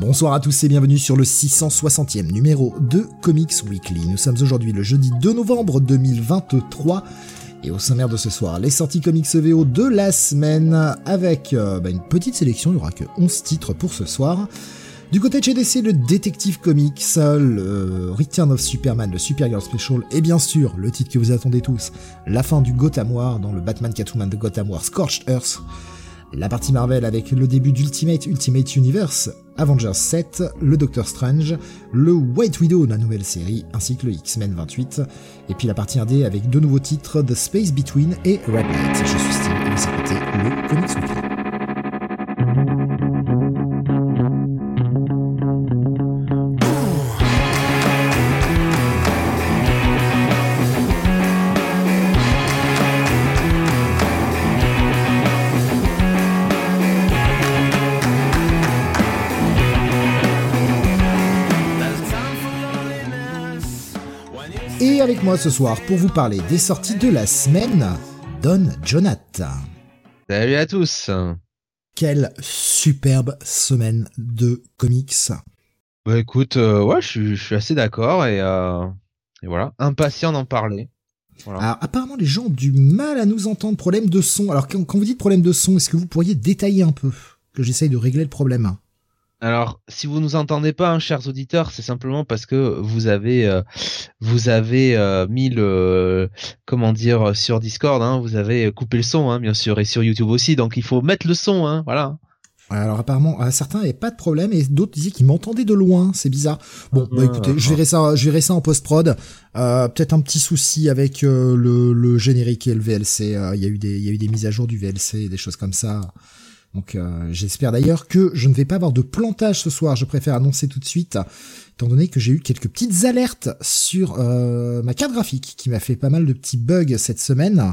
Bonsoir à tous et bienvenue sur le 660e numéro de Comics Weekly. Nous sommes aujourd'hui le jeudi 2 novembre 2023 et au sommaire de ce soir, les sorties comics VO de la semaine avec euh, bah, une petite sélection, il n'y aura que 11 titres pour ce soir. Du côté de chez DC, le Detective Comics, le Return of Superman, le Supergirl Special, et bien sûr, le titre que vous attendez tous, la fin du Gotham War dans le Batman Catwoman de Gotham War Scorched Earth, la partie Marvel avec le début d'Ultimate Ultimate Universe, Avengers 7, le Doctor Strange, le White Widow, la nouvelle série, ainsi que le X-Men 28, et puis la partie indé avec deux nouveaux titres, The Space Between et Red Light. Je suis Steve et vous écoutez le Comics Weekly. Moi ce soir pour vous parler des sorties de la semaine, Don Jonathan. Salut à tous. Quelle superbe semaine de comics. Bah écoute, euh, ouais, je suis, assez d'accord et, euh, et voilà, impatient d'en parler. Voilà. Alors apparemment les gens ont du mal à nous entendre, problème de son. Alors quand vous dites problème de son, est-ce que vous pourriez détailler un peu? Que j'essaye de régler le problème Alors, si vous nous entendez pas, hein, chers auditeurs, c'est simplement parce que vous avez euh, vous avez euh, mis le comment dire sur Discord, hein, vous avez coupé le son, hein, bien sûr, et sur YouTube aussi. Donc il faut mettre le son, hein, voilà. Alors apparemment, euh, certains n'avaient pas de problème et d'autres disaient qu'ils m'entendaient de loin. C'est bizarre. Bon, bah écoutez, je verrai ça, je verrai ça en post prod. Euh, Peut-être un petit souci avec euh, le, le générique et le VLC. Euh, Il y a eu des, il y a eu des mises à jour du VLC et des choses comme ça. Donc euh, j'espère d'ailleurs que je ne vais pas avoir de plantage ce soir. Je préfère annoncer tout de suite, étant donné que j'ai eu quelques petites alertes sur euh, ma carte graphique qui m'a fait pas mal de petits bugs cette semaine.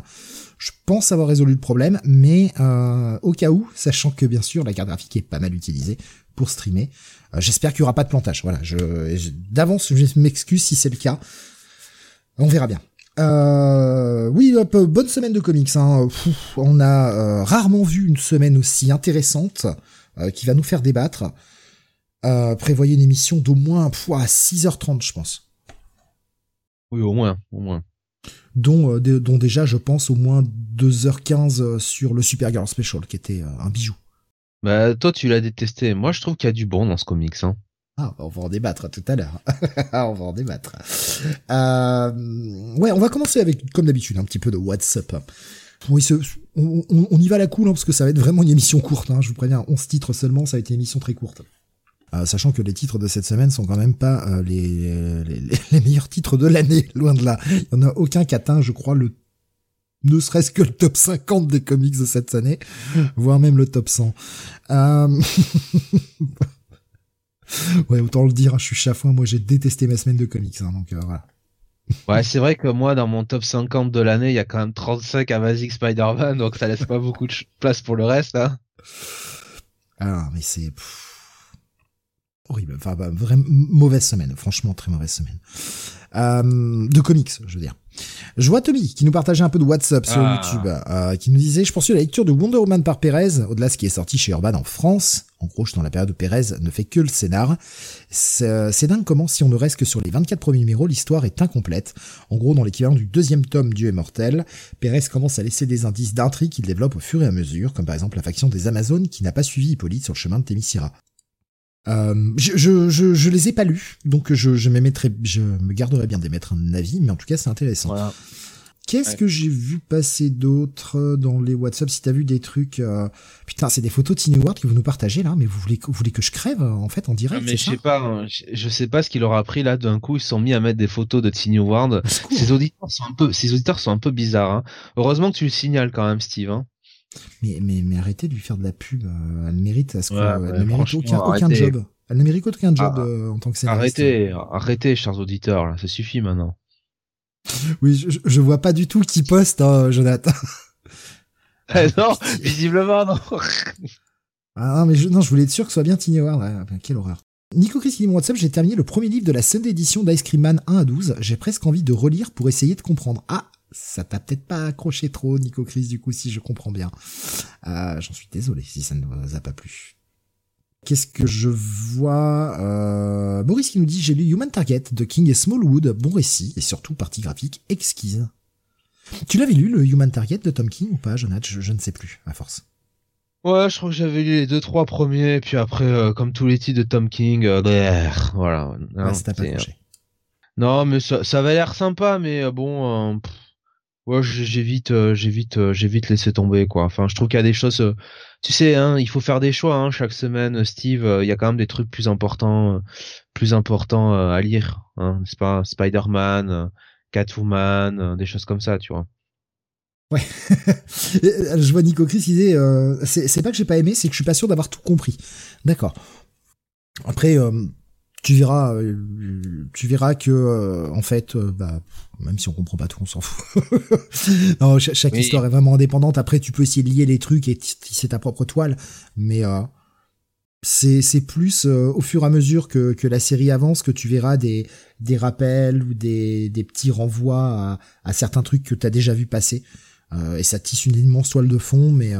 Je pense avoir résolu le problème, mais euh, au cas où, sachant que bien sûr la carte graphique est pas mal utilisée pour streamer, euh, j'espère qu'il y aura pas de plantage. Voilà, je- d'avance je m'excuse si c'est le cas. On verra bien. Euh, oui, hop, bonne semaine de comics. Hein. Pff, on a euh, rarement vu une semaine aussi intéressante euh, qui va nous faire débattre. Euh, prévoyez une émission d'au moins pff, à 6h30, je pense. Oui, au moins, au moins. Dont, euh, de- dont déjà, je pense, au moins 2h15 euh, sur le Supergirl Special, qui était euh, un bijou. Bah toi, tu l'as détesté. Moi, je trouve qu'il y a du bon dans ce comics. Hein. Ah, on va en débattre tout à l'heure. on va en débattre. Euh, ouais, on va commencer avec, comme d'habitude, un petit peu de WhatsApp. Oui, ce- on, y va la cool, hein, parce que ça va être vraiment une émission courte. Hein, je vous préviens, 11 titres seulement, ça va être une émission très courte. Euh, sachant que les titres de cette semaine sont quand même pas euh, les, meilleurs titres de l'année, loin de là. Il y en a aucun qui atteint, je crois, le ne serait-ce que le top 50 des comics de cette année, voire même le top 100. Euh... Ouais, autant le dire, hein, je suis chafouin, moi j'ai détesté ma semaine de comics, hein, donc euh, voilà. Ouais, c'est vrai que moi, dans mon top 50 de l'année, il y a quand même 35 Amazing Spider-Man, donc ça laisse pas beaucoup de place pour le reste. Hein. Ah, mais c'est horrible, enfin bah, vraiment mauvaise semaine, franchement très mauvaise semaine. Euh, de comics, je veux dire. Je vois Tommy qui nous partageait un peu de WhatsApp sur Ah. YouTube, euh, qui nous disait je poursuis la lecture de Wonder Woman par Perez, au-delà de ce qui est sorti chez Urban en France. En gros, je suis dans la période où Perez ne fait que le scénar. C'est c'est dingue comment, si on ne reste que sur les 24 premiers numéros, l'histoire est incomplète. En gros, dans l'équivalent du deuxième tome Dieu est mortel, Perez commence à laisser des indices d'intrigue qu'il développe au fur et à mesure, comme par exemple la faction des Amazones qui n'a pas suivi Hippolyte sur le chemin de Témissira. Euh, je, je, je, je les ai pas lus, donc je, je m'émettrai, je me garderai bien d'émettre un avis, mais en tout cas c'est intéressant. Voilà. Qu'est-ce Ouais. que j'ai vu passer d'autre dans les WhatsApp? Si t'as vu des trucs, euh, putain, c'est des photos de Tiny Ward que vous nous partagez là, mais vous voulez, vous voulez que je crève en fait en direct, mais je sais pas, hein, je sais pas ce qu'il leur a pris là. D'un coup, ils sont mis à mettre des photos de Tiny secours. Ces auditeurs sont un peu, ces auditeurs sont un peu bizarres. Hein. Heureusement que tu le signales quand même, Steve. Hein. Mais, mais, mais arrêtez de lui faire de la pub. euh, Elle mérite à ce Ouais, ouais, ne mérite aucun, job. Elle ne mérite aucun job ah, en tant que scénariste. Arrêtez, arrêtez, chers auditeurs, là, ça suffit maintenant. Oui, je, je vois pas du tout qui poste, hein, Jonathan. Eh non, visiblement non. ah non, mais je, non, je voulais être sûr que ce soit bien Tiny Howard. quelle horreur. Nico Chris qui dit WhatsApp, j'ai terminé le premier livre de la scène d'édition d'Ice Cream Man 1 à 12. J'ai presque envie de relire pour essayer de comprendre. Ah, ça t'a peut-être pas accroché trop, Nico Chris, du coup, si je comprends bien. Euh, J'en suis désolé si ça ne vous a pas plu. Qu'est-ce que je vois euh... Boris qui nous dit j'ai lu Human Target de King et Smallwood, bon récit et surtout partie graphique exquise. Tu l'avais lu le Human Target de Tom King ou pas, Jonathan? Je, ne sais plus à force. Ouais, je crois que j'avais lu les deux trois premiers, puis après, euh, comme tous les titres de Tom King, euh, voilà. Non, ouais, pas euh, Non, mais ça, ça avait l'air sympa, mais bon, Ouais, j'ai vite, euh, j'ai euh, laissé tomber quoi. Enfin, je trouve qu'il y a des choses, euh, tu sais, hein, il faut faire des choix. Hein, chaque semaine, Steve, il y a quand même des trucs plus importants, plus importants à lire. Hein, n'est-ce pas? Spider-Man, Catwoman, des choses comme ça, tu vois. Ouais. je vois Nico Chris disait, c'est pas que j'ai pas aimé, c'est que je suis pas sûr d'avoir tout compris. D'accord. Après, tu verras, euh, tu verras que euh, en fait, euh, bah, même si on comprend pas tout, on s'en fout. non, chaque, histoire est vraiment indépendante. Après, tu peux essayer de lier les trucs et tisser ta propre toile, mais c'est c'est plus au fur et à mesure que, que la série avance que tu verras des des rappels ou des des petits renvois à, à certains trucs que tu as déjà vu passer. et ça tisse une immense toile de fond, mais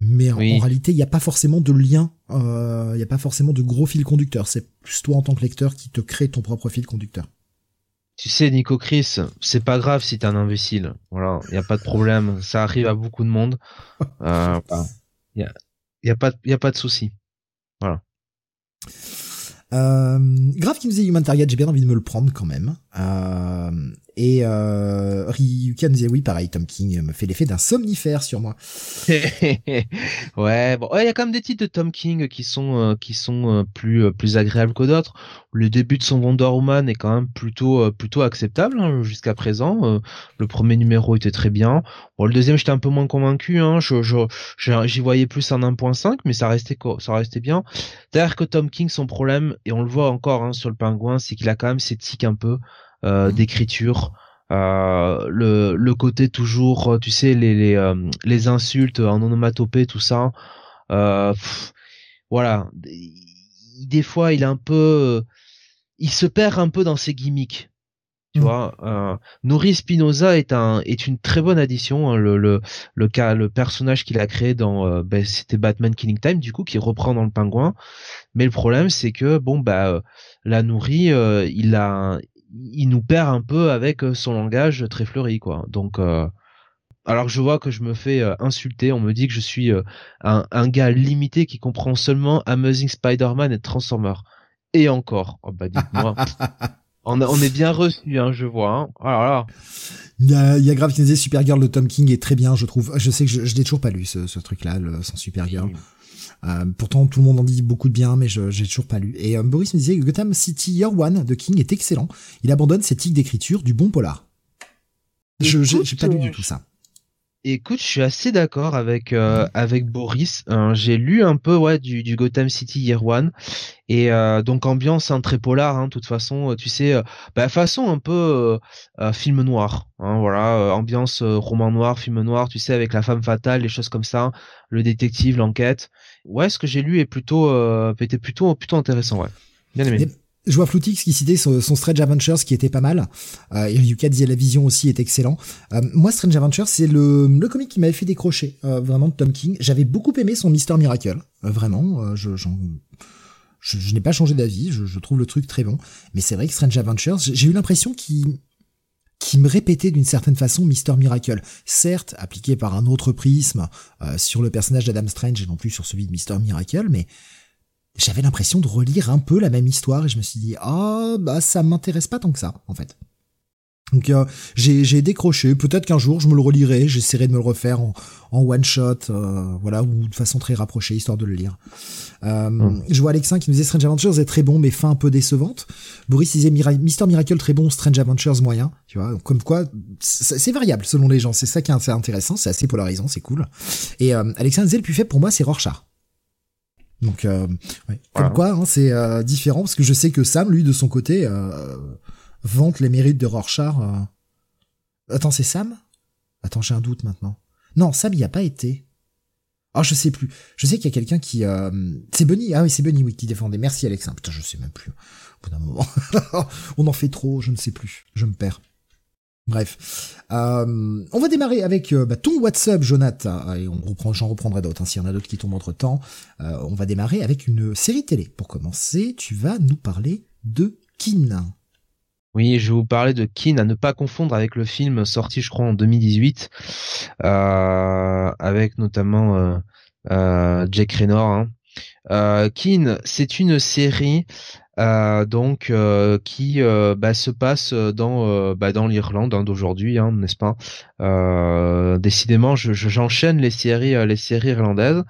mais en, réalité, il n'y a pas forcément de lien, euh, il n'y a pas forcément de gros fil conducteur. C'est plus toi en tant que lecteur qui te crée ton propre fil conducteur. Tu sais, Nico Chris, c'est pas grave si t'es un imbécile. Voilà, il y a pas de problème. Ça arrive à beaucoup de monde. Il euh, y, a, y a pas, y a pas de souci. Voilà. Euh, grave qui nous disait Human Target, j'ai bien envie de me le prendre quand même. Euh, et euh, Ryuka pareil, Tom King me fait l'effet d'un somnifère sur moi. ouais, bon, il y a quand même des titres de Tom King qui sont euh, qui sont euh, plus euh, plus agréables que d'autres. Le début de son Wonder Woman est quand même plutôt plutôt acceptable hein, jusqu'à présent. le premier numéro était très bien. Bon, le deuxième j'étais un peu moins convaincu. Hein. Je, j'y voyais plus un 1.5, mais ça restait ça restait bien. D'ailleurs que Tom King, son problème et on le voit encore hein, sur le pingouin, c'est qu'il a quand même ses tics un peu euh, d'écriture. Euh, le, le côté toujours, tu sais, les, les, euh, les insultes en onomatopée, tout ça. voilà. Des fois, il est un peu, il se perd un peu dans ses gimmicks. Tu mm. vois, euh, Nori Spinoza est un est une très bonne addition. Hein, le, le le cas le personnage qu'il a créé dans ben, c'était Batman Killing Time du coup qui reprend dans le Pingouin. Mais le problème c'est que bon bah la Nourri il a il nous perd un peu avec euh, son langage très fleuri, quoi. Donc, euh, alors que je vois que je me fais euh, insulter, on me dit que je suis un, un, gars limité qui comprend seulement Amazing Spider-Man et Transformer. Et encore, oh bah dites-moi. on, on est bien reçu, hein, je vois. Hein. Alors oh Il y a, il y a grave Supergirl de Tom King est très bien, je trouve. Je sais que je, je l'ai toujours pas lu ce, ce truc-là, le, sans Supergirl. Euh, pourtant, tout le monde en dit beaucoup de bien, mais je j'ai toujours pas lu. Et euh, Boris me disait que Gotham City Year One de King est excellent. Il abandonne ses tics d'écriture du bon polar. Je j'ai pas lu du tout ça. Écoute, je suis assez d'accord avec euh, avec Boris. j'ai lu un peu ouais du, du Gotham City Year One et donc ambiance hein, très polar. Hein, de toute façon, tu sais, bah, façon un peu film noir. Hein, voilà, ambiance roman noir, film noir. Tu sais, avec la femme fatale, les choses comme ça, le détective, l'enquête. Ouais, ce que j'ai lu est plutôt était plutôt plutôt intéressant. Ouais, bien aimé je vois Floutix qui citait son, Strange Adventures qui était pas mal. Euh, Yuka disait la vision aussi est excellent. Euh, moi, Strange Adventures, c'est le, le comic qui m'avait fait décrocher euh, vraiment de Tom King. J'avais beaucoup aimé son Mister Miracle, euh, vraiment. Euh, je, je, n'ai pas changé d'avis. Je, je, trouve le truc très bon. Mais c'est vrai que Strange Adventures, j'ai eu l'impression qu'il qui me répétait d'une certaine façon Mister Miracle, certes appliqué par un autre prisme sur le personnage d'Adam Strange et non plus sur celui de Mister Miracle, mais j'avais l'impression de relire un peu la même histoire et je me suis dit ah bah ça m'intéresse pas tant que ça en fait. Donc euh, j'ai décroché. Peut-être qu'un jour je me le relirai. J'essaierai de me le refaire en, one shot, euh, voilà, ou de façon très rapprochée, histoire de le lire. Euh, hum. Je vois Alexin qui nous disait Strange Adventures est très bon, mais fin un peu décevante. Boris disait Mister Miracle très bon, Strange Adventures moyen. Tu vois, comme quoi c'est variable selon les gens. C'est ça qui est intéressant, c'est assez polarisant, c'est cool. Et Alexin disait le plus faible pour moi c'est Rorschach. Donc, comme quoi, hein, c'est différent parce que je sais que Sam, lui, de son côté, vante les mérites de Rorschach. Attends, c'est Sam? Attends, j'ai un doute maintenant. Non, Sam y a pas été. Ah, je sais plus. Je sais qu'il y a quelqu'un qui... Euh... C'est Bunny Ah oui, c'est Bunny, oui, qui défendait. Merci Alexa. Putain, je sais même plus. Au bout d'un moment. On en fait trop, je ne sais plus. Je me perds. Bref, euh, on va démarrer avec euh, bah, ton WhatsApp, Jonathan, et on reprend, j'en reprendrai d'autres. Hein, S'il y en a d'autres qui tombent entre temps, euh, on va démarrer avec une série télé. Pour commencer, tu vas nous parler de Kin. Oui, je vais vous parler de Kin, à ne pas confondre avec le film sorti, je crois, en 2018, euh, avec notamment euh, euh, Jack Raynor. Hein. Euh, Kin, c'est une série euh, donc qui bah, se passe dans bah, dans l'Irlande hein, d'aujourd'hui, hein, n'est-ce pas? Décidément, je, j'enchaîne les séries les séries irlandaises.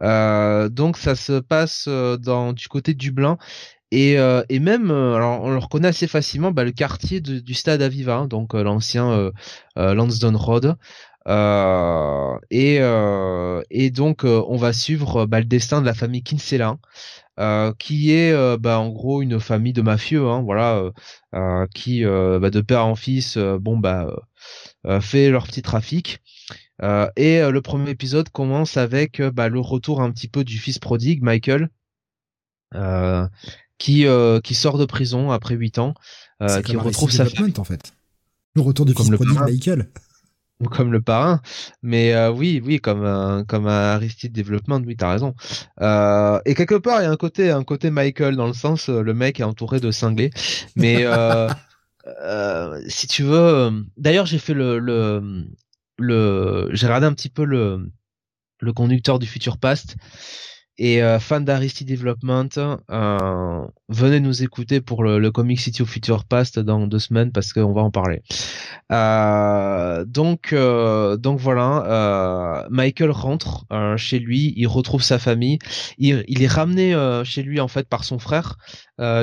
donc ça se passe dans du côté de Dublin et, euh, et même, euh, alors on le reconnaît assez facilement, bah, le quartier du stade Aviva, hein, donc euh, l'ancien Lansdowne Road. et, et donc on va suivre bah, le destin de la famille Kinsella, qui est bah, en gros une famille de mafieux, hein, voilà, qui bah, de père en fils, bon bah fait leur petit trafic. et le premier épisode commence avec bah, le retour un petit peu du fils prodigue, Michael, euh, qui euh, qui sort de prison après 8 ans, euh, qui retrouve sa famille en fait. Le retour du fils prodigue Michael. Ou comme le parrain, mais euh, oui, oui, comme un, comme un Aristide Development, oui, t'as raison. Euh, et quelque part, il y a un côté, un côté Michael dans le sens, le mec est entouré de cinglés, mais si tu veux, d'ailleurs, j'ai fait le, le, le j'ai regardé un petit peu le, le conducteur du Future Past et euh, fan d'Aristide Development, euh, venez nous écouter pour le, le, Comic City of Future Past dans deux semaines parce qu'on va en parler. Euh, donc, euh, donc voilà, euh, Michael rentre chez lui, il retrouve sa famille, il, il est ramené chez lui en fait par son frère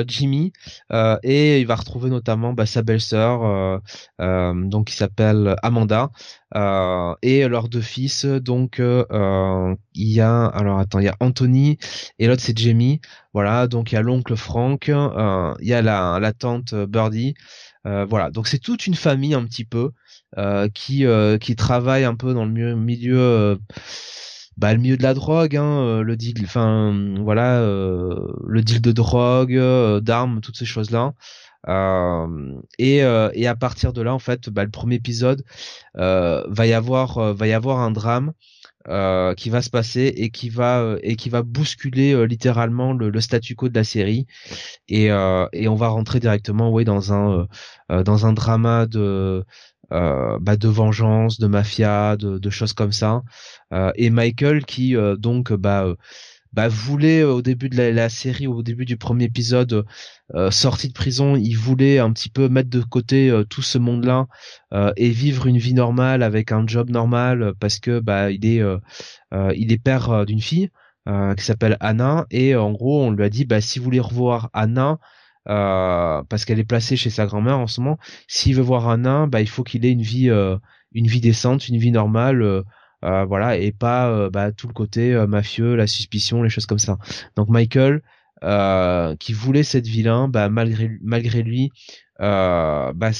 Jimmy et il va retrouver notamment bah, sa belle-sœur, donc qui s'appelle Amanda. Euh, et leurs deux fils donc euh, il y a alors attends il y a Anthony et l'autre c'est Jamie voilà donc il y a l'oncle Frank euh, il y a la, la tante Birdie voilà donc c'est toute une famille un petit peu qui qui travaille un peu dans le milieu bah, le milieu de la drogue, hein, le deal, enfin voilà, le deal de drogue, d'armes, toutes ces choses là. Euh, et, euh, et à partir de là, en fait, bah, le premier épisode euh, va y avoir va y avoir un drame euh, qui va se passer et qui va et qui va bousculer euh, littéralement le, le, statu quo de la série et euh, et on va rentrer directement ouais dans un dans un drama de bah, de vengeance de mafia de, de choses comme ça. Et Michael qui donc bah bah, voulait au début de la, série, au début du premier épisode, euh, sorti de prison, il voulait un petit peu mettre de côté euh, tout ce monde-là euh, et vivre une vie normale avec un job normal parce que bah il est il est père d'une fille qui s'appelle Anna. Et en gros on lui a dit bah si vous voulez revoir Anna parce qu'elle est placée chez sa grand-mère en ce moment, s'il veut voir Anna, bah il faut qu'il ait une vie une vie décente, une vie normale. voilà et pas bah, tout le côté mafieux la suspicion les choses comme ça donc Michael euh, qui voulait cette vilain, bah, malgré malgré lui, euh, bah,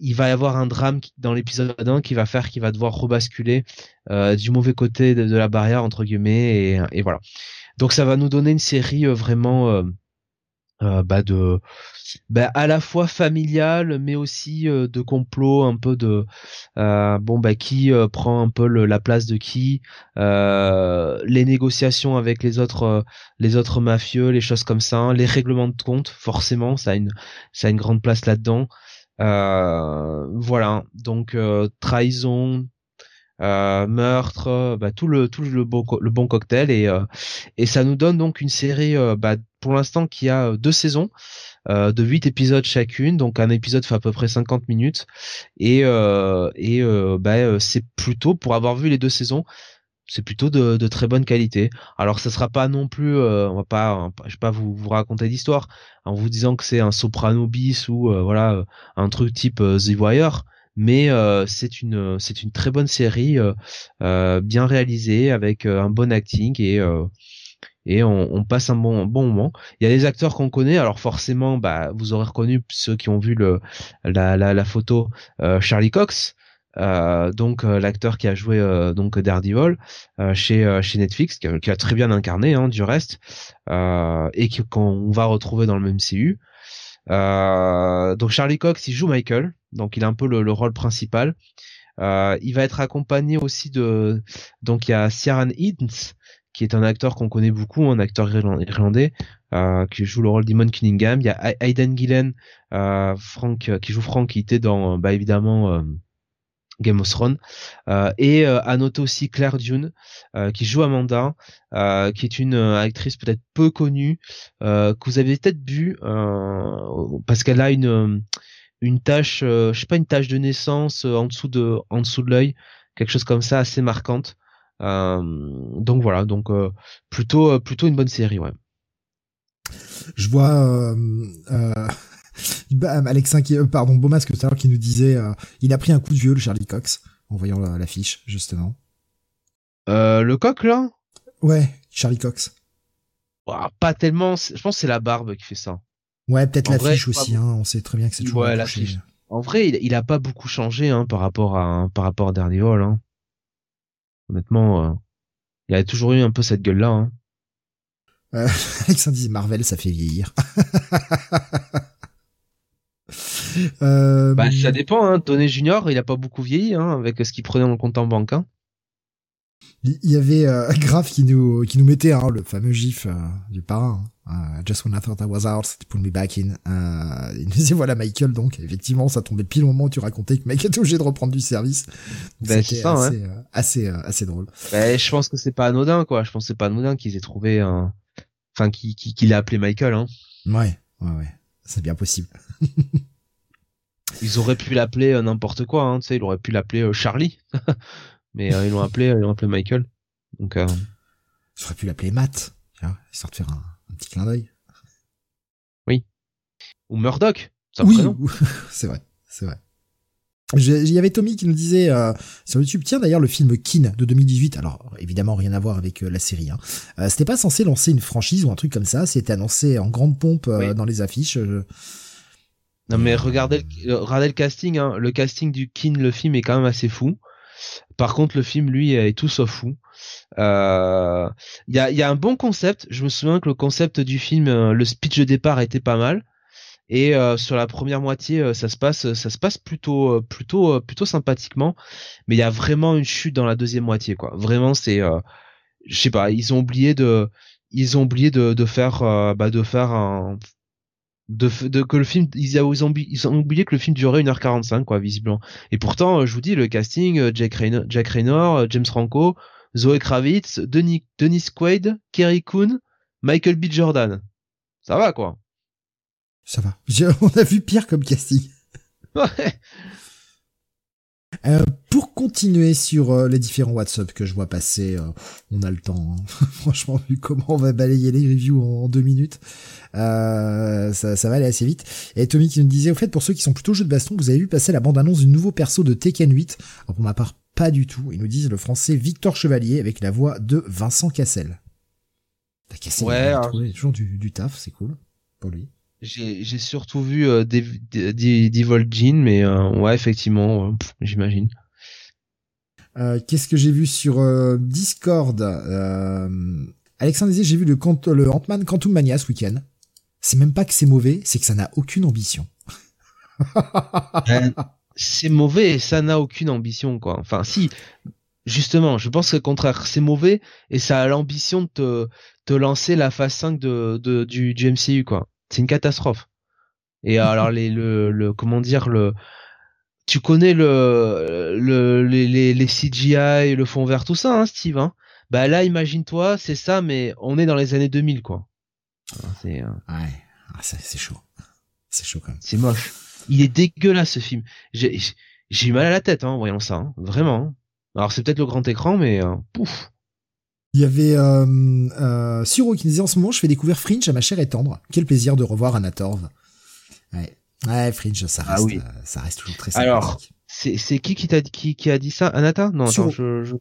il va y avoir un drame dans l'épisode 1 qui va faire qu'il va devoir rebasculer euh, du mauvais côté de, la barrière entre guillemets et, et, voilà. Donc ça va nous donner une série vraiment bah, de bah, à la fois familial mais aussi euh, de complot un peu de euh, bon bah qui euh, prend un peu la place de qui les négociations avec les autres les autres mafieux les choses comme ça les règlements de compte forcément ça a une ça a une grande place là-dedans. Voilà. Donc trahison meurtre, bah, tout le tout le bon le bon cocktail et et ça nous donne donc une série bah, pour l'instant qui a deux saisons euh, de 8 épisodes chacune, donc un épisode fait à peu près 50 minutes et euh, et euh, bah, c'est plutôt pour avoir vu les deux saisons c'est plutôt de, de, très bonne qualité. Alors ça sera pas non plus, on va pas, je vais pas vous, vous raconter d'histoire en vous disant que c'est un Soprano bis ou voilà un truc type The Wire, mais c'est une c'est une très bonne série, bien réalisée avec un bon acting et et on, passe un bon bon moment. Il y a des acteurs qu'on connaît, alors forcément, bah vous aurez reconnu ceux qui ont vu le la la, photo Charlie Cox. Euh, donc l'acteur qui a joué donc Daredevil chez chez Netflix, qui a, très bien incarné hein, du reste, et qu'on va retrouver dans le même CU. donc Charlie Cox, il joue Michael, donc il a un peu le, le rôle principal. Euh, il va être accompagné aussi de donc il y a Ciaran Hinds qui est un acteur qu'on connaît beaucoup, un acteur irlandais euh, qui joue le rôle d'Imon Cunningham. Il y a Aidan Gillen, euh, Frank, qui joue Frank, qui était dans bah, évidemment Game of Thrones. et à noter aussi Claire Dune, qui joue Amanda, qui est une actrice peut-être peu connue, que vous avez peut-être vu parce qu'elle a une une tache, euh, je sais pas, une tache de naissance euh, en dessous de, en dessous de l'œil, quelque chose comme ça, assez marquante. Euh, donc voilà, donc plutôt, plutôt une bonne série, ouais. Je vois bah, Alexin qui, pardon, Beaumasque tout à l'heure qui nous disait, il a pris un coup de vieux le Charlie Cox en voyant l'affiche justement. le coq là? Ouais, Charlie Cox. pas tellement, je pense que c'est la barbe qui fait ça. Ouais, peut-être l'affiche aussi. Hein, on sait très bien que c'est toujours. Ouais, l'affiche. En vrai, il, il, a pas beaucoup changé hein, par rapport à par rapport à Daredevil. Hein. Honnêtement, euh, il a toujours eu un peu cette gueule-là. Hein. Euh, dit Marvel, ça fait vieillir. euh... Bah, ça dépend. Hein. Tony Junior, il a pas beaucoup vieilli hein, avec ce qu'il prenait dans le compte en banque. Hein. Il y avait euh, Graf qui nous qui nous mettait hein, le fameux gif euh, du parrain. Hein. just when I thought I was out, to put me back in. Euh, il nous disait voilà Michael donc effectivement ça tombait pile au moment où tu racontais que Michael était obligé de reprendre du service. Ben, C'était assez, euh, assez, assez drôle. Ben, je pense que c'est pas anodin quoi. Je pense que c'est pas anodin qu'ils aient trouvé un, enfin qui qui, qui l'a appelé Michael hein. Ouais ouais ouais c'est bien possible. ils auraient pu l'appeler n'importe quoi hein. Tu sais ils auraient pu l'appeler Charlie. Mais euh, ils l'ont appelé, ils l'ont appelé Michael. Donc, euh... j'aurais pu l'appeler Matt, histoire de faire un, petit clin d'œil. Oui. Ou Murdoch. Oui, c'est vrai, c'est vrai. Il y avait Tommy qui nous disait euh, sur YouTube, tiens d'ailleurs le film Kin de 2018, alors évidemment rien à voir avec euh, la série, hein. euh, c'était pas censé lancer une franchise ou un truc comme ça, c'était annoncé en grande pompe dans les affiches. Non mais regardez, regardez le casting, hein. le casting du Kin, le film est quand même assez fou. Par contre, le film, lui, est tout sauf fou. Euh, il y, a, un bon concept. Je me souviens que le concept du film, euh, le speech de départ était pas mal. Et euh, sur la première moitié, ça se passe, ça se passe plutôt, plutôt, plutôt sympathiquement. Mais il y a vraiment une chute dans la deuxième moitié, quoi. Vraiment, c'est, je sais pas, ils ont oublié de, ils ont oublié de faire, bah, de faire un, de, que le film ils, ont, ils ont oublié que le film durait 1h45 quoi visiblement. Et pourtant euh, je vous dis le casting euh, Jack Raynor, Jack Raynor euh, James Franco Zoe Kravitz Denis Denis Quaid Kerry Coon Michael B. Jordan. Ça va quoi. Ça va. On a vu pire comme casting. Ouais euh, pour continuer sur euh, les différents WhatsApp que je vois passer, euh, on a le temps. Hein. Franchement, vu comment on va balayer les reviews en, deux minutes, ça, ça, va aller assez vite. Et Tommy qui nous disait, au fait, pour ceux qui sont plutôt jeux de baston, vous avez vu passer la bande-annonce du nouveau perso de Tekken 8. Alors pour ma part, pas du tout. Ils nous disent le français Victor Chevalier avec la voix de Vincent Cassel. Cassel, ouais, il toujours du, du taf, c'est cool pour lui. J'ai surtout vu euh, des, des, Jean, mais euh, ouais, effectivement, j'imagine. Euh, Qu'est-ce que j'ai vu sur euh, Discord? Alexandre disait j'ai vu le, le Ant-Man Quantum Mania ce week-end. C'est même pas que c'est mauvais, c'est que ça n'a aucune ambition. c'est mauvais et ça n'a aucune ambition quoi. Enfin si, justement, je pense que au contraire, c'est mauvais et ça a l'ambition de te, te lancer la phase 5 de, de du, du MCU quoi c'est une catastrophe. Et alors les le, le comment dire le tu connais le, le les, les, CGI, le fond vert, tout ça, hein, Steve. Hein bah là, imagine-toi, c'est ça, mais on est dans les années 2000, quoi. C'est euh, ouais, ah, c'est chaud, c'est chaud quand même. C'est moche. Il est dégueulasse ce film. J'ai j'ai eu mal à la tête, hein, voyant ça, hein. vraiment. Alors c'est peut-être le grand écran, mais euh, pouf. Il y avait euh, euh, Suro qui disait en ce moment je fais découvrir Fringe à ma chère et tendre. Quel plaisir de revoir Anna Torv. Ouais, ouais Fringe ça ah reste, oui. Euh, ça reste toujours très sympathique. Alors c'est c'est qui qui t'a qui, qui a dit ça? Anata? Non attends je, je...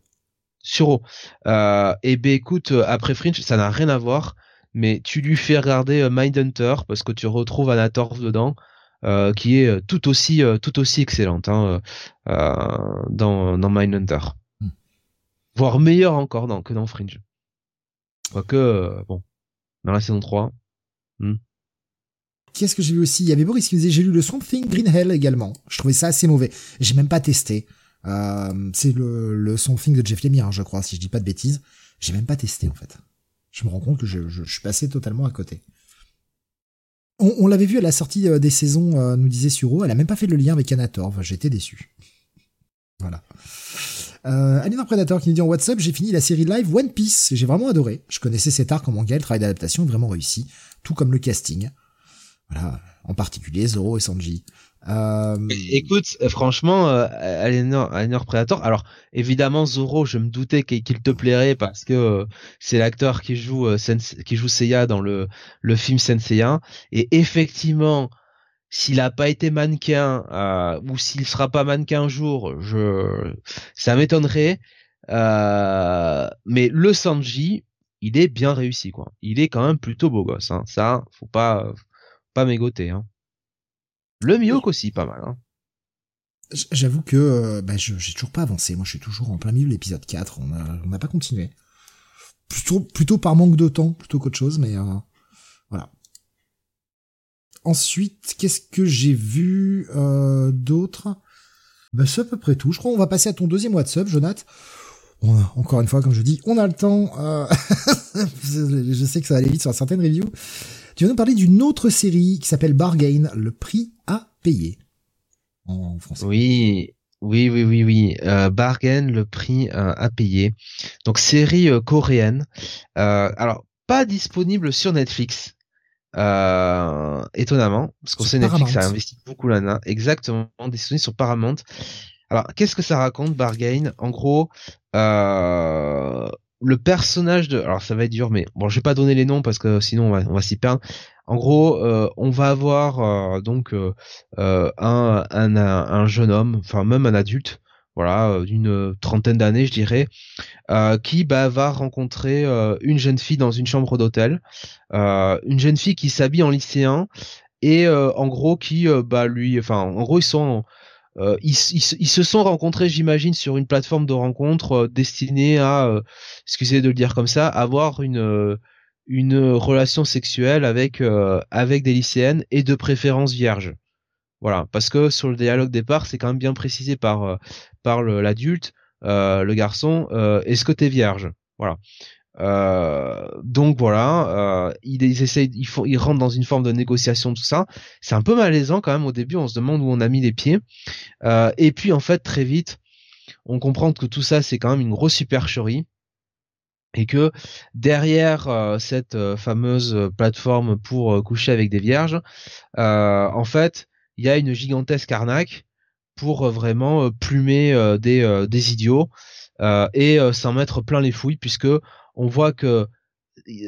Suro. Euh, et ben écoute, après Fringe, ça n'a rien à voir, mais tu lui fais regarder Mindhunter parce que tu retrouves Anator dedans. Euh, qui est tout aussi tout aussi excellente hein, dans dans Mindhunter. Voire meilleure encore que dans Fringe. Quoique bon, dans la saison 3. Hmm. Qu'est-ce que j'ai vu aussi? Il y avait Boris qui me disait j'ai lu le Swamp Thing Green Hell également. Je trouvais ça assez mauvais. J'ai même pas testé. Euh, c'est le, le Swamp Thing de Jeff Lemire, hein, je crois, si je dis pas de bêtises. J'ai même pas testé en fait. Je me rends compte que je, je, suis passé totalement à côté. On, l'avait vu à la sortie euh, des saisons, euh, nous disait Suro, elle a même pas fait le lien avec Anator. J'étais déçu. Voilà. Euh, Predator qui nous dit en WhatsApp, j'ai fini la série live One Piece. J'ai vraiment adoré. Je connaissais cet arc en manga, le travail d'adaptation est vraiment réussi, tout comme le casting. Voilà, en particulier Zoro et Sanji. Euh... Écoute, franchement, euh, Alienor, Predator. Alors, évidemment, Zoro, je me doutais qu'il te plairait parce que euh, c'est l'acteur qui joue euh, qui joue Seiya dans le le film Senseiya. Et effectivement, s'il a pas été mannequin euh, ou s'il sera pas mannequin un jour, je ça m'étonnerait. Euh, mais le Sanji, il est bien réussi quoi. Il est quand même plutôt beau gosse. Hein. Ça, faut pas pas mégoter. Hein. Le Mihawk aussi, pas mal. Hein. J'avoue que euh, bah, j'ai toujours pas avancé. Moi, je suis toujours en plein milieu de l'épisode 4. On n'a pas continué. Plutôt, plutôt par manque de temps, plutôt qu'autre chose, mais voilà. Ensuite, qu'est-ce que j'ai vu euh, d'autre? Bah, C'est à peu près tout. Je crois qu'on va passer à ton deuxième WhatsApp, Jonathan. encore une fois, comme je dis, on a le temps. Euh, je sais que ça va aller vite sur certaines reviews. Tu vas nous parler d'une autre série qui s'appelle Bargain, le prix à payer. En français. Oui, oui, oui, oui, oui. Euh, Bargain, le prix à payer. Donc série coréenne. alors pas disponible sur Netflix. Euh, étonnamment, parce qu'on sait Netflix a investi beaucoup là-dedans. Exactement, des souvenirs sur Paramount. Alors, qu'est-ce que ça raconte, Bargain? En gros, euh, le personnage de... Alors, ça va être dur, mais bon, je vais pas donner les noms parce que sinon, on va, s'y perdre. En gros, euh, on va avoir euh, donc euh, un, un, un, jeune homme, enfin même un adulte, voilà, euh, d'une euh, trentaine d'années, je dirais, euh, qui bah, va rencontrer une jeune fille dans une chambre d'hôtel, une jeune fille qui s'habille en lycéen et en gros qui bah lui, enfin en gros ils ils, se sont rencontrés, j'imagine, sur une plateforme de rencontre destinée à, excusez de le dire comme ça, avoir une une relation sexuelle avec avec des lycéennes et de préférence vierge. Voilà, parce que sur le dialogue départ, c'est quand même bien précisé par par l'adulte, euh, le garçon, euh, est-ce que t'es vierge? Voilà. Euh, donc voilà, ils, ils essayent, ils, font, ils rentrent dans une forme de négociation tout ça. C'est un peu malaisant quand même au début. On se demande où on a mis les pieds. et puis en fait très vite, on comprend que tout ça c'est quand même une grosse supercherie et que derrière cette fameuse plateforme pour coucher avec des vierges, en fait, il y a une gigantesque arnaque pour euh, vraiment euh, plumer euh, des, des idiots et s'en mettre plein les fouilles puisque on voit que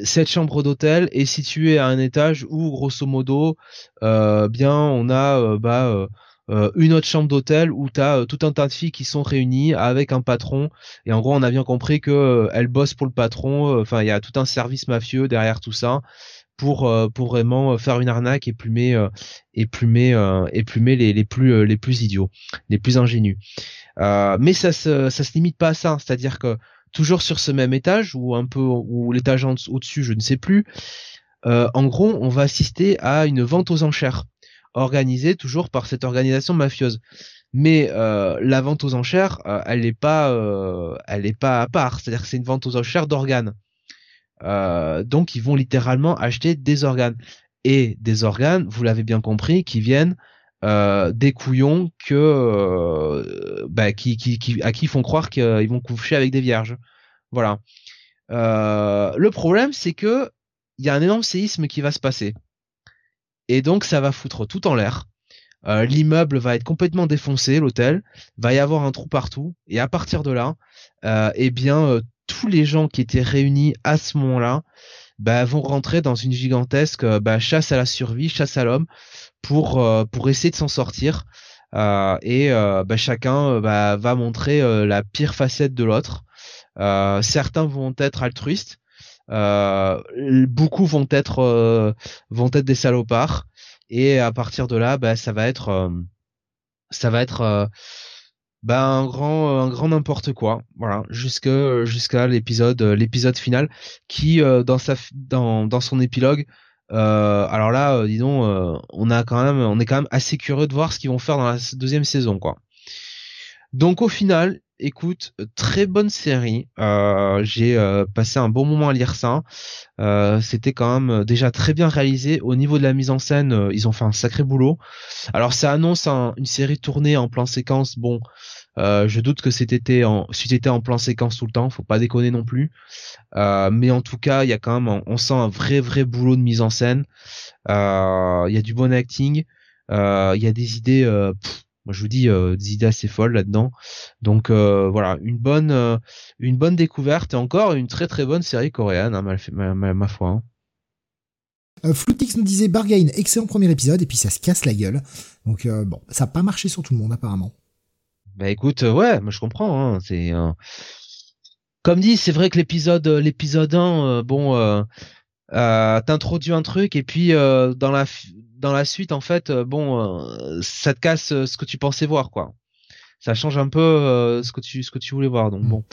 cette chambre d'hôtel est située à un étage où grosso modo bien on a bah une autre chambre d'hôtel où tu as tout un tas de filles qui sont réunies avec un patron et en gros on a bien compris que elles bossent pour le patron enfin il y a tout un service mafieux derrière tout ça pour euh, pour vraiment euh, faire une arnaque et plumer euh, les, plus idiots, les plus ingénus. mais ça se ça se limite pas à ça, c'est-à-dire que toujours sur ce même étage ou un peu ou l'étage au-dessus, je ne sais plus. en gros, on va assister à une vente aux enchères organisée toujours par cette organisation mafieuse. Mais la vente aux enchères, elle n'est pas, pas à part. C'est-à-dire que c'est une vente aux enchères d'organes. Euh, donc ils vont littéralement acheter des organes et des organes, vous l'avez bien compris, qui viennent euh, des couillons que euh, bah, qui, qui, à qui font croire qu'ils vont coucher avec des vierges. Voilà. le problème, c'est que il y a un énorme séisme qui va se passer et donc ça va foutre tout en l'air. L'immeuble va être complètement défoncé, l'hôtel, va y avoir un trou partout, et à partir de là, eh bien tous les gens qui étaient réunis à ce moment-là bah, vont rentrer dans une gigantesque euh, bah, chasse à la survie, chasse à l'homme pour euh, pour essayer de s'en sortir. Euh, et bah, chacun va montrer la pire facette de l'autre. certains vont être altruistes, beaucoup vont être vont être des salopards, et à partir de là, ça va être ça va être bah un grand un grand n'importe quoi voilà jusqu'à jusqu'à l'épisode l'épisode final qui dans sa dans dans son épilogue euh, alors là, euh, dis donc, euh, on a quand même, on est quand même assez curieux de voir ce qu'ils vont faire dans la deuxième saison, quoi. Donc au final, écoute, très bonne série. J'ai passé un bon moment à lire ça. C'était quand même déjà très bien réalisé. Au niveau de la mise en scène, ils ont fait un sacré boulot. Alors ça annonce une série tournée en plan séquence. Bon, euh, je doute que c'était en, c'était en plan séquence tout le temps, faut pas déconner non plus. Euh, mais en tout cas, il y a quand même, on sent un vrai vrai boulot de mise en scène. Euh, il y a du bon acting. Il y a des idées. Moi, je vous dis des idées assez folles là-dedans. Donc voilà, une bonne une bonne découverte et encore une très très bonne série coréenne, hein, ma, ma, foi. Hein. Floutix nous disait Bargain, excellent premier épisode, et puis ça se casse la gueule. Donc bon, ça n'a pas marché sur tout le monde apparemment. Bah écoute, euh, ouais, moi je comprends. Hein, c'est euh, comme dit, c'est vrai que l'épisode euh, l'épisode 1, bon, euh, t'introduis un truc et puis dans la dans la suite en fait, bon, ça te casse ce que tu pensais voir quoi. Ça change un peu ce que tu ce que tu voulais voir. Donc mm. bon.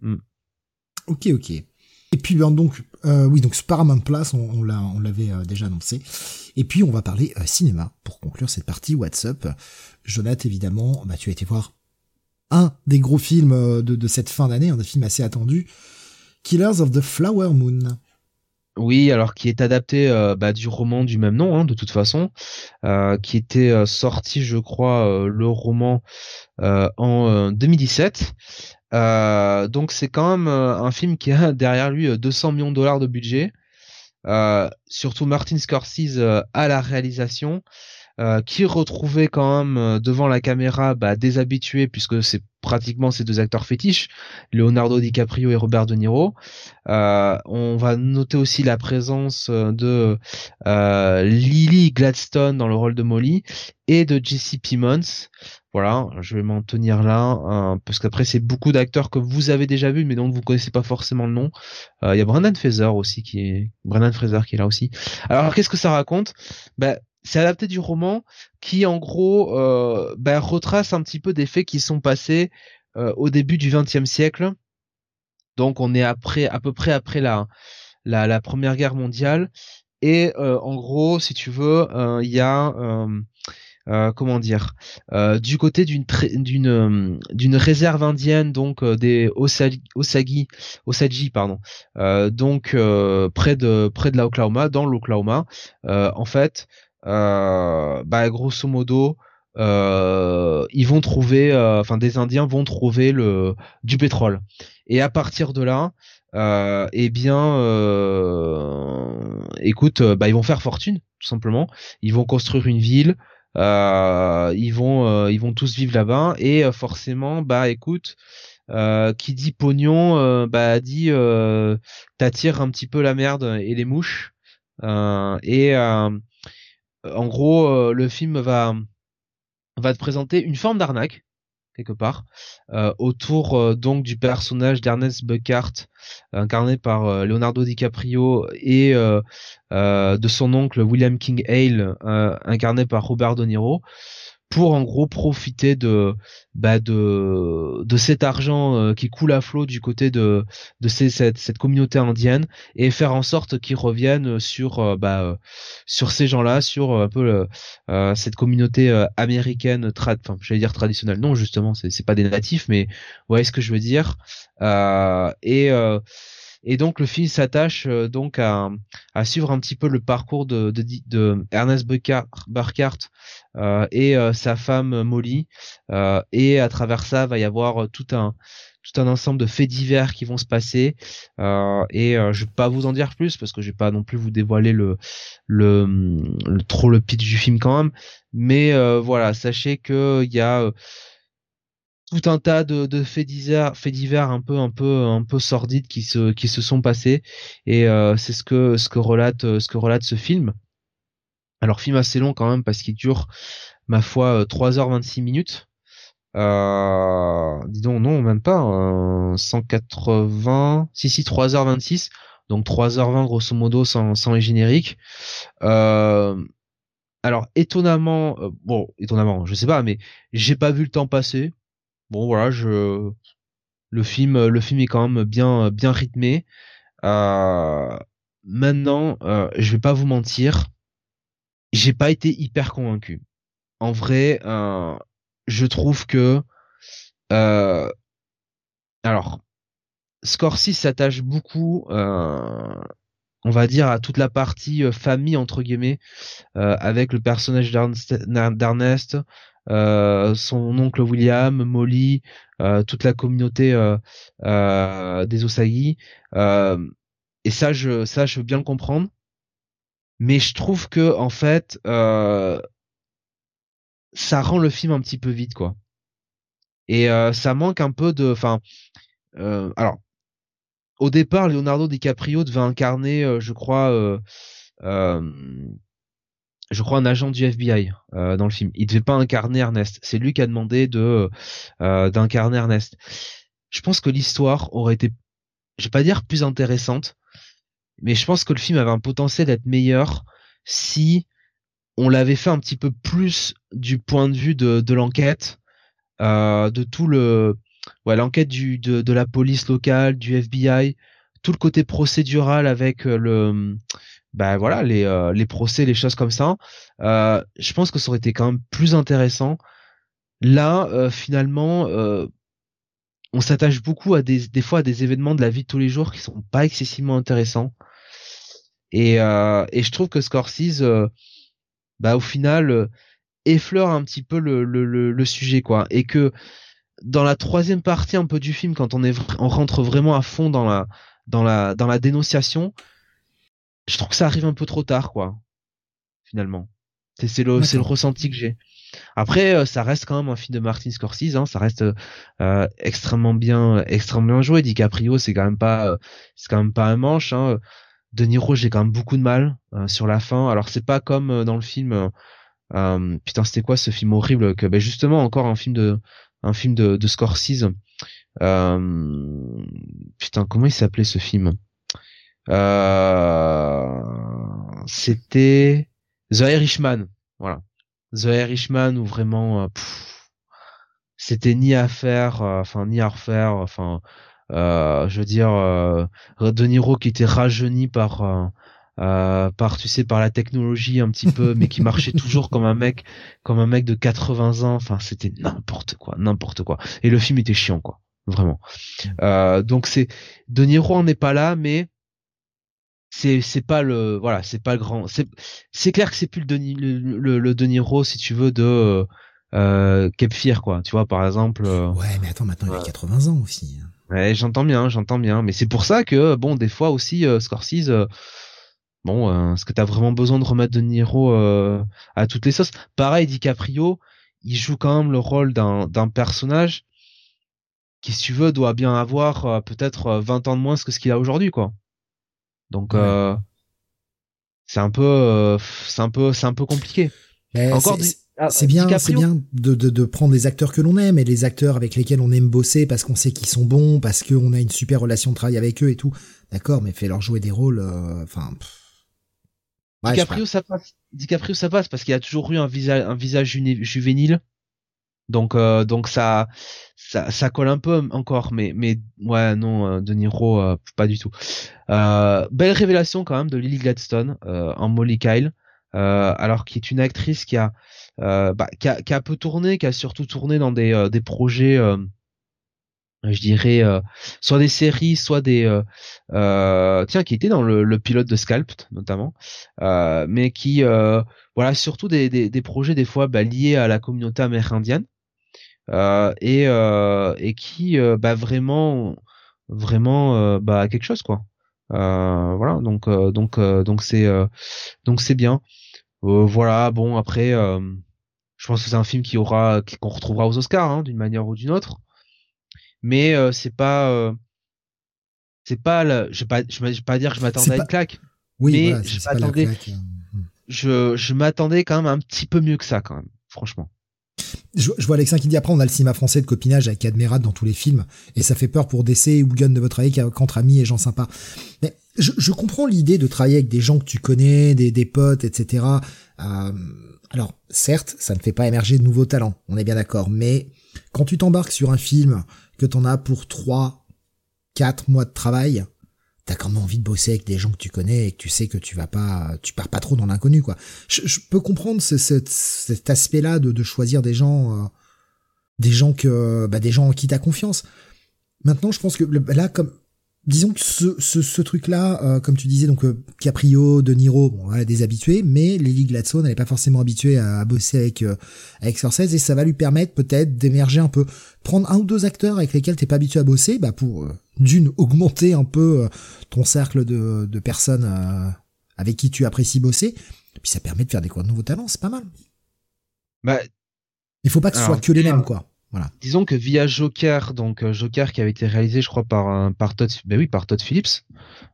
Mm. Ok, ok. Et puis ben, donc oui donc Paramount Place on, on l'a on l'avait déjà annoncé. Et puis on va parler cinéma pour conclure cette partie WhatsApp. Jonathan évidemment, bah tu as été voir un des gros films euh, de, cette fin d'année, un des films assez attendus, Killers of the Flower Moon. Oui, alors qui est adapté euh, bah, du roman du même nom, hein, de toute façon, euh, qui était sorti, je crois, le roman en 2017. donc c'est quand même un film qui a derrière lui 200 millions de dollars de budget. surtout Martin Scorsese à la réalisation. Euh, qui retrouvait quand même euh, devant la caméra bah, puisque c'est pratiquement ces deux acteurs fétiches, Leonardo DiCaprio et Robert De Niro. Euh, on va noter aussi la présence de Lily Gladstone dans le rôle de Molly et de Jesse Plemons. Voilà, je vais m'en tenir là parce qu'après c'est beaucoup d'acteurs que vous avez déjà vus mais dont vous connaissez pas forcément le nom. Il y a Brendan Fraser aussi qui est Fraser qui est là aussi. Alors qu'est-ce que ça raconte? Ben, c'est adapté du roman qui en gros euh, ben, retrace un petit peu des faits qui sont passés euh, au début du XXe siècle. Donc on est après à peu près après la la, la première guerre mondiale et euh, en gros si tu veux il y a comment dire du côté d'une d'une d'une réserve indienne donc des Osagi, Osagi Osagi pardon donc près de près de l'Oklahoma dans l'Oklahoma en fait euh, bah grosso modo, euh, ils vont trouver, euh, enfin des Indiens vont trouver le du pétrole. Et à partir de là, euh, eh bien, euh, écoute, bah ils vont faire fortune tout simplement. Ils vont construire une ville. Euh, ils vont, ils vont tous vivre là-bas et forcément, bah écoute. qui dit pognon, bah dit t'attires un petit peu la merde et les mouches. et en gros, euh, le film va te présenter une forme d'arnaque quelque part euh, autour euh, donc du personnage d'Ernest Buckhart incarné par Leonardo DiCaprio et de son oncle William King Hale incarné par Robert De Niro pour en gros profiter de bah de de cet argent euh, qui coule à flot du côté de de ces, cette, cette communauté indienne et faire en sorte qu'ils reviennent sur euh, bah euh, sur ces gens-là sur un peu cette communauté américaine trad enfin j'allais dire traditionnelle. Non justement c'est c'est pas des natifs mais ouais ce que je veux dire. Et et donc le film s'attache euh, donc à, à, suivre un petit peu le parcours de, de, de Ernest Burkhardt euh, et euh, sa femme Molly. Euh, et à travers ça, va y avoir tout un tout un ensemble de faits divers qui vont se passer et je vais pas vous en dire plus parce que je vais pas non plus vous dévoiler le le, le trop le pitch du film quand même mais voilà sachez que il y a tout un tas de, de faits divers, faits divers un peu un peu un peu sordides qui se qui se sont passés et euh, c'est ce que ce que relate ce que relate ce film. Alors film assez long quand même parce qu'il dure ma foi 3h26 minutes. Euh, dis donc, non, même pas. 180, si si, 3h26. Donc 3h20 grosso modo sans, sans les génériques. Euh, alors étonnamment, euh, bon, étonnamment, je sais pas, mais j'ai pas vu le temps passer. Bon voilà, je le film, le film est quand même bien bien rythmé. Euh, maintenant, euh, je vais pas vous mentir, j'ai pas été hyper convaincu. En vrai, euh, je trouve que euh, alors Scorsese s'attache beaucoup, euh, on va dire, à toute la partie euh, famille entre guillemets, euh, avec le personnage d'Ernest, son oncle William, Molly, toute la communauté des Osagi. et ça, je, ça, je veux bien le comprendre. Mais je trouve que en fait, ça rend le film un petit peu vite, quoi. Et ça manque un peu de, enfin, alors au départ, Leonardo DiCaprio devait incarner, euh, je crois, euh, euh, je crois un agent du FBI dans le film. Il devait pas incarner Ernest. C'est lui qui a demandé de d'incarner Ernest. Je pense que l'histoire aurait été, je vais pas dire plus intéressante, mais je pense que le film avait un potentiel d'être meilleur si on l'avait fait un petit peu plus du point de vue de, de l'enquête, de tout le ouais, l'enquête du de, de, la police locale, du FBI, tout le côté procédural avec euh, le bah voilà les euh, les procès, les choses comme ça. Euh, je pense que ça aurait été quand même plus intéressant. Là, euh, finalement, on s'attache beaucoup à des des fois à des événements de la vie de tous les jours qui sont pas excessivement intéressants. Et et je trouve que Scorsese, bah au final effleure un petit peu le, le, le, le sujet quoi et que dans la troisième partie un peu du film, quand on est on rentre vraiment à fond dans la dans la dans la dénonciation, je trouve que ça arrive un peu trop tard, quoi. Finalement, c'est le c'est le ressenti que j'ai. Après, euh, ça reste quand même un film de Martin Scorsese, hein, ça reste euh, extrêmement bien extrêmement bien joué. DiCaprio, c'est quand même pas euh, c'est quand même pas un manche. Hein. De Niro, j'ai quand même beaucoup de mal sur la fin. Alors c'est pas comme dans le film. putain, c'était quoi ce film horrible que ben justement encore un film de un film de, de Scorsese. Euh, putain, comment il s'appelait ce film? Euh, C'était The Irishman. Voilà, The Irishman où vraiment, euh, c'était ni à faire, enfin ni à refaire, enfin. je veux dire, De Niro qui était rajeuni par euh, par tu sais par la technologie un petit peu mais qui marchait toujours comme un mec comme un mec de 80 ans enfin c'était n'importe quoi n'importe quoi et le film était chiant quoi vraiment euh, donc c'est De Niro en est pas là mais c'est c'est pas le voilà c'est pas le grand c'est c'est clair que c'est plus le, le, le, si tu veux de euh, Fear quoi. Tu vois par exemple euh, ouais mais attends maintenant il a 80 ans aussi ouais j'entends bien j'entends bien. Mais c'est pour ça que bon des fois aussi euh, Scorsese Bon, euh, est-ce que t'as vraiment besoin de remettre De Niro euh, à toutes les sauces? Pareil, DiCaprio, il joue quand même le rôle d'un personnage qui, si tu veux, doit bien avoir euh, peut-être 20 ans de moins que ce qu'il a aujourd'hui, quoi. Donc, c'est un peu, c'est un peu, c'est un peu compliqué. Encore ah, c'est bien, c'est bien de, de, de, prendre les acteurs que l'on aime et les acteurs avec lesquels on aime bosser parce qu'on sait qu'ils sont bons, parce qu'on a une super relation de travail avec eux et tout. D'accord, mais fais leur jouer des rôles, enfin. DiCaprio, ça passe. DiCaprio, ça passe parce qu'il a toujours eu un visage, un visage juvénile. Donc, euh, donc ça, ça, ça colle un peu encore, mais, mais ouais, non, euh, De Niro, euh, pas du tout. belle révélation quand même de Lily Gladstone en Molly Kyle, alors qui est une actrice qui a, bah, qui a, qui a peu tourné, qui a surtout tourné dans des, des projets je dirais euh, soit des séries soit des euh, euh, tiens qui étaient dans le, le, pilote de Scalped notamment euh, mais qui euh, voilà surtout des, des, des, projets des fois bah, liés à la communauté amérindienne et et qui bah vraiment vraiment bah quelque chose quoi. Voilà donc donc donc c'est donc c'est bien. Voilà bon après je pense que c'est un film qui aura qu'on retrouvera aux Oscars hein, d'une manière ou d'une autre. Mais euh, c'est pas euh, c'est pas le, je vais pas je vais pas dire que je m'attendais à une claque oui, mais je m'attendais hein. je je m'attendais quand même un petit peu mieux que ça quand même franchement Je, je, vois Alexin qui dit après on a le cinéma français de copinage avec Admiral dans tous les films et ça fait peur pour DC ou Gun de votre avis qu'entre amis et gens sympas. Mais je, je comprends l'idée de travailler avec des gens que tu connais, des, des potes, etc. Euh, alors certes, ça ne fait pas émerger de nouveaux talents, on est bien d'accord, mais quand tu t'embarques sur un film que t'en as pour trois, quatre mois de travail, t'as quand même envie de bosser avec des gens que tu connais et que tu sais que tu vas pas, tu pars pas trop dans l'inconnu, quoi. Je, peux comprendre ce, cet aspect-là de, de, choisir des gens, euh, des gens que, bah, des gens en qui t'as confiance. Maintenant, je pense que là, comme disons que ce, ce, ce truc-là, euh, comme tu disais, donc euh, Caprio, De Niro, bon, voilà, des habitués, mais Lily Gladstone, n'est pas forcément habituée à, bosser avec euh, avec Scorsese et ça va lui permettre peut-être d'émerger un peu, prendre un ou deux acteurs avec lesquels t'es pas habitué à bosser, bah pour euh, d'une augmenter un peu ton cercle de, de personnes avec qui tu apprécies bosser, puis ça permet de faire des quoi de nouveaux talents, c'est pas mal. Bah, il faut pas que ce soit que les mêmes quoi. Disons que via Joker, donc euh, Joker qui avait été réalisé, je crois, par par Todd, ben oui, par Todd Phillips,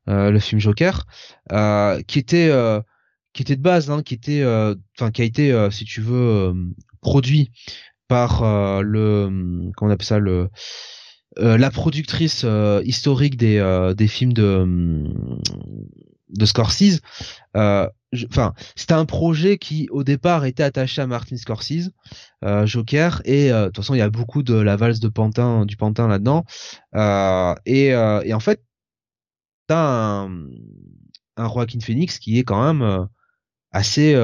euh, le film Joker, euh, qui était qui était de base, hein, qui était, enfin, qui a été, si tu veux, produit par le, comment on appelle ça, le la productrice historique des des films de de Scorsese. Euh, enfin, c'était un projet qui au départ était attaché à Martin Scorsese, euh, Joker, et euh, de toute façon il y a beaucoup de la valse de Pantin, du Pantin là-dedans, euh, et, et en fait t'as un, un Joaquin Phoenix qui est quand même assez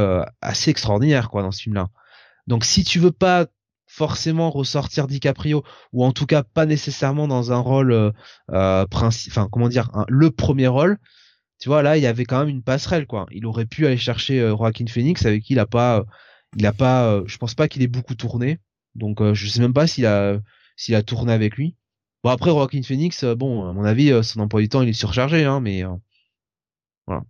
assez extraordinaire quoi dans ce film-là. Donc si tu veux pas forcément ressortir DiCaprio ou en tout cas pas nécessairement dans un rôle euh, enfin comment dire le premier rôle tu vois là il y avait quand même une passerelle quoi. Il aurait pu aller chercher euh, Phoenix avec qui il a pas il a pas euh, je pense pas qu'il ait beaucoup tourné. Donc euh, je sais même pas s'il a s'il a tourné avec lui. Bon après Joaquin Phoenix bon à mon avis son emploi du temps il est surchargé hein mais voilà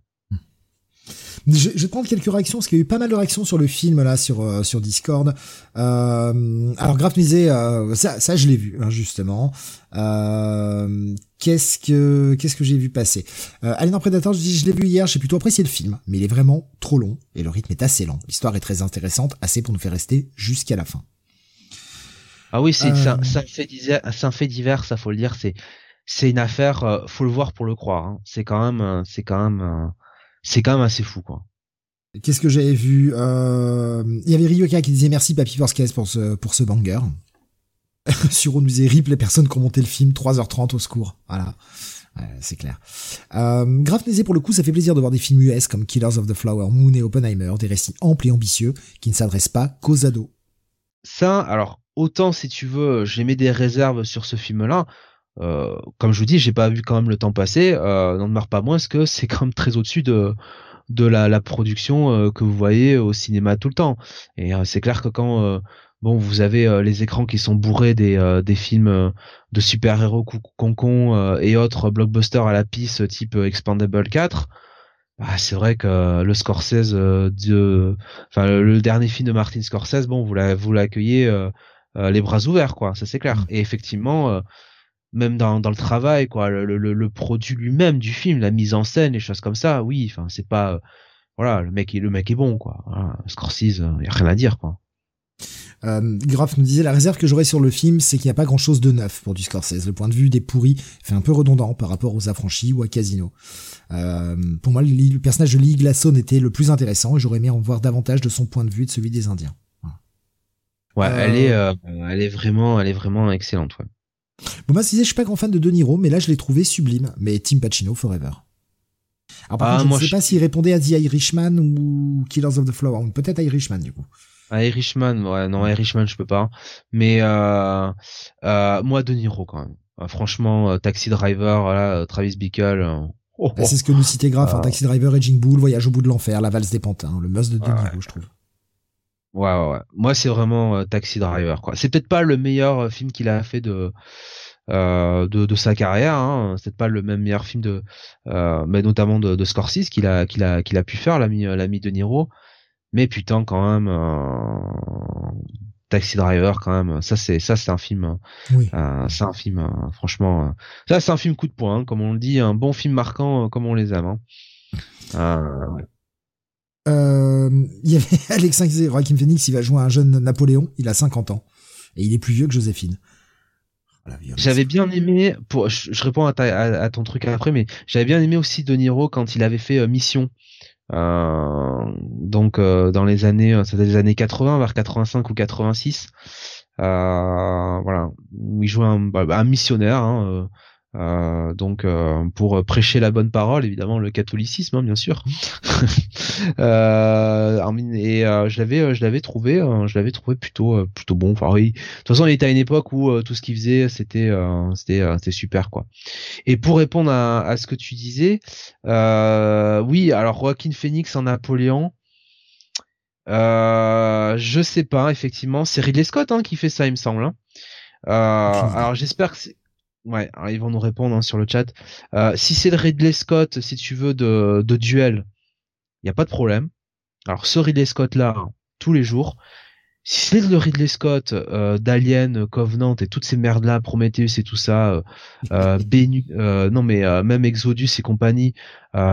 je, je, vais prendre quelques réactions parce qu'il y a eu pas mal de réactions sur le film là sur euh, sur Discord. Euh, alors Graf disait euh, ça, ça je l'ai vu hein, justement. Euh, qu'est-ce que qu'est-ce que j'ai vu passer? Euh, Alien Predator, je dis je l'ai vu hier, j'ai plutôt apprécié le film, mais il est vraiment trop long et le rythme est assez lent. L'histoire est très intéressante, assez pour nous faire rester jusqu'à la fin. Ah oui, c'est ça fait divers, ça fait divers, ça faut le dire, c'est c'est une affaire, faut le voir pour le croire. Hein. C'est quand même, c'est quand même c'est quand même assez fou, quoi. Qu'est-ce que j'avais vu euh... Il y avait Ryoka qui disait merci Papy Forsquez pour ce, pour ce banger. Sur on nous disait rip les personnes qui ont monté le film, 3h30 au secours. Voilà. c'est clair. Euh, Graf pour le coup, ça fait plaisir de voir des films US comme Killers of the Flower Moon et Oppenheimer, des récits amples et ambitieux qui ne s'adressent pas qu'aux ados. Ça, alors, autant si tu veux, j'ai mis des réserves sur ce film-là, euh, comme je vous dis, j'ai pas vu quand même le temps passer. Euh, N'en demeure pas moins que c'est quand même très au-dessus de de la, la production euh, que vous voyez au cinéma tout le temps. Et euh, c'est clair que quand bon vous avez les écrans qui sont bourrés des des films de super-héros concon et autres blockbusters à la piste type Expandable 4 bah, c'est vrai que le Scorsese de enfin le, dernier film de Martin Scorsese bon vous vous l'accueillez les bras ouverts quoi ça c'est clair mmh. et effectivement même dans, dans le travail quoi le, le, le produit lui-même du film la mise en scène les choses comme ça oui enfin c'est pas euh, voilà le mec le mec est bon quoi voilà, Scorsese il euh, y a rien à dire quoi euh, Graf nous disait la réserve que j'aurais sur le film, c'est qu'il n'y a pas grand chose de neuf pour du Scorsese. Le point de vue des pourris fait un peu redondant par rapport aux affranchis ou à Casino. Euh, pour moi, le, personnage de Lee Glasson était le plus intéressant et j'aurais aimé en voir davantage de son point de vue et de celui des Indiens. Ouais, elle est, elle est vraiment, elle est vraiment excellente. Ouais. Bon, moi, je je suis pas grand fan de De Niro, mais là, je l'ai trouvé sublime. Mais Tim Pacino, forever. Alors, par ah, contre, je ne sais pas s'il répondait à The Irishman ou Killers of the Flower. Peut-être Irishman, du coup. Ah, Irishman, ouais, non, Irishman, je peux pas. Mais, euh, euh, moi, De Niro, quand même. Euh, franchement, Taxi Driver, voilà, Travis Bickle. Oh, bah, c'est ce que nous citait Graf, hein, Taxi Driver, Raging Bull, Voyage au bout de l'enfer, La valse des pantins, le must de De Niro, je trouve. Ouais, ouais, ouais. Moi, c'est vraiment euh, Taxi Driver, quoi. C'est peut-être pas le meilleur euh, film qu'il a fait de, euh, de, de, sa carrière. Hein. C'est peut-être pas le même meilleur film de, euh, mais notamment de, de Scorsese qu'il a, qu'il a, qu'il a pu faire, l'ami, l'ami de Niro. Mais putain, quand même, Taxi Driver, quand même. Ça, c'est, ça, c'est un film. Oui. c'est un film, franchement. ça, c'est un film coup de poing, hein, comme on le dit, un bon film marquant, comme on les aime. Hein. ouais. Euh, il y avait Alex qui disait Joaquin Phoenix, il va jouer un jeune Napoléon, il a 50 ans. Et il est plus vieux que Joséphine. J'avais bien aimé, je, réponds à, ton truc après, mais j'avais bien aimé aussi De Niro quand il avait fait euh, Mission. Euh, donc euh, dans les années, c'était les années 80, vers 85 ou 86. voilà, où il jouait un, bah, un missionnaire. Hein, euh, donc euh, pour prêcher la bonne parole, évidemment le catholicisme, hein, bien sûr. euh, et euh, je l'avais, je l'avais trouvé, je l'avais trouvé plutôt, plutôt bon. Enfin oui, de toute façon, il était à une époque où tout ce qu'il faisait, c'était, c'était, c'était super quoi. Et pour répondre à, à ce que tu disais, oui, alors Joaquin Phoenix en Napoléon. Euh, je sais pas, effectivement, c'est Ridley Scott hein, qui fait ça, il me semble. Hein. Euh, alors j'espère que c'est Ouais, ils vont nous répondre hein, sur le chat. Euh, si c'est le Ridley Scott, si tu veux, de, de duel, il n'y a pas de problème. Alors ce Ridley Scott là, tous les jours. Si c'est le Ridley Scott euh, d'Alien, Covenant et toutes ces merdes là, Prometheus et tout ça, euh, euh, euh non mais même Exodus et compagnie,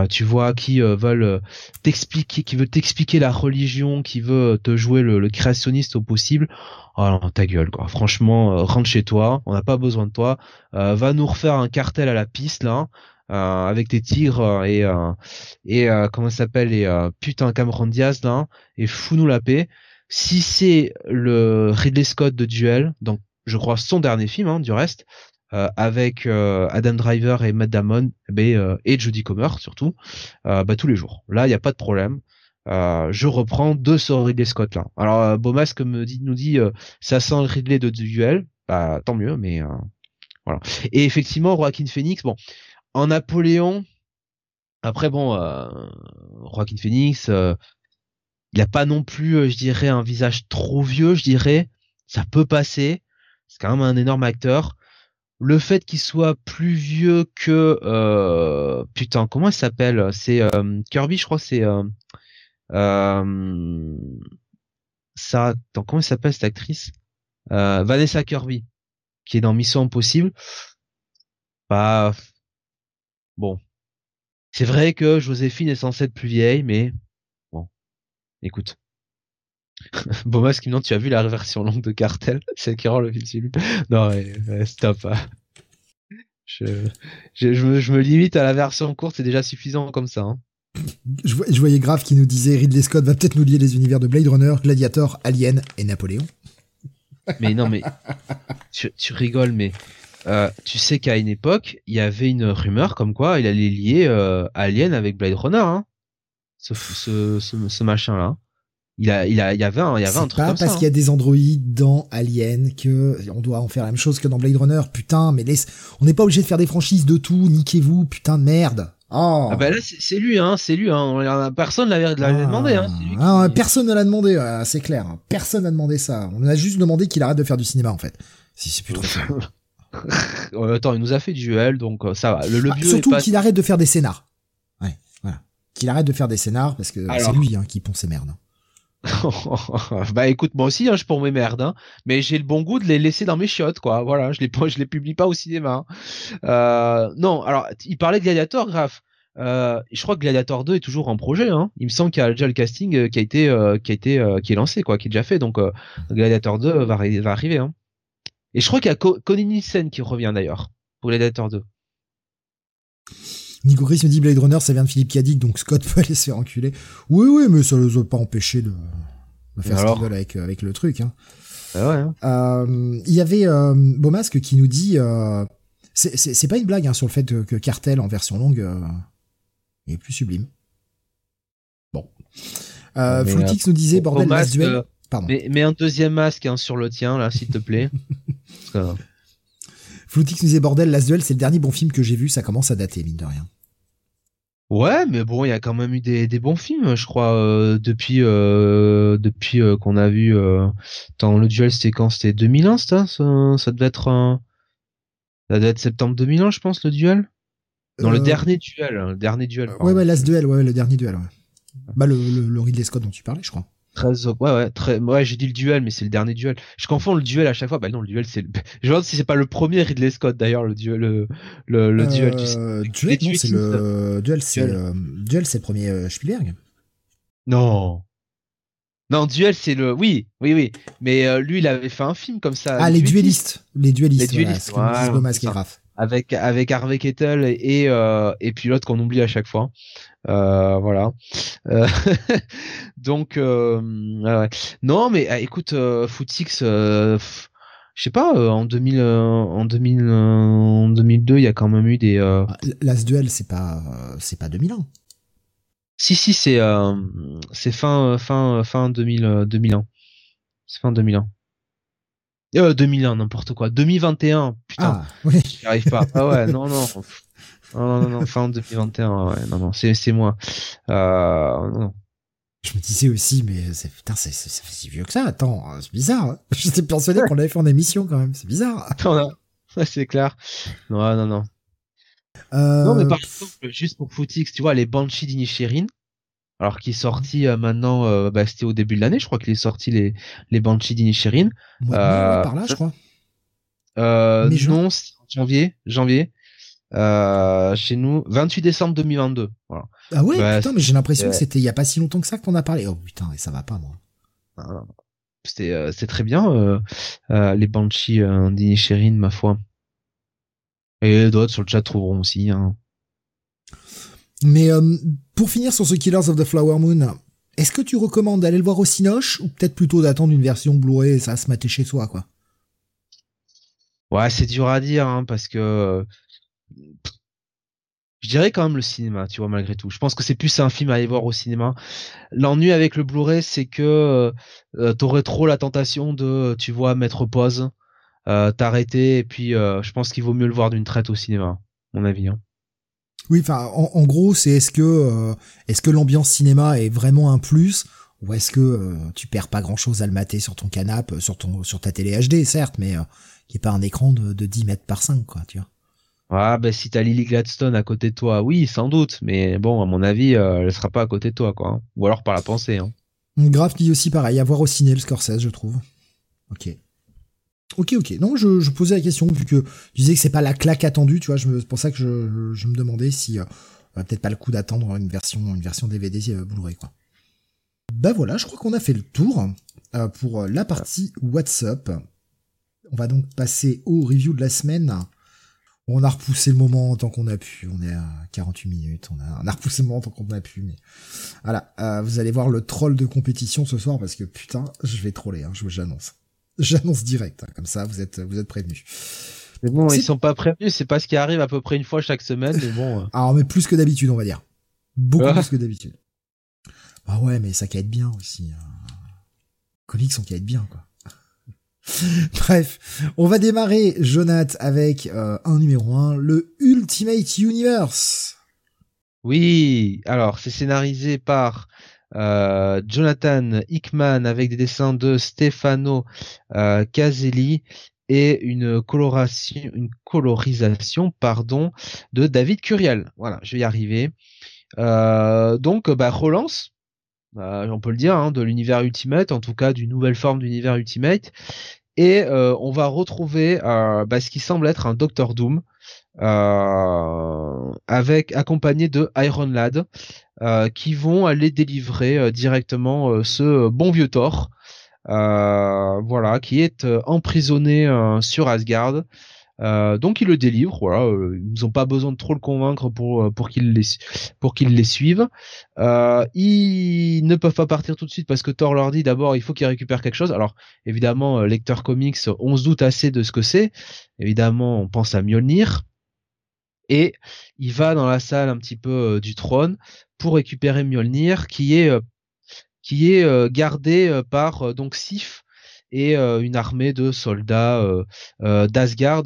tu vois, qui veulent t'expliquer, qui veut t'expliquer la religion, qui veut te jouer le, le créationniste au possible. Oh non, ta gueule quoi. Franchement, rentre chez toi, on n'a pas besoin de toi. va nous refaire un cartel à la piste là. Euh, avec tes tigres et euh, et comment ça s'appelle et putain Cameron Diaz là et fous-nous la paix si c'est le Ridley Scott de Duel, donc je crois son dernier film, hein, du reste, euh, avec euh, Adam Driver et Matt Damon, eh ben, euh, et Jodie Comer surtout, bah, tous les jours. Là, il n'y a pas de problème. je reprends deux ce Ridley Scott là. Alors Beaumasque me dit, nous dit ça sent le Ridley de Duel, bah tant mieux, mais voilà. Et effectivement, Joaquin Phoenix, bon, en Napoléon, après bon, Joaquin Phoenix, il a pas non plus, euh, je dirais, un visage trop vieux, je dirais. Ça peut passer. C'est quand même un énorme acteur. Le fait qu'il soit plus vieux que euh, putain, comment il s'appelle? C'est euh, Kirby, je crois. C'est euh, ça. Attends, comment elle s'appelle cette actrice? Vanessa Kirby, qui est dans Mission Impossible. Bah bon, c'est vrai que Joséphine est censée être plus vieille, mais Écoute. Bomas qui me demande tu as vu la version longue de Cartel? Celle qui rend le film non stop hein. je, je, me, limite à la version courte c'est déjà suffisant comme ça hein. je, voyais Grave qui nous disait Ridley Scott va peut-être nous lier les univers de Blade Runner Gladiator Alien et Napoléon mais non mais tu, rigoles mais euh, tu sais qu'à une époque il y avait une rumeur comme quoi il allait lier euh, Alien avec Blade Runner hein ce, ce, ce, machin là. Il a, il a, il y avait un, il y avait un truc pas parce qu'il y a des androïdes dans Alien que on doit en faire la même chose que dans Blade Runner. Putain, mais laisse, on n'est pas obligé de faire des franchises de tout. Niquez-vous, putain de merde. Oh. Ah bah là c'est lui hein, c'est lui hein. Personne l'avait ah. demandé hein. Ah, personne ne l'a demandé, c'est clair. Personne n'a demandé ça. On a juste demandé qu'il arrête de faire du cinéma en fait. Si c'est plus trop. Attends, il nous a fait du duel donc euh, ça va. Le, le bah, surtout qu'il arrête de faire des scénars qu'il arrête de faire des scénars parce que c'est lui hein, qui pond ses merdes. bah écoute moi aussi hein, je ponds mes merdes hein. mais j'ai le bon goût de les laisser dans mes chiottes quoi voilà je les je les publie pas au cinéma hein. euh, non alors il parlait de Gladiator grave euh, je crois que Gladiator 2 est toujours en projet hein. il me semble qu'il y a déjà le casting euh, qui a été euh, qui a été qui est lancé quoi qui est déjà fait donc Gladiator 2 va, va arriver hein. et je crois qu'il y a Connie Nielsen qui revient d'ailleurs pour Gladiator 2 Nico Chris me dit Blade Runner, ça vient de Philippe Cadic, donc Scott peut aller se faire enculer. Oui, oui, mais ça ne les a pas empêchés de, faire ce qu'ils veulent avec, avec le truc. Hein. Ah ouais, hein. euh, il y avait euh, Beaumasque qui nous dit, euh, c'est pas une blague hein, sur le fait que Cartel en version longue euh, est plus sublime. Bon. Euh, Floutix nous disait, bordel, Last Duel. Pardon. Mais, un deuxième masque hein, sur le tien, là, s'il te plaît. Floutix nous disait, bordel, Last Duel, c'est le dernier bon film que j'ai vu, ça commence à dater, mine de rien. Ouais, mais bon, il y a quand même eu des, des bons films, je crois, euh, depuis euh, depuis euh, qu'on a vu. dans le duel, c'était quand? C'était 2001, ça, ça, devait être ça devait être septembre 2001, je pense, le duel? Dans le dernier duel, le dernier duel. Ouais, ouais, Last Duel, ouais, le dernier duel. Ouais. Bah le, le, le Ridley Scott dont tu parlais, je crois. Très, ouais, ouais, très, ouais, j'ai dit le duel, mais c'est le dernier duel. Je confonds le duel à chaque fois. Bah non, le duel, c'est le... Je me demande si c'est pas le premier Ridley Scott, d'ailleurs, le duel, le, le, le duel. Euh, duel, non, c'est le, duel, c'est, euh, duel, c'est le premier euh, Spielberg. Non. Non, Duel, c'est le. Oui, oui, oui. Mais lui, il avait fait un film comme ça. Ah, les duellistes. Les duellistes. Les duellistes. Voilà, avec avec Harvey Kettle et euh, et puis l'autre qu'on oublie à chaque fois. Euh, voilà. Euh, donc euh, ouais. non mais ah, écoute euh, Footix je sais pas en 2000 en 2000 en 2002 il y a quand même eu des ah, Last Duel c'est pas c'est pas 2001. Si si c'est c'est fin fin fin 2000 2001. C'est fin 2001. Euh, 2001, n'importe quoi. 2021, putain. Ah, oui. J'y arrive pas. Ah ouais, non, non. Non, non, non, fin 2021, ouais, non, non, c'est, c'est moi. Euh, non. Je me disais aussi, mais c'est, putain, c'est, c'est, ça fait si vieux que ça. Attends, c'est bizarre. Hein. J'étais persuadé qu'on l'avait fait en émission quand même. C'est bizarre. Non, non. c'est clair. Non, non, non. Euh... Non, mais par exemple, juste pour Footix, tu vois, les Banshee d'Inisherin, alors qui est sorti euh, maintenant, euh, bah, c'était au début de l'année, je crois qu'il est sorti les les Banshee d'Inisherin. Ouais, euh, par là, je crois. Euh, non, janvier, janvier. Euh, chez nous, 28 décembre 2022. Voilà. Ah ouais, bah, putain, mais j'ai l'impression que c'était il y a pas si longtemps que ça qu'on a parlé. Oh putain, et ça va pas moi. C'était c'était très bien les Banshee d'Inisherin, ma foi. Et d'autres sur le chat trouveront aussi. Hein. Mais euh, pour finir sur ce Killers of the Flower Moon, est-ce que tu recommandes d'aller le voir au Cinoche ou peut-être plutôt d'attendre une version Blu-ray et ça se mater chez soi, quoi? Ouais, c'est dur à dire, hein, parce que je dirais quand même le cinéma, tu vois, malgré tout. Je pense que c'est plus un film à aller voir au cinéma. L'ennui avec le Blu-ray, c'est que euh, t'aurais trop la tentation de, tu vois, mettre pause, euh, t'arrêter, et puis je pense qu'il vaut mieux le voir d'une traite au cinéma, mon avis. Hein. Oui, enfin, en, gros, c'est est-ce que euh, est-ce que l'ambiance cinéma est vraiment un plus ou est-ce que euh, tu perds pas grand-chose à le mater sur ton canapé, sur ton sur ta télé HD, certes, mais euh, qui est pas un écran de, de 10 mètres par 5, quoi, tu vois. Ah ben si t'as Lily Gladstone à côté de toi, oui, sans doute, mais bon, à mon avis, elle sera pas à côté de toi, quoi. Hein. Ou alors par la pensée. Hein. Grave dit aussi pareil, à voir au ciné le Scorsese, je trouve. Ok. Ok, ok. Non, je, posais la question vu que tu disais que c'est pas la claque attendue, tu vois. C'est pour ça que je, me demandais si euh, peut-être pas le coup d'attendre une version, une version DVD euh, Blu-ray, quoi. Bah voilà, je crois qu'on a fait le tour euh, pour la partie WhatsApp. On va donc passer au review de la semaine. On a repoussé le moment tant qu'on a pu. On est à 48 minutes. On a, repoussé le moment tant qu'on a pu. Mais voilà, euh, vous allez voir le troll de compétition ce soir parce que putain, je vais troller. Hein, je j'annonce. J'annonce direct, hein, comme ça vous êtes vous êtes prévenus. Mais bon, ils sont pas prévenus, c'est pas ce qui arrive à peu près une fois chaque semaine, mais bon. Euh. Alors mais plus que d'habitude, on va dire. Beaucoup plus que d'habitude. Ah ouais, mais ça être bien aussi. Hein. Comics sont être bien quoi. Bref, on va démarrer, Jonath, avec euh, un numéro 1, le Ultimate Universe. Oui, alors c'est scénarisé par euh, Jonathan Hickman avec des dessins de Stefano euh, Caselli et une coloration, colorisation, pardon, de David Curiel. Voilà, je vais y arriver. Euh, donc, bah, relance, on peut le dire, hein, de l'univers Ultimate, en tout cas d'une nouvelle forme d'univers Ultimate. Et on va retrouver bah, ce qui semble être un Doctor Doom, accompagné de Iron Lad qui vont aller délivrer euh, directement ce bon vieux Thor voilà qui est emprisonné sur Asgard donc ils le délivrent, voilà, ils n'ont pas besoin de trop le convaincre pour pour qu'ils les pour qu'ils les suivent. ils ne peuvent pas partir tout de suite parce que Thor leur dit d'abord il faut qu'ils récupèrent quelque chose. Alors évidemment lecteur comics, on se doute assez de ce que c'est. Évidemment, on pense à Mjolnir et il va dans la salle un petit peu euh, du trône pour récupérer Mjolnir qui est euh, qui est euh, gardé par donc Sif et une armée de soldats d'Asgard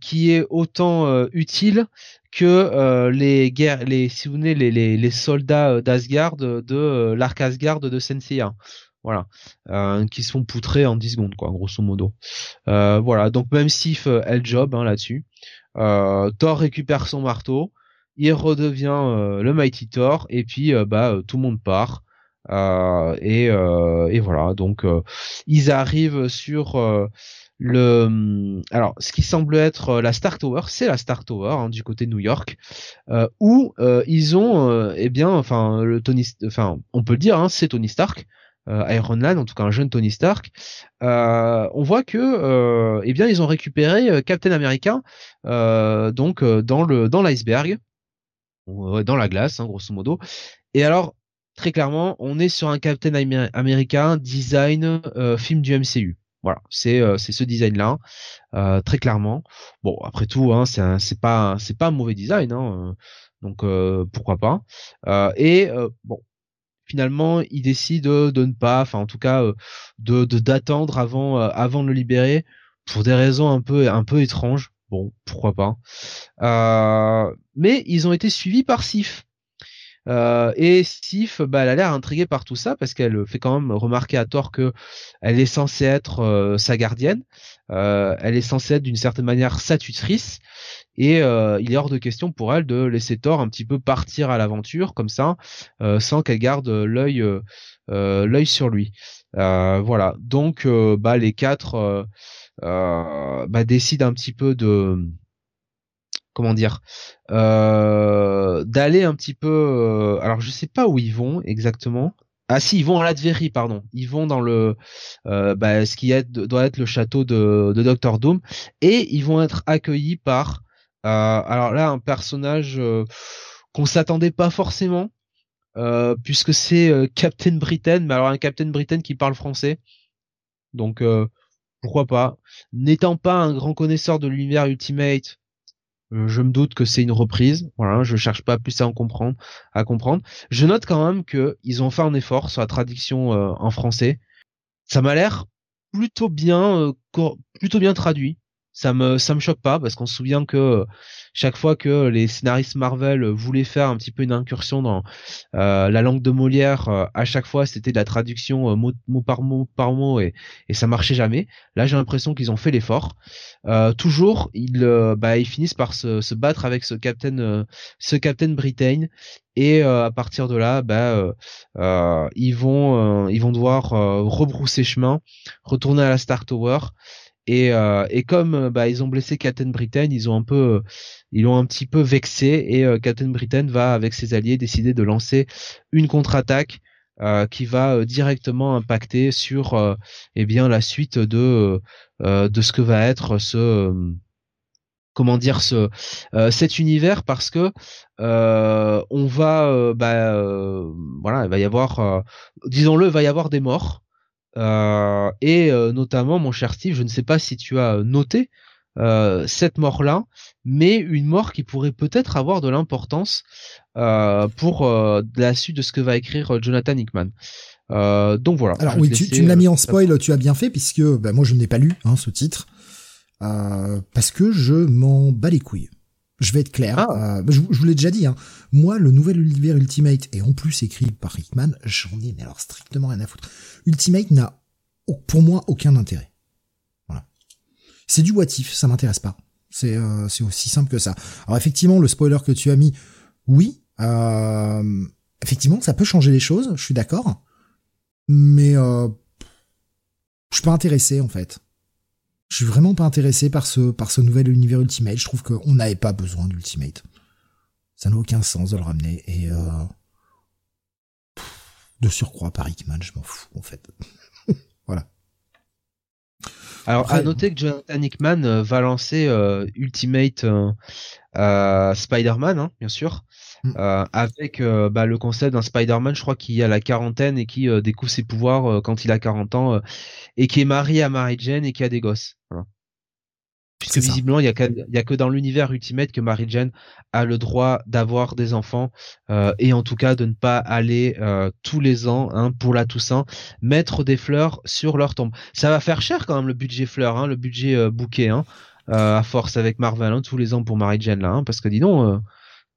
qui est autant utile que les guerres les si vous voulez les, les, les soldats d'Asgard de l'arc Asgard de Senseiya voilà, qui sont poutrés en 10 secondes, quoi, grosso modo. voilà, donc même Sif elle job hein, là-dessus. Euh, Thor récupère son marteau, il redevient euh, le Mighty Thor et puis euh, bah tout le monde part. et, et voilà, donc ils arrivent sur le alors ce qui semble être la Stark Tower, c'est la Stark Tower hein, du côté de New York, euh, où euh, ils ont euh, eh bien enfin le Tony, enfin on peut le dire, hein, c'est Tony Stark. Iron Man, en tout cas un jeune Tony Stark, on voit que eh bien ils ont récupéré Captain America donc dans le dans l'iceberg, dans la glace hein, grosso modo. Et alors très clairement, on est sur un Captain America design film du MCU. Voilà, c'est euh, ce design là, euh, très clairement. Bon, après tout, hein, c'est pas c'est pas un mauvais design, hein, euh, donc pourquoi pas. et bon, finalement, il décide de ne pas, enfin en tout cas, de d'attendre avant avant de le libérer pour des raisons un peu un peu étranges. Bon, pourquoi pas. mais ils ont été suivis par Sif. Euh, et Sif, bah, elle a l'air intriguée par tout ça parce qu'elle fait quand même remarquer à tort que elle est censée être euh, sa gardienne. Euh, elle est censée être d'une certaine manière sa tutrice et il est hors de question pour elle de laisser Thor un petit peu partir à l'aventure comme ça sans qu'elle garde l'œil l'œil sur lui. voilà. Donc bah les quatre bah, décident un petit peu de comment dire euh, d'aller un petit peu euh, alors je sais pas où ils vont exactement. Ah si ils vont à Latverie pardon. Ils vont dans le euh, bah, ce qui est, doit être le château de, de Doctor Doom. Et ils vont être accueillis par alors là un personnage qu'on s'attendait pas forcément puisque c'est Captain Britain mais alors un Captain Britain qui parle français. Donc pourquoi pas n'étant pas un grand connaisseur de l'univers Ultimate euh, je me doute que c'est une reprise. Voilà, je cherche pas plus à en comprendre, à comprendre. Je note quand même que ils ont fait un effort sur la traduction euh, en français. Ça m'a l'air plutôt bien, euh, plutôt bien traduit ça me ça me choque pas parce qu'on se souvient que chaque fois que les scénaristes Marvel voulaient faire un petit peu une incursion dans euh, la langue de Molière, euh, à chaque fois c'était de la traduction euh, mot, par mot par mot et, et ça marchait jamais. Là j'ai l'impression qu'ils ont fait l'effort. toujours ils bah ils finissent par se, se battre avec ce Captain ce Captain Britain et à partir de là bah ils vont ils vont devoir rebrousser chemin, retourner à la Star Tower et, euh, et comme euh, bah, ils ont blessé Captain Britain, ils ont un peu, ils ont un petit peu vexé et euh, Captain Britain va avec ses alliés décider de lancer une contre-attaque euh, qui va directement impacter sur eh bien la suite de de ce que va être ce comment dire ce cet univers parce que on va bah voilà il va y avoir disons-le il va y avoir des morts euh, et euh, notamment, mon cher Steve, je ne sais pas si tu as noté euh, cette mort-là, mais une mort qui pourrait peut-être avoir de l'importance pour la suite de ce que va écrire Jonathan Hickman. donc voilà. Alors oui, tu, me l'as mis en spoil, tu as bien fait, puisque bah, moi je n'ai pas lu hein, ce titre, parce que je m'en bats les couilles. Je vais être clair. Ah. je, vous l'ai déjà dit. Hein. Moi, le nouvel univers Ultimate et en plus écrit par Hickman, j'en ai mais alors strictement rien à foutre. Ultimate n'a pour moi aucun intérêt. Voilà. C'est du what if, ça m'intéresse pas. C'est euh, c'est aussi simple que ça. Alors effectivement, le spoiler que tu as mis, oui, euh, effectivement, ça peut changer les choses. Je suis d'accord, mais euh, je suis pas intéressé en fait. Je suis vraiment pas intéressé par ce par ce nouvel univers Ultimate. Je trouve qu'on n'avait pas besoin d'Ultimate. Ça n'a aucun sens de le ramener et euh, de surcroît par Hickman, je m'en fous en fait. voilà. Alors à noter que Jonathan Hickman euh, va lancer euh, Ultimate euh, Spider-Man, hein, bien sûr, mm. avec bah, le concept d'un Spider-Man, je crois qu'il a la quarantaine et qui découvre ses pouvoirs quand il a 40 ans et qui est marié à Mary Jane et qui a des gosses. Voilà. Puisque visiblement, il y a, a que dans l'univers Ultimate que Mary Jane a le droit d'avoir des enfants euh, et en tout cas de ne pas aller euh, tous les ans hein, pour la Toussaint mettre des fleurs sur leur tombe. Ça va faire cher quand même le budget fleurs, hein, le budget euh, bouquet, hein, à force avec Marvel tous les ans pour Mary Jane là, parce que dis donc.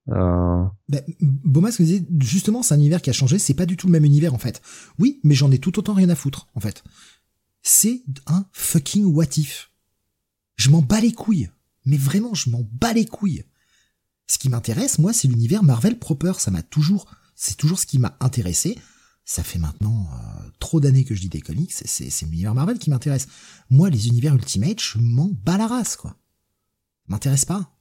Euh... Ben, Bomas me disait justement c'est un univers qui a changé, c'est pas du tout le même univers en fait. Oui, mais j'en ai tout autant rien à foutre en fait. C'est un fucking what if. Je m'en bats les couilles. Mais vraiment, je m'en bats les couilles. Ce qui m'intéresse, moi, c'est l'univers Marvel proper. Ça m'a toujours, c'est toujours ce qui m'a intéressé. ça fait maintenant euh, trop d'années que je lis des comics, c'est l'univers Marvel qui m'intéresse. Moi, les univers Ultimate, je m'en bats la race, quoi. M'intéresse pas.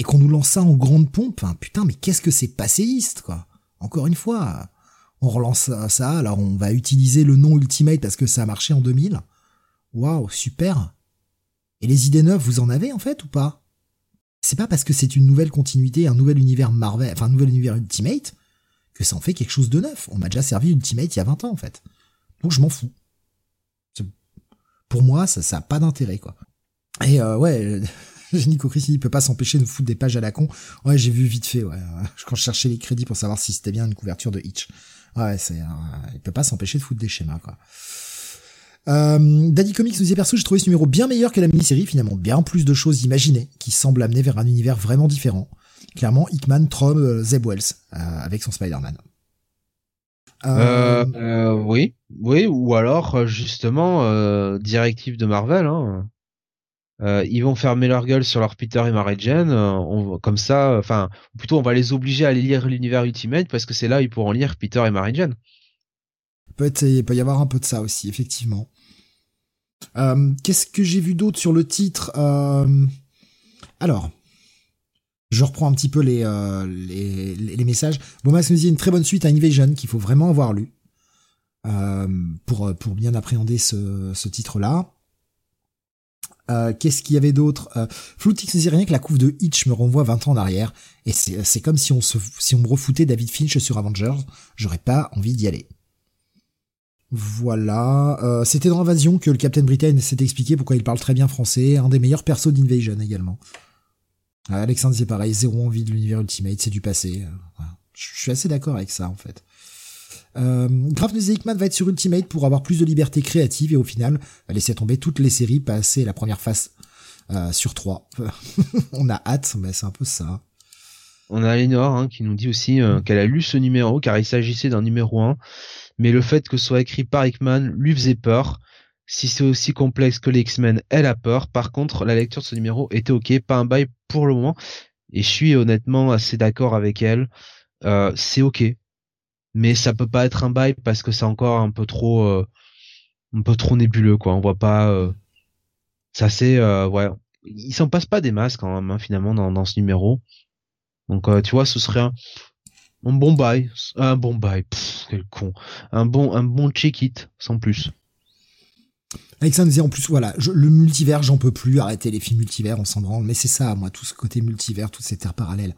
Et qu'on nous lance ça en grande pompe, hein, putain, mais qu'est-ce que c'est passéiste, quoi. Encore une fois, on relance ça, alors on va utiliser le nom Ultimate parce que ça a marché en 2000. Waouh, super. Et les idées neuves, vous en avez en fait ou pas? C'est pas parce que c'est une nouvelle continuité, un nouvel univers Marvel, enfin un nouvel univers Ultimate, que ça en fait quelque chose de neuf. On m'a déjà servi Ultimate il y a 20 ans en fait. Donc je m'en fous. Pour moi, ça, ça a pas d'intérêt quoi. Et euh, ouais, Nico Chris, il peut pas s'empêcher de foutre des pages à la con. Ouais, j'ai vu vite fait, ouais. Quand je cherchais les crédits pour savoir si c'était bien une couverture de Hitch. Ouais, c'est, euh, il peut pas s'empêcher de foutre des schémas. Euh, Daddy Comics nous dit perso, j'ai trouvé ce numéro bien meilleur que la mini-série, finalement, bien plus de choses imaginées, qui semblent amener vers un univers vraiment différent. Clairement, Hickman trompe euh, Zeb Wells, euh, avec son Spider-Man. Euh, oui, oui, ou alors justement directive de Marvel. Hein. Euh, ils vont fermer leur gueule sur leur Peter et Mary Jane. on, comme ça, enfin, plutôt on va les obliger à aller lire l'univers Ultimate parce que c'est là où ils pourront lire Peter et Mary Jane. Peut il peut y avoir un peu de ça aussi, effectivement. Euh, Qu'est-ce que j'ai vu d'autre sur le titre euh, Alors, je reprends un petit peu les, euh, les, messages. Bon, nous dit une très bonne suite à Invasion qu'il faut vraiment avoir lu euh, pour, pour bien appréhender ce, ce titre-là. Euh, Qu'est-ce qu'il y avait d'autre? Euh, Floutix ne dit rien que la couve de Hitch me renvoie 20 ans en arrière. Et c'est comme si on, me refoutait David Finch sur Avengers. J'aurais pas envie d'y aller. Voilà. Euh, C'était dans Invasion que le Captain Britain s'est expliqué pourquoi il parle très bien français. Un des meilleurs persos d'Invasion également. Euh, Alexandre c'est pareil, zéro envie de l'univers Ultimate, c'est du passé. Je suis assez d'accord avec ça en fait. Euh, Graf Hickman va être sur Ultimate pour avoir plus de liberté créative et au final va laisser tomber toutes les séries, passer la première phase euh, sur trois. On a hâte, mais c'est un peu ça. On a Lénore hein, qui nous dit aussi euh, qu'elle a lu ce numéro car il s'agissait d'un numéro 1 mais le fait que ce soit écrit par Hickman lui faisait peur. Si c'est aussi complexe que les X-Men, elle a peur. Par contre, la lecture de ce numéro était ok, pas un bail pour le moment. Et je suis honnêtement assez d'accord avec elle. Euh, c'est ok, mais ça peut pas être un bail parce que c'est encore un peu trop, euh, un peu trop nébuleux quoi. On voit pas. Euh, ça c'est euh, ouais. Il s'en passe pas des masses quand hein, finalement dans, dans ce numéro. Donc euh, tu vois, ce serait un, bon bail, un bon bail, quel con, un bon, un bon check it, sans plus. Alexandre disait en plus, voilà, le multivers, j'en peux plus, arrêter les films multivers, on s'en branle, mais c'est ça, moi, tout ce côté multivers, toutes ces terres parallèles.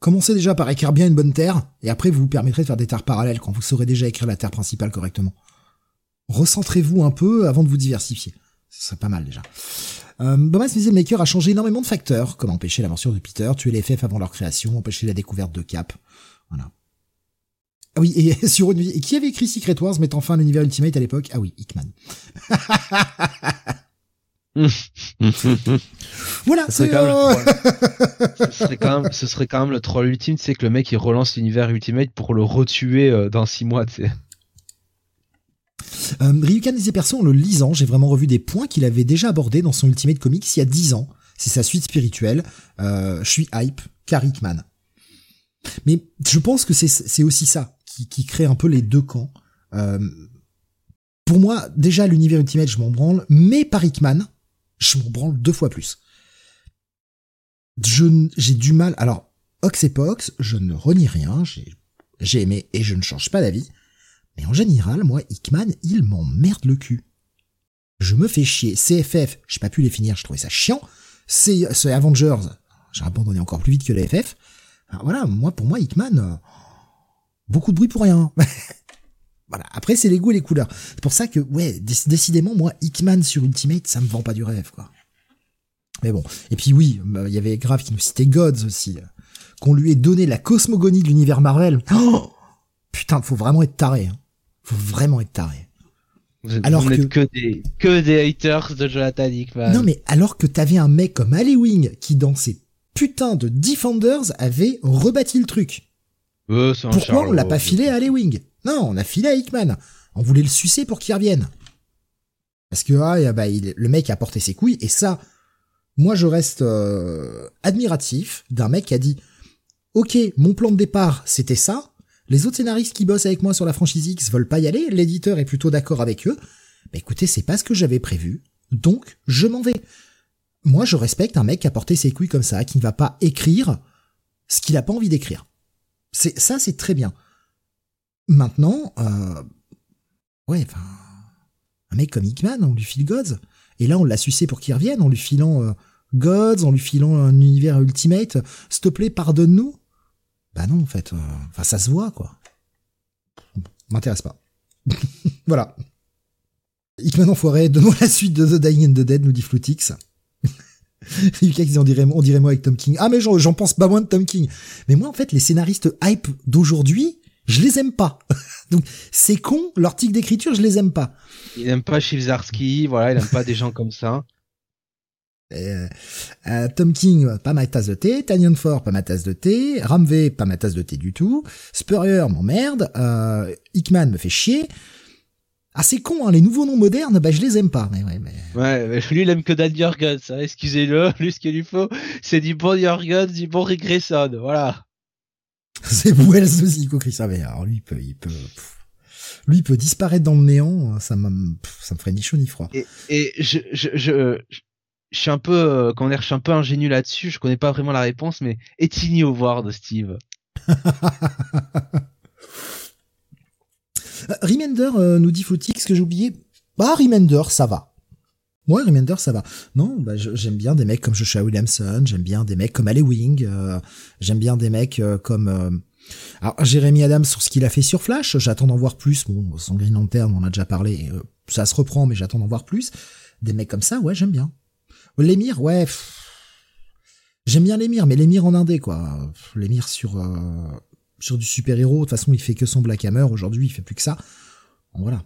Commencez déjà par écrire bien une bonne terre, et après vous vous permettrez de faire des terres parallèles quand vous saurez déjà écrire la terre principale correctement. Recentrez-vous un peu avant de vous diversifier. Ce serait pas mal déjà. Euh, le maker a changé énormément de facteurs, comme empêcher l'aventure de Peter, tuer les FF avant leur création, empêcher la découverte de Cap, voilà. Ah oui, et sur une... et qui avait écrit Secret Wars mettant fin à l'univers Ultimate à l'époque? Ah oui, Hickman. voilà, ce serait, euh... ce, serait quand même, ce serait quand même le troll ultime, c'est que le mec il relance l'univers Ultimate pour le retuer euh, dans six mois, tu sais. Euh, Ryukan disait perso en le lisant, j'ai vraiment revu des points qu'il avait déjà abordés dans son Ultimate Comics il y a 10 ans. C'est sa suite spirituelle. Euh, je suis hype, car Hickman. Mais je pense que c'est aussi ça qui, qui, crée un peu les deux camps. Euh, pour moi, déjà l'univers Ultimate, je m'en branle, mais par Hickman, je m'en branle deux fois plus. J'ai du mal. Alors, Ox et Pox, je ne renie rien, j'ai aimé et je ne change pas d'avis. Mais en général, moi, Hickman, il m'emmerde le cul. Je me fais chier. CFF, j'ai pas pu les finir, je trouvais ça chiant. C'est Avengers, j'ai abandonné encore plus vite que les FF. Voilà, moi pour moi Hickman, euh, beaucoup de bruit pour rien. voilà. Après c'est les goûts et les couleurs. C'est pour ça que ouais, décidément moi Hickman sur Ultimate, ça me vend pas du rêve quoi. Mais bon. Et puis oui, bah, il y avait Grave qui nous citait Gods aussi, euh, qu'on lui ait donné la cosmogonie de l'univers Marvel. Oh Putain, faut vraiment être taré. Hein. Faut vraiment être taré. alors que... que des que des haters de Jonathan Hickman. Non mais alors que t'avais un mec comme Ali Wing qui dans ses putain de Defenders avait rebâti le truc. Euh, Pourquoi on l'a pas filé à Alley-Wing On a filé à Hickman. On voulait le sucer pour qu'il revienne. Parce que ah, bah, le mec a porté ses couilles, et ça, moi je reste euh, admiratif d'un mec qui a dit Ok, mon plan de départ c'était ça, Les autres scénaristes qui bossent avec moi sur la franchise X veulent pas y aller, l'éditeur est plutôt d'accord avec eux. Bah écoutez, c'est pas ce que j'avais prévu, donc je m'en vais. Moi, je respecte un mec qui a porté ses couilles comme ça, qui ne va pas écrire ce qu'il a pas envie d'écrire. Ça, c'est très bien. Maintenant, euh, ouais, enfin, un mec comme Hickman, on lui file Gods, et là on l'a sucé pour qu'il revienne, en lui filant euh, Gods, en lui filant un univers Ultimate. S'il te plaît, pardonne-nous. Bah non, en fait, euh, enfin ça se voit quoi. M'intéresse pas. voilà. Hickman enfoiré, donne-moi la suite de The Dying and the Dead, nous dit dit on dirait, on dirait moi avec Tom King. Ah mais j'en pense pas moins de Tom King. Mais moi en fait les scénaristes hype d'aujourd'hui, je les aime pas. Donc c'est con, leur tic d'écriture, je les aime pas. Il aime pas Chilzarski, voilà, il aime pas des gens comme ça. Euh, euh, Tom King, pas ma tasse de thé. Tanyan Ford, pas ma tasse de thé. Ramvé, pas ma tasse de thé du tout. Spurrier m'emmerde. Euh, Hickman me fait chier. Ah, c'est con, hein, les nouveaux noms modernes, bah, je les aime pas, mais ouais, mais... Ouais, mais lui, il aime que Dan Jurgens, hein, excusez-le. Lui, ce qu'il lui faut, c'est du bon Jurgens, du bon Rick Grayson, voilà. c'est Wells aussi, Chris Alors, lui, il peut, il peut, lui, il peut disparaître dans le néant, ça me, ça me ferait ni chaud ni froid. Et, et je, je, je, je, suis un peu, euh, comment dire, je suis un peu ingénu là-dessus, je connais pas vraiment la réponse, mais est-il au voir de Steve? Remender euh, nous dit Fotix que j'ai oublié. Bah Remender, ça va. Ouais, Remender, ça va. Non, bah, j'aime bien des mecs comme Joshua Williamson, j'aime bien des mecs comme Ali Wing, euh, j'aime bien des mecs comme alors Jérémy Adams sur ce qu'il a fait sur Flash. J'attends d'en voir plus. Bon, son Green Lantern, on en a déjà parlé. ça se reprend, mais j'attends d'en voir plus. Des mecs comme ça, ouais, j'aime bien. L'émir, ouais. J'aime bien l'émir, mais l'émir en indé, quoi. L'émir sur sur du super-héros. De toute façon, il fait que son Black Hammer. Aujourd'hui, il fait plus que ça. voilà.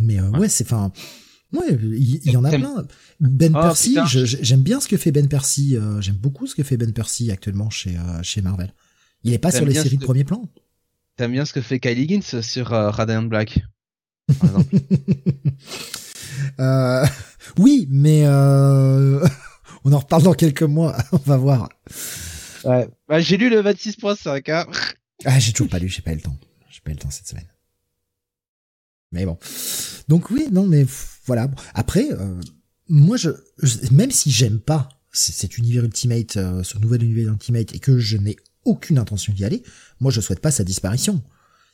Mais euh, ouais, c'est enfin. Ouais, il y, en a plein. Ben oh, Percy, j'aime bien ce que fait Ben Percy. Euh, j'aime beaucoup ce que fait Ben Percy actuellement chez euh, chez Marvel. Il est pas sur les séries de premier plan. T'aimes bien ce que fait Kylie Higgins sur Radiant Black, par exemple. oui, mais on en reparle dans quelques mois. on va voir. Ouais. Bah, j'ai lu le 26.5, hein. Ah, j'ai toujours pas lu, j'ai pas eu le temps. J'ai pas eu le temps cette semaine. Mais bon. Donc oui, non, mais voilà. Après, euh, moi, je, même si j'aime pas cet univers Ultimate, euh, ce nouvel univers Ultimate, et que je n'ai aucune intention d'y aller, moi, je souhaite pas sa disparition.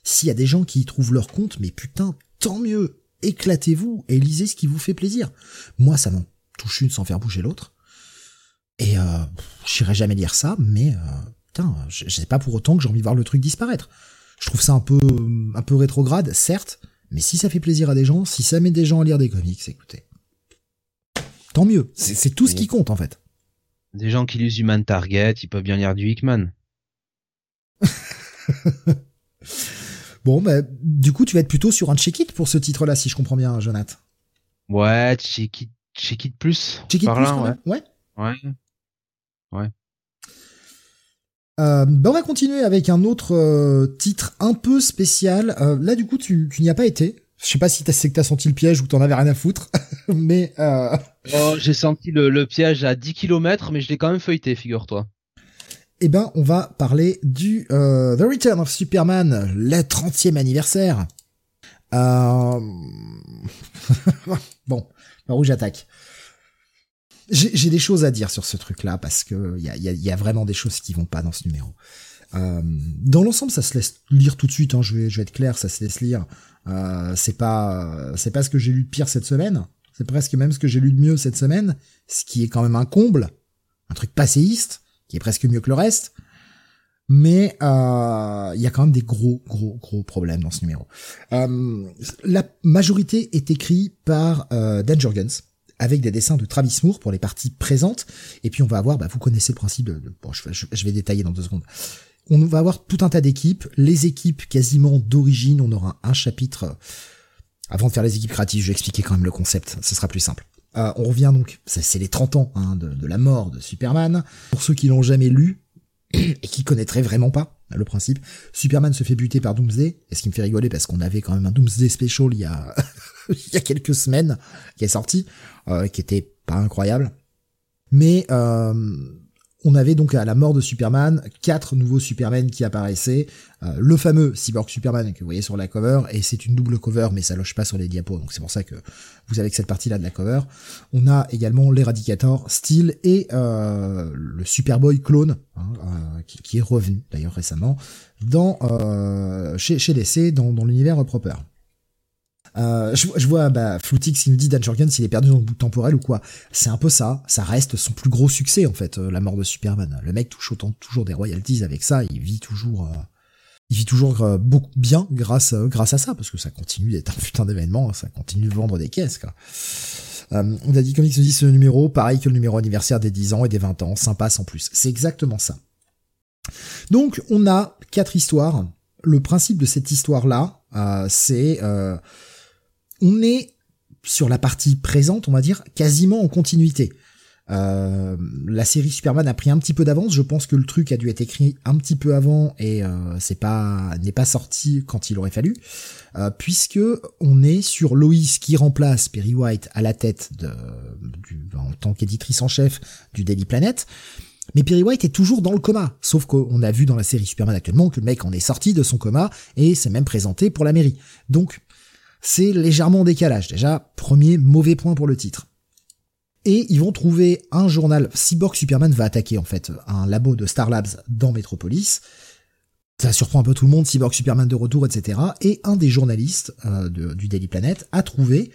S'il y a des gens qui y trouvent leur compte, mais putain, tant mieux. Éclatez-vous et lisez ce qui vous fait plaisir. Moi, ça m'en touche une sans faire bouger l'autre. Et euh, j'irai jamais lire ça, mais euh, putain, je, sais pas pour autant que j'ai envie de voir le truc disparaître. Je trouve ça un peu, un peu rétrograde, certes, mais si ça fait plaisir à des gens, si ça met des gens à lire des comics, écoutez, tant mieux. C'est tout ce qui compte en fait. Des gens qui lisent Human Target, ils peuvent bien lire du Hickman. bon, bah, du coup, tu vas être plutôt sur un check-it pour ce titre-là, si je comprends bien, Jonathan. Ouais, check-it, check-it plus. Check-it plus, ouais. ouais. Ouais. Ouais. Euh, ben, on va continuer avec un autre euh, titre un peu spécial. Euh, là, du coup, tu, tu n'y as pas été. Je sais pas si c'est que t'as senti le piège ou que t'en avais rien à foutre, mais. Euh... Oh, j'ai senti le, le, piège à 10 km, mais je l'ai quand même feuilleté, figure-toi. Eh ben, on va parler du The Return of Superman, le 30e anniversaire. bon, par où j'attaque j'ai des choses à dire sur ce truc-là parce que il y a, y a, vraiment des choses qui vont pas dans ce numéro. Euh, dans l'ensemble, ça se laisse lire tout de suite. Hein, je vais, je vais être clair, ça se laisse lire. Euh, c'est pas, c'est pas ce que j'ai lu de pire cette semaine. C'est presque même ce que j'ai lu de mieux cette semaine, ce qui est quand même un comble, un truc passéiste, qui est presque mieux que le reste. Mais euh, il y a quand même des gros, gros, gros problèmes dans ce numéro. Euh, la majorité est écrite par euh, Dan Jurgens, avec des dessins de Travis Moore pour les parties présentes. Et puis on va avoir, bah, vous connaissez le principe de, bon, je, vais détailler dans deux secondes. On va avoir tout un tas d'équipes, les équipes quasiment d'origine, on aura un chapitre. Avant de faire les équipes créatives, je vais expliquer quand même le concept, ce sera plus simple. Euh, on revient donc, c'est les 30 ans hein, de, de, la mort de Superman. Pour ceux qui l'ont jamais lu et qui connaîtraient vraiment pas le principe, Superman se fait buter par Doomsday, et ce qui me fait rigoler parce qu'on avait quand même un Doomsday Special il y a il y a quelques semaines qui est sorti, euh, qui était pas incroyable. Mais euh, on avait donc à la mort de Superman quatre nouveaux Supermen qui apparaissaient. Euh, le fameux Cyborg Superman que vous voyez sur la cover, et c'est une double cover, mais ça loge pas sur les diapos, donc c'est pour ça que vous avez que cette partie-là de la cover. On a également l'Eradicator, Steel et euh, le Superboy clone, hein, euh, qui, est revenu d'ailleurs récemment chez, chez DC dans, dans l'univers Proper. Euh, je, vois bah, Floutix qui nous dit Dan Jorgens s'il est perdu dans le bout temporel ou quoi? C'est un peu ça. Ça reste son plus gros succès en fait, euh, la mort de Superman. Le mec touche autant toujours des royalties avec ça. Il vit toujours, euh, il vit toujours beaucoup bien grâce grâce à ça parce que ça continue d'être un putain d'événement. Ça continue de vendre des caisses quoi. on a dit Comics nous dit ce numéro, pareil que le numéro anniversaire des 10 ans et des 20 ans, sympa sans plus. C'est exactement ça. Donc on a quatre histoires. Le principe de cette histoire là, c'est on est sur la partie présente, on va dire, quasiment en continuité. Euh, la série Superman a pris un petit peu d'avance. Je pense que le truc a dû être écrit un petit peu avant et euh, c'est pas n'est pas sorti quand il aurait fallu, euh, puisque on est sur Lois qui remplace Perry White à la tête de, en tant qu'éditrice en chef du Daily Planet. Mais Perry White est toujours dans le coma, sauf qu'on a vu dans la série Superman actuellement que le mec en est sorti de son coma et s'est même présenté pour la mairie. Donc c'est légèrement en décalage. Déjà, premier mauvais point pour le titre. Et ils vont trouver un journal. Cyborg Superman va attaquer en fait un labo de Star Labs dans Metropolis. Ça surprend un peu tout le monde, Cyborg Superman de retour, etc. Et un des journalistes euh, du Daily Planet a trouvé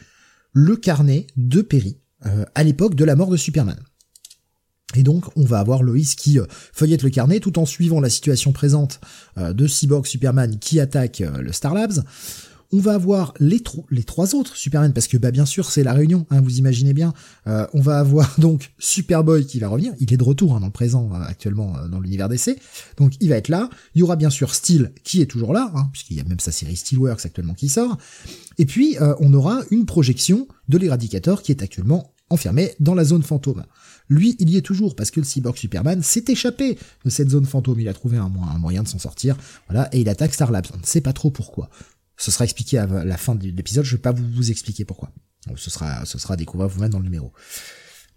le carnet de Perry euh, à l'époque de la mort de Superman. Et donc, on va avoir Loïs qui euh, feuillette le carnet tout en suivant la situation présente de Cyborg Superman qui attaque le Star Labs on va avoir les, trois autres Superman, parce que bah bien sûr c'est la réunion, hein, vous imaginez bien. Euh, on va avoir donc Superboy qui va revenir, il est de retour hein, dans le présent euh, actuellement euh, dans l'univers d'essai, donc il va être là. Il y aura bien sûr Steel qui est toujours là, hein, puisqu'il y a même sa série Steelworks actuellement qui sort. Et puis on aura une projection de l'éradicateur qui est actuellement enfermé dans la zone fantôme. Lui, il y est toujours parce que le cyborg Superman s'est échappé de cette zone fantôme. Il a trouvé un moyen de s'en sortir, voilà, et il attaque Star Labs. On ne sait pas trop pourquoi. Ce sera expliqué à la fin de l'épisode. Je vais pas vous, expliquer pourquoi. Ce sera, ce sera à découvrir vous-même dans le numéro.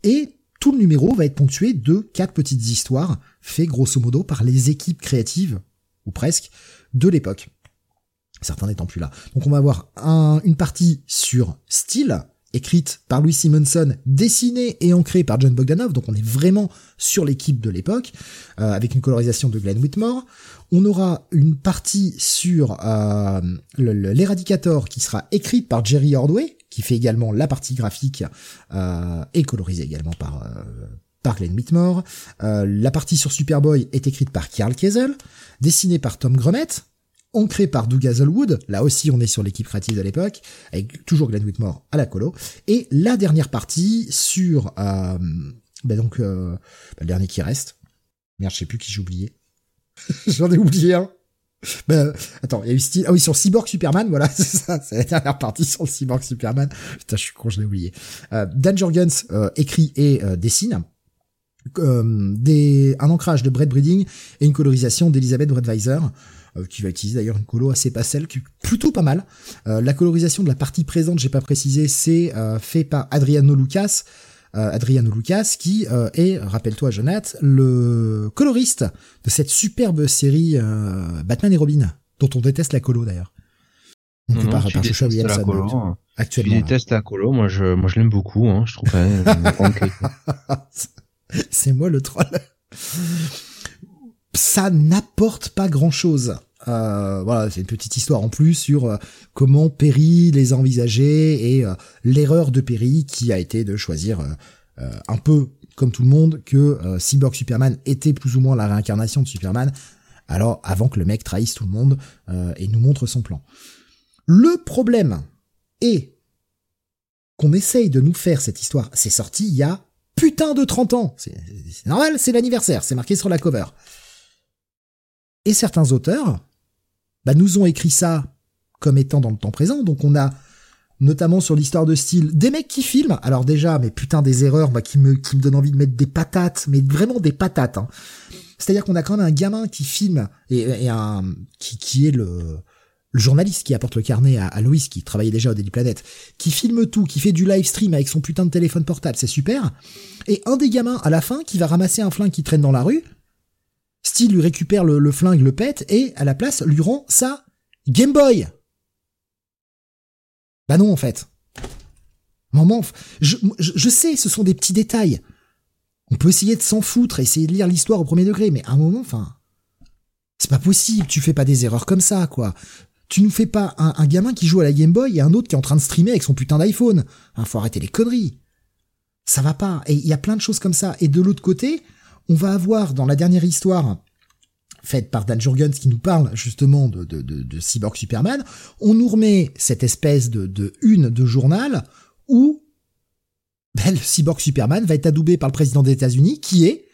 Et tout le numéro va être ponctué de quatre petites histoires faites grosso modo par les équipes créatives, ou presque, de l'époque. Certains n'étant plus là. Donc on va avoir une partie sur style, écrite par Louis Simonson, dessinée et ancrée par John Bogdanov, donc on est vraiment sur l'équipe de l'époque, euh, avec une colorisation de Glenn Whitmore. On aura une partie sur euh, l'Eradicator qui sera écrite par Jerry Ordway, qui fait également la partie graphique euh, et colorisée également par par Glenn Whitmore. la partie sur Superboy est écrite par Carl Kesel, dessinée par Tom Grummett, ancré par Doug Hazelwood, là aussi on est sur l'équipe créative de l'époque, avec toujours Glenn Whitmore à la colo, et la dernière partie sur, euh, bah donc, euh, bah, le dernier qui reste, merde je sais plus qui j'ai oublié, j'en ai oublié un, bah, attends, il y a eu style, ah oui, sur Cyborg Superman, voilà, c'est ça, c'est la dernière partie sur Cyborg Superman, putain je suis con, je l'ai oublié. Euh, Dan Jorgens euh, écrit et euh, dessine, des, un ancrage de Brett Breeding et une colorisation d'Elizabeth Bredweiser, qui va utiliser d'ailleurs une colo assez pastel, qui est plutôt pas mal. Euh, la colorisation de la partie présente, j'ai pas précisé, c'est euh, fait par Adriano Lucas. Adriano Lucas, qui est, rappelle-toi Jonathan, le coloriste de cette superbe série Batman et Robin, dont on déteste la colo d'ailleurs. On pas par la colo, hein. actuellement. Tu détestes la colo, moi je, moi je l'aime beaucoup, hein, je trouve C'est moi le troll ça n'apporte pas grand chose. Euh, voilà, c'est une petite histoire en plus sur euh, comment Perry les a envisagés et euh, l'erreur de Perry qui a été de choisir un peu comme tout le monde que Cyborg Superman était plus ou moins la réincarnation de Superman. Alors avant que le mec trahisse tout le monde et nous montre son plan. Le problème est qu'on essaye de nous faire cette histoire. C'est sorti il y a putain de 30 ans. C'est normal, c'est l'anniversaire, c'est marqué sur la cover. Et certains auteurs bah, nous ont écrit ça comme étant dans le temps présent. Donc on a notamment sur l'histoire de style des mecs qui filment. Alors déjà, mais putain des erreurs bah, qui me qui donnent envie de mettre des patates, mais vraiment des patates. Hein. C'est-à-dire qu'on a quand même un gamin qui filme et, un qui, est le journaliste qui apporte le carnet à, à Loïs, qui travaillait déjà au Daily Planet, qui filme tout, qui fait du live stream avec son putain de téléphone portable, c'est super. Et un des gamins, à la fin, qui va ramasser un flingue qui traîne dans la rue, Style lui récupère le, flingue, le pète, et à la place lui rend sa Game Boy. Bah non, en fait. Moment, je, je, sais, ce sont des petits détails. On peut essayer de s'en foutre, essayer de lire l'histoire au premier degré, mais à un moment, enfin, c'est pas possible. Tu fais pas des erreurs comme ça, quoi. Tu nous fais pas un, gamin qui joue à la Game Boy et un autre qui est en train de streamer avec son putain d'iPhone. Hein, faut arrêter les conneries. Ça va pas. Et il y a plein de choses comme ça. Et de l'autre côté, on va avoir dans la dernière histoire faite par Dan Jurgens qui nous parle justement de, Cyborg Superman, on nous remet cette espèce de, de une de journal où ben, le Cyborg Superman va être adoubé par le président des États-Unis qui est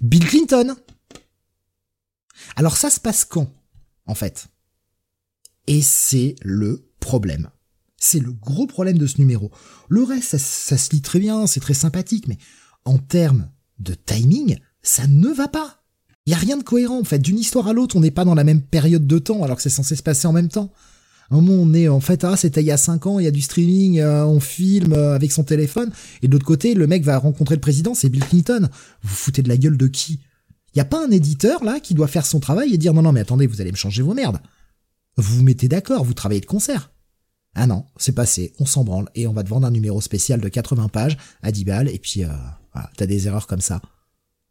Bill Clinton. Alors ça se passe quand, en fait? Et c'est le problème. C'est le gros problème de ce numéro. Le reste, ça, se lit très bien, c'est très sympathique, mais en termes de timing, ça ne va pas. Il y a rien de cohérent en fait. D'une histoire à l'autre, on n'est pas dans la même période de temps alors que c'est censé se passer en même temps. un moment, on est en fait, ah, c'était il y a 5 ans, il y a du streaming, euh, on filme euh, avec son téléphone. Et de l'autre côté, le mec va rencontrer le président, c'est Bill Clinton. Vous foutez de la gueule de qui? Il y a pas un éditeur là qui doit faire son travail et dire non non mais attendez, vous allez me changer vos merdes. Vous vous mettez d'accord, vous travaillez de concert. Ah non, c'est passé, on s'en branle, et on va te vendre un numéro spécial de 80 pages à 10 balles, et puis euh, t'as des erreurs comme ça.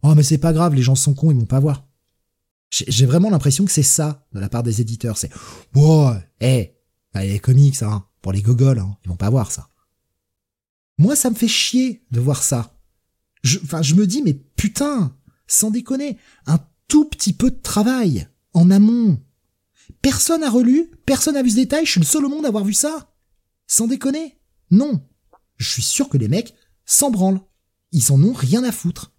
Oh mais c'est pas grave, les gens sont cons, ils vont pas voir. J'ai vraiment l'impression que c'est ça de la part des éditeurs, c'est ouais, hé, hey, les comics, hein, pour les gogoles, hein, ils vont pas voir ça. Moi, ça me fait chier de voir ça. Enfin, je me dis, mais putain, sans déconner, un tout petit peu de travail en amont, Personne a relu, personne a vu ce détail, je suis le seul au monde à avoir vu ça. Sans déconner. Non. Je suis sûr que les mecs s'en branlent. Ils en ont rien à foutre.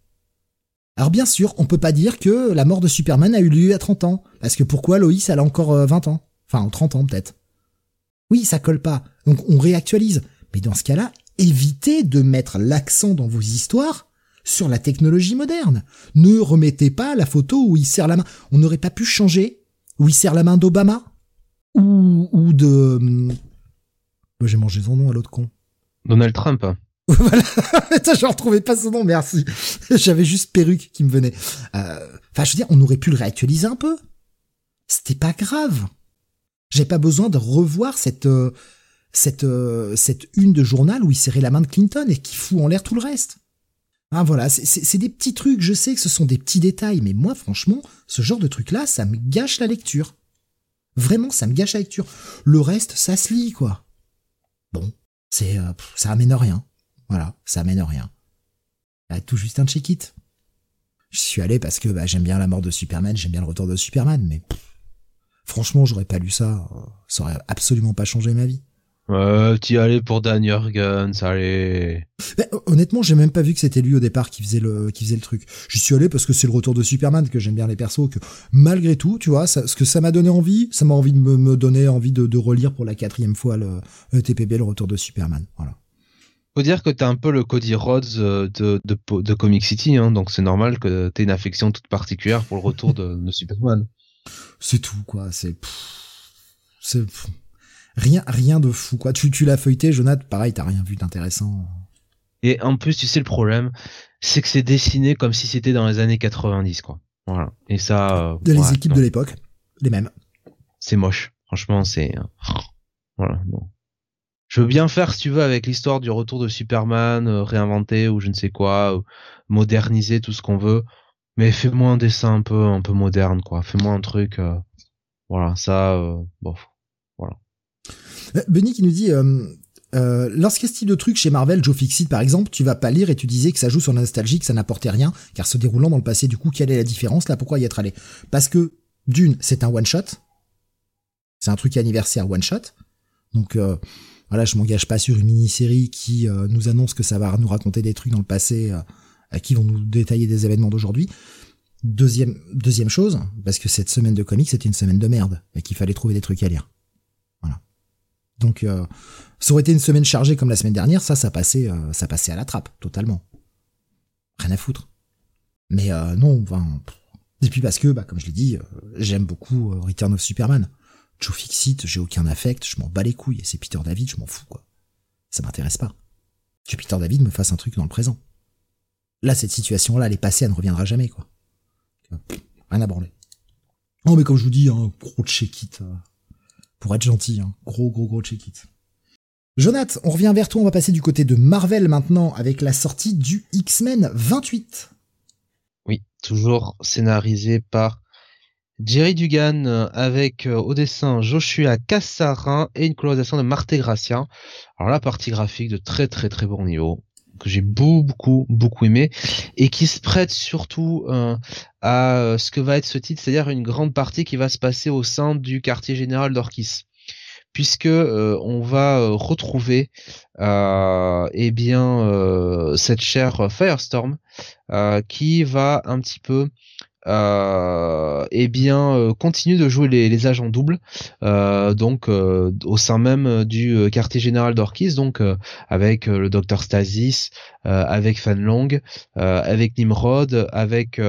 Alors bien sûr, on peut pas dire que la mort de Superman a eu lieu à 30 ans, parce que pourquoi Loïs elle a encore 20 euh, ans? Enfin, 30 ans peut-être. Oui, ça colle pas, donc on réactualise. Mais dans ce cas-là, évitez de mettre l'accent dans vos histoires sur la technologie moderne. Ne remettez pas la photo où il serre la main. On n'aurait pas pu changer où il serre la main d'Obama ou, ou de... Bah, j'ai mangé son nom à l'autre con. Donald Trump. voilà. je retrouvais pas son nom, merci. J'avais juste perruque qui me venait. Euh, enfin, je veux dire, on aurait pu le réactualiser un peu. C'était pas grave. J'ai pas besoin de revoir cette euh, cette euh, cette une de journal où il serrait la main de Clinton et qui fout en l'air tout le reste. Ah voilà, c'est des petits trucs, je sais que ce sont des petits détails, mais moi franchement, ce genre de truc-là, ça me gâche la lecture. Vraiment, ça me gâche la lecture. Le reste, ça se lit, quoi. Bon, c'est, euh, ça amène rien. Voilà, ça amène rien. Bah, tout juste un check-it. Je suis allé parce que bah, j'aime bien la mort de Superman, j'aime bien le retour de Superman, mais franchement, j'aurais pas lu ça, ça aurait absolument pas changé ma vie. Euh, t'y allais pour Dan Jurgens, allez. honnêtement, j'ai même pas vu que c'était lui au départ qui faisait le qui faisait le truc. J'y suis allé parce que c'est le retour de Superman que j'aime bien les persos que malgré tout, tu vois, ça, ce que ça m'a donné envie, ça m'a envie de me, me donner envie de, de, relire pour la quatrième fois le, le TPB, le retour de Superman. Voilà. Faut dire que t'es un peu le Cody Rhodes euh, de, de, de Comic City, hein, donc c'est normal que t'aies une affection toute particulière pour le retour de, de Superman. C'est tout, quoi. C'est c'est rien, rien de fou, quoi. Tu, tu l'as feuilleté, Jonathan, pareil, t'as rien vu d'intéressant. Et en plus, tu sais, le problème, c'est que c'est dessiné comme si c'était dans les années 90, quoi. Voilà. Et ça. Euh, de les équipes de l'époque, les mêmes. C'est moche. Franchement, c'est. Euh, voilà, non. Je veux bien faire, si tu veux, avec l'histoire du retour de Superman, euh, réinventer ou je ne sais quoi, moderniser tout ce qu'on veut. Mais fais-moi un dessin un peu, moderne, quoi. Fais-moi un truc. voilà, ça, bon, voilà. Euh, Benny qui nous dit euh, euh, lorsqu'il y a ce type de truc chez Marvel, Joe Fixit par exemple, tu vas pas lire et tu disais que ça joue sur la nostalgie, que ça n'apportait rien, car se déroulant dans le passé, du coup, quelle est la différence là? Pourquoi y être allé? Parce que d'une, c'est un one shot, c'est un truc anniversaire one shot, donc euh, voilà, je m'engage pas sur une mini-série qui euh, nous annonce que ça va nous raconter des trucs dans le passé, qui vont nous détailler des événements d'aujourd'hui. Deuxième, deuxième chose, parce que cette semaine de comics c'était une semaine de merde et qu'il fallait trouver des trucs à lire. Donc, euh, ça aurait été une semaine chargée comme la semaine dernière, ça, ça passait, euh, ça passait à la trappe, totalement. Rien à foutre. Mais euh, non, enfin, et puis parce que, bah, comme je l'ai dit, j'aime beaucoup Return of Superman. Joe Fixit, j'ai aucun affect, je m'en bats les couilles. Et c'est Peter David, je m'en fous, quoi. Ça m'intéresse pas. Que Peter David me fasse un truc dans le présent. Là, cette situation-là, elle est passée, elle ne reviendra jamais, quoi. Rien à branler. Oh, mais comme je vous dis, hein, gros check-it. Euh, pour être gentil, hein, gros, gros, gros check-it. Jonath, on revient vers toi, on va passer du côté de Marvel maintenant avec la sortie du X-Men 28. Oui, toujours scénarisé par Jerry Dugan euh, avec euh, au dessin Joshua Cassarin et une colorisation de Marte Gracia. Alors la partie graphique de très très très bon niveau que j'ai beaucoup beaucoup aimé et qui se prête surtout euh, à ce que va être ce titre, c'est-à-dire une grande partie qui va se passer au sein du quartier général d'Orkis puisque on va retrouver euh, eh bien cette chère Firestorm qui va un petit peu euh, eh bien euh, continue de jouer les, agents doubles euh, donc euh, au sein même du quartier général d'Orkis donc avec le docteur Stasis avec Fanlong avec Nimrod avec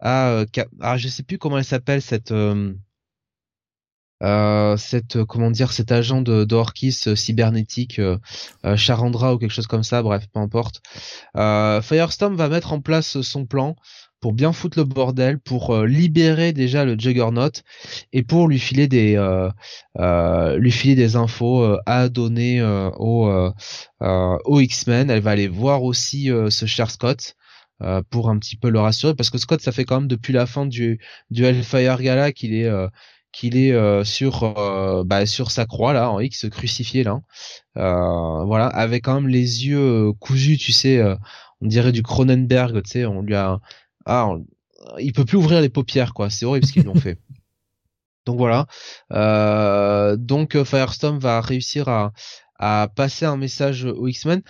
ah, ah, je sais plus comment elle s'appelle cette cette comment dire cet agent de, d'Orkis cybernétique Charandra ou quelque chose comme ça bref peu importe. Firestorm va mettre en place son plan pour bien foutre le bordel, pour euh, libérer déjà le Juggernaut et pour lui filer des euh, euh, lui filer des infos à donner au au X-Men. Elle va aller voir aussi ce cher Scott. pour un petit peu le rassurer parce que Scott ça fait quand même depuis la fin du du Hellfire Gala qu'il est qu'il est sur bah, sur sa croix là en X crucifié là voilà avec quand même les yeux cousus tu sais on dirait du Cronenberg tu sais on lui a ah, il peut plus ouvrir les paupières, quoi. C'est horrible ce qu'ils l'ont fait. Donc voilà. Euh, donc euh, Firestorm va réussir à, à passer un message aux X-Men.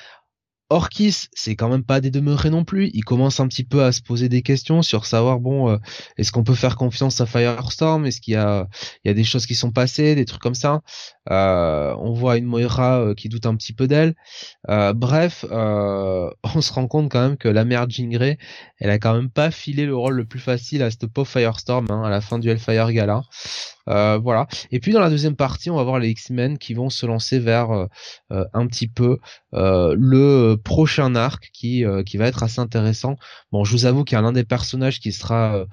Orkis, c'est quand même pas des demeurés non plus. Il commence un petit peu à se poser des questions sur savoir bon, euh, est-ce qu'on peut faire confiance à Firestorm? Est-ce qu'il y a, il y a des choses qui sont passées, des trucs comme ça? Euh, On voit une Moira euh, qui doute un petit peu d'elle. bref, on se rend compte quand même que la mère Jean elle a quand même pas filé le rôle le plus facile à cette pauvre Firestorm hein, à la fin du Hellfire Gala. Euh, voilà. Et puis dans la deuxième partie, on va voir les X-Men qui vont se lancer vers euh, euh, un petit peu le prochain arc qui qui va être assez intéressant. Bon, je vous avoue qu'il y a l'un des personnages qui sera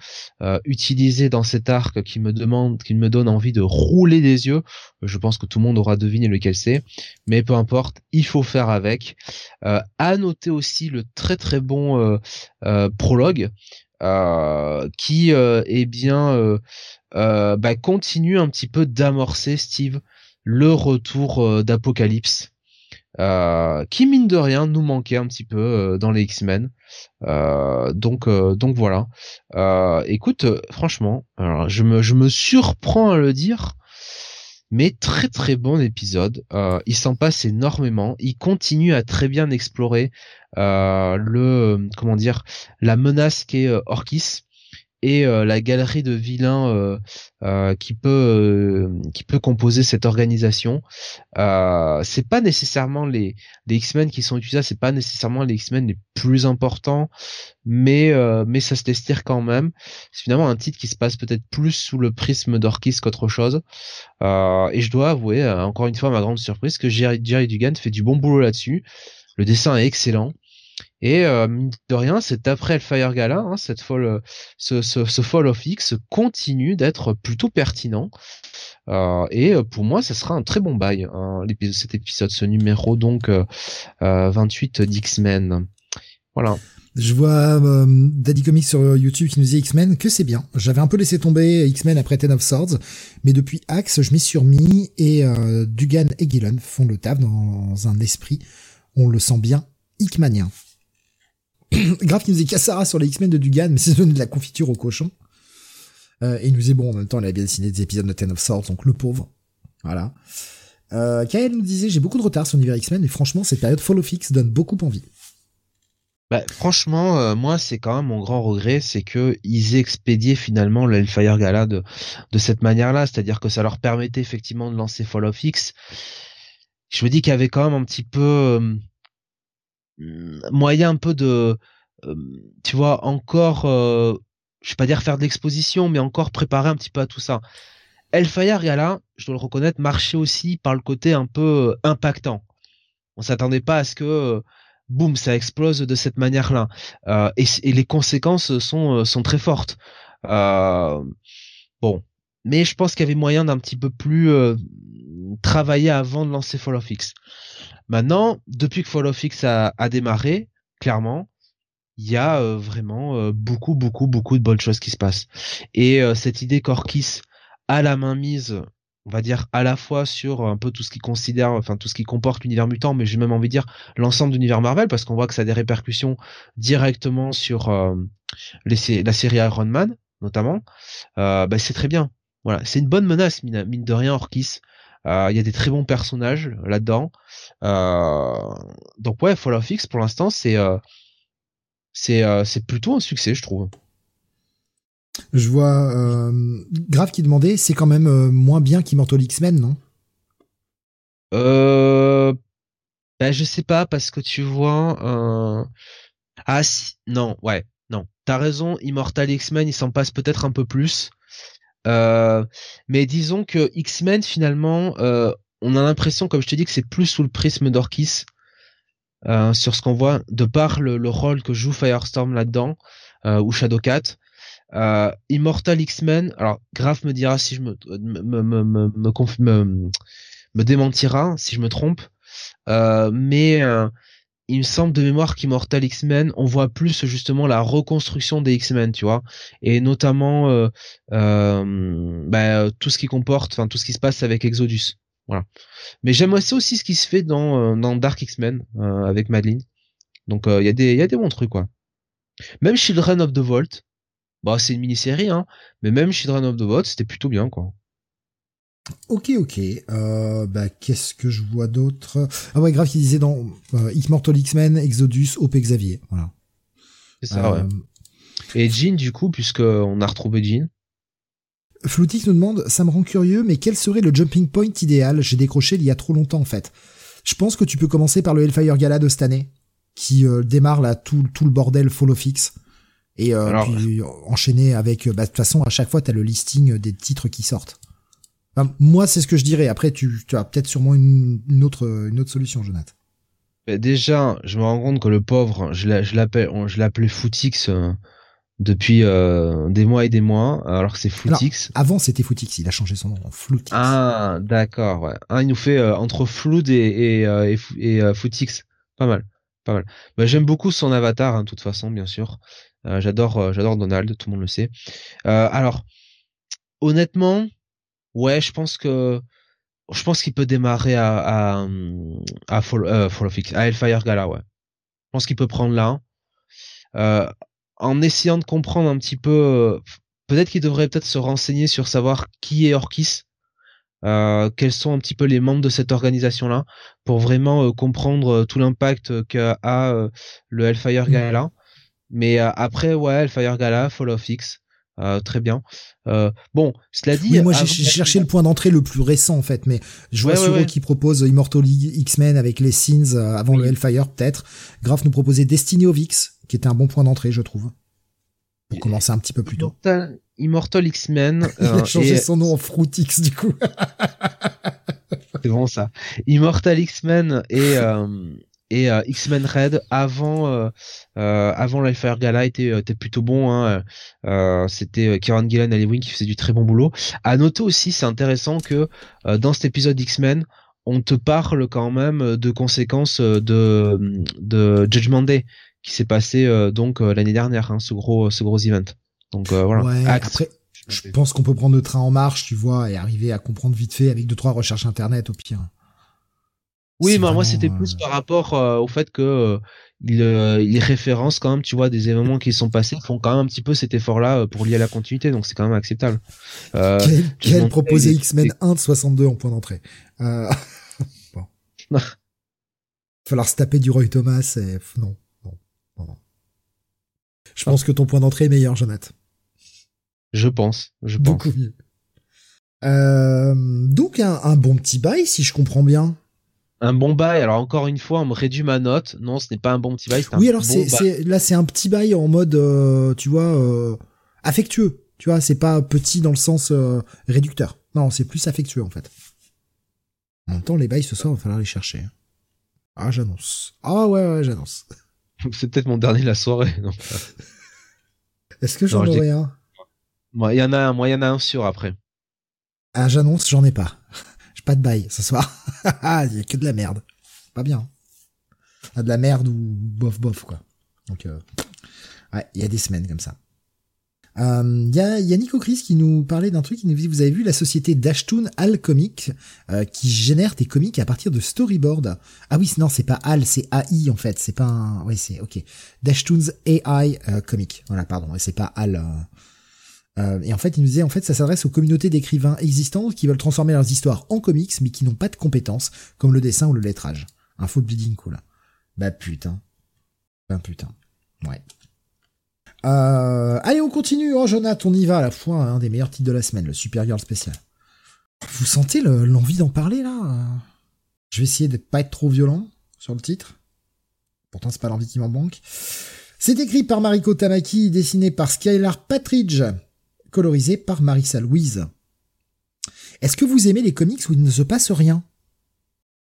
utilisé dans cet arc qui me demande, qui me donne envie de rouler des yeux. Je pense tout le monde aura deviné lequel c'est, mais peu importe, il faut faire avec. à noter aussi le très très bon prologue. qui est bien euh, bah, continue un petit peu d'amorcer Steve le retour euh, d'Apocalypse. Euh, qui mine de rien nous manquait un petit peu dans les X-Men. donc donc voilà. écoute, franchement, alors je me je me surprends à le dire, mais très très bon épisode. il s'en passe énormément. Il continue à très bien explorer le comment dire la menace qu'est Orkis et euh, la galerie de vilains euh, euh, qui peut qui peut composer cette organisation. c'est pas nécessairement les les X-Men qui sont utilisés, c'est pas nécessairement les X-Men les plus importants, mais mais ça se dire quand même. C'est finalement un titre qui se passe peut-être plus sous le prisme d'Orkis qu'autre chose. et je dois avouer encore une fois ma grande surprise que Jerry, Jerry Dugan fait du bon boulot là-dessus. Le dessin est excellent. Et euh, de rien, c'est après le Fire Gala, hein, cette folle, ce, ce, ce, Fall of X continue d'être plutôt pertinent. Euh, et euh, pour moi, ça sera un très bon bail, hein, cet épisode, ce numéro donc euh, 28 d'X-Men. Voilà. Je vois euh, Daddy Comics sur YouTube qui nous dit X-Men, que c'est bien. J'avais un peu laissé tomber X-Men après Ten of Swords, mais depuis Axe, je m'y suis remis et euh, Dugan et Gillen font le taf dans un esprit, on le sent bien, Hickmanien. Grave qui nous dit Cassara sur les X-Men de Dugan, mais c'est donné de la confiture au cochon. Euh, et il nous disait, bon, en même temps, il a bien dessiné des épisodes de Ten of Swords, donc le pauvre. Voilà. Euh, Kael nous disait, j'ai beaucoup de retard sur l'univers X-Men, mais franchement, cette période Follow Fix donne beaucoup envie. Bah, franchement, euh, moi, c'est quand même mon grand regret, c'est que ils expédiaient finalement le Hellfire Gala de, de cette manière-là, c'est-à-dire que ça leur permettait effectivement de lancer Fall of X. Je me dis qu'il y avait quand même un petit peu, euh, moyen un peu de, tu vois, encore, je vais pas dire faire de l'exposition, mais encore préparer un petit peu à tout ça. Hellfire Gala, je dois le reconnaître, marchait aussi par le côté un peu impactant. On s'attendait pas à ce que boum, ça explose de cette manière-là. Et, les conséquences sont, sont très fortes. Bon, mais je pense qu'il y avait moyen d'un petit peu plus travailler avant de lancer Fall of X. Maintenant, depuis que Fall of X a, démarré, clairement, il y a vraiment beaucoup, beaucoup, beaucoup de bonnes choses qui se passent. Et cette idée qu'Orkis a la main mise on va dire à la fois sur un peu tout ce qui considère, enfin tout ce qui comporte l'univers mutant, mais j'ai même envie de dire l'ensemble de l'univers Marvel parce qu'on voit que ça a des répercussions directement sur euh, la série Iron Man notamment. Euh, bah, c'est très bien. Voilà, c'est une bonne menace mine, de rien Orkis. Euh, il y a des très bons personnages là-dedans. donc ouais, Fall of X pour l'instant c'est c'est c'est plutôt un succès je trouve. Je vois euh, Grave qui demandait, c'est quand même euh, moins bien qu'Immortal X-Men, non? Euh, ben je sais pas parce que tu vois, euh... ah si, non, ouais, non, t'as raison, Immortal X-Men, il s'en passe peut-être un peu plus, euh, mais disons que X-Men finalement, euh, on a l'impression, comme je te dis, que c'est plus sous le prisme d'Orkis. Euh, sur ce qu'on voit de par le, le, rôle que joue Firestorm là-dedans ou Shadowcat euh, Immortal X-Men, alors Graf me dira si je me me me me, me, me démentira si je me trompe, euh, mais euh, il me semble de mémoire qu'Immortal X-Men, on voit plus justement la reconstruction des X-Men, tu vois, et notamment euh, euh, bah, tout ce qui comporte, enfin tout ce qui se passe avec Exodus, voilà. Mais j'aime aussi ce qui se fait dans dans Dark X-Men avec Madeline, donc il y a des y a des bons trucs quoi. Même Children of the Vault, bah, c'est une mini-série, hein. Mais même Children of the Bot, c'était plutôt bien, quoi. Ok, ok. Euh, bah, qu'est-ce que je vois d'autre? Ah ouais, grave, qui disait dans euh, X-Mortal X-Men, Exodus, OP Xavier. Voilà. C'est ça, ouais. Euh, Et Jean, du coup, puisqu'on a retrouvé Jean? Floutix nous demande, ça me rend curieux, mais quel serait le jumping point idéal? J'ai décroché il y a trop longtemps, en fait. Je pense que tu peux commencer par le Hellfire Gala de cette année, qui euh, démarre là tout, tout le bordel Follow Fix. Et puis enchaîner avec, bah, de toute façon, à chaque fois, tu as le listing des titres qui sortent. Moi, c'est ce que je dirais. Après, tu, tu as peut-être sûrement une, une, autre, une autre solution, Jonathan. déjà, je me rends compte que le pauvre, je l'appelle, je l'appelais Footix euh, depuis euh, des mois et des mois, alors que c'est Footix. avant, c'était Footix. Il a changé son nom en Floutix. Ah, d'accord. Ouais. Ah, il nous fait euh, entre Flood et et, et, et Footix. Pas mal, pas mal. Bah, j'aime beaucoup son avatar, hein, de toute façon, bien sûr. Euh, j'adore, j'adore Donald, tout le monde le sait. Alors, honnêtement, ouais, je pense que je pense qu'il peut démarrer à à à, Fall, of X, à Hellfire Gala, ouais. Je pense qu'il peut prendre là. en essayant de comprendre un petit peu, peut-être qu'il devrait peut-être se renseigner sur savoir qui est Orkis. Euh, quels sont un petit peu les membres de cette organisation là pour vraiment comprendre tout l'impact qu'a le Hellfire mmh. Gala mais euh, après, ouais, Fire Gala, Fall of X, euh, très bien. Euh, bon, cela dit. Oui, moi j'ai cherché le point d'entrée le plus récent en fait, mais je vois ouais, qui propose Immortal X-Men avec les scenes avant le Hellfire peut-être. Graf nous proposait Destiny of X, qui était un bon point d'entrée, je trouve. Pour commencer un petit peu plus tôt. Immortal, X-Men. Il a changé son nom en Fruitix du coup. C'est bon ça. Immortal X-Men et et euh, X-Men Red avant euh, euh, avant l'Alpha Gala était était plutôt bon hein. c'était Kieran Gillen et Wing qui faisaient du très bon boulot. À noter aussi c'est intéressant que dans cet épisode X-Men on te parle quand même de conséquences de de Judgment Day qui s'est passé donc l'année dernière hein, ce gros ce gros event. Donc voilà. Ouais, après je pense qu'on peut prendre le train en marche tu vois et arriver à comprendre vite fait avec deux trois recherches internet au pire oui, mais moi c'était plus euh, par rapport euh, au fait que euh, il, il référence quand même, tu vois, des événements qui sont passés, font quand même un petit peu cet effort-là pour lier à la continuité, donc c'est quand même acceptable. Euh, quel, proposé X-Men 1 de 62 en point d'entrée euh... bon. Falloir se taper du Roy Thomas et non, non, non, Je pense que ton point d'entrée est meilleur, Jonathan. Je pense, je Beaucoup pense. mieux. Euh, donc un, un bon petit bail, si je comprends bien un bon bail. Alors encore une fois, on me réduit ma note. Non, ce n'est pas un bon petit bail. Oui, alors c'est là c'est un petit bail en mode, euh, tu vois, euh, affectueux. Tu vois, c'est pas petit dans le sens euh, réducteur. Non, c'est plus affectueux en fait. En même temps, les bails ce soir, il va falloir les chercher. Ah, j'annonce. Ah ouais, ouais, j'annonce. C'est peut-être mon dernier de la soirée. Est-ce que j'en aurais un? Moi, il y en a un. Moi, il y en a un sûr après. Ah, j'annonce, j'en ai pas. Pas de bail ce soir. Il y a que de la merde. Pas bien. Ah, de la merde ou bof bof quoi. Donc, euh... ouais, il y a des semaines comme ça. Il euh, y, a, y a Nico Chris qui nous parlait d'un truc, qui nous dit, vous avez vu la société Dashtoon Al Comic, euh, qui génère des comics à partir de storyboard. Ah oui, non, c'est pas Al, c'est AI en fait, c'est pas un... Oui, c'est... Ok. Dashtoon's AI Comic. Voilà, pardon, et c'est pas Al... et en fait, il nous disait, en fait, ça s'adresse aux communautés d'écrivains existantes qui veulent transformer leurs histoires en comics, mais qui n'ont pas de compétences, comme le dessin ou le lettrage. Un faux bleeding cool. Bah putain. Bah putain. Ouais. Euh, allez, on continue. Oh, Jonathan, on y va à la fois un des meilleurs titres de la semaine, le Supergirl spécial. Vous sentez l'envie d'en parler là? Je vais essayer de pas être trop violent sur le titre. Pourtant, c'est pas l'envie qui m'en manque. C'est écrit par Mariko Tamaki, dessiné par Skylar Patridge, colorisé par Marissa Louise. Est-ce que vous aimez les comics où il ne se passe rien?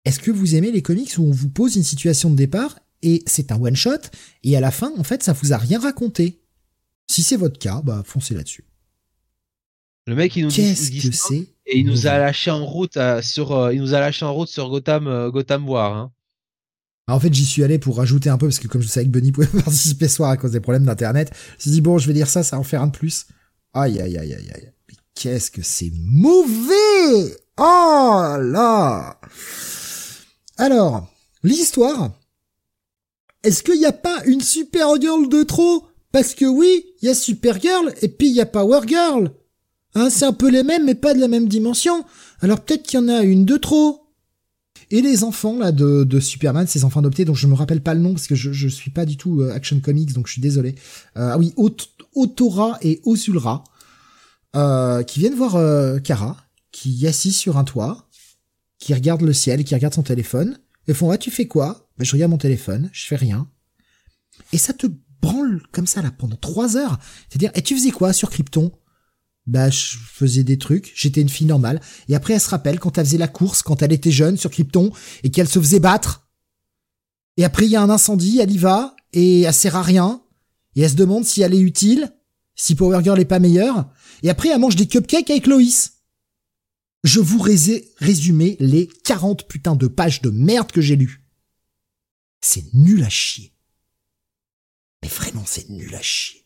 Est-ce que vous aimez les comics où on vous pose une situation de départ et c'est un one shot et à la fin, en fait, ça vous a rien raconté? Si c'est votre cas, bah foncez là-dessus. Le mec, il nous dit, que c'est et il nous a lâché en route sur, euh, il nous a lâché en route sur Gotham, euh, Gotham War. Hein. Ah, en fait, j'y suis allé pour rajouter un peu parce que comme je savais que Bunny pouvait participer ce soir à cause des problèmes d'internet, je me suis dit bon, je vais dire ça, ça en faire un de plus. Aïe aïe aïe aïe aïe. Mais qu'est-ce que c'est mauvais Oh là Alors, l'histoire. Est-ce qu'il n'y a pas une super girl de trop? Parce que oui, il y a Supergirl et puis il y a Power Girl. Hein, c'est un peu les mêmes mais pas de la même dimension. Alors peut-être qu'il y en a une de trop. Et les enfants là de, de Superman, ces enfants adoptés dont je me rappelle pas le nom parce que je, je suis pas du tout euh, Action Comics donc je suis désolé. Euh, ah oui, Otora et Osulra euh, qui viennent voir euh, Kara qui est assise sur un toit, qui regarde le ciel, qui regarde son téléphone et font ah tu fais quoi? Ben, je regarde mon téléphone, je fais rien. Et ça te branle comme ça là pendant trois heures. C'est-à-dire, et tu faisais quoi sur Krypton? Bah, je faisais des trucs. J'étais une fille normale. Et après, elle se rappelle quand elle faisait la course, quand elle était jeune sur Krypton et qu'elle se faisait battre. Et après, il y a un incendie, elle y va et elle sert à rien. Et elle se demande si elle est utile, si Power Girl est pas meilleure. Et après, elle mange des cupcakes avec Loïs. Je vous résumer les 40 putains de pages de merde que j'ai lues. C'est nul à chier. Mais vraiment, c'est nul à chier.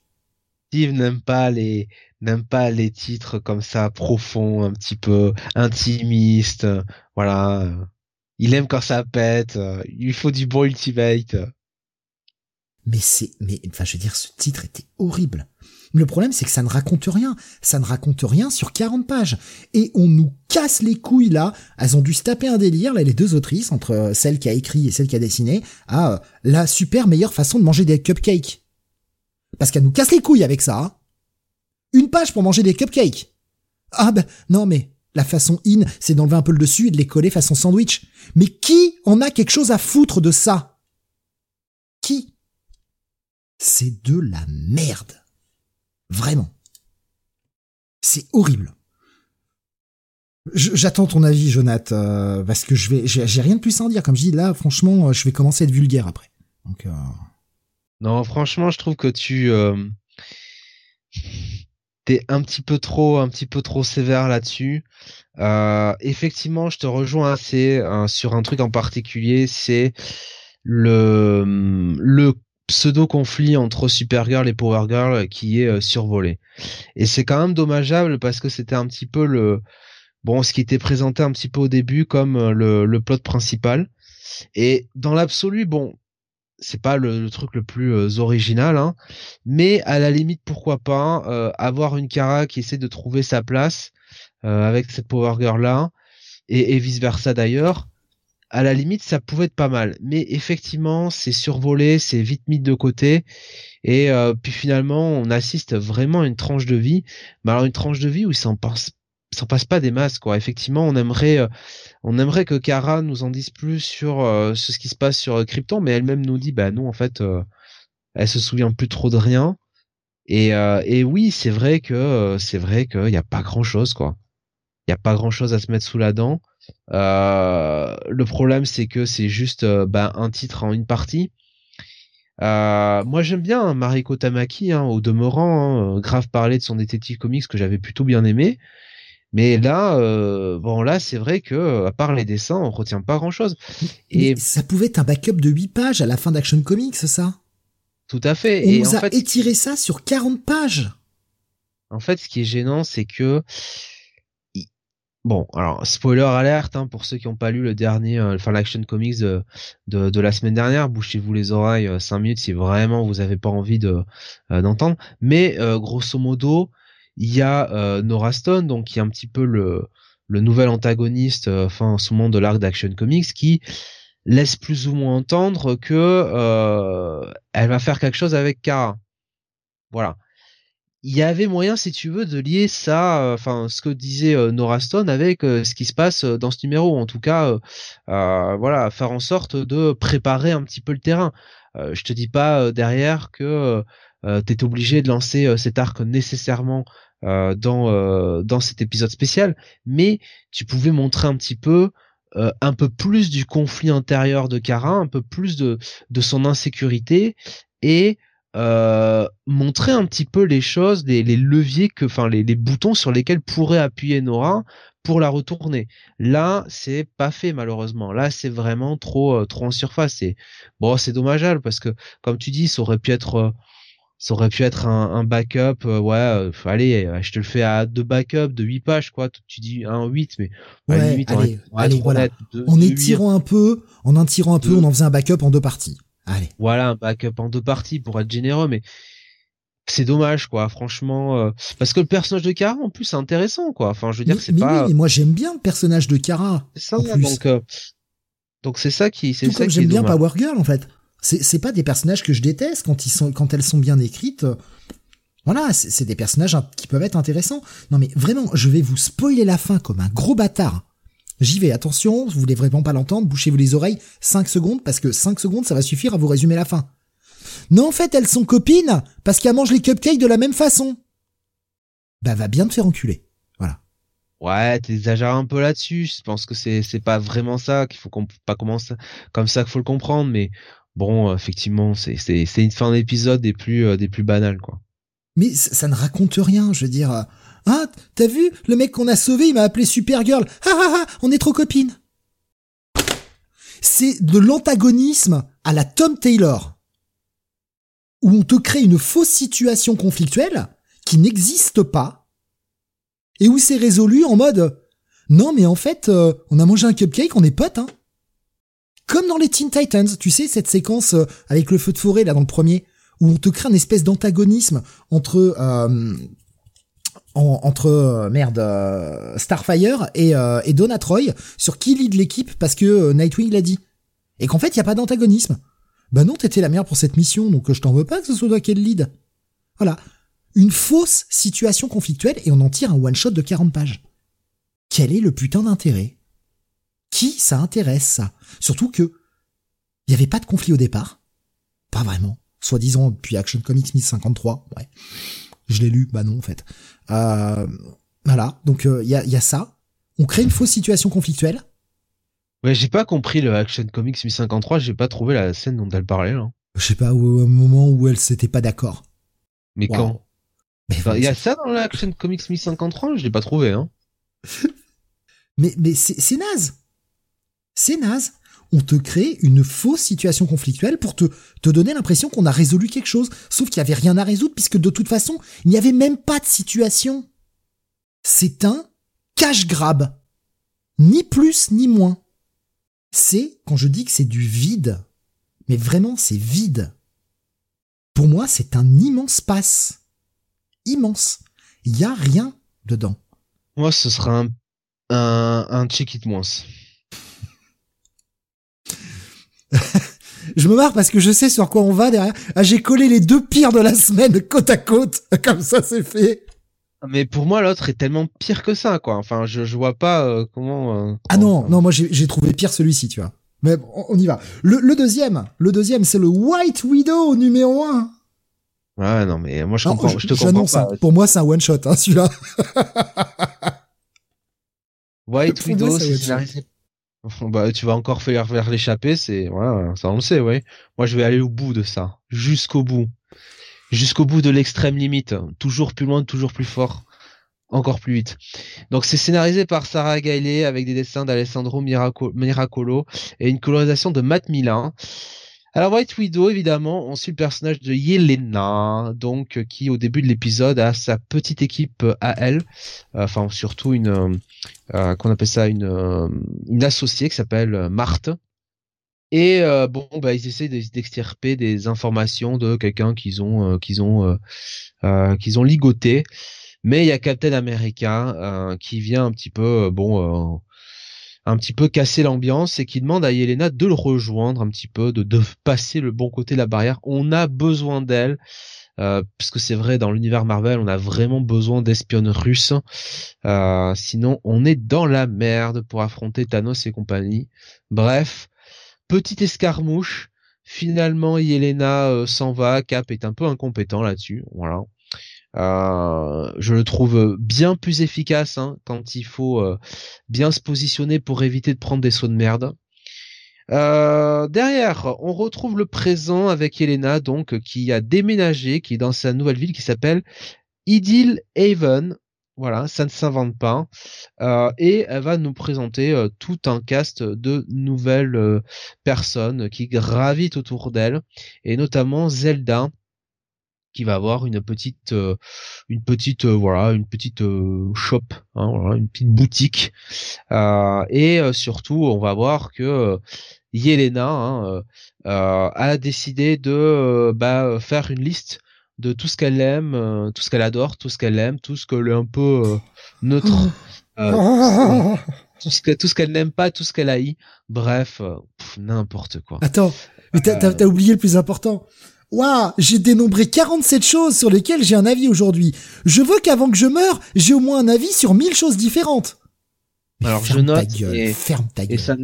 Steve n'aime pas les n'aime pas les titres comme ça profonds, un petit peu intimistes. Voilà. Il aime quand ça pète. Il faut du bon ultimate. Mais c'est mais enfin je veux dire ce titre était horrible. Le problème c'est que ça ne raconte rien, ça ne raconte rien sur 40 pages et on nous casse les couilles là, elles ont dû se taper un délire là les deux autrices entre celle qui a écrit et celle qui a dessiné à euh, la super meilleure façon de manger des cupcakes. Parce qu'elles nous cassent les couilles avec ça. Hein. Une page pour manger des cupcakes. Ah ben non mais la façon in, c'est d'enlever un peu le dessus et de les coller façon sandwich. Mais qui en a quelque chose à foutre de ça? C'est de la merde. Vraiment. C'est horrible. J'attends ton avis, Jonath, euh, parce que je vais, j'ai rien de plus à en dire. Comme je dis là, franchement, euh, je vais commencer à être vulgaire après. Euh... non, franchement, je trouve que tu euh, t'es un petit peu trop, un petit peu trop sévère là-dessus. effectivement, je te rejoins assez sur un truc en particulier, c'est le pseudo-conflit entre Supergirl et Power Girl qui est euh, survolé. Et c'est quand même dommageable parce que c'était un petit peu le bon ce qui était présenté un petit peu au début comme euh, le, plot principal. Et dans l'absolu, bon, c'est pas le, truc le plus euh, original, hein, mais à la limite, pourquoi pas avoir une Kara qui essaie de trouver sa place avec cette Power Girl là, et, et vice versa d'ailleurs à la limite, ça pouvait être pas mal. Mais effectivement, c'est survolé, c'est vite mis de côté. Et euh, puis finalement, on assiste vraiment à une tranche de vie. Mais alors une tranche de vie où il s'en passe, s'en passe pas des masses, quoi. Effectivement, on aimerait, euh, on aimerait que Kara nous en dise plus sur euh, ce qui se passe sur Krypton, mais elle-même nous dit, bah non, en fait, elle se souvient plus trop de rien. Et, oui, c'est vrai que c'est vrai qu'il n'y a pas grand chose, quoi. Il il y a pas grand chose à se mettre sous la dent. Euh, le problème, c'est que c'est juste bah, un titre en une partie. Euh, moi j'aime bien Mariko Tamaki, hein, au demeurant, hein, grave parler de son détective comics que j'avais plutôt bien aimé. Mais là, euh, bon là, c'est vrai que à part les dessins, on retient pas grand chose. Et ça pouvait être un backup de 8 pages à la fin d'Action Comics, ça? Tout à fait. On et nous a étiré ça sur 40 pages. En fait, ce qui est gênant, c'est que Bon, alors spoiler alerte hein, pour ceux qui n'ont pas lu le dernier, euh, l'action comics de, la semaine dernière. Bouchez-vous les oreilles 5 euh, minutes si vraiment vous avez pas envie euh, d'entendre. Mais grosso modo, il y a Nora Stone, donc qui est un petit peu le nouvel antagoniste, enfin ce moment de l'arc d'Action Comics, qui laisse plus ou moins entendre que elle va faire quelque chose avec Kara. Voilà il y avait moyen, si tu veux, de lier ça, euh, enfin, ce que disait euh, Nora Stone avec euh, ce qui se passe dans ce numéro. En tout cas, voilà, faire en sorte de préparer un petit peu le terrain. je te dis pas derrière que tu es obligé de lancer cet arc nécessairement dans dans cet épisode spécial, mais tu pouvais montrer un petit peu un peu plus du conflit intérieur de Kara, un peu plus de de son insécurité et euh, montrer un petit peu les choses, les, leviers que, enfin les, boutons sur lesquels pourrait appuyer Nora pour la retourner. Là, c'est pas fait malheureusement. Là, c'est vraiment trop euh, trop en surface. Et bon, c'est dommageable parce que comme tu dis, ça aurait pu être euh, ça aurait pu être un, backup, ouais, allez, je te le fais à deux backups de 8 pages, quoi. Tu dis un 8, mais ouais, allez, allez, voilà. en étirant un peu, en en tirant un peu, on en faisait un backup en deux parties. Allez. Voilà, un backup en deux parties pour être généreux, mais c'est dommage, quoi. Franchement, euh, parce que le personnage de Kara, en plus, c'est intéressant, quoi. Enfin, je veux dire, c'est pas. Oui, moi, j'aime bien le personnage de Kara. C'est ça, donc. Euh, donc c'est ça qui, c'est ça comme j'aime bien Power Girl, en fait. C'est, c'est pas des personnages que je déteste quand ils sont, quand elles sont bien écrites. Voilà, c'est, des personnages qui peuvent être intéressants. Non mais vraiment, je vais vous spoiler la fin comme un gros bâtard. J'y vais, attention, vous voulez vraiment pas l'entendre, bouchez-vous les oreilles 5 secondes, parce que 5 secondes, ça va suffire à vous résumer la fin. Non, en fait, elles sont copines, parce qu'elles mangent les cupcakes de la même façon. Bah, va bien te faire enculer. Voilà. Ouais, t'exagères un peu là-dessus. Je pense que c'est, c'est pas vraiment ça, qu'il faut pas commencer comme ça qu'il faut le comprendre, mais bon, effectivement, c'est, c'est, c'est une fin d'épisode des plus, euh, des plus banales, quoi. Mais ça ne raconte rien, je veux dire. Ah, t'as vu Le mec qu'on a sauvé, il m'a appelé Supergirl. Ah ah ah, on est trop copines. C'est de l'antagonisme à la Tom Taylor. Où on te crée une fausse situation conflictuelle qui n'existe pas. Et où c'est résolu en mode non mais en fait euh, on a mangé un cupcake, on est potes hein. Comme dans les Teen Titans, tu sais cette séquence euh, avec le feu de forêt là dans le premier où on te crée une espèce d'antagonisme entre euh, entre euh, merde euh, Starfire et, euh, et Donna sur qui lead l'équipe parce que Nightwing l'a dit. Et qu'en fait, il y a pas d'antagonisme. Bah non, t'étais la meilleure pour cette mission, donc je t'en veux pas que ce soit toi qui le lead. Voilà. Une fausse situation conflictuelle et on en tire un one-shot de 40 pages. Quel est le putain d'intérêt? Qui ça intéresse, ça? Surtout que il y avait pas de conflit au départ. Pas vraiment. Soi-disant, depuis Action Comics 1053, ouais. Je l'ai lu, bah non en fait. Euh, voilà, donc il euh, y, a, y a ça. On crée une fausse situation conflictuelle. Ouais, j'ai pas compris le Action Comics 1053, j'ai pas trouvé la scène dont elle parlait là. Je sais pas, au, moment où elle s'était pas d'accord. Mais quand? Il y a ça dans l'Action Comics 1053, je l'ai pas trouvé hein. mais mais c'est naze. C'est naze on te crée une fausse situation conflictuelle pour te, te donner l'impression qu'on a résolu quelque chose, sauf qu'il n'y avait rien à résoudre puisque de toute façon, il n'y avait même pas de situation. C'est un cash grab. Ni plus ni moins. C'est, quand je dis que c'est du vide, mais vraiment c'est vide. Pour moi, c'est un immense passe. Immense. Il n'y a rien dedans. Moi, ce sera un, un, un check-it moins. je me marre parce que je sais sur quoi on va derrière. Ah, j'ai collé les deux pires de la semaine côte à côte. Comme ça, c'est fait. Mais pour moi, l'autre est tellement pire que ça, quoi. Enfin, je, je vois pas euh, comment, euh, Ah non, non, moi j'ai trouvé pire celui-ci, tu vois. Mais on, y va. Le, deuxième, le deuxième, c'est le White Widow numéro 1. Ouais, non, mais moi je comprends, je, te comprends pas. Pour moi, c'est un one shot, hein, celui-là. White Widow, c'est scénarisé. Bah, tu vas encore faire, faire l'échapper, c'est, voilà, ça on le sait, ouais. Moi, je vais aller au bout de ça. Jusqu'au bout. Jusqu'au bout de l'extrême limite. Toujours plus loin, toujours plus fort. Encore plus vite. Donc, c'est scénarisé par Sarah Gailey avec des dessins d'Alessandro Miracolo et une colorisation de Matt Milan. Alors White Widow, évidemment, on suit le personnage de Yelena, donc qui au début de l'épisode a sa petite équipe à elle, euh, enfin surtout une, euh, euh, qu'on appelle ça une, euh, une associée qui s'appelle Marthe. Et bon, bah ils essaient d'extirper des informations de quelqu'un qu'ils ont, qu'ils ont, qu'ils ont ligoté. Mais il y a Captain America qui vient un petit peu, bon un petit peu casser l'ambiance et qui demande à Yelena de le rejoindre un petit peu, de, de passer le bon côté de la barrière. On a besoin d'elle. Euh, parce que c'est vrai dans l'univers Marvel on a vraiment besoin d'espionnes russes. Euh, sinon on est dans la merde pour affronter Thanos et compagnie. Bref petite escarmouche. Finalement Yelena euh, s'en va. Cap est un peu incompétent là-dessus. Voilà euh, je le trouve bien plus efficace hein, quand il faut euh, bien se positionner pour éviter de prendre des sauts de merde. Euh, derrière, on retrouve le présent avec Elena, donc qui a déménagé, qui est dans sa nouvelle ville qui s'appelle Idyll Haven. Voilà, ça ne s'invente pas. et elle va nous présenter tout un cast de nouvelles personnes qui gravitent autour d'elle, et notamment Zelda, qui va avoir une petite euh, une petite euh, voilà une petite euh, shop hein, voilà, une petite boutique. Et surtout on va voir que Yelena hein, a décidé de bah, faire une liste de tout ce qu'elle aime tout ce qu'elle adore tout ce qu'elle aime tout ce qu'elle est un peu neutre tout ce que tout ce qu'elle n'aime pas tout ce qu'elle haït. Bref n'importe quoi. Attends mais t'as oublié le plus important Waouh, j'ai dénombré 47 choses sur lesquelles j'ai un avis aujourd'hui. Je veux qu'avant que je meure, j'ai au moins un avis sur 1000 choses différentes. Alors je note et, ferme ta gueule. et ça,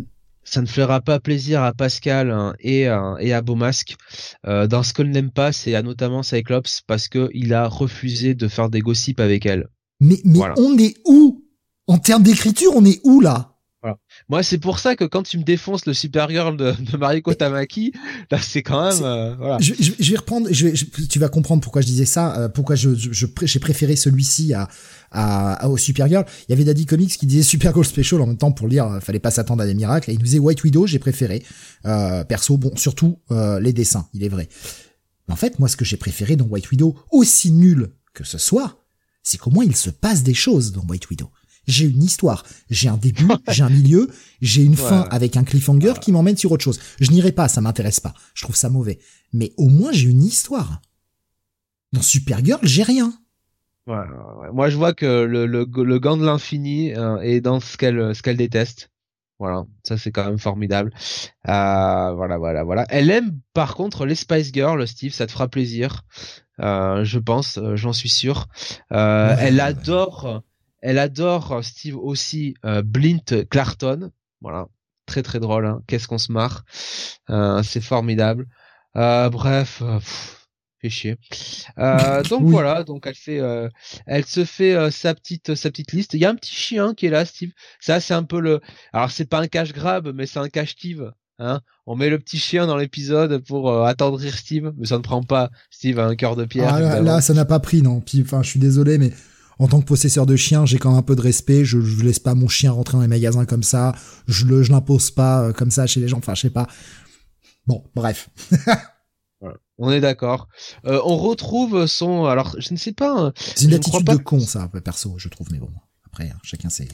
ça, ne fera pas plaisir à Pascal hein, et, euh, et à Beaumasque. Euh, dans ce qu'elle n'aime pas, c'est notamment Cyclops parce que il a refusé de faire des gossips avec elle. Mais mais on est où? En termes d'écriture, on est où là? Moi, c'est pour ça que quand tu me défonces le Supergirl de, de Mariko Tamaki, là, c'est quand même. Euh, voilà. Je, je, je, vais reprendre. Je, tu vas comprendre pourquoi je disais ça. Euh, pourquoi je j'ai préféré celui-ci à, à, au Supergirl. Il y avait Daddy Comics qui disait Supergirl Special en même temps pour lire. Euh, fallait pas s'attendre à des miracles. Et il nous disait White Widow. J'ai préféré. perso, bon, surtout les dessins. Il est vrai. Mais en fait, moi, ce que j'ai préféré dans White Widow, aussi nul que ce soit, c'est qu'au moins il se passe des choses dans White Widow j'ai une histoire, j'ai un début, j'ai un milieu, j'ai une fin avec un cliffhanger qui m'emmène sur autre chose. Je n'irai pas, ça m'intéresse pas. Je trouve ça mauvais. Mais au moins j'ai une histoire. Dans Supergirl, j'ai rien. Ouais, Moi, je vois que le, le, le gant de l'infini euh, est dans ce qu'elle ce qu'elle déteste. Voilà, ça c'est quand même formidable. Euh, voilà, voilà, voilà. Elle aime par contre les Spice Girls, Steve, ça te fera plaisir. Euh, je pense, j'en suis sûr. Elle adore elle adore euh, Steve aussi euh, Blint Clarton. Voilà, très très drôle. Hein. Qu'est-ce qu'on se marre. Euh, c'est formidable. bref. fait chier. donc voilà, donc elle fait, elle se fait sa petite, sa petite liste. Il y a un petit chien qui est là, Steve. Ça, c'est un peu le. Alors c'est pas un cache grab, mais c'est un cache Steve. Hein on met le petit chien dans l'épisode pour attendrir Steve, mais ça ne prend pas. Steve a un cœur de pierre. Ah, là, ça n'a pas pris, non. Puis, enfin, je suis désolé, mais en tant que possesseur de chien, j'ai quand même un peu de respect. Je, je laisse pas mon chien rentrer dans les magasins comme ça. Je le, je l'impose pas euh, comme ça chez les gens. Enfin, je sais pas. Bon, bref. On est d'accord. Euh, on retrouve son. Alors, je ne sais pas. Hein, C'est une attitude de con, ça, perso, je trouve. Mais bon, après, hein, chacun ses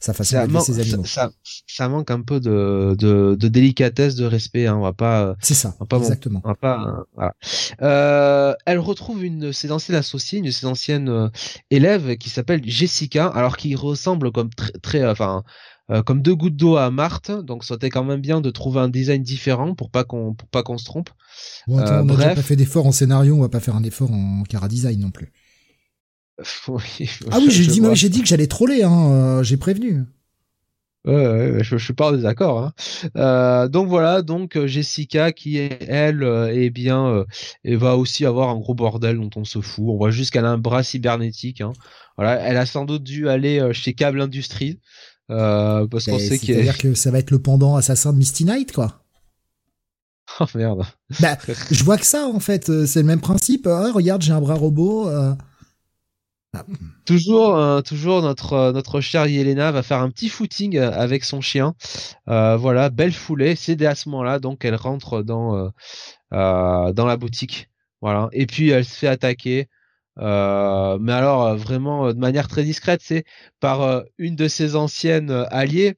sa façon de ses animaux. Ça, ça, manque un peu de, de, de délicatesse, de respect. Hein. On va pas. C'est ça. On va pas exactement. On va pas. Voilà. Euh, elle retrouve une ses anciennes associées, une de ses anciennes euh, élèves qui s'appelle Jessica, alors qui ressemble comme très, très enfin. Euh, comme deux gouttes d'eau à Marthe, donc ça quand même bien de trouver un design différent pour pas qu'on pour pas qu'on se trompe. Bon, attends, on n'a pas fait d'effort en scénario, on va pas faire un effort en cara design non plus ah oui, j'ai dit, j'ai dit que j'allais troller, hein, euh, j'ai prévenu. Ouais, je, je suis pas en désaccord. Hein. Euh, donc voilà, donc euh, Jessica qui elle, est eh bien, et va aussi avoir un gros bordel dont on se fout. On voit juste qu'elle a un bras cybernétique. Hein. Voilà, elle a sans doute dû aller chez Cable Industries parce qu'on sait qu'il C'est-à-dire que ça va être le pendant assassin de Misty Knight, quoi. Oh merde. Bah, je vois que ça, en fait. C'est le même principe. Oh, regarde, j'ai un bras robot. Euh... Ah. Toujours, euh, toujours notre euh, notre chère Yelena va faire un petit footing euh, avec son chien. voilà, belle foulée. C'est à ce moment-là donc elle rentre dans dans la boutique. Voilà. Et puis elle se fait attaquer. mais alors vraiment de manière très discrète, c'est par une de ses anciennes alliées.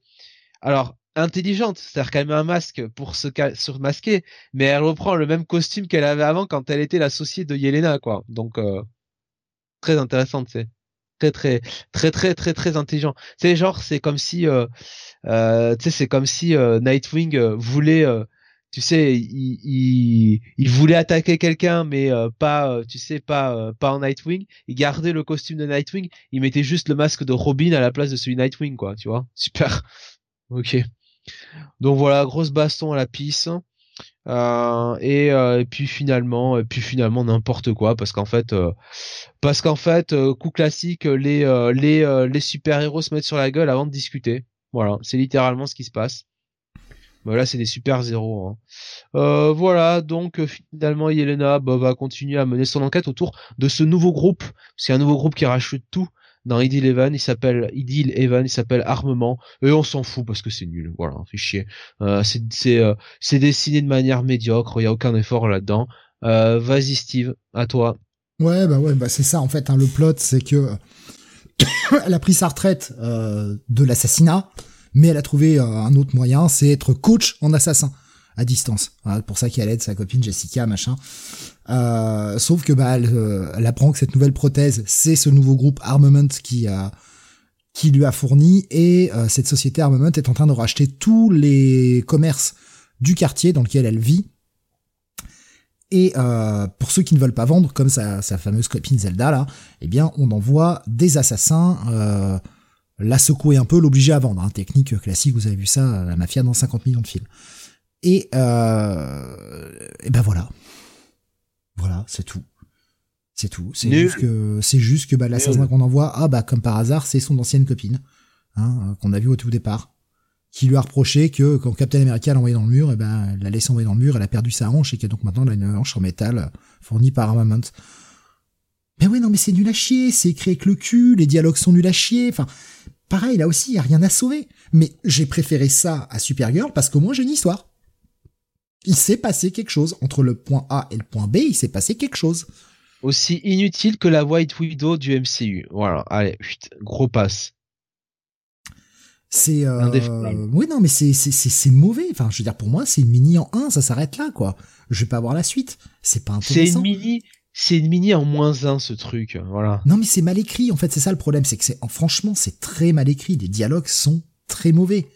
Alors intelligente, c'est-à-dire qu'elle met un masque pour se, se masquer, mais elle reprend le même costume qu'elle avait avant quand elle était l'associée de Yelena, quoi. Donc très intéressante, c'est très très très très très très intelligent. C'est genre c'est comme si euh, euh, tu sais c'est comme si euh, Nightwing voulait tu sais il, il, voulait attaquer quelqu'un mais pas tu sais pas pas en Nightwing, il gardait le costume de Nightwing, il mettait juste le masque de Robin à la place de celui Nightwing quoi, tu vois. Super. OK. Donc voilà, grosse baston à la pisse. Euh, et, euh, et, puis finalement, et puis finalement n'importe quoi parce qu'en fait, euh, parce qu'en fait, coup classique, les les les super héros se mettent sur la gueule avant de discuter. Voilà, c'est littéralement ce qui se passe. Voilà, c'est des super zéros. Hein. voilà, donc finalement Yelena bah, va continuer à mener son enquête autour de ce nouveau groupe. C'est un nouveau groupe qui rachète tout dans Idyll Even, il s'appelle Idyll Even, il s'appelle Armement, et on s'en fout parce que c'est nul. Voilà, fait chier. Euh, euh, c'est dessiné de manière médiocre, il y a aucun effort là-dedans. Euh, vas-y Steve, à toi. Ouais, bah ouais, bah c'est ça en fait. Hein, le plot, c'est que elle a pris sa retraite de l'assassinat, mais elle a trouvé un autre moyen, c'est être coach en assassin à distance. Voilà, pour ça qu'elle aide sa copine Jessica, machin. Euh, sauf que bah, euh, elle, apprend que cette nouvelle prothèse, c'est ce nouveau groupe Armament qui a qui lui a fourni et euh, cette société Armament est en train de racheter tous les commerces du quartier dans lequel elle vit. Et pour ceux qui ne veulent pas vendre, comme sa, sa, fameuse copine Zelda là, eh bien on envoie des assassins la secouer un peu, l'obliger à vendre. Hein. Technique classique, vous avez vu ça, la mafia dans 50 millions de films. Et, et ben voilà, voilà, c'est tout. C'est tout. C'est juste que, c'est juste que bah, l'assassin qu'on envoie, ah bah comme par hasard, c'est son ancienne copine, hein, euh, qu'on a vu au tout départ, qui lui a reproché que quand Captain America l'a envoyé dans le mur, et eh ben elle l'a laissé envoyer dans le mur, elle a perdu sa hanche et que donc maintenant elle a une hanche en métal fournie par Armament. Mais oui, non, mais c'est nul à chier, c'est écrit avec le cul, les dialogues sont nuls à chier, enfin, pareil, là aussi, il y a rien à sauver. Mais j'ai préféré ça à Supergirl parce qu'au moins j'ai une histoire il s'est passé quelque chose. Entre le point A et le point B, il s'est passé quelque chose. Aussi inutile que la White Widow du MCU. Voilà, allez, gros passe. C'est euh... oui non mais c'est c'est c'est mauvais. Enfin je veux dire pour moi c'est une mini en 1, ça s'arrête là quoi. Je vais pas voir la suite. C'est pas intéressant. C'est une mini c'est une mini en moins 1 ce truc. Voilà. Non mais c'est mal écrit en fait c'est ça le problème c'est que c'est franchement c'est très mal écrit. Les dialogues sont très mauvais.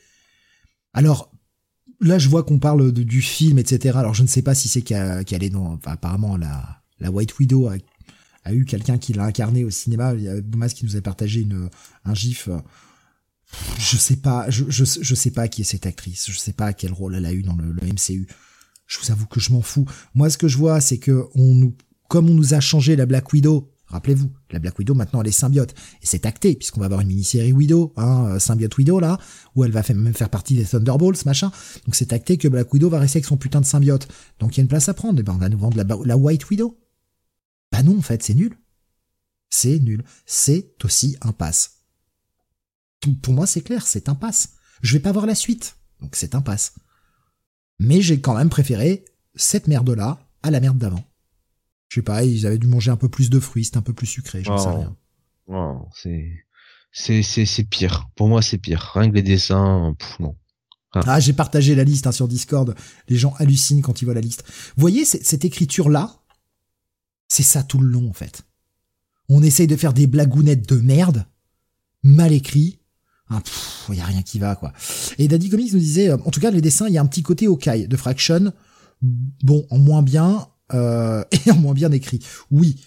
Alors là, je vois qu'on parle du film, etc. Alors, je ne sais pas si c'est qu'elle est dans. Apparemment, la, White Widow a, eu quelqu'un qui l'a incarné au cinéma. Il y a Boumas qui nous a partagé un gif. Je sais pas, je, je, sais pas qui est cette actrice. Je sais pas quel rôle elle a eu dans le, le MCU. Je vous avoue que je m'en fous. Moi, ce que je vois, c'est que comme on nous a changé la Black Widow Rappelez-vous, la Black Widow maintenant elle est symbiote et c'est acté puisqu'on va avoir une mini-série Widow, hein, euh, symbiote Widow là, où elle va même faire partie des Thunderbolts machin. Donc c'est acté que Black Widow va rester avec son putain de symbiote. Donc il y a une place à prendre. Et ben on va nous vendre la, White Widow. Bah non en fait c'est nul. C'est nul. C'est aussi un pass. Pour moi c'est clair, c'est un pass. Je vais pas voir la suite, donc c'est un pass. Mais j'ai quand même préféré cette merde là à la merde d'avant. Je sais pas, ils avaient dû manger un peu plus de fruits, c'était un peu plus sucré, j'en sais rien. Non, c'est c'est c'est c'est pire. Pour moi, c'est pire. Rien que les dessins, non. Ah, j'ai partagé la liste hein, sur Discord. Les gens hallucinent quand ils voient la liste. Vous voyez cette écriture là C'est ça tout le long en fait. On essaye de faire des blagounettes de merde, mal écrit. Il ah, y a rien qui va quoi. Et Daddy Comics nous disait, euh, en tout cas les dessins, il y a un petit côté Okai de Fraction. Bon, en moins bien, euh, et en moins bien écrit. Oui.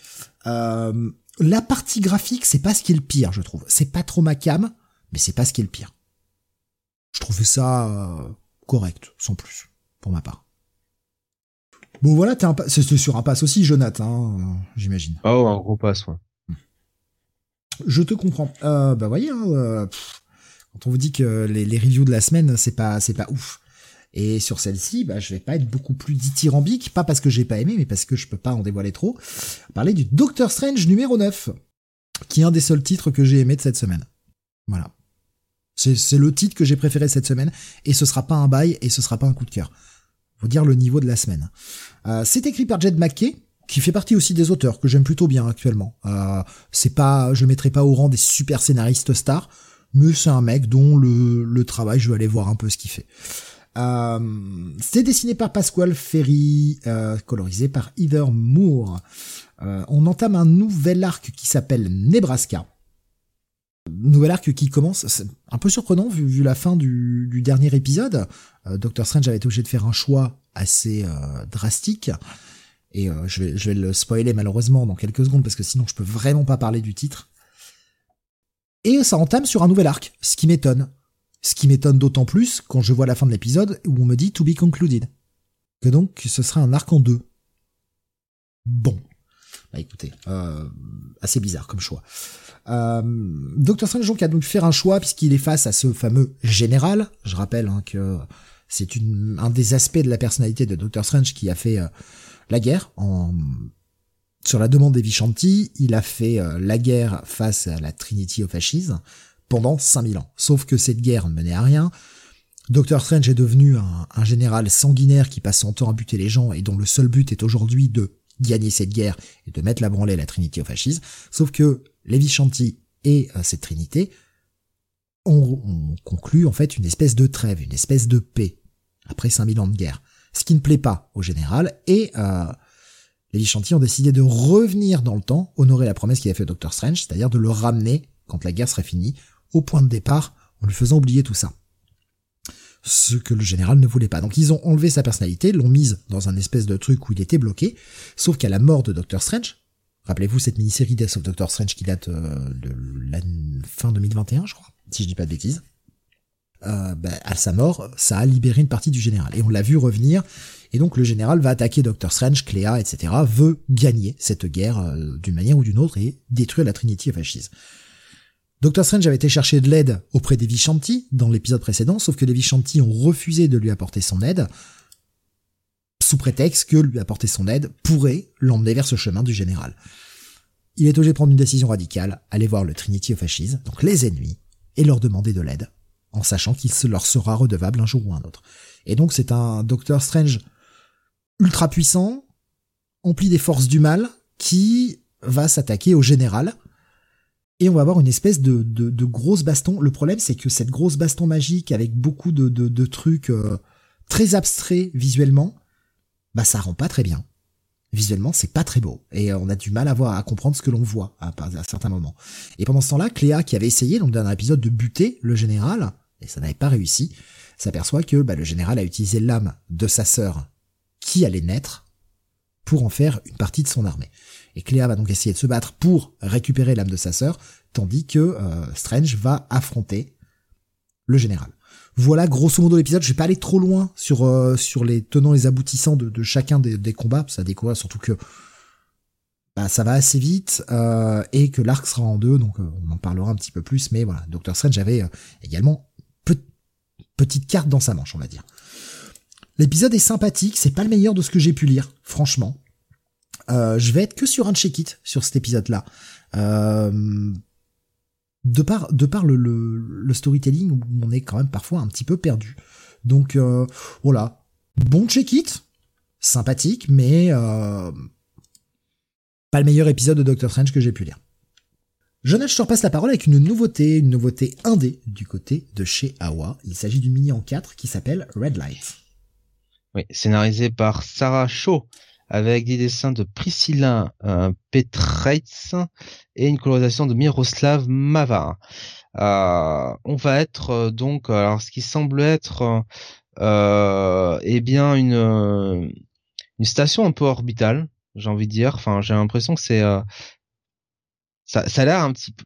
Euh, la partie graphique, c'est pas ce qui est le pire, je trouve. C'est pas trop ma cam, mais c'est pas ce qui est le pire. Je trouvais ça euh, correct, sans plus, pour ma part. Bon voilà, t'es un c'est sur un pass aussi, Jonathan, hein, j'imagine. Oh, un gros pass, ouais. Je te comprends. Euh, bah voyez, hein, Quand on vous dit que les, les reviews de la semaine, c'est pas, c'est pas ouf. Et sur celle-ci, bah, je vais pas être beaucoup plus dithyrambique, pas parce que j'ai pas aimé, mais parce que je peux pas en dévoiler trop. Parler du Doctor Strange numéro 9, qui est un des seuls titres que j'ai aimé de cette semaine. Voilà. C'est le titre que j'ai préféré cette semaine, et ce sera pas un bail, et ce sera pas un coup de cœur. Faut dire le niveau de la semaine. Euh, c'est écrit par Jed McKay, qui fait partie aussi des auteurs que j'aime plutôt bien actuellement. Euh, c'est pas, je le mettrai pas au rang des super scénaristes stars, mais c'est un mec dont le, le travail, je vais aller voir un peu ce qu'il fait. Euh, c'est dessiné par Pasquale Ferry, euh, colorisé par Heather Moore. Euh, on entame un nouvel arc qui s'appelle Nebraska. Nouvel arc qui commence, un peu surprenant vu, la fin du, dernier épisode. Doctor Strange avait été obligé de faire un choix assez drastique. Et je, vais, je vais le spoiler malheureusement dans quelques secondes parce que sinon je peux vraiment pas parler du titre. Et ça entame sur un nouvel arc, ce qui m'étonne. Ce qui m'étonne d'autant plus quand je vois la fin de l'épisode où on me dit to be concluded. Que donc ce sera un arc en deux. Bon. Bah écoutez, euh, assez bizarre comme choix. Euh, Strange donc a donc faire un choix puisqu'il est face à ce fameux général. Je rappelle hein, que c'est un des aspects de la personnalité de Doctor Strange qui a fait euh, la guerre en sur la demande des Vishanti, il a fait euh, la guerre face à la Trinity of Ashes, pendant 5000 ans. Sauf que cette guerre ne menait à rien. Doctor Strange est devenu un, général sanguinaire qui passe son temps à buter les gens et dont le seul but est aujourd'hui de gagner cette guerre et de mettre la branlée à la Trinité au fascisme. Sauf que les Vishanti et euh, cette Trinité ont, conclu en fait une espèce de trêve, une espèce de paix après 5000 ans de guerre. Ce qui ne plaît pas au général et euh, les ont décidé de revenir dans le temps, honorer la promesse qu'il a fait Doctor Strange, c'est-à-dire de le ramener quand la guerre serait finie au point de départ en lui faisant oublier tout ça. Ce que le général ne voulait pas. Donc ils ont enlevé sa personnalité, l'ont mise dans un espèce de truc où il était bloqué, sauf qu'à la mort de Doctor Strange, rappelez-vous cette mini-série Death of Doctor Strange qui date euh, de la fin 2021 je crois, si je dis pas de bêtises, euh, bah, à sa mort, ça a libéré une partie du général. Et on l'a vu revenir, et donc le général va attaquer Doctor Strange, Cléa, etc., veut gagner cette guerre euh, d'une manière ou d'une autre et détruire la Trinity Ashes. Doctor Strange avait été chercher de l'aide auprès des Vishanti dans l'épisode précédent, sauf que les Vishanti ont refusé de lui apporter son aide, sous prétexte que lui apporter son aide pourrait l'emmener vers ce chemin du général. Il est obligé de prendre une décision radicale, aller voir le Trinity of Ashes, donc les ennemis, et leur demander de l'aide, en sachant qu'il leur sera redevable un jour ou un autre. Et donc c'est un Doctor Strange ultra puissant, empli des forces du mal, qui va s'attaquer au général, et on va avoir une espèce de, de, grosse baston. Le problème, c'est que cette grosse baston magique avec beaucoup de, de, trucs euh, très abstraits visuellement, bah ça rend pas très bien. Visuellement, c'est pas très beau et euh, on a du mal à voir, à comprendre ce que l'on voit à, à, certains moments. Et pendant ce temps-là, Cléa, qui avait essayé, dans un épisode, de buter le général et ça n'avait pas réussi, s'aperçoit que bah, le général a utilisé l'âme de sa sœur qui allait naître pour en faire une partie de son armée. Et Cléa va donc essayer de se battre pour récupérer l'âme de sa sœur, tandis que euh, Strange va affronter le général. Voilà grosso modo l'épisode. Je vais pas aller trop loin sur euh, les tenants et les aboutissants de, chacun des, combats. Ça découvre surtout que bah, ça va assez vite euh, et que l'arc sera en deux, donc on en parlera un petit peu plus. Mais voilà, Doctor Strange avait également petite carte dans sa manche, on va dire. L'épisode est sympathique, c'est pas le meilleur de ce que j'ai pu lire, franchement. Euh, je vais être que sur un check-it sur cet épisode-là. Euh, de par, le, storytelling on est quand même parfois un petit peu perdu. Donc euh, voilà, bon check-it, sympathique, mais pas le meilleur épisode de Doctor Strange que j'ai pu lire. Jonas, je te repasse la parole avec une nouveauté, une nouveauté indé du côté de chez Awa. Il s'agit d'une mini en 4 qui s'appelle Red Light. Oui, scénarisé par Sarah Shaw avec des dessins de Priscilla euh, et une colorisation de Miroslav Mavar. Euh, on va être euh, donc alors ce qui semble être euh, eh bien une une station un peu orbitale, j'ai envie de dire. Enfin, j'ai l'impression que c'est ça, ça a l'air un petit peu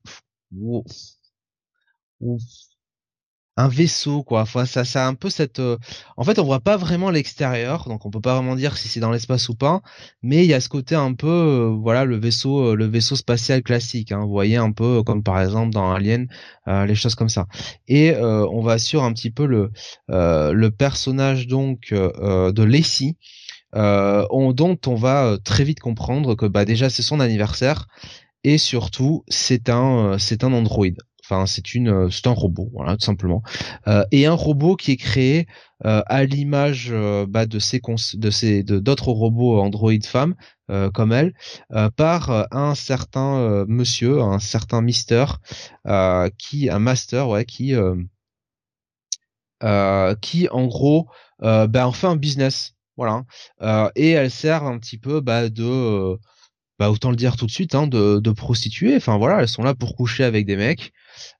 un vaisseau quoi. Enfin ça ça a un peu cette euh, en fait on voit pas vraiment l'extérieur donc on peut pas vraiment dire si c'est dans l'espace ou pas mais il y a ce côté un peu euh, voilà le vaisseau euh, le vaisseau spatial classique hein. vous voyez un peu comme par exemple dans Alien les choses comme ça. Et on va sur un petit peu le personnage donc de Lacey dont on va très vite comprendre que bah déjà c'est son anniversaire et surtout c'est un c'est un androïde Enfin, c'est une, euh, c'est un robot, voilà, tout simplement. Euh, et un robot qui est créé euh, à l'image bah, de ces de d'autres robots Android femmes comme elle, par un certain monsieur, un certain Mister, qui, un master, ouais, qui, qui en gros, bah, en fait un business, voilà. et elle sert un petit peu bah, de bah autant le dire tout de suite, hein, de, de prostituées. Enfin voilà, elles sont là pour coucher avec des mecs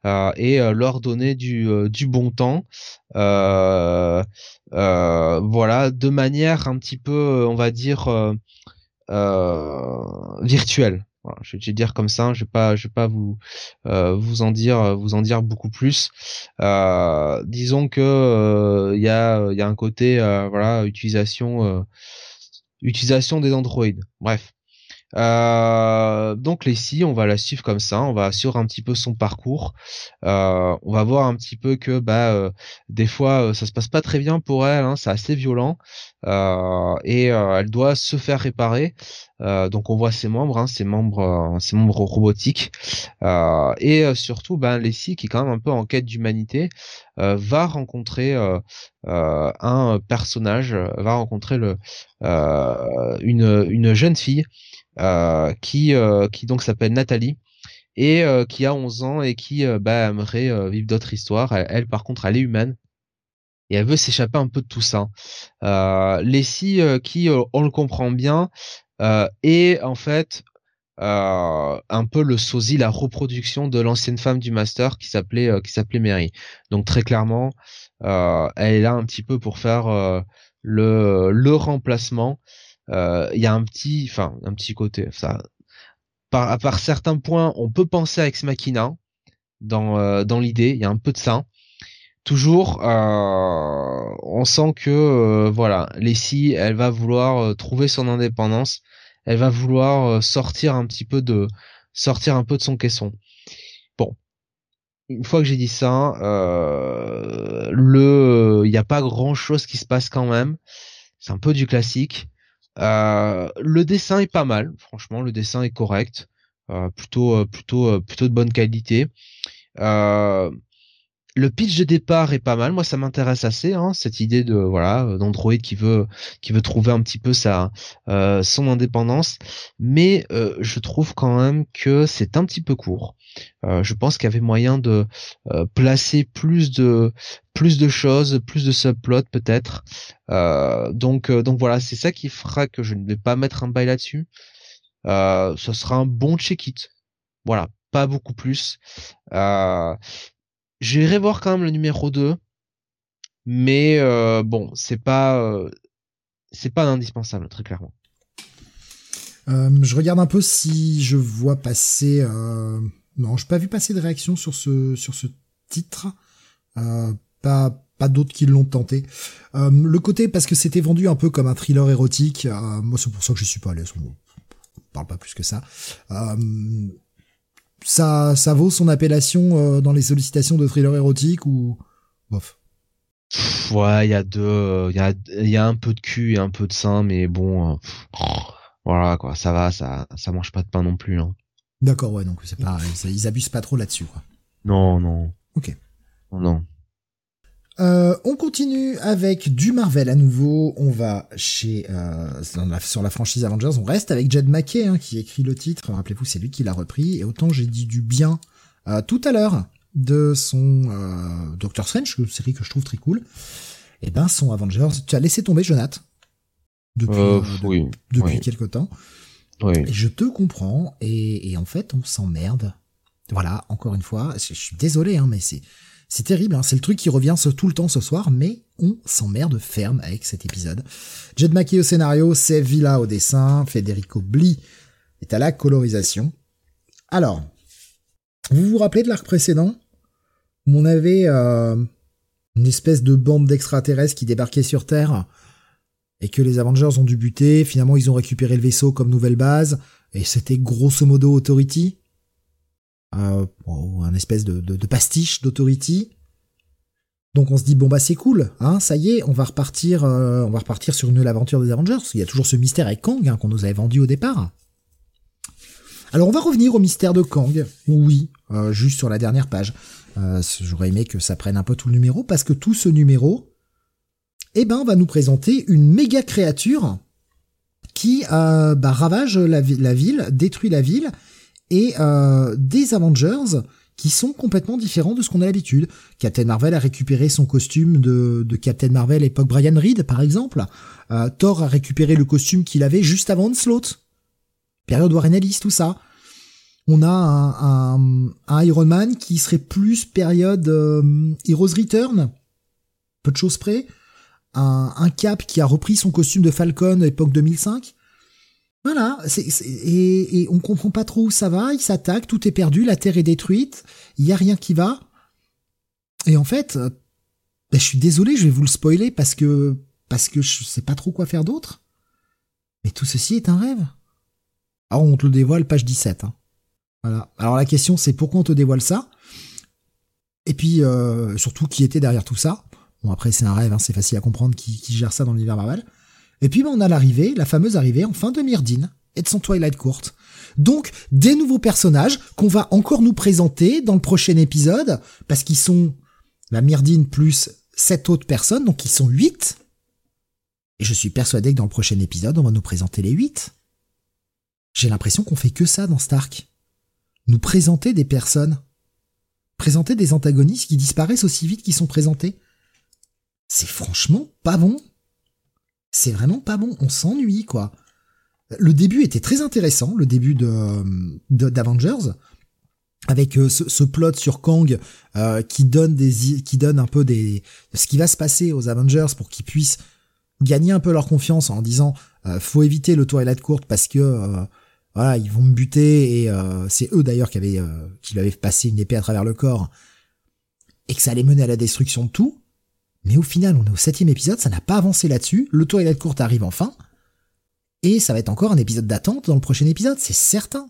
euh, et euh, leur donner du, euh, du bon temps. voilà, de manière un petit peu, on va dire, virtuelle. Je vais dire comme ça, je vais pas, je vais pas vous vous en dire, vous en dire beaucoup plus. disons que il y a, il y a un côté, voilà, utilisation, utilisation des androïdes. Bref. Euh, donc Leslie, on va la suivre comme ça, on va suivre un petit peu son parcours. Euh, on va voir un petit peu que bah euh, des fois euh, ça se passe pas très bien pour elle, hein, c'est assez violent. Et elle doit se faire réparer. donc on voit ses membres, hein, ses membres, ses membres robotiques. Et surtout bah Leslie qui est quand même un peu en quête d'humanité va rencontrer un personnage, va rencontrer le une une jeune fille. euh, qui euh, qui donc s'appelle Nathalie et euh, qui a 11 ans et qui bah, aimerait vivre d'autres histoires. Elle, par contre, elle est humaine et elle veut s'échapper un peu de tout ça. Euh, Leslie, qui, on le comprend bien, euh, est en fait euh, un peu le sosie, la reproduction de l'ancienne femme du master qui s'appelait qui s'appelait Mary. Donc très clairement, elle est là un petit peu pour faire le le remplacement euh, il y a un petit, enfin un petit côté. Ça, à part certains points, on peut penser à Ex Machina dans euh, dans l'idée. Il y a un peu de ça. Toujours, euh, on sent que voilà, Leslie, elle va vouloir trouver son indépendance. Elle va vouloir sortir un petit peu de sortir un peu de son caisson. Bon, une fois que j'ai dit ça, euh, le, il n'y a pas grand chose qui se passe quand même. C'est un peu du classique. Euh, le dessin est pas mal, franchement, le dessin est correct, euh, plutôt, euh, plutôt, plutôt de bonne qualité. Le pitch de départ est pas mal. Moi, ça m'intéresse assez, hein, cette idée de voilà d'Android qui veut qui veut trouver un petit peu sa son indépendance. Mais je trouve quand même que c'est un petit peu court. Euh, je pense qu'il y avait moyen de euh, placer plus de plus de choses, plus de subplots peut-être. Euh, donc donc voilà, c'est ça qui fera que je ne vais pas mettre un bail là-dessus. ce sera un bon check-it. Voilà, pas beaucoup plus. J'irai voir quand même le numéro 2. Mais bon, c'est pas c'est pas indispensable, très clairement. je regarde un peu si je vois passer non, je n'ai pas vu passer de réaction sur ce sur ce titre. Euh, pas pas d'autres qui l'ont tenté. Euh, le côté parce que c'était vendu un peu comme un thriller érotique. Euh, moi, c'est pour ça que je suis pas allé. On parle pas plus que ça. Euh, ça ça vaut son appellation euh, dans les sollicitations de thriller érotique ou bof? Ouais, il y a deux, il y a il y a un peu de cul et un peu de sein, mais bon, voilà quoi, ça va, ça ça mange pas de pain non plus. Hein. D'accord, ouais, donc c'est pas, ils abusent pas trop là-dessus, quoi. Non, non. Ok. Non. Euh, on continue avec du Marvel à nouveau. On va chez euh, sur la franchise Avengers. On reste avec Jed McKay hein, qui écrit le titre. Rappelez-vous, c'est lui qui l'a repris. Et autant j'ai dit du bien euh, tout à l'heure de son euh, Doctor Strange, une série que je trouve très cool. Et eh ben son Avengers, tu as laissé tomber Jonathan depuis euh, oui, depuis quelque temps. Je te comprends et, en fait on s'emmerde. Voilà, encore une fois, je, suis désolé, hein, mais c'est c'est terrible. Hein, c'est le truc qui revient tout le temps ce soir, mais on s'emmerde ferme avec cet épisode. Jed Mackie au scénario, c'est Villa au dessin, Federico Bli est à la colorisation. Alors, vous vous rappelez de l'arc précédent? Où on avait euh, une espèce de bande d'extraterrestres qui débarquait sur Terre et que les Avengers ont dû buter. Finalement, ils ont récupéré le vaisseau comme nouvelle base et c'était grosso modo Authority. Un espèce de, pastiche d'Authority. Donc on se dit bon bah c'est cool, hein, ça y est, on va repartir, euh, on va repartir sur une nouvelle aventure des Avengers. Il y a toujours ce mystère avec Kang hein, qu'on nous avait vendu au départ. Alors on va revenir au mystère de Kang. Oui, euh, juste sur la dernière page. Euh, J'aurais aimé que ça prenne un peu tout le numéro parce que tout ce numéro, eh ben, va nous présenter une méga créature qui bah, ravage la, ville, détruit la ville et euh, des Avengers qui sont complètement différents de ce qu'on a l'habitude. Captain Marvel a récupéré son costume de, Captain Marvel époque Brian Reed, par exemple. Euh, Thor a récupéré le costume qu'il avait juste avant Onslaught. Période Warren Ellis, tout ça. On a un, Iron Man qui serait plus période euh, Heroes Return, peu de choses près. Un, un, Cap qui a repris son costume de Falcon époque 2005. Voilà, et, on comprend pas trop où ça va, il s'attaque, tout est perdu, la Terre est détruite, il y a rien qui va. Et en fait, ben, je suis désolé, je vais vous le spoiler parce que parce que je sais pas trop quoi faire d'autre. Mais tout ceci est un rêve. Alors on te le dévoile page 17. Hein. Voilà. Alors la question c'est pourquoi on te dévoile ça? Et puis euh, surtout qui était derrière tout ça? Bon après c'est un rêve, hein, c'est facile à comprendre qui, qui gère ça dans l'univers Marvel. Et puis ben, on a l'arrivée, la fameuse arrivée enfin de Myrdine et de son Twilight Court. Donc des nouveaux personnages qu'on va encore nous présenter dans le prochain épisode, parce qu'ils sont la Myrdine plus sept autres personnes, donc ils sont huit. Et je suis persuadé que dans le prochain épisode, on va nous présenter les huit. J'ai l'impression qu'on fait que ça dans Stark. Nous présenter des personnes. Présenter des antagonistes qui disparaissent aussi vite qu'ils sont présentés. C'est franchement pas bon c'est vraiment pas bon. On s'ennuie, quoi. Le début était très intéressant, le début de d'Avengers, avec euh, ce, plot sur Kang euh, qui donne des qui donne un peu des ce qui va se passer aux Avengers pour qu'ils puissent gagner un peu leur confiance en disant euh, faut éviter le Twilight Court parce que euh, voilà ils vont me buter et c'est eux d'ailleurs qui avaient qui lui avaient passé une épée à travers le corps et que ça allait mener à la destruction de tout mais au final, on est au septième épisode, ça n'a pas avancé là-dessus, le toilette courte arrive enfin, et ça va être encore un épisode d'attente dans le prochain épisode, c'est certain.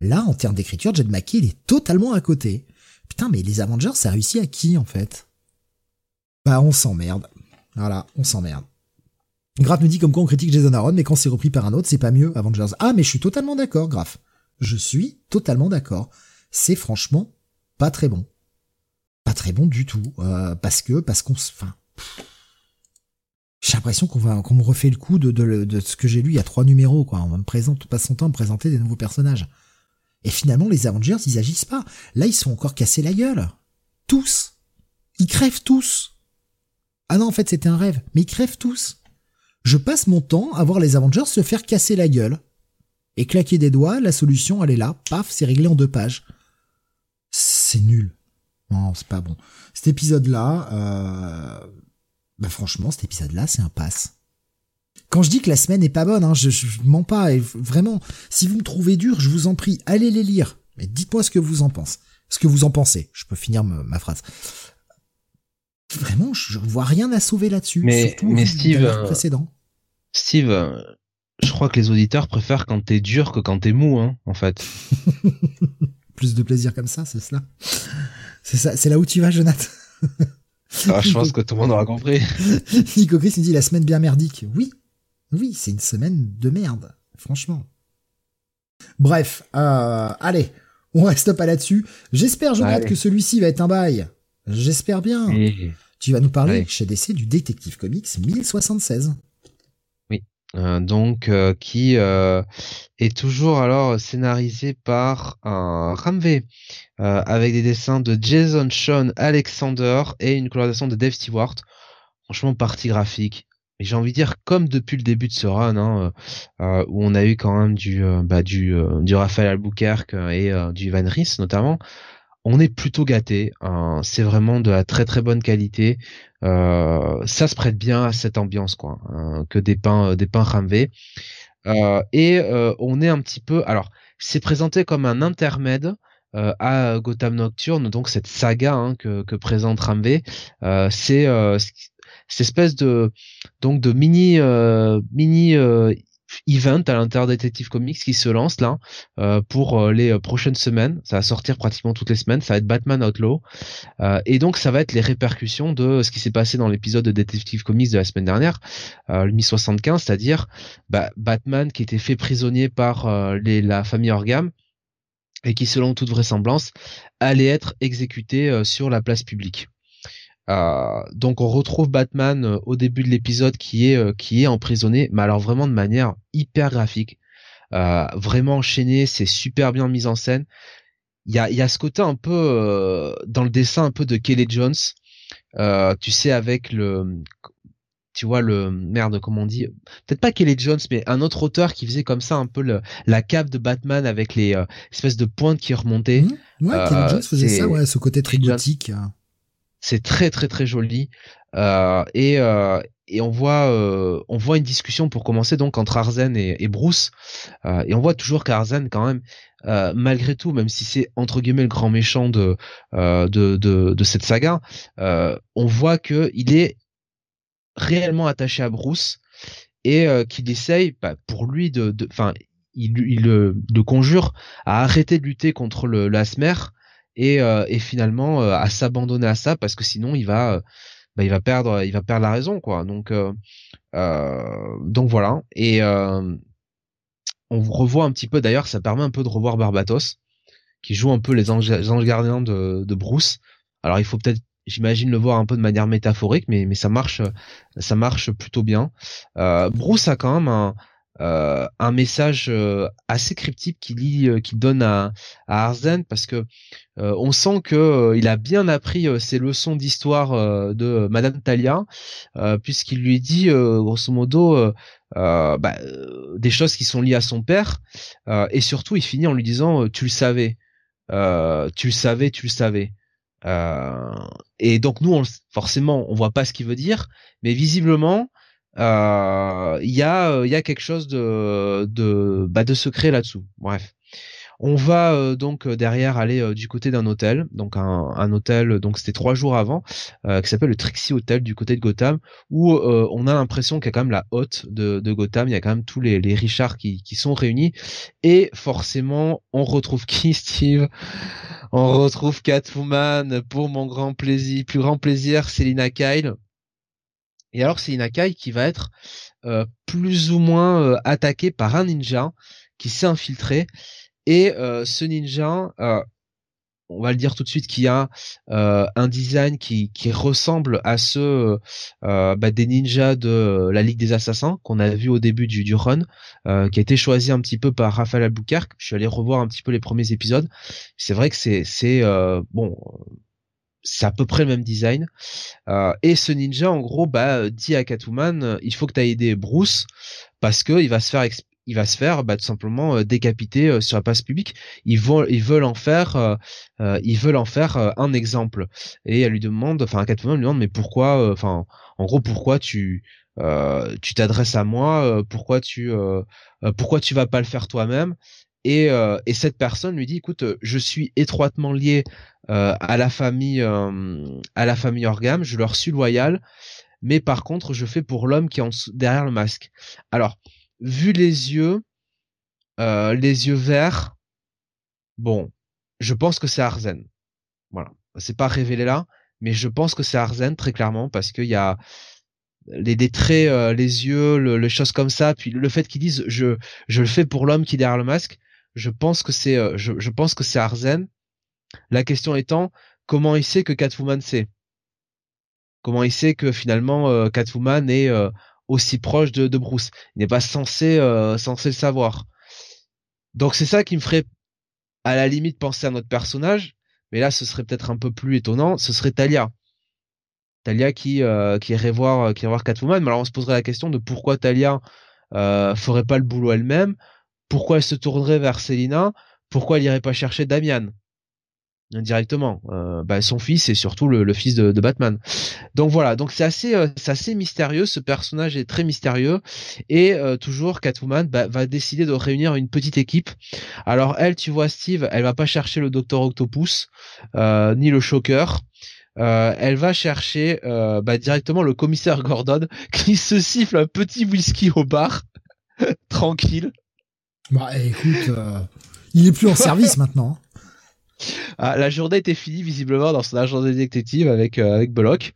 Là, en termes d'écriture, Jed McKee, il est totalement à côté. Putain, mais les Avengers, ça réussit à qui, en fait? Bah, on s'emmerde. Voilà, on s'emmerde. Graf nous dit comme quoi on critique Jason Aaron, mais quand c'est repris par un autre, c'est pas mieux, Avengers. Ah, mais je suis totalement d'accord, Graf. Je suis totalement d'accord. C'est franchement pas très bon pas très bon du tout euh, parce que parce qu'on enfin j'ai l'impression qu'on va qu'on me refait le coup de, de, ce que j'ai lu il y a trois numéros quoi. On me présente passe son temps à me présenter des nouveaux personnages. Et finalement les Avengers ils agissent pas. Là ils sont encore cassés la gueule. Tous. Ils crèvent tous. Ah non en fait c'était un rêve. Mais ils crèvent tous. Je passe mon temps à voir les Avengers se faire casser la gueule et claquer des doigts. La solution elle est là. Paf c'est réglé en deux pages. C'est nul non, c'est pas bon. Cet épisode-là, euh, bah franchement, cet épisode-là, c'est un pass. Quand je dis que la semaine est pas bonne, hein, je, je, mens pas. Et vraiment, si vous me trouvez dur, je vous en prie, allez les lire. Mais dites-moi ce que vous en pensez. Ce que vous en pensez. Je peux finir ma, phrase. Vraiment, je vois rien à sauver là-dessus. Mais, mais Steve, précédent. Steve, euh, je crois que les auditeurs préfèrent quand t'es dur que quand t'es mou, hein, en fait. Plus de plaisir comme ça, c'est cela. C'est ça, c'est là où tu vas, Jonathan. Ah, je pense que tout le monde aura compris. Nico Chris nous dit la semaine bien merdique. Oui, oui, c'est une semaine de merde, franchement. Bref, euh, allez, on reste pas là-dessus. J'espère, Jonathan, que celui-ci va être un bail. J'espère bien. Tu vas nous parler chez DC du Détective Comics 1076. Euh, donc euh, qui euh, est toujours alors scénarisé par un Ramvé avec des dessins de Jason Sean Alexander et une colorisation de Dave Stewart. Franchement, partie graphique. Et j'ai envie de dire comme depuis le début de ce run, hein, où on a eu quand même du bah, du du Raphaël Albuquerque et du Van Ries notamment on est plutôt gâté. Hein. c'est vraiment de la très très bonne qualité. Euh, ça se prête bien à cette ambiance, quoi, hein, que des pains, euh, des. Euh, et on est un petit peu. Alors, c'est présenté comme un intermède à Gotham Nocturne, donc cette saga hein, que, que, présente Ramvé, c'est cette espèce de donc de mini mini event à l'intérieur Detective Comics qui se lance là euh, pour euh, les euh, prochaines semaines. Ça va sortir pratiquement toutes les semaines. Ça va être Batman Outlaw et donc ça va être les répercussions de ce qui s'est passé dans l'épisode de Detective Comics de la semaine dernière, le mi 75, c'est-à-dire bah, Batman qui était fait prisonnier par les, la famille Orgam et qui selon toute vraisemblance allait être exécuté sur la place publique. Euh, donc on retrouve Batman euh, au début de l'épisode qui est euh, qui est emprisonné, mais alors vraiment de manière hyper graphique, vraiment enchaîné, c'est super bien mis en scène. Il y a y a ce côté un peu dans le dessin un peu de Kelly Jones, tu sais avec le tu vois le merde comment on dit? Peut-être pas Kelly Jones mais un autre auteur qui faisait comme ça un peu le, la cape de Batman avec les espèces de pointes qui remontaient. Mmh. Ouais, Kelly Jones faisait ça ouais, ce côté très gothique. C'est très très très joli. Euh, et euh, et on voit euh, on voit une discussion pour commencer donc entre Arzen et, Bruce. Et on voit toujours qu'Arzen quand même malgré tout même si c'est entre guillemets le grand méchant de de, de, cette saga on voit que il est réellement attaché à Bruce et qu'il essaye bah, pour lui de enfin il, il, le conjure à arrêter de lutter contre le l'asmer et, euh, et finalement euh, à s'abandonner à ça parce que sinon il va euh, bah, il va perdre il va perdre la raison quoi. Donc donc voilà. Et on revoit un petit peu d'ailleurs ça permet un peu de revoir Barbatos qui joue un peu les anges, gardiens de, de Bruce. Alors il faut peut-être j'imagine le voir un peu de manière métaphorique mais mais ça marche ça marche plutôt bien. Bruce a quand même un un message euh, assez cryptique qu'il lit, euh, qu'il donne à, à Arzen parce que on sent que il a bien appris ses leçons d'histoire de Madame Talia puisqu'il lui dit grosso modo bah, des choses qui sont liées à son père et surtout il finit en lui disant tu le savais tu le savais tu le savais et donc nous on, forcément on voit pas ce qu'il veut dire mais visiblement euh, il y a euh, y a quelque chose de de bah, de secret là-dessous. Bref. On va euh, donc derrière aller du côté d'un hôtel, donc un, un hôtel, donc c'était trois jours avant, qui s'appelle le Trixie Hotel du côté de Gotham, où on a l'impression qu'il y a quand même la haute de, de, Gotham, il y a quand même tous les, les Richards qui, qui sont réunis, et forcément on retrouve qui Steve? On retrouve Catwoman pour mon grand plaisir, plus grand plaisir, Selina Kyle. Et alors c'est Inakai qui va être euh, plus ou moins euh, attaqué par un ninja qui s'est infiltré. Et euh, ce ninja, on va le dire tout de suite, qui a un design qui, qui, ressemble à ceux bah, des ninjas de la Ligue des Assassins qu'on a vu au début du, du run, qui a été choisi un petit peu par Raphaël Albuquerque. Je suis allé revoir un petit peu les premiers épisodes. C'est vrai que c'est c'est bon c'est à peu près le même design. Euh, et ce ninja, en gros, bah, dit à Catwoman, euh, il faut que tu Bruce parce que il va se faire il va se faire bah, tout simplement euh, décapiter sur la place publique. Ils vont, ils veulent en faire, ils veulent en faire un exemple. Et elle lui demande, enfin Catwoman lui demande, mais pourquoi, enfin, en gros, pourquoi tu, tu t'adresses à moi, pourquoi tu, pourquoi tu vas pas le faire toi-même? Et, et, cette personne lui dit, écoute, je suis étroitement lié euh, à la famille euh, à la famille Orgam, je leur suis loyal, mais par contre je fais pour l'homme qui est en derrière le masque. Alors vu les yeux, euh, les yeux verts, bon, je pense que c'est Arzen. Voilà, c'est pas révélé là, mais je pense que c'est Arzen très clairement parce qu'il y a les, traits, les yeux, le, les choses comme ça, puis le fait qu'ils disent je le fais pour l'homme qui est derrière le masque, je pense que c'est je, je pense que c'est Arzen la question étant, comment il sait que Catwoman sait? Comment il sait que finalement euh, est euh, aussi proche de, Bruce? Il n'est pas censé, euh, censé le savoir. Donc c'est ça qui me ferait à la limite penser à notre personnage, mais là ce serait peut-être un peu plus étonnant, ce serait Talia. Talia qui, irait voir qui Catwoman, mais alors on se poserait la question de pourquoi Talia ferait pas le boulot elle-même, pourquoi elle se tournerait vers Selina, pourquoi elle irait pas chercher Damian? Directement. Euh, bah, son fils et surtout le, fils de, Batman. Donc voilà, donc c'est assez, euh, c'est assez mystérieux. Ce personnage est très mystérieux et euh, toujours Catwoman bah, va décider de réunir une petite équipe. Alors elle, tu vois, Steve, elle va pas chercher le Docteur Octopus ni le Shocker. elle va chercher bah, directement le commissaire Gordon qui se siffle un petit whisky au bar, tranquille. Bah écoute, il est plus en service maintenant. Hein. Ah, la journée était finie visiblement dans son agent de détective avec euh, avec.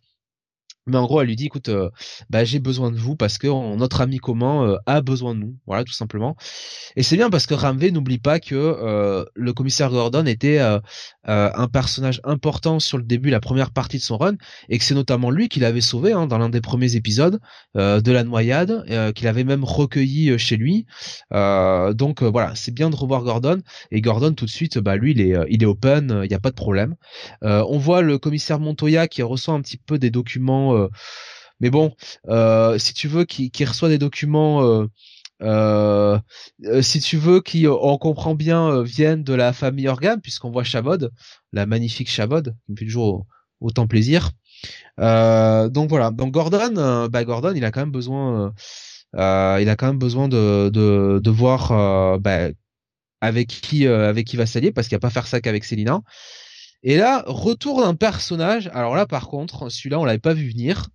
Mais en gros, elle lui dit, écoute, euh, bah, j'ai besoin de vous parce que notre ami commun euh, a besoin de nous. Voilà, tout simplement. Et c'est bien parce que Ramvé n'oublie pas que euh, le commissaire Gordon était un personnage important sur le début, la première partie de son run, et que c'est notamment lui qui l'avait sauvé hein, dans l'un des premiers épisodes de la noyade, qu'il avait même recueilli chez lui. donc voilà, c'est bien de revoir Gordon. Et Gordon, tout de suite, bah lui, il est, il est open, il n'y a pas de problème. on voit le commissaire Montoya qui reçoit un petit peu des documents euh, mais bon, euh, si tu veux, qui, reçoit des documents. Euh, si tu veux, qui, on comprend bien, viennent de la famille Orgam, puisqu'on voit Chabod, la magnifique Chabod, qui me fait toujours autant plaisir. donc voilà. Donc Gordon, bah Gordon, il a quand même besoin, il a quand même besoin de voir bah, avec qui avec qui va s'allier, parce qu'il va pas faire ça qu'avec Célina. Et là, retour d'un personnage. Alors là, par contre, celui-là, on l'avait pas vu venir.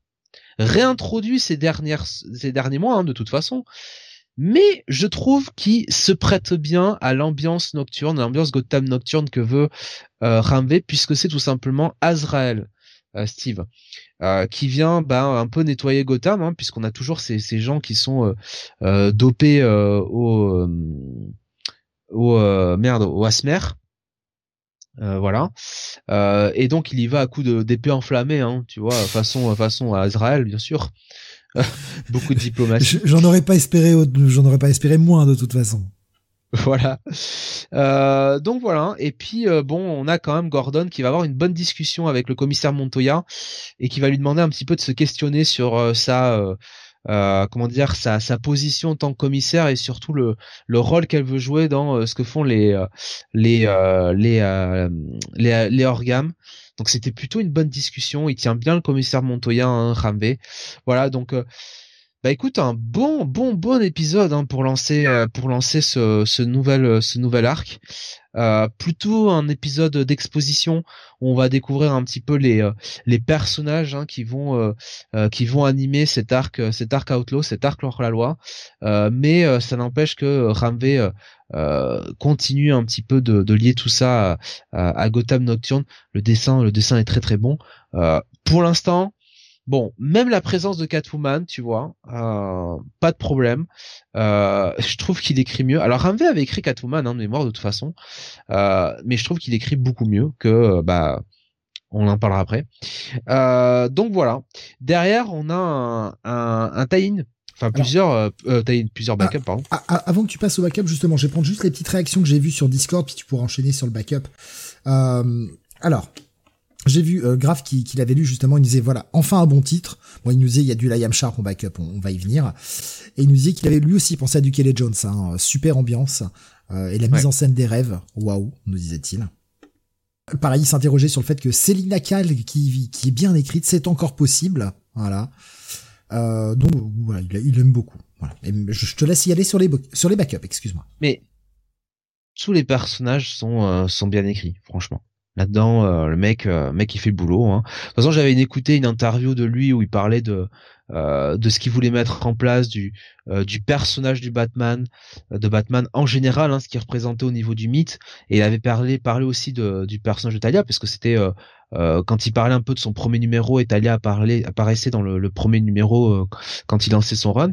Réintroduit ces dernières, ces derniers mois, hein, de toute façon. Mais je trouve qu'il se prête bien à l'ambiance nocturne, l'ambiance Gotham nocturne que veut euh, puisque c'est tout simplement Azrael, euh, Steve, euh, qui vient ben, un peu nettoyer Gotham, hein, puisqu'on a toujours ces, gens qui sont euh dopés au, au merde, au Asmer. Euh, voilà. Euh, et donc il y va à coup d'épée enflammée, hein, tu vois, façon façon à Israël, bien sûr. Beaucoup de diplomatie. J'en aurais pas espéré, j'en aurais pas espéré moins de toute façon. Voilà. Euh, donc voilà. Et puis euh, bon, on a quand même Gordon qui va avoir une bonne discussion avec le commissaire Montoya et qui va lui demander un petit peu de se questionner sur euh, sa euh, comment dire sa, sa position en tant que commissaire et surtout le, le rôle qu'elle veut jouer dans euh, ce que font les euh, les les, les orgames. Donc c'était plutôt une bonne discussion. Il tient bien le commissaire Montoya, hein, Ramvé. Voilà donc. Bah écoute, un bon bon bon épisode hein, pour lancer pour lancer ce, ce nouvel ce nouvel arc. Euh, plutôt un épisode d'exposition où on va découvrir un petit peu les euh, les personnages hein, qui vont euh, qui vont animer cet arc cet arc outlaw cet arc hors la loi mais ça n'empêche que Ramvé continue un petit peu de, de lier tout ça à, à, Gotham Nocturne. Le dessin le dessin est très très bon. Pour l'instant Bon, même la présence de Catwoman, tu vois, euh, pas de problème. Euh, je trouve qu'il écrit mieux. Alors Ramvé avait écrit Catwoman hein, de mémoire de toute façon, euh, mais je trouve qu'il écrit beaucoup mieux que bah on en parlera après. donc voilà. Derrière, on a un, un, un tie-in Enfin, plusieurs, euh, plusieurs backups, pardon. Ah, ah, avant que tu passes au backup, justement, je vais prendre juste les petites réactions que j'ai vues sur Discord, puis tu pourras enchaîner sur le backup. alors, j'ai vu euh, Graf qui, qui l'avait lu justement, il nous disait voilà, enfin un bon titre. Bon, il nous disait il y a du Liam Sharp en backup, on, va y venir. Et il nous disait qu'il avait lui aussi pensé à du Kelly Jones, hein, super ambiance euh, et la mise en scène des rêves, waouh, nous disait-il. Pareil, il s'interrogeait sur le fait que Céline Cal, qui, qui est bien écrite, c'est encore possible, voilà. Euh, donc voilà, il, aime beaucoup. Voilà. Et je, te laisse y aller sur les sur les backups, excuse-moi. Mais tous les personnages sont euh, sont bien écrits, franchement là-dedans. Euh, le mec, euh, mec, il fait le boulot. Hein. De toute façon, j'avais écouté une interview de lui où il parlait de euh, de ce qu'il voulait mettre en place du du personnage du Batman, de Batman en général, hein, ce qui représentait au niveau du mythe. Et il avait parlé parlé aussi de, du personnage de Talia, parce que c'était quand il parlait un peu de son premier numéro et Talia apparaissait dans le, le premier numéro quand il lançait son run.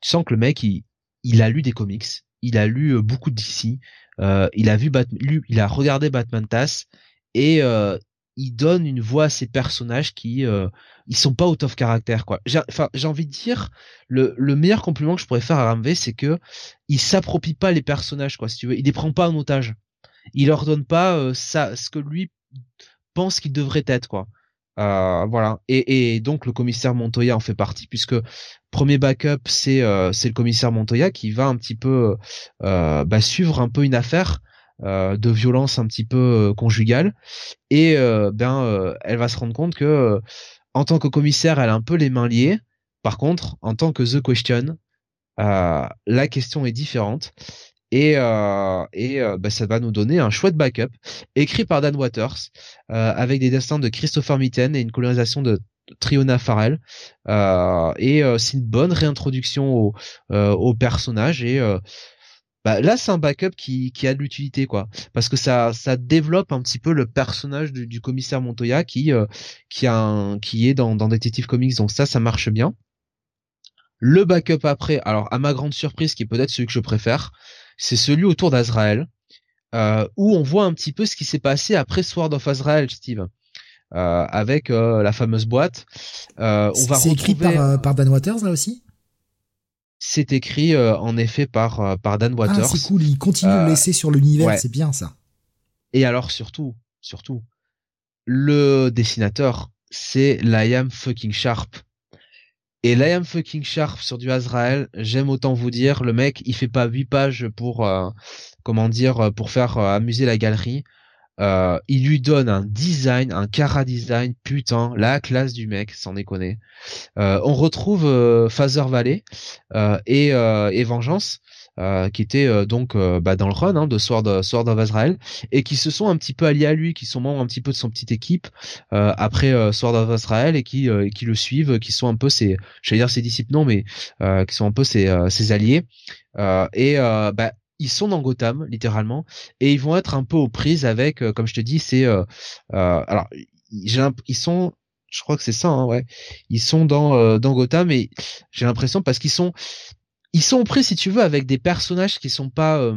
Tu sens que le mec, il, il a lu des comics, il a lu beaucoup de DC, il a vu Batman, il a regardé Batman Tass et euh, il donne une voix à ces personnages qui euh, ils sont pas out of caractère quoi. J'ai enfin j'ai envie de dire le, le meilleur compliment que je pourrais faire à Ramvé c'est que il s'approprie pas les personnages quoi si tu veux, il les prend pas en otage. Il leur donne pas euh, ça ce que lui pense qu'il devrait être quoi. Euh, voilà et, et, donc le commissaire Montoya en fait partie puisque premier backup c'est euh, c'est le commissaire Montoya qui va un petit peu euh, bah, suivre un peu une affaire de violence un petit peu conjugale. Et ben elle va se rendre compte que en tant que commissaire elle a un peu les mains liées. Par contre en tant que the question la question est différente. Et, euh, et euh, bah, ça va nous donner un chouette backup écrit par Dan Waters euh, avec des destins de Christopher Mitten et une colonisation de Triona Farrell. Euh, et euh, c'est une bonne réintroduction au, au personnage. Et bah, là c'est un backup qui, qui a de l'utilité quoi parce que ça ça développe un petit peu le personnage du, du commissaire Montoya qui qui a un, qui est dans dans Detective Comics donc ça ça marche bien le backup après alors à ma grande surprise qui est peut-être celui que je préfère c'est celui autour d'Azrael, euh, où on voit un petit peu ce qui s'est passé après Sword of Azrael, Steve. Euh, avec euh, la fameuse boîte. on va c'est écrit par, par Dan Waters là aussi? C'est écrit en effet par par Dan Waters. Ah, c'est cool, il continue de laisser sur l'univers, c'est bien ça. Et alors surtout, surtout, le dessinateur, c'est Liam fucking Sharp. Et Liam fucking Sharp sur du Azrael, j'aime autant vous dire, le mec, il fait pas 8 pages pour, euh, comment dire, pour faire euh, amuser la galerie. Euh, il lui donne un design, un cara design, putain, la classe du mec, sans déconner. on retrouve Father Valley et, et Vengeance. Euh, qui étaient euh, donc euh, bah, dans le run hein, de Sword, of Azrael et qui se sont un petit peu alliés à lui, qui sont membres un petit peu de son petite équipe après Sword of Azrael et qui, qui le suivent, qui sont un peu ses, j'allais dire ses disciples non, mais qui sont un peu ses, ses alliés. et bah, ils sont dans Gotham littéralement et ils vont être un peu aux prises avec, comme je te dis, c'est alors ils sont je crois que c'est ça, hein, ouais. Ils sont dans dans Gotham et j'ai l'impression parce qu'ils sont ils sont pris si tu veux avec des personnages qui sont pas euh,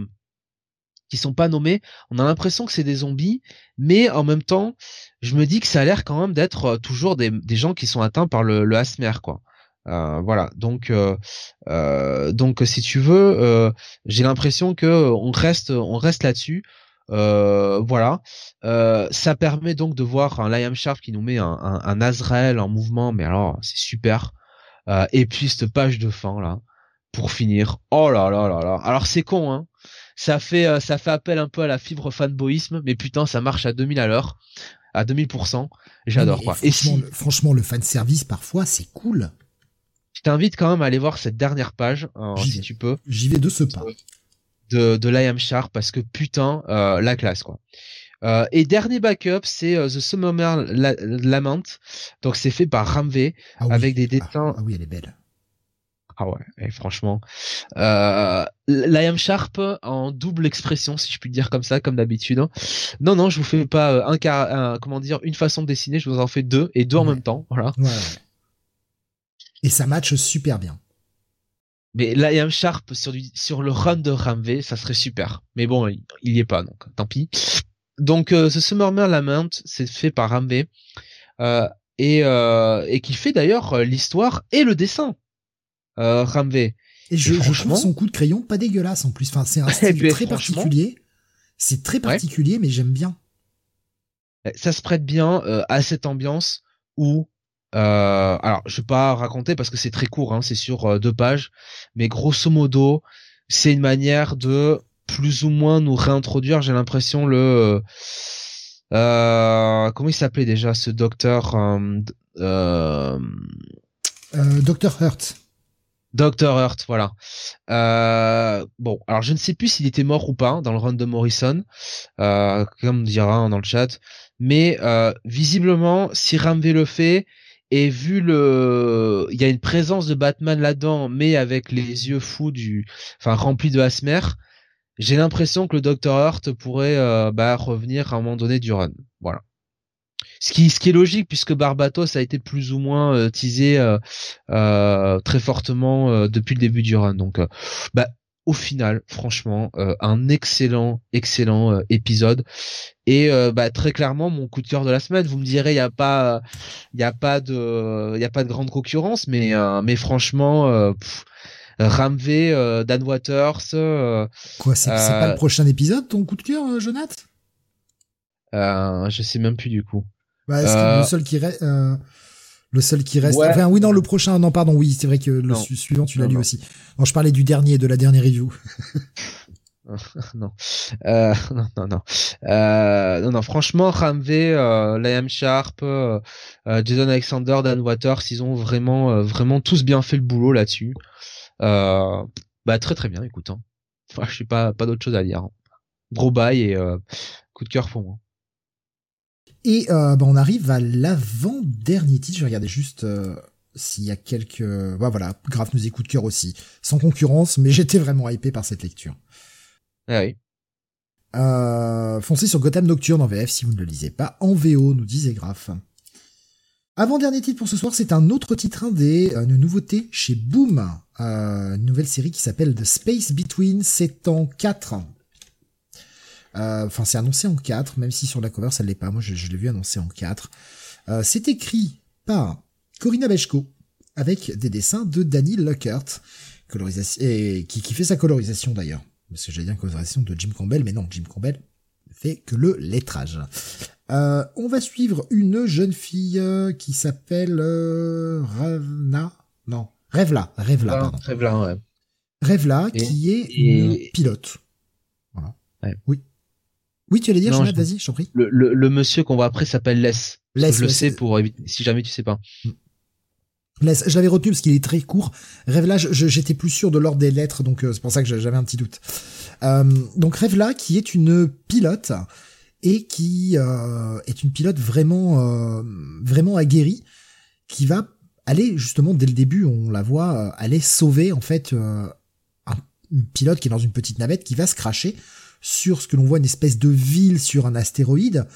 qui sont pas nommés. On a l'impression que c'est des zombies, mais en même temps, je me dis que ça a l'air quand même d'être euh, toujours des, des, gens qui sont atteints par le, le asthme, quoi. Euh, voilà, donc euh, donc si tu veux, j'ai l'impression que on reste on reste là-dessus. voilà, ça permet donc de voir un Liam Sharp qui nous met un, un, un Azrael en mouvement, mais alors c'est super. et puis cette page de fin là, pour finir. Oh là là là là. Alors c'est con hein. Ça fait euh, ça fait appel un peu à la fibre fanboyisme, mais putain ça marche à 2000 à l'heure, à 2000%. J'adore quoi. Et si... franchement le fan service parfois c'est cool. Je t'invite quand même à aller voir cette dernière page hein, si tu peux. J'y vais de ce pas. De de l'IAM Sharp parce que putain euh, la classe quoi. Euh, et dernier backup, c'est The Summer Lament. Donc c'est fait par Ramvé ah avec des dessins. Ah, ah oui, elle est belle. Ah ouais, et franchement, euh, Liam Sharp en double expression, si je puis dire comme ça, comme d'habitude. Hein. Non, non, je vous fais pas euh, un, un, comment dire, une façon de dessiner, je vous en fais deux et deux en même temps, voilà. Ouais, Et ça match super bien. Mais Liam Sharp sur du, sur le run de Ramvé, ça serait super. Mais bon, il, y est pas, donc tant pis. Donc, euh, ce Summermere Lament, c'est fait par Ramvé. Euh, et, euh, et qui fait d'ailleurs euh, l'histoire et le dessin euh, Ramvé. Et je, trouve son coup de crayon pas dégueulasse en plus. Enfin, c'est un style très particulier. C'est très particulier, mais j'aime bien. Ça se prête bien euh, à cette ambiance où euh, alors, je vais pas raconter parce que c'est très court, hein, c'est sur euh, deux pages, mais grosso modo, c'est une manière de plus ou moins nous réintroduire. J'ai l'impression le euh, comment il s'appelait déjà ce docteur euh, Docteur Hurt. Doctor Hurt, voilà. Euh, bon, alors je ne sais plus s'il était mort ou pas dans le run de Morrison, euh, comme dira dans le chat, mais euh, visiblement, si Ramvé le fait, et vu le, il y a une présence de Batman là-dedans, mais avec les yeux fous du, enfin remplis de Asmer, j'ai l'impression que le Doctor Hurt pourrait euh, bah, revenir à un moment donné du run. Voilà. Ce qui, est logique puisque Barbatos a été plus ou moins euh, teasé euh, très fortement depuis le début du run. Donc, bah, au final, franchement, un excellent, excellent épisode. Et bah, très clairement, mon coup de cœur de la semaine. Vous me direz, il n'y a pas, il a pas de, il a pas de grande concurrence, mais, mais franchement. Ramvé, Dan Waters. Quoi, c'est pas le prochain épisode, ton coup de cœur, Jonathan euh, Je sais même plus du coup. Bah, euh, le seul qui reste, euh, le seul qui reste. Enfin, oui, non, le prochain, non, pardon, oui, c'est vrai que le suivant, tu l'as lu aussi. Non, je parlais du dernier, de la dernière review. non. Euh, non, non, non. Euh, non, non. Franchement, Ramvé, euh, Liam Sharp, Jason Alexander, Dan Waters, ils ont vraiment, vraiment tous bien fait le boulot là-dessus. Euh, bah très très bien. Écoute, hein. Enfin, je sais pas, pas d'autre chose à dire. Hein. Gros bail et coup de cœur pour moi. Et bah, on arrive à l'avant-dernier titre. Je vais regarder juste s'il y a quelques... Bah, voilà, Grave nous écoute cœur aussi. Sans concurrence, mais j'étais vraiment hypé par cette lecture. Ah oui. Euh, foncez sur Gotham Nocturne en VF si vous ne le lisez pas. En VO, nous disait Graf. Avant-dernier titre pour ce soir, c'est un autre titre indé, une nouveauté chez Boom, euh, une nouvelle série qui s'appelle The Space Between, c'est en 4. Euh, enfin, c'est annoncé en 4, même si sur la cover ça ne l'est pas, moi je, l'ai vu annoncé en 4. Euh, c'est écrit par Corinna Bechko, avec des dessins de Danny Luckert, et qui, qui fait sa colorisation d'ailleurs parce que j'allais dire colorisation de Jim Campbell, mais non, Jim Campbell fait que le lettrage. Euh, on va suivre une jeune fille euh, qui s'appelle euh, Ravna, non, Revla, Revla, pardon. Revla, ouais. Revla, qui est pilote. Voilà. Oui. Oui, tu allais dire, Jean vas-y, je t'en prie. Le, le, le monsieur qu'on voit après s'appelle Les. Les, je le sais pour éviter, si jamais tu sais pas. Mm. Je l'avais retenu parce qu'il est très court. Rêve j'étais plus sûr de l'ordre des lettres, donc euh, c'est pour ça que j'avais un petit doute. Euh, donc Rêve qui est une pilote et qui euh, est une pilote vraiment, euh, vraiment aguerrie, qui va aller justement dès le début, on la voit aller sauver en fait un, une pilote qui est dans une petite navette qui va se cracher sur ce que l'on voit une espèce de ville sur un astéroïde.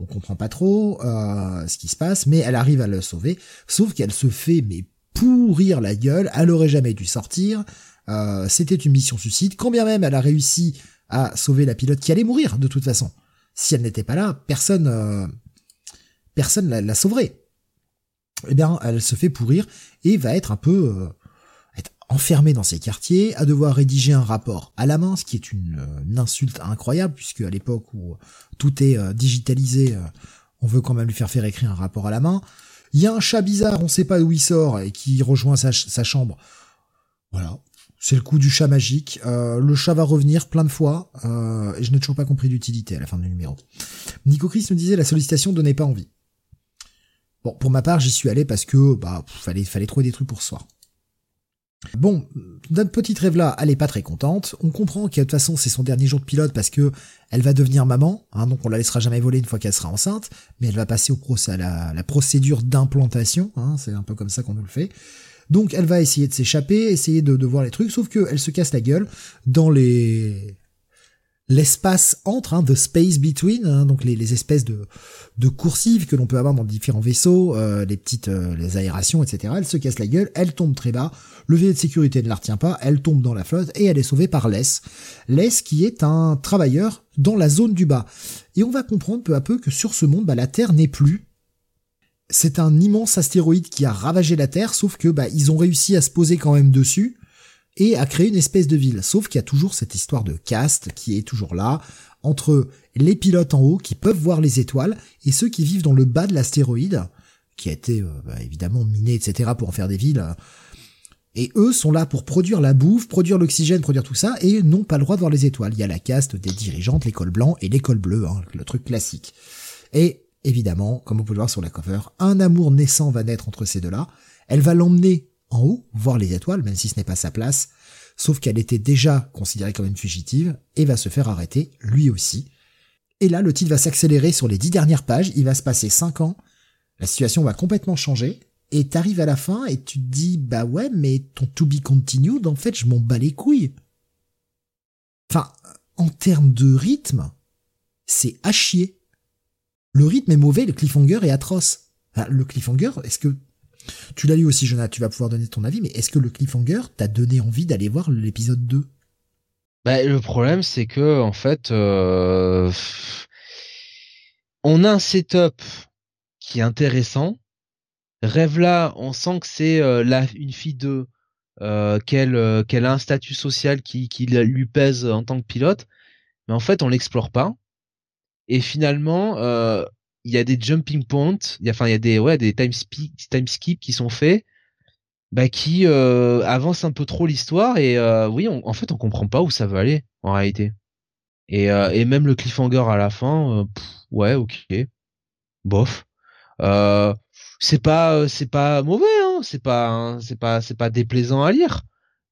On comprend pas trop euh, ce qui se passe, mais elle arrive à le sauver, sauf qu'elle se fait mais pourrir la gueule, elle aurait jamais dû sortir, euh, c'était une mission suicide, quand bien même elle a réussi à sauver la pilote qui allait mourir de toute façon. Si elle n'était pas là, personne euh, personne la, la sauverait. Eh bien, elle se fait pourrir et va être un peu enfermé dans ces quartiers, à devoir rédiger un rapport à la main, ce qui est une, euh, insulte incroyable, puisque à l'époque où tout est euh, digitalisé, euh, on veut quand même lui faire faire écrire un rapport à la main. Il y a un chat bizarre, on sait pas d'où il sort, et qui rejoint sa, chambre. Voilà. C'est le coup du chat magique. le chat va revenir plein de fois, et je n'ai toujours pas compris l'utilité à la fin du numéro. Nico Chris nous disait la sollicitation donnait pas envie. Bon, pour ma part, j'y suis allé parce que bah fallait trouver des trucs pour ce soir. Bon, notre petite rêve là, elle est pas très contente. On comprend que de toute façon c'est son dernier jour de pilote parce que elle va devenir maman, hein, donc on la laissera jamais voler une fois qu'elle sera enceinte, mais elle va passer au procès à la, procédure d'implantation, hein, c'est un peu comme ça qu'on nous le fait. Donc elle va essayer de s'échapper, essayer de, de voir les trucs, sauf qu'elle se casse la gueule dans les l'espace entre, hein, the space between, hein, donc les, espèces de, de coursives que l'on peut avoir dans différents vaisseaux, euh, les petites euh, les aérations, etc. Elle se casse la gueule, elle tombe très bas, le filet de sécurité ne la retient pas, elle tombe dans la flotte et elle est sauvée par Les. Les qui est un travailleur dans la zone du bas. Et on va comprendre peu à peu que sur ce monde, bah, la Terre n'est plus. C'est un immense astéroïde qui a ravagé la Terre, sauf que bah, ils ont réussi à se poser quand même dessus et à créer une espèce de ville. Sauf qu'il y a toujours cette histoire de caste qui est toujours là, entre les pilotes en haut qui peuvent voir les étoiles et ceux qui vivent dans le bas de l'astéroïde, qui a été euh, bah, évidemment miné, etc. pour en faire des villes. Et eux sont là pour produire la bouffe, produire l'oxygène, produire tout ça, et n'ont pas le droit de voir les étoiles. Il y a la caste des dirigeantes, l'école blanc et l'école bleue, hein, le truc classique. Et évidemment, comme on peut le voir sur la cover, un amour naissant va naître entre ces deux-là. Elle va l'emmener en haut, voir les étoiles, même si ce n'est pas sa place, sauf qu'elle était déjà considérée comme une fugitive, et va se faire arrêter, lui aussi. Et là, le titre va s'accélérer sur les dix dernières pages, il va se passer cinq ans, la situation va complètement changer, et t'arrives à la fin et tu te dis, bah ouais, mais ton to be continued, en fait, je m'en bats les couilles. Enfin, en termes de rythme, c'est à chier. Le rythme est mauvais, le cliffhanger est atroce. le cliffhanger, est-ce que tu l'as lu aussi, Jonathan, tu vas pouvoir donner ton avis, mais est-ce que le cliffhanger t'a donné envie d'aller voir l'épisode 2 bah, le problème, c'est que en fait, euh, on a un setup qui est intéressant, Rêve là, on sent que c'est euh, une fille de euh, qu'elle a un statut social qui, qui lui pèse en tant que pilote, mais en fait on l'explore pas. Et finalement, il y a des jumping points, il y a enfin il y a des ouais des time, time skip qui sont faits, bah qui avancent un peu trop l'histoire et oui, en fait on comprend pas où ça veut aller en réalité. Et, euh, et même le cliffhanger à la fin, euh, ouais, ok, bof. Euh, c'est pas, c'est pas mauvais, hein, c'est pas, hein, c'est pas, c'est pas déplaisant à lire.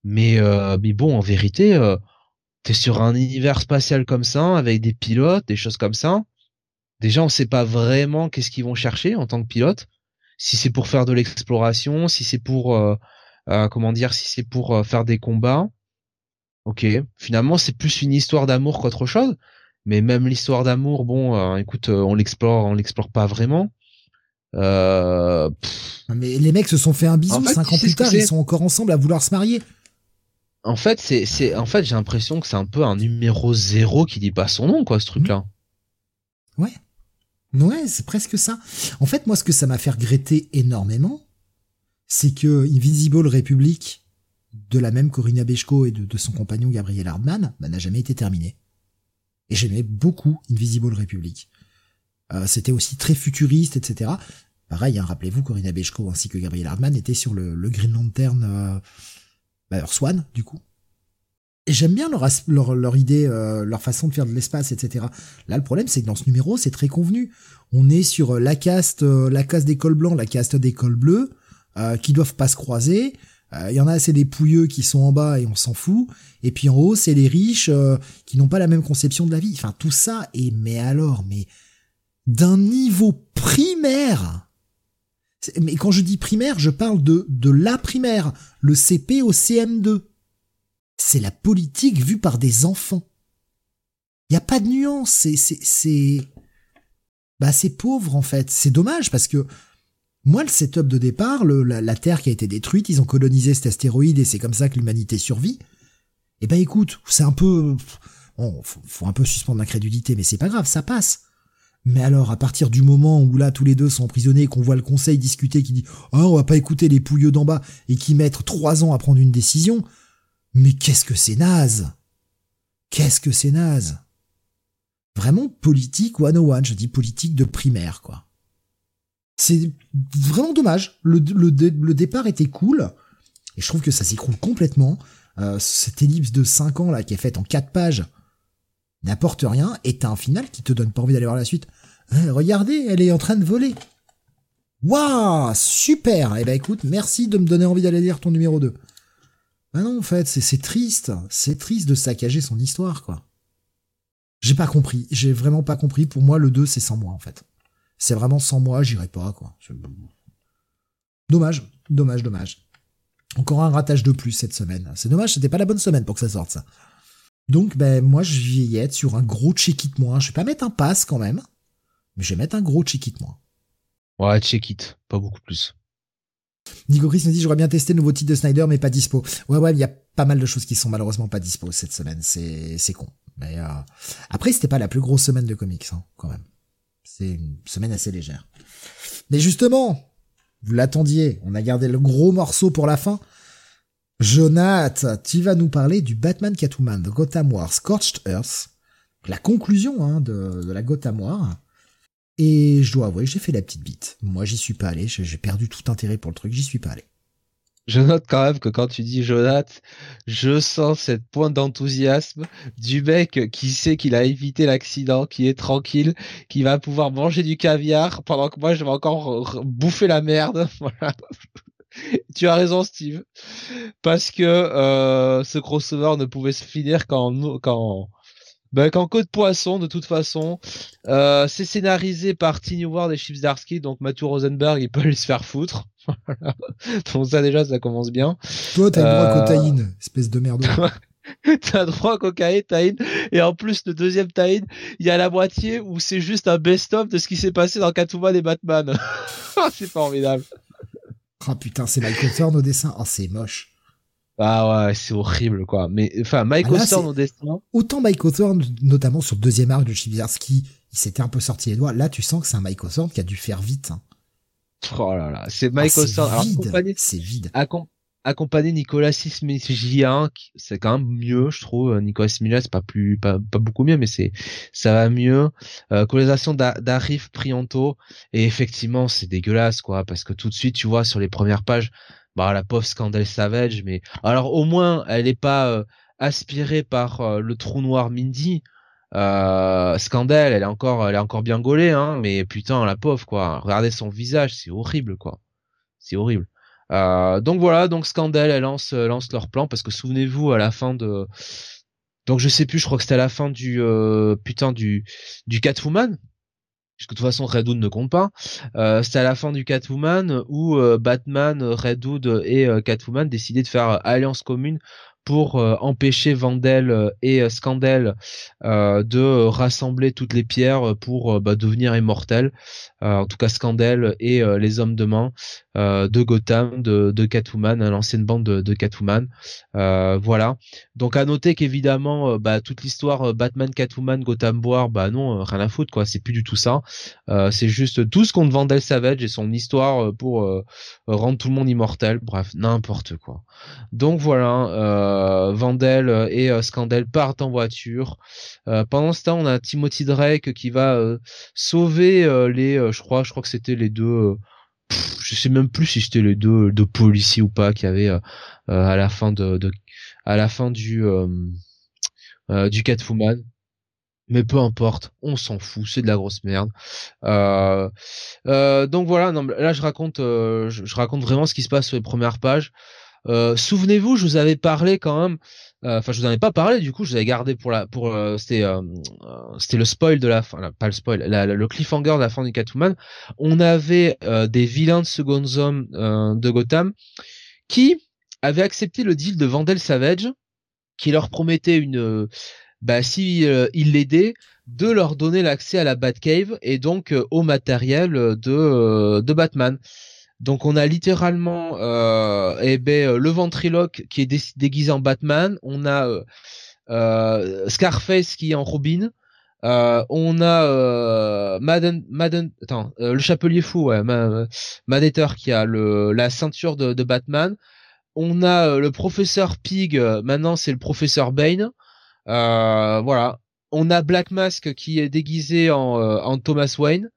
Mais, mais bon, en vérité, t'es sur un univers spatial comme ça, avec des pilotes, des choses comme ça. Déjà, on sait pas vraiment qu'est-ce qu'ils vont chercher en tant que pilote. Si c'est pour faire de l'exploration, si c'est pour, comment dire, si c'est pour faire des combats Ok. Finalement, c'est plus une histoire d'amour qu'autre chose. Mais même l'histoire d'amour, bon, euh, écoute, euh, on l'explore, on l'explore pas vraiment. Euh... Mais les mecs se sont fait un bisou cinq ans plus tard, ils sont encore ensemble à vouloir se marier. En fait, c'est, c'est, en fait, j'ai l'impression que c'est un peu un numéro zéro qui dit pas son nom, quoi, ce truc-là. Ouais. Ouais, c'est presque ça. En fait, moi, ce que ça m'a fait regretter énormément, c'est que Invisible Republic, de la même Corinna Bechko et de, son compagnon Gabriel Hardman bah, n'a jamais été terminé. Et j'aimais beaucoup Invisible Republic. Euh, c'était aussi très futuriste, etc. Pareil, hein, rappelez-vous, Corinna Bechko ainsi que Gabriel Hardman étaient sur le, Green Lantern euh, bah, du coup. J'aime bien leur, leur, idée, euh, leur façon de faire de l'espace, etc. Là, le problème, c'est que dans ce numéro, c'est très convenu. On est sur la caste, la caste des cols blancs, la caste des cols bleus, qui doivent pas se croiser. Il euh, y en a, c'est des pouilleux qui sont en bas et on s'en fout. Et puis en haut, c'est les riches euh, qui n'ont pas la même conception de la vie. Enfin, tout ça est, mais alors, mais d'un niveau primaire. Mais quand je dis primaire, je parle de, de la primaire, le CP au CM2. C'est la politique vue par des enfants. Il n'y a pas de nuance, c'est, c'est, bah, c'est pauvre en fait. C'est dommage parce que moi, le setup de départ, la, Terre qui a été détruite, ils ont colonisé cet astéroïde et c'est comme ça que l'humanité survit. Eh ben écoute, c'est un peu... Bon, faut, un peu suspendre l'incrédulité, mais c'est pas grave, ça passe. Mais alors, à partir du moment où là, tous les deux sont emprisonnés qu'on voit le conseil discuter qui dit « Oh, on va pas écouter les pouilleux d'en bas » et qui mettent trois ans à prendre une décision, mais qu'est-ce que c'est naze Qu'est-ce que c'est naze Vraiment politique one je dis politique de primaire, quoi. C'est vraiment dommage. Le, départ était cool. Et je trouve que ça s'écroule complètement. Euh, cette ellipse de 5 ans là qui est faite en 4 pages n'apporte rien et t'as un final qui te donne pas envie d'aller voir la suite. Eh, regardez, elle est en train de voler. Waouh, super. Eh ben écoute, merci de me donner envie d'aller lire ton numéro 2. Ah non, en fait, c'est triste. C'est triste de saccager son histoire, quoi. J'ai pas compris. J'ai vraiment pas compris. Pour moi, le 2, c'est sans moi, en fait. C'est vraiment sans moi, j'irai pas, quoi. Dommage, dommage, dommage. Encore un ratage de plus cette semaine. C'est dommage, c'était pas la bonne semaine pour que ça sorte, ça. Donc, ben, moi, je vais être sur un gros check-it moins. Je vais pas mettre un pass quand même, mais je vais mettre un gros check-it moins. Ouais, check-it, pas beaucoup plus. Nico Chris nous dit j'aurais bien testé le nouveau titre de Snyder mais pas dispo. Ouais ouais, il y a pas mal de choses qui sont malheureusement pas dispo cette semaine, c'est c'est con. Mais euh... après c'était pas la plus grosse semaine de comics hein, quand même. C'est une semaine assez légère. Mais justement, vous l'attendiez, on a gardé le gros morceau pour la fin. Jonath, tu vas nous parler du Batman Catwoman de Gotham War Scorched Earth, la conclusion hein, de, de, la Gotham War. Et je dois avouer, j'ai fait la petite bite. Moi, j'y suis pas allé, j'ai perdu tout intérêt pour le truc, j'y suis pas allé je note quand même que quand tu dis Jonathan, je sens cette pointe d'enthousiasme du mec qui sait qu'il a évité l'accident, qui est tranquille, qui va pouvoir manger du caviar pendant que moi je vais encore bouffer la merde. Voilà. tu as raison Steve, parce que euh, ce crossover ne pouvait se finir qu'en ben, qu'en de poisson de toute façon. Euh, c'est scénarisé par Tiny Ward et Chips Darsky, donc Matthew Rosenberg il peut aller se faire foutre. Donc ça déjà, ça commence bien. Toi, t'as le droit à euh, cocaïne, espèce de merde. t'as droit à cocaïne, Et en plus, le deuxième taïne, il y a la moitié où c'est juste un best-of de ce qui s'est passé dans Catwoman et Batman. c'est formidable. Ah putain, c'est Michael Thorne au dessin. Oh, c'est moche. Ah ouais, c'est horrible quoi. Mais enfin, Michael ah Thorne au. Autant Michael Thorne, notamment sur le deuxième arc de Chiviarski, il s'était un peu sorti les doigts. Là, tu sens que c'est un Michael Thorne qui a dû faire vite. Hein. Oh là là, c'est Michael ah, C'est vide. Accompagné Nicolas Sismigian, c'est quand même mieux, je trouve. Nicolas Sismigian, c'est pas plus, pas, beaucoup mieux, mais c'est, ça va mieux. Euh, colonisation d'Arif Prianto. Et effectivement, c'est dégueulasse, quoi, parce que tout de suite, tu vois, sur les premières pages, bah, la pauvre Scandale Savage, mais, alors, au moins, elle est pas, euh, aspirée par euh, le trou noir Mindy, Euh, Scandale, elle est encore, elle est encore bien gaulée, hein, mais putain, la pauvre, quoi. Regardez son visage, c'est horrible, quoi. C'est horrible. Euh, donc voilà, donc Scandale, elle lance, lance leur plan parce que souvenez-vous à la fin de, donc je sais plus, je crois que c'était à la fin du euh, putain du du Catwoman. Puisque de toute façon Red Hood ne compte pas. Euh, c'était à la fin du Catwoman où euh, Batman, Red Hood et Catwoman décidaient de faire alliance commune pour euh, empêcher Vandel euh, et euh, Scandel de rassembler toutes les pierres pour bah, devenir immortels. en tout cas, Scandel et les hommes de main de Gotham, de, Catwoman, hein, l'ancienne bande de, Catwoman. voilà. Donc à noter qu'évidemment, bah, toute l'histoire Batman, Catwoman, Gotham War, bah non, rien à foutre quoi. C'est plus du tout ça. c'est juste tout ce contre Vandel Savage et son histoire pour rendre tout le monde immortel. Bref, n'importe quoi. Donc voilà. Euh, euh, Vandel et euh, Scandal partent en voiture. Euh, pendant ce temps, on a Timothy Drake qui va sauver les, je crois, je crois que c'était les deux. je sais même plus si c'était les deux de policiers ou pas qui avaient à la fin de, à la fin du du Catwoman mais peu importe, on s'en fout, c'est de la grosse merde. donc voilà, là je raconte, je, raconte vraiment ce qui se passe sur les premières pages. Euh, souvenez-vous, je vous avais parlé quand même. Euh, enfin, je vous en ai pas parlé. Du coup, je vous avais gardé pour la, pour euh, c'était, c'était le spoil de la fin, pas le spoil, le cliffhanger de la fin du Catwoman. On avait des vilains de Second Zone de Gotham qui avaient accepté le deal de Vandel Savage, qui leur promettait une, bah si il l'aidaient, de leur donner l'accès à la Batcave et donc au matériel de de Batman. Donc on a littéralement euh, eh ben, euh, le ventriloque qui est déguisé en Batman, on a euh, euh, Scarface qui est en Robin, on a Madden, Madden, attends, le Chapelier fou, ouais, qui a le la ceinture de, Batman. On a le professeur Pig, maintenant c'est le professeur Bane. voilà. On a Black Mask qui est déguisé en, en Thomas Wayne.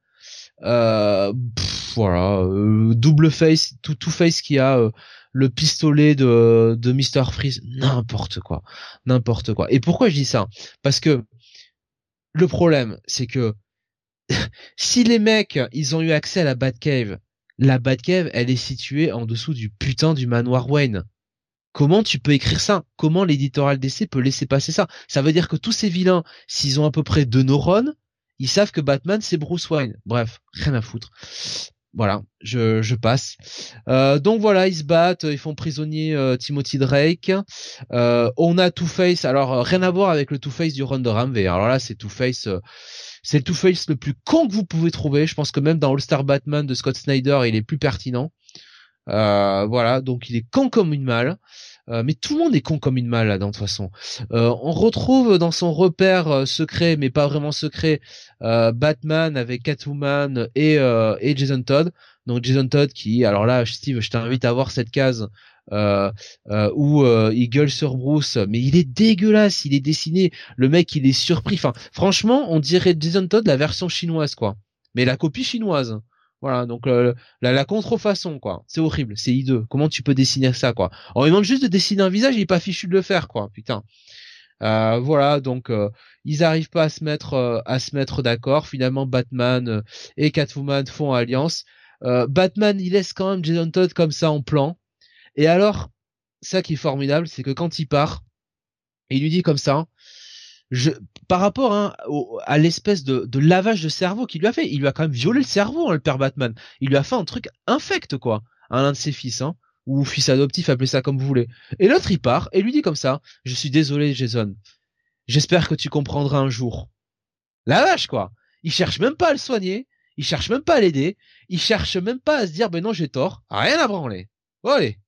Euh, voilà, euh, double face, tout tout face qui a euh, le pistolet de de Mister Freeze, n'importe quoi, n'importe quoi. Et pourquoi je dis ça? Parce que le problème, c'est que si les mecs, ils ont eu accès à la Batcave, la Batcave, elle est située en dessous du putain du manoir Wayne. Comment tu peux écrire ça? Comment l'éditorial DC peut laisser passer ça? Ça veut dire que tous ces vilains, s'ils ont à peu près deux neurones, ils savent que Batman c'est Bruce Wayne. Bref, rien à foutre. Voilà, je, je passe. Euh, donc voilà, ils se battent, ils font prisonnier euh, Timothy Drake. Euh, on a Two Face. Alors rien à voir avec le Two Face du run de Ramvé. Alors là, c'est Two Face. c'est le Two Face le plus con que vous pouvez trouver. Je pense que même dans All Star Batman de Scott Snyder, il est plus pertinent. voilà, donc il est con comme une malle. Euh, mais tout le monde est con comme une malle là, de toute façon. Euh, on retrouve dans son repère euh, secret, mais pas vraiment secret, Batman avec Catwoman et, et Jason Todd. Donc Jason Todd qui, alors là, Steve, je t'invite à voir cette case où il gueule sur Bruce, mais il est dégueulasse, il est dessiné. Le mec, il est surpris. Enfin, franchement, on dirait Jason Todd la version chinoise, quoi. Mais la copie chinoise. Voilà, donc euh, la, la, contrefaçon, quoi. C'est horrible, c'est hideux. Comment tu peux dessiner ça, quoi? On lui demande juste de dessiner un visage, il est pas fichu de le faire, quoi. Putain. Euh, voilà, donc euh, ils arrivent pas à se mettre à se mettre d'accord. Finalement, Batman et Catwoman font alliance. Batman, il laisse quand même Jason Todd comme ça en plan. Et alors, ça qui est formidable, c'est que quand il part, il lui dit comme ça, je, par rapport hein, à l'espèce de, de, lavage de cerveau qu'il lui a fait, il lui a quand même violé le cerveau, hein, le père Batman. Il lui a fait un truc infect, quoi, à l'un de ses fils, hein, ou fils adoptif, appelez ça comme vous voulez. Et l'autre, il part et lui dit comme ça, je suis désolé, Jason. J'espère que tu comprendras un jour. La vache, quoi. Il cherche même pas à le soigner, il cherche même pas à l'aider, il cherche même pas à se dire, ben non, j'ai tort, rien à branler. Bon, allez.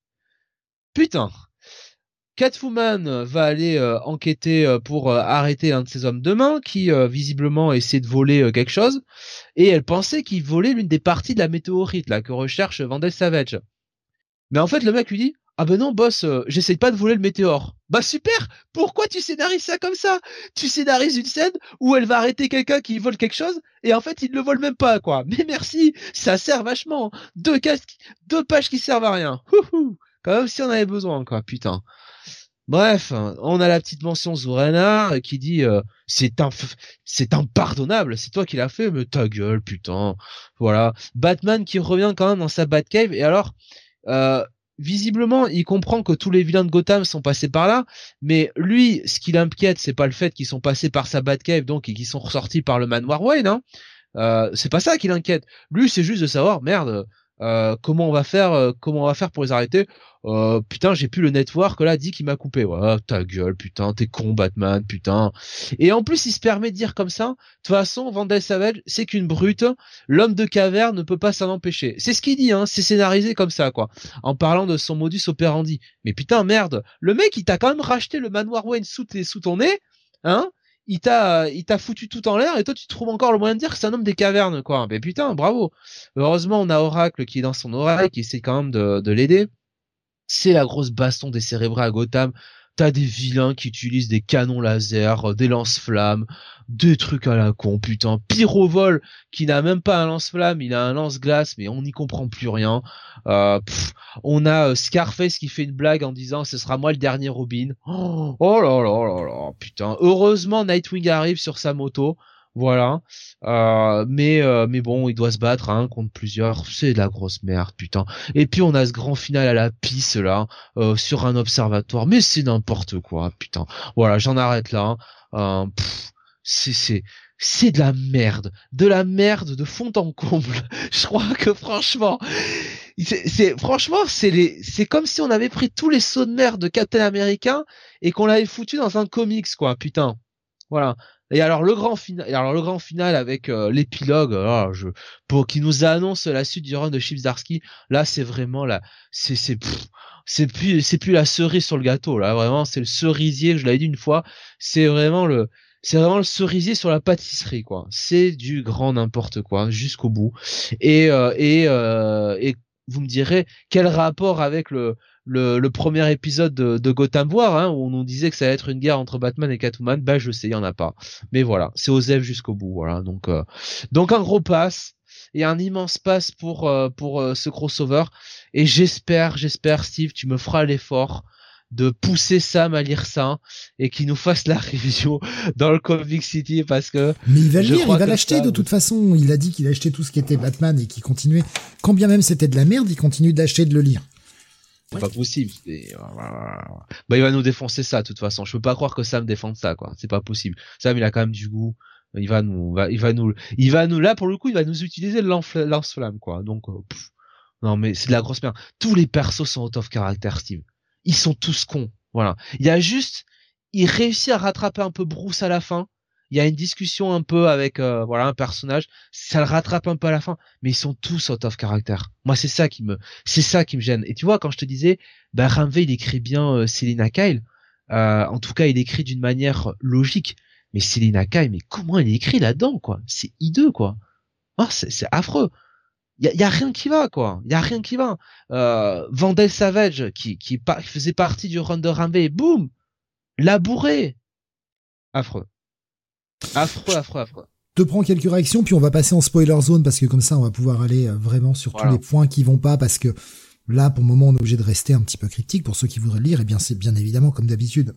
Putain. Catwoman va aller euh, enquêter euh, pour euh, arrêter un de ses hommes de main qui visiblement essaie de voler quelque chose et elle pensait qu'il volait l'une des parties de la météorite là que recherche Vandel Savage. Mais en fait le mec lui dit ah ben non boss j'essaye pas de voler le météore. Bah super pourquoi tu scénarises ça comme ça? Tu scénarises une scène où elle va arrêter quelqu'un qui vole quelque chose et en fait il ne le vole même pas quoi. Mais merci ça sert vachement deux casques deux pages qui servent à rien. Quand même si on avait besoin quoi putain. Bref, on a la petite mention Zorana qui dit euh, c'est un c'est impardonnable, c'est toi qui l'as fait, mais ta gueule putain. Voilà, Batman qui revient quand même dans sa Batcave et alors euh, visiblement, il comprend que tous les vilains de Gotham sont passés par là, mais lui, ce qui l'inquiète, c'est pas le fait qu'ils sont passés par sa Batcave, donc et qu'ils sont ressortis par le manoir Wayne, hein. Euh, c'est pas ça qui l'inquiète. Lui, c'est juste de savoir, merde, euh, comment on va faire, euh, comment on va faire pour les arrêter? Euh, putain, j'ai plus le network là, dit qu'il m'a coupé. Ouais, ta gueule, putain, t'es con, Batman, putain. Et en plus, il se permet de dire comme ça. De toute façon, Vandal Savage, c'est qu'une brute. L'homme de caverne ne peut pas s'en empêcher. C'est ce qu'il dit, hein. C'est scénarisé comme ça, quoi. En parlant de son modus operandi. Mais putain, merde. Le mec, il t'a quand même racheté le manoir Wayne sous, sous ton nez, hein? Il t'a il t'a foutu tout en l'air et toi tu trouves encore le moyen de dire que c'est un homme des cavernes quoi. Mais putain, bravo. Heureusement, on a Oracle qui est dans son oreille qui essaie quand même de, de l'aider. C'est la grosse baston des cérébrés à Gotham. T'as des vilains qui utilisent des canons laser, des lance-flammes, des trucs à la con, putain. Pyrovol qui n'a même pas un lance-flamme, il a un lance-glace, mais on n'y comprend plus rien. Euh, on a euh, Scarface qui fait une blague en disant ce sera moi le dernier Robin. Oh, oh là là là là, putain. Heureusement Nightwing arrive sur sa moto. Voilà. Euh, mais euh, mais bon, il doit se battre hein, contre plusieurs. C'est de la grosse merde, putain. Et puis on a ce grand final à la pisse là, euh, sur un observatoire. Mais c'est n'importe quoi, putain. Voilà, j'en arrête là. Hein. c'est c'est c'est de la merde, de la merde de fond en comble. Je crois que franchement, c'est franchement c'est les c'est comme si on avait pris tous les sauts de merde de Captain America et qu'on l'avait foutu dans un comics quoi, putain. Voilà. Et alors le grand final, alors le grand final avec euh, l'épilogue, oh, je, pour qui nous annonce la suite du run de Chips Darsky, là c'est vraiment là, c'est c'est c'est plus c'est plus la cerise sur le gâteau là, vraiment c'est le cerisier, je l'avais dit une fois, c'est vraiment le c'est vraiment le cerisier sur la pâtisserie quoi. C'est du grand n'importe quoi jusqu'au bout. Et euh, et euh, et vous me direz quel rapport avec le le, premier épisode de, de Gotham War, hein, où on nous disait que ça allait être une guerre entre Batman et Catwoman, bah je sais, il y en a pas. Mais voilà, c'est Osef jusqu'au bout, voilà. Donc euh, donc un gros pass et un immense pass pour euh, pour euh, ce crossover. Et j'espère, j'espère, Steve, tu me feras l'effort de pousser Sam à lire ça et qu'il nous fasse la review dans le Comic City parce que mais il va le lire, il va l'acheter de toute façon. Il a dit qu'il achetait tout ce qui était Batman et qu'il continuait, quand bien même c'était de la merde, il continue d'acheter de le lire. C'est pas possible. Bah, il va nous défoncer ça, de toute façon. Je peux pas croire que Sam défende ça, quoi. C'est pas possible. Sam, il a quand même du goût. Il va nous, il va nous, il va nous, là, pour le coup, il va nous utiliser le lance-flamme, quoi. Donc, euh, non, mais c'est de la grosse merde. Tous les persos sont out of caractère, Steve. Ils sont tous cons. Voilà. Il y a juste, il réussit à rattraper un peu Bruce à la fin il y a une discussion un peu avec euh, voilà un personnage, ça le rattrape un peu à la fin, mais ils sont tous out of caractère. Moi c'est ça qui me c'est ça qui me gêne. Et tu vois quand je te disais bah il écrit bien euh, Selina Kyle, euh, en tout cas il écrit d'une manière logique, mais Selina Kyle mais comment il écrit là-dedans quoi? C'est hideux quoi. Oh, c'est affreux. Il y a, y a, rien qui va quoi. Il y a rien qui va. Euh, Vandel Savage qui qui, faisait partie du run de Ramvé, boum, labouré. Affreux. Affreux, affreux, affreux. Te prends quelques réactions, puis on va passer en spoiler zone parce que comme ça, on va pouvoir aller euh, vraiment sur tous les points qui vont pas parce que là, pour le moment, on est obligé de rester un petit peu cryptique pour ceux qui voudraient lire. Et bien, c'est bien évidemment comme d'habitude.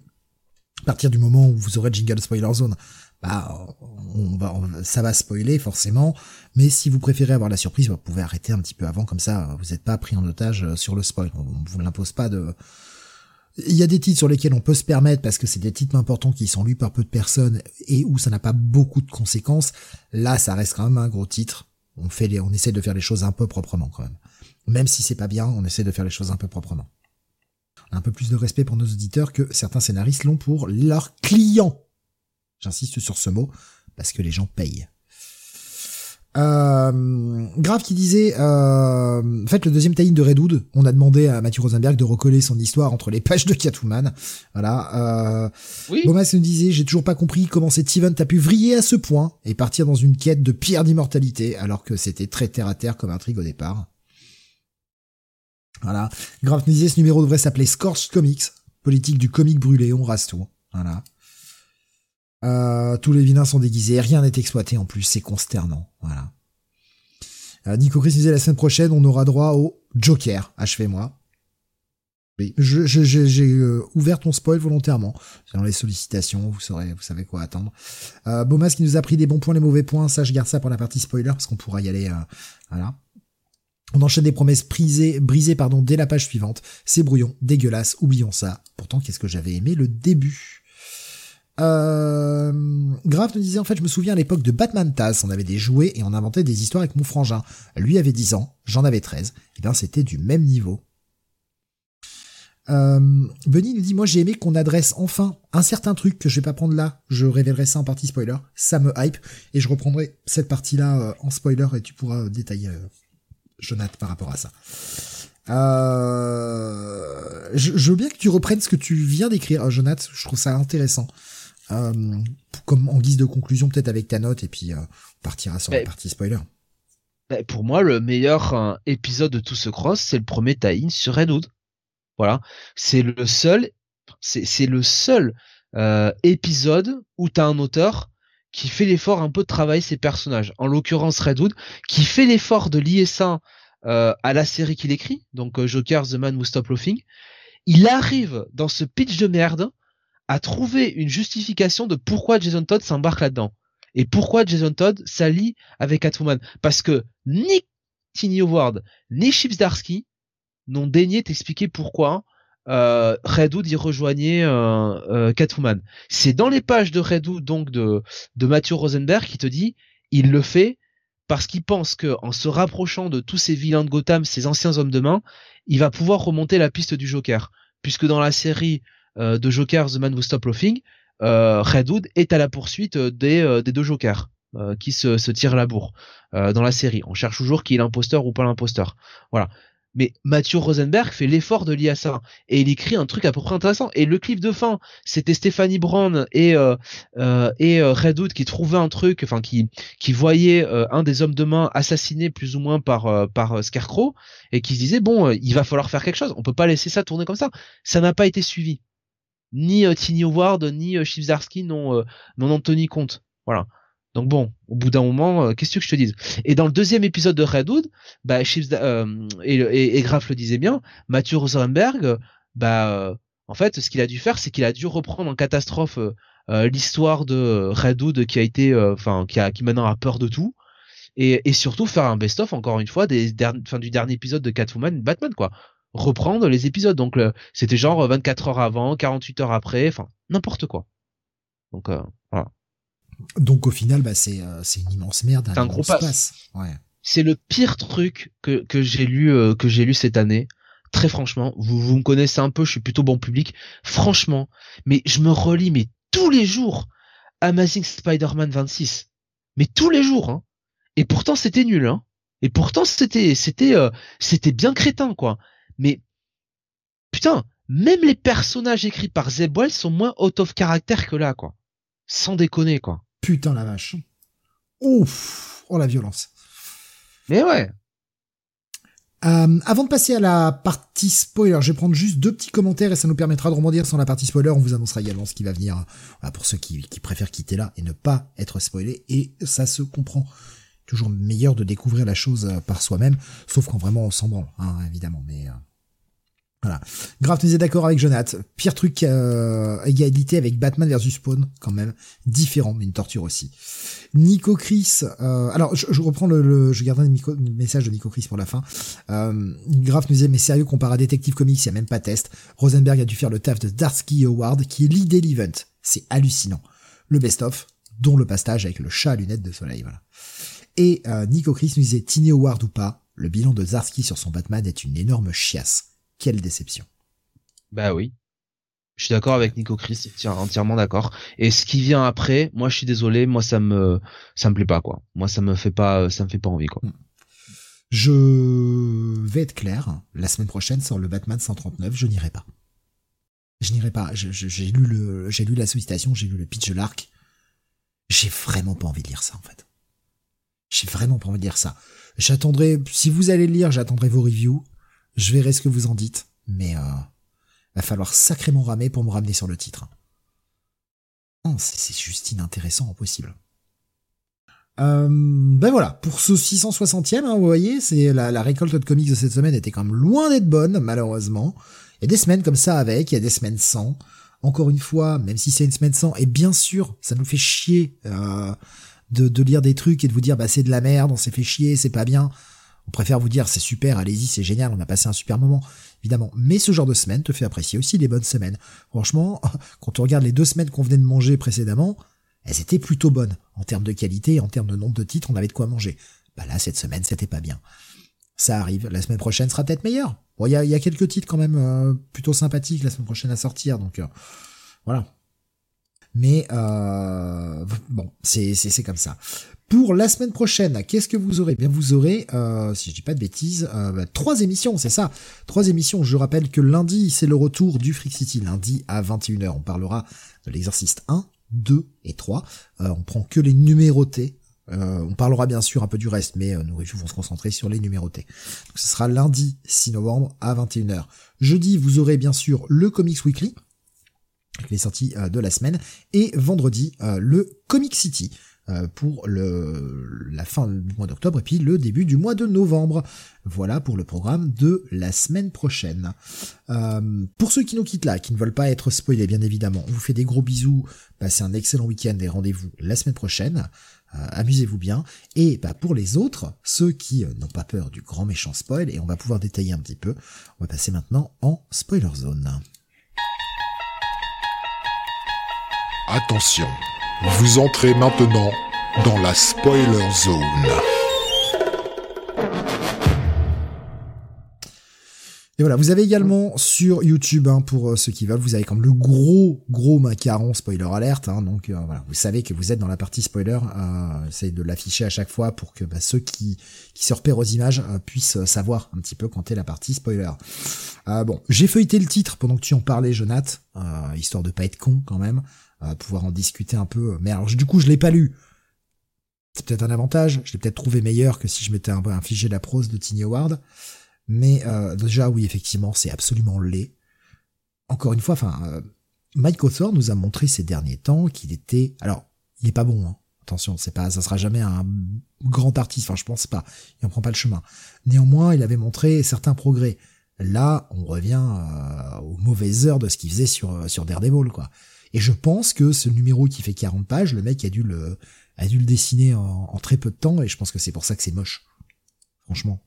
À partir du moment où vous aurez jingle spoiler zone, bah, on va, ça va spoiler forcément. Mais si vous préférez avoir la surprise, vous pouvez arrêter un petit peu avant, comme ça, vous n'êtes pas pris en otage euh, sur le spoil. On vous l'impose pas de, il y a des titres sur lesquels on peut se permettre parce que c'est des titres importants qui sont lus par peu de personnes et où ça n'a pas beaucoup de conséquences. Là, ça reste quand même un gros titre. On fait les, on essaie de faire les choses un peu proprement quand même. Même si c'est pas bien, on essaie de faire les choses un peu proprement. Un peu plus de respect pour nos auditeurs que certains scénaristes l'ont pour leurs clients. J'insiste sur ce mot parce que les gens payent. Euh, Grave qui disait, euh, en fait, le deuxième tie de Redwood, on a demandé à Mathieu Rosenberg de recoller son histoire entre les pages de Catwoman. Voilà. Euh, oui. Bomas nous disait, j'ai toujours pas compris comment cet event a pu vriller à ce point et partir dans une quête de pierre d'immortalité, alors que c'était très terre à terre comme intrigue au départ. Voilà. Grave nous disait, ce numéro devrait s'appeler Scorched Comics, politique du comic brûlé, on rase tout. Voilà. Euh, tous les vilains sont déguisés, rien n'est exploité en plus, c'est consternant. Voilà. Euh, Nico Chris disait la semaine prochaine, on aura droit au Joker, achevez-moi. Oui, j'ai euh, ouvert ton spoil volontairement. Dans les sollicitations, vous saurez, vous savez quoi attendre. Euh, Bomas qui nous a pris des bons points, les mauvais points. Ça, je garde ça pour la partie spoiler parce qu'on pourra y aller. Euh, voilà. On enchaîne des promesses brisées, brisées pardon, dès la page suivante. C'est brouillon, dégueulasse, oublions ça. Pourtant, qu'est-ce que j'avais aimé le début. Euh... Grave nous disait en fait je me souviens à l'époque de Batman Taz, on avait des jouets et on inventait des histoires avec mon frangin. Lui avait 10 ans, j'en avais 13. Et bien c'était du même niveau. Euh, Benny nous dit moi j'ai aimé qu'on adresse enfin un certain truc que je vais pas prendre là, je révélerai ça en partie spoiler, ça me hype et je reprendrai cette partie là euh, en spoiler et tu pourras détailler euh, Jonathan par rapport à ça. Euh, je, veux bien que tu reprennes ce que tu viens d'écrire, Jonathan, je trouve ça intéressant. Comme en guise de conclusion peut-être avec ta note et puis on partira sur la partie spoiler. pour moi le meilleur épisode de tout ce cross c'est le premier tie-in sur Redwood. Voilà, c'est le seul, c'est le seul euh, épisode où t'as un auteur qui fait l'effort un peu de travailler ses personnages. En l'occurrence Redwood, qui fait l'effort de lier ça euh, à la série qu'il écrit, donc euh, Joker, The Man Who Stop Laughing. Il arrive dans ce pitch de merde à trouver une justification de pourquoi Jason Todd s'embarque là-dedans. Et pourquoi Jason Todd s'allie avec Catwoman. Parce que ni Tiny Howard, ni Chips Darsky n'ont daigné t'expliquer pourquoi euh, Redwood y rejoignait euh, euh, Catwoman. C'est dans les pages de Redwood, donc de, de Matthew Rosenberg, qui te dit, il le fait parce qu'il pense que en se rapprochant de tous ces vilains de Gotham, ces anciens hommes de main, il va pouvoir remonter la piste du Joker. Puisque dans la série euh, de Joker, The Man Who Stop Laughing, euh, Redwood est à la poursuite des, des deux Jokers. qui se, se tirent la bourre dans la série. On cherche toujours qui est l'imposteur ou pas l'imposteur. Voilà mais Mathieu Rosenberg fait l'effort de lier à ça et il écrit un truc à peu près intéressant et le clip de fin c'était Stéphanie Brown et euh, euh, et euh, Redwood qui trouvaient un truc enfin qui qui voyaient euh, un des hommes de main assassiné plus ou moins par euh, par Scarecrow et qui se disaient bon il va falloir faire quelque chose on peut pas laisser ça tourner comme ça ça n'a pas été suivi ni Tiny Howard ni euh, Chipsdarsky n'ont non Anthony compte. Voilà. Donc bon, au bout d'un moment, euh, qu'est-ce que je te dise? Et dans le deuxième épisode de Redwood, bah, euh, et, et, Graf le disait bien, Mathieu Rosenberg, bah, euh, en fait, ce qu'il a dû faire, c'est qu'il a dû reprendre en catastrophe l'histoire de Redwood qui a été, enfin, qui a, qui maintenant a peur de tout, et, et surtout faire un best-of encore une fois des fin, du dernier épisode de Catwoman, Batman quoi. Reprendre les épisodes, donc c'était genre 24 heures avant, 48 heures après, enfin n'importe quoi. Donc voilà. Donc au final, bah, c'est euh, c'est une immense merde. C'est un gros passe. C'est le pire truc que que j'ai lu euh, que j'ai lu cette année. Très franchement, vous vous me connaissez un peu, je suis plutôt bon public. Franchement, mais je me relis mais tous les jours Amazing Spider-Man 26. Mais tous les jours hein. Et pourtant c'était nul hein. Et pourtant c'était c'était euh, c'était bien crétin quoi. Mais putain, même les personnages écrits par Zeb Wells sont moins out of character que là quoi. Sans déconner, quoi. Putain la vache. Ouf. Oh la violence. Mais ouais. Euh, avant de passer à la partie spoiler, je vais prendre juste deux petits commentaires et ça nous permettra de rebondir sur la partie spoiler. On vous annoncera également ce qui va venir pour ceux qui, préfèrent quitter là et ne pas être spoilé. Et ça se comprend. Toujours meilleur de découvrir la chose euh, par soi-même, sauf quand vraiment on s'en branle, hein, évidemment. Mais euh, voilà. Grave, tu es d'accord avec Jonath. Pire truc, euh, égalité avec Batman versus Spawn, quand même. Différent, mais une torture aussi. Nico Chris, euh, alors je, reprends le, je garde un message de Nico Chris pour la fin. Euh, Graf nous disait, mais sérieux, comparé à Detective Comics, il n'y a même pas test. Rosenberg a dû faire le taf de Darsky Howard, qui est l'idée l'event. C'est hallucinant. Le best-of, dont le pastage avec le chat à lunettes de soleil, voilà. Et euh, Nico Chris nous disait, Tiny Howard ou pas, le bilan de Darsky sur son Batman est une énorme chiasse quelle déception. Bah oui. Je suis d'accord avec Nico Chris, entièrement d'accord. Et ce qui vient après, moi je suis désolé, moi ça me ça me plaît pas quoi. Moi ça me fait pas ça me fait pas envie quoi. Hmm. Je vais être clair, la semaine prochaine sur le Batman 139, je n'irai pas. Je n'irai pas. J'ai lu le j'ai lu la sollicitation, j'ai lu le pitch de l'arc. J'ai vraiment pas envie de lire ça en fait. J'ai vraiment pas envie de lire ça. J'attendrai si vous allez le lire, j'attendrai vos reviews. Je verrai ce que vous en dites, mais euh, va falloir sacrément ramer pour me ramener sur le titre. c'est juste inintéressant au possible. Euh, ben voilà, pour ce 660e, hein, vous voyez, c'est la, récolte de comics de cette semaine était quand même loin d'être bonne, malheureusement. Il y a des semaines comme ça avec, il y a des semaines sans. Encore une fois, même si c'est une semaine sans, et bien sûr, ça nous fait chier euh, de, lire des trucs et de vous dire bah c'est de la merde, on s'est fait chier, c'est pas bien. On préfère vous dire c'est super, allez-y, c'est génial, on a passé un super moment, évidemment. Mais ce genre de semaine te fait apprécier aussi les bonnes semaines. Franchement, quand on regarde les deux semaines qu'on venait de manger précédemment, elles étaient plutôt bonnes. En termes de qualité, en termes de nombre de titres, on avait de quoi manger. Bah là, cette semaine, c'était pas bien. Ça arrive. La semaine prochaine sera peut-être meilleure. Bon, il y a, quelques titres quand même euh, plutôt sympathiques la semaine prochaine à sortir, donc euh, voilà. Mais euh, bon, c'est comme ça. Pour la semaine prochaine, qu'est-ce que vous aurez? Bien, vous aurez, euh, si je dis pas de bêtises, euh, bah, trois émissions, c'est ça. Trois émissions. Je rappelle que lundi, c'est le retour du Freak City, lundi à 21h. On parlera de l'exercice 1, 2 et 3. Euh, on prend que les numérotés. on parlera bien sûr un peu du reste, mais nous vont se concentrer sur les numérotés. Donc, ce sera lundi 6 novembre à 21h. Jeudi, vous aurez bien sûr le Comics Weekly, les sorties de la semaine, et vendredi, le Comic City. Euh, pour le, la fin du mois d'octobre et puis le début du mois de novembre. Voilà pour le programme de la semaine prochaine. Euh, pour ceux qui nous quittent là, qui ne veulent pas être spoilés bien évidemment, on vous fait des gros bisous, passez un excellent week-end et rendez-vous la semaine prochaine. Euh, amusez-vous bien. Et bah, pour les autres, ceux qui n'ont pas peur du grand méchant spoil, et on va pouvoir détailler un petit peu, on va passer maintenant en spoiler zone. Attention vous entrez maintenant dans la spoiler zone. Et voilà, vous avez également sur YouTube, hein, pour euh, ceux qui veulent, vous avez comme le gros, gros macaron spoiler alerte. Hein, donc euh, voilà, vous savez que vous êtes dans la partie spoiler. Euh, essayez de l'afficher à chaque fois pour que bah, ceux qui, qui se repèrent aux images euh, puissent savoir un petit peu quand est la partie spoiler. bon, j'ai feuilleté le titre pendant que tu en parlais, Jonath, histoire de pas être con quand même pouvoir en discuter un peu. Mais alors, du coup, je l'ai pas lu. C'est peut-être un avantage. Je l'ai peut-être trouvé meilleur que si je m'étais infligé la prose de Tiny Howard. Mais euh, déjà, oui, effectivement, c'est absolument laid. Encore une fois, enfin, euh, Mike Author nous a montré ces derniers temps qu'il était. Alors, il est pas bon. Hein. Attention, c'est pas, ça sera jamais un grand artiste. Enfin, je pense pas. Il en prend pas le chemin. Néanmoins, il avait montré certains progrès. Là, on revient euh, aux mauvaises heures de ce qu'il faisait sur sur Daredevil, quoi. Et je pense que ce numéro qui fait 40 pages, le mec a dû le, dessiner en, très peu de temps, et je pense que c'est pour ça que c'est moche. Franchement.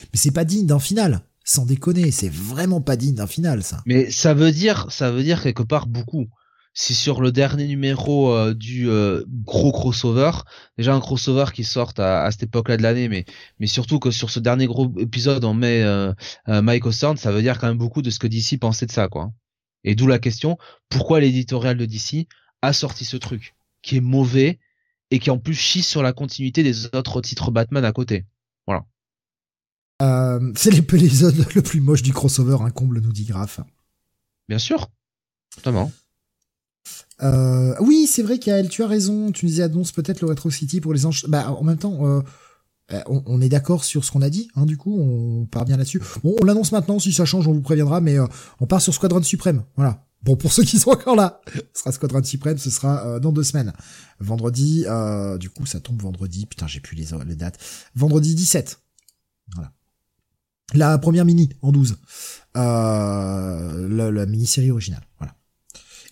Mais c'est pas digne d'un final. Sans déconner, c'est vraiment pas digne d'un final, ça. Mais ça veut dire, ça veut dire quelque part beaucoup. Si sur le dernier numéro euh, du euh, gros crossover, déjà un crossover qui sort à, cette époque-là de l'année, mais surtout que sur ce dernier gros épisode on met euh, Mike O'Sorn, ça veut dire quand même beaucoup de ce que DC pensait de ça, quoi. Et d'où la question, pourquoi l'éditorial de DC a sorti ce truc, qui est mauvais, et qui en plus chie sur la continuité des autres titres Batman à côté? Voilà. Euh, c'est l'épisode le plus moche du crossover, un comble, nous dit Graf. Bien sûr. Totalement. Euh, oui, c'est vrai qu'elle, tu as raison. Tu nous disais annonce peut-être le Retro City pour les anges. Bah, en même temps, euh, euh, on, est d'accord sur ce qu'on a dit, hein, du coup, on part bien là-dessus. Bon, on l'annonce maintenant, si ça change, on vous préviendra, mais euh, on part sur Squadron Suprême, voilà. Bon, pour ceux qui sont encore là, ce sera Squadron Suprême, ce sera euh, dans deux semaines. Vendredi, du coup, ça tombe vendredi, putain, j'ai plus les, dates. Vendredi 17. Voilà. La première mini, en 12. la, la mini-série originale, voilà.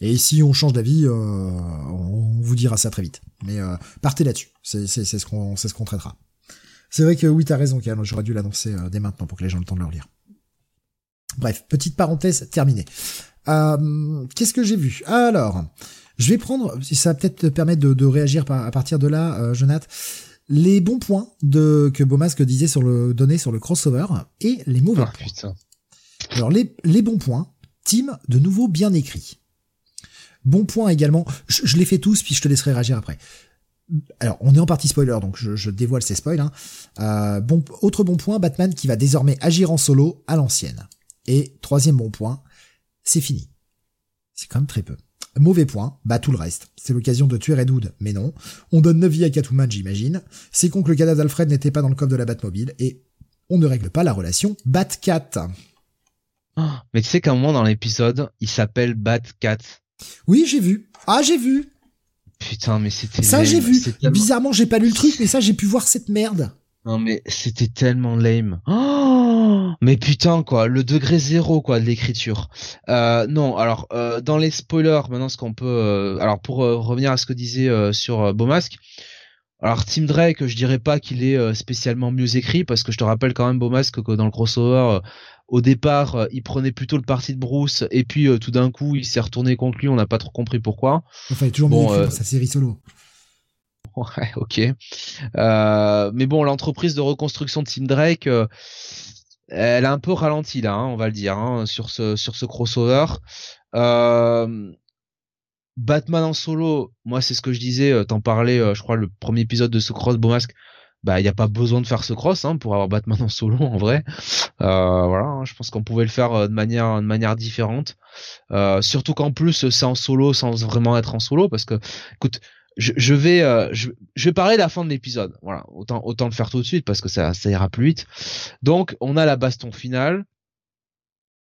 Et si on change d'avis, on vous dira ça très vite. Mais partez là-dessus, c'est ce qu'on c'est ce qu'on traitera. C'est vrai que oui, t'as raison, Cal. J'aurais dû l'annoncer euh, dès maintenant pour que les gens aient le temps de le relire. Bref, petite parenthèse terminée. Euh, Qu'est-ce que j'ai vu? Alors, je vais prendre, si ça va peut-être te permettre de, réagir à partir de là, euh, Jonathan, les bons points de que Beaumasque disait sur le donné sur le crossover et les mauvais ah, Putain. Alors les, les bons points, team de nouveau bien écrit. Bon point également, je, je les fais tous puis je te laisserai réagir après alors, on est en partie spoiler, donc je, dévoile ces spoils. Hein. Euh, bon, autre bon point, Batman qui va désormais agir en solo à l'ancienne. Et troisième bon point, c'est fini. C'est quand même très peu. Mauvais point, bah tout le reste. C'est l'occasion de tuer Red Hood, mais non. On donne 9 vies à Catwoman, j'imagine. C'est con que le cadavre d'Alfred n'était pas dans le coffre de la Batmobile, et on ne règle pas la relation Batcat. Oh, mais tu sais qu'à un moment dans l'épisode, il s'appelle Batcat. Oui, j'ai vu. Ah, j'ai vu. Putain, mais c'était. Ça, j'ai vu. Bizarrement, j'ai pas lu le truc, mais ça, j'ai pu voir cette merde. Non, mais c'était tellement lame. Oh mais putain quoi, le degré zéro quoi de l'écriture. Euh, non, alors euh, dans les spoilers, maintenant ce qu'on peut, euh, alors pour euh, revenir à ce que disait euh, sur Beaumasque, alors Tim Drake, je dirais pas qu'il est spécialement mieux écrit parce que je te rappelle quand même Beaumasque que dans le crossover, au départ, il prenait plutôt le parti de Bruce et puis tout d'un coup il s'est retourné contre lui, on n'a pas trop compris pourquoi. Enfin, il est toujours bon, mieux écrit sa série solo. Ouais, ok. Euh, mais bon, l'entreprise de reconstruction de Tim Drake, euh, elle a un peu ralenti là, hein, on va le dire, hein, sur ce sur ce crossover. Euh, Batman en solo, moi c'est ce que je disais, t'en parlais, je crois le premier épisode de ce cross Beaumasque. Bah, il n'y a pas besoin de faire ce cross hein, pour avoir Batman en solo en vrai. voilà, hein, je pense qu'on pouvait le faire de manière de manière différente. surtout qu'en plus c'est en solo sans vraiment être en solo parce que, écoute, je, vais euh, je, vais parler de la fin de l'épisode. Voilà, autant autant le faire tout de suite parce que ça ça ira plus vite. Donc on a la baston finale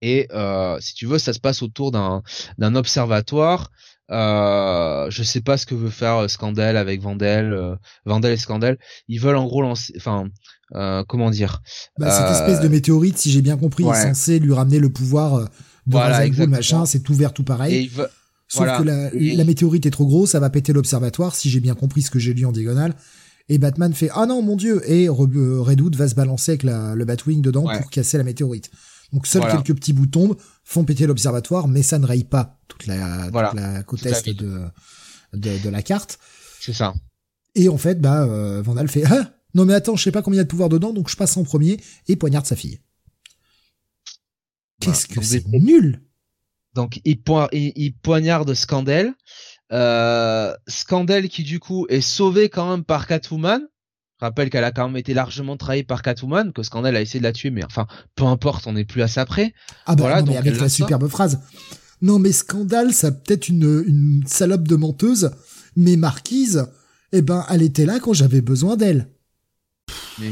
et euh, si tu veux ça se passe autour d'un d'un observatoire. Euh, je sais pas ce que veut faire euh, Scandal avec Vandel, euh, Vandel et Scandal. Ils veulent en gros lancer, enfin comment dire. Bah, cette espèce de météorite, si j'ai bien compris, est censé lui ramener le pouvoir de voilà, machin. C'est tout vert, tout pareil. Et Sauf que la, météorite est trop grosse, ça va péter l'observatoire, si j'ai bien compris ce que j'ai lu en diagonale. Et Batman fait ah non mon dieu et euh, Redwood va se balancer avec la, le Batwing dedans pour casser la météorite. Donc seuls quelques petits bouts tombent, font péter l'observatoire, mais ça ne raye pas toute la, la côte est de, de, la carte. C'est ça. Et en fait, bah euh, Vandal fait ah non mais attends, je sais pas combien il y a de pouvoir dedans, donc je passe en premier et poignarde sa fille. Qu'est-ce que c'est nul donc il, il, poignarde Scandel. Euh, Scandel qui du coup est sauvé quand même par Catwoman. Je rappelle qu'elle a quand même été largement trahie par Catwoman, que Scandel a essayé de la tuer, mais enfin, peu importe, on n'est plus à ça près. Ah bah voilà, donc avec la superbe phrase. Non mais Scandale, ça peut-être une, une salope de menteuse, mais Marquise, eh ben, elle était là quand j'avais besoin d'elle. Mais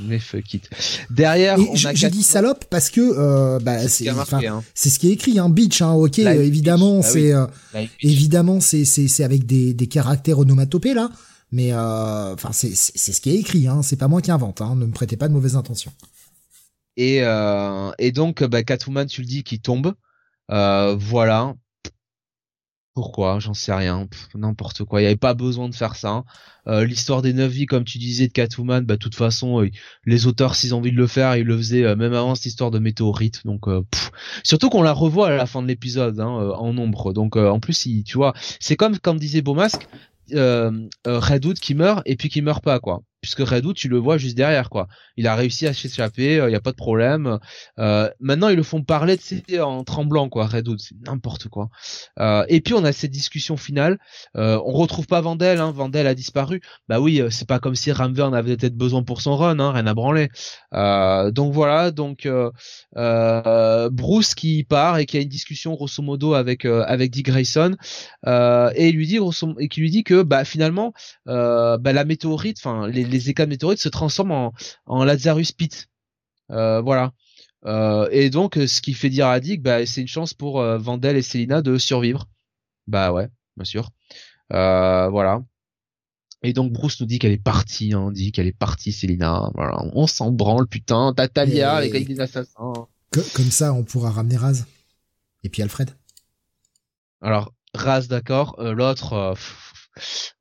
mais fuck it. Derrière, j'ai dit salope parce que euh, bah, c'est hein. c'est ce qui est écrit, hein, bitch. Hein, ok, évidemment, bah c'est euh, évidemment c'est c'est avec des des caractères onomatopés là, mais euh, enfin c'est ce qui est écrit. Hein, c'est pas moi qui invente. Hein, ne me prêtez pas de mauvaises intentions. Et euh, et donc bah, Catwoman, tu le dis, qui tombe. Euh, voilà, pourquoi? J'en sais rien. N'importe quoi. Il n'y avait pas besoin de faire ça. Euh, l'histoire des neuf vies, comme tu disais, de Catwoman, bah de toute façon, les auteurs, s'ils ont envie de le faire, ils le faisaient même avant cette histoire de météorite. Donc, surtout qu'on la revoit à la fin de l'épisode hein, en nombre. Donc, en plus, tu vois, c'est comme comme disait Beaumasque, Redwood qui meurt et puis qui meurt pas, quoi puisque Redwood tu le vois juste derrière quoi. Il a réussi à s'échapper, il euh, y a pas de problème. Euh, maintenant ils le font parler de en tremblant quoi, Redwood, c'est n'importe quoi. Euh, et puis on a cette discussion finale, euh, on retrouve pas Vandel, hein, Vandel a disparu. Bah oui, euh, c'est pas comme si Ramvern avait peut-être besoin pour son run, hein, rien à branler. donc voilà, donc Bruce qui part et qui a une discussion grosso modo avec avec Dick Grayson et lui dit et qui lui dit que bah finalement bah la météorite, enfin les les éclats de météorites se transforment en, en Lazarus Pit. Euh, voilà. Euh, et donc, ce qui fait dire à Dick, bah, c'est une chance pour euh, Vandel et Selina de survivre. Bah ouais, bien sûr. voilà. Et donc Bruce nous dit qu'elle est partie, hein, dit qu'elle est partie, Selina. Voilà, on s'en branle, putain. Tatalia avec, avec des assassins. comme ça, on pourra ramener Raz. Et puis Alfred. Alors Raz, d'accord. L'autre,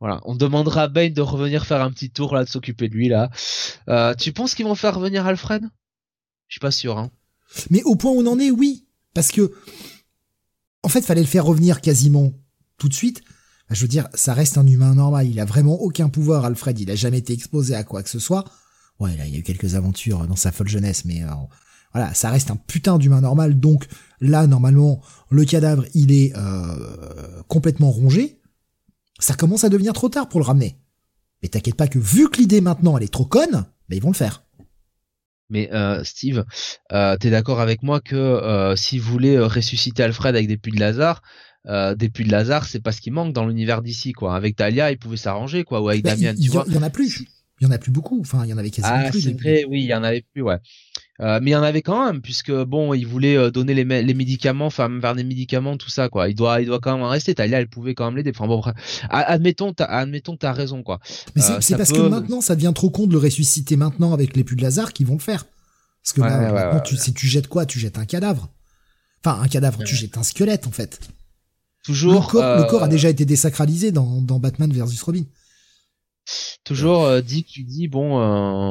on demandera à Bane de revenir faire un petit tour là, de s'occuper de lui là. Euh, tu penses qu'ils vont faire revenir Alfred? Je suis pas sûr. Hein. Mais au point où on en est, oui, parce que en fait, fallait le faire revenir quasiment tout de suite. Je veux dire, ça reste un humain normal. Il a vraiment aucun pouvoir, Alfred. Il a jamais été exposé à quoi que ce soit. Ouais, il y a eu quelques aventures dans sa folle jeunesse, mais euh, voilà, ça reste un putain d'humain normal. Donc là, normalement, le cadavre, il est euh, complètement rongé ça commence à devenir trop tard pour le ramener. Mais t'inquiète pas que vu que l'idée maintenant elle est trop conne, bah ils vont le faire. Mais euh, Steve, euh, t'es d'accord avec moi que euh, si vous voulez euh, ressusciter Alfred avec des puits de Lazare, euh, des puits de Lazare, c'est pas ce qui manque dans l'univers d'ici, quoi. Avec Talia, il pouvait s'arranger, quoi, ou avec bah, Damien, tu vois. Il y en a plus. Il y en a plus beaucoup. Enfin, il y en avait quasiment ah, plus. c'est vrai, oui, il y en avait plus, ouais. Euh, mais il y en avait quand même, puisque bon, il voulait euh, donner les, les médicaments, enfin vers des médicaments, tout ça, quoi. Il doit, il doit quand même en rester. Talia, elle pouvait quand même l'aider. Enfin bon, admettons, t'as, admettons, t'as raison, quoi. Mais c'est, euh, parce que maintenant, ça devient trop con de le ressusciter maintenant avec les puits de Lazare qui vont le faire. Parce que là, tu, si tu jettes quoi? Tu jettes un cadavre. Enfin, un cadavre, tu jettes un squelette, en fait. Toujours. Le corps, a déjà été désacralisé dans, dans Batman versus Robin toujours euh, dit tu dis bon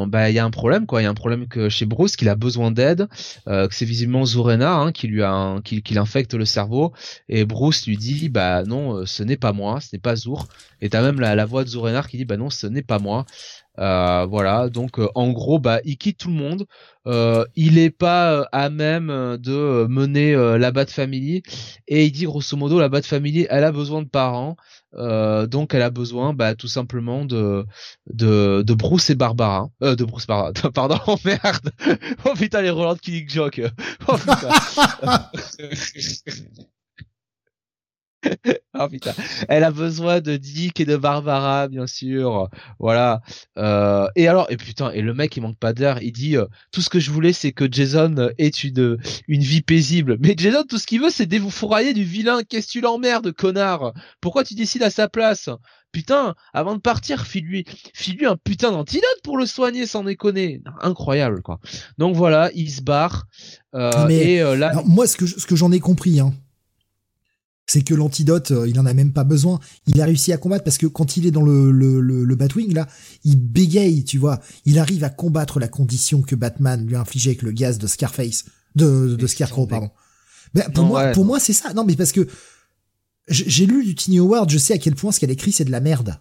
euh, bah il y a un problème quoi. Il y a un problème que chez Bruce qu'il a besoin d'aide euh, que c'est visiblement Zorena hein, qui lui a qui, qui l'infecte le cerveau. Et Bruce lui dit bah non ce n'est pas moi ce n'est pas Zour et t'as même la, voix de Zorena qui dit bah non ce n'est pas moi. Euh, voilà, donc euh, en gros, bah, il quitte tout le monde. Euh, il est pas à même de mener la Bat Family. Et il dit grosso modo la Bat Family, elle a besoin de parents, donc elle a besoin, bah, tout simplement de de, de Bruce et Barbara, de Bruce Barbara, pardon, oh, merde, oh putain les Roland Killing Joke, oh putain. oh putain. Elle a besoin de Dick et de Barbara, bien sûr. Voilà. Euh, et alors, et putain, et le mec, il manque pas d'air. Il dit euh, tout ce que je voulais, c'est que Jason ait une une vie paisible. Mais Jason, tout ce qu'il veut, c'est vous fourrailler du vilain. Qu'est-ce que tu l'emmerdes, connard? Pourquoi tu décides à sa place? Putain, avant de partir, file-lui, file-lui un putain d'antidote pour le soigner, sans déconner. Incroyable, quoi. Donc voilà, il se barre. Euh, et euh, là, moi, ce que ce que j'en ai compris, hein, c'est que l'antidote, euh, il en a même pas besoin. Il a réussi à combattre parce que quand il est dans le, le, le, Batwing, là, il bégaye, tu vois. Il arrive à combattre la condition que Batman lui a infligée avec le gaz de Scarface, de, de Scarecrow, pardon. Mais pour moi, pour moi, c'est ça. Non, mais parce que j'ai lu du Tiny Howard, je sais à quel point ce qu'elle écrit, c'est de la merde.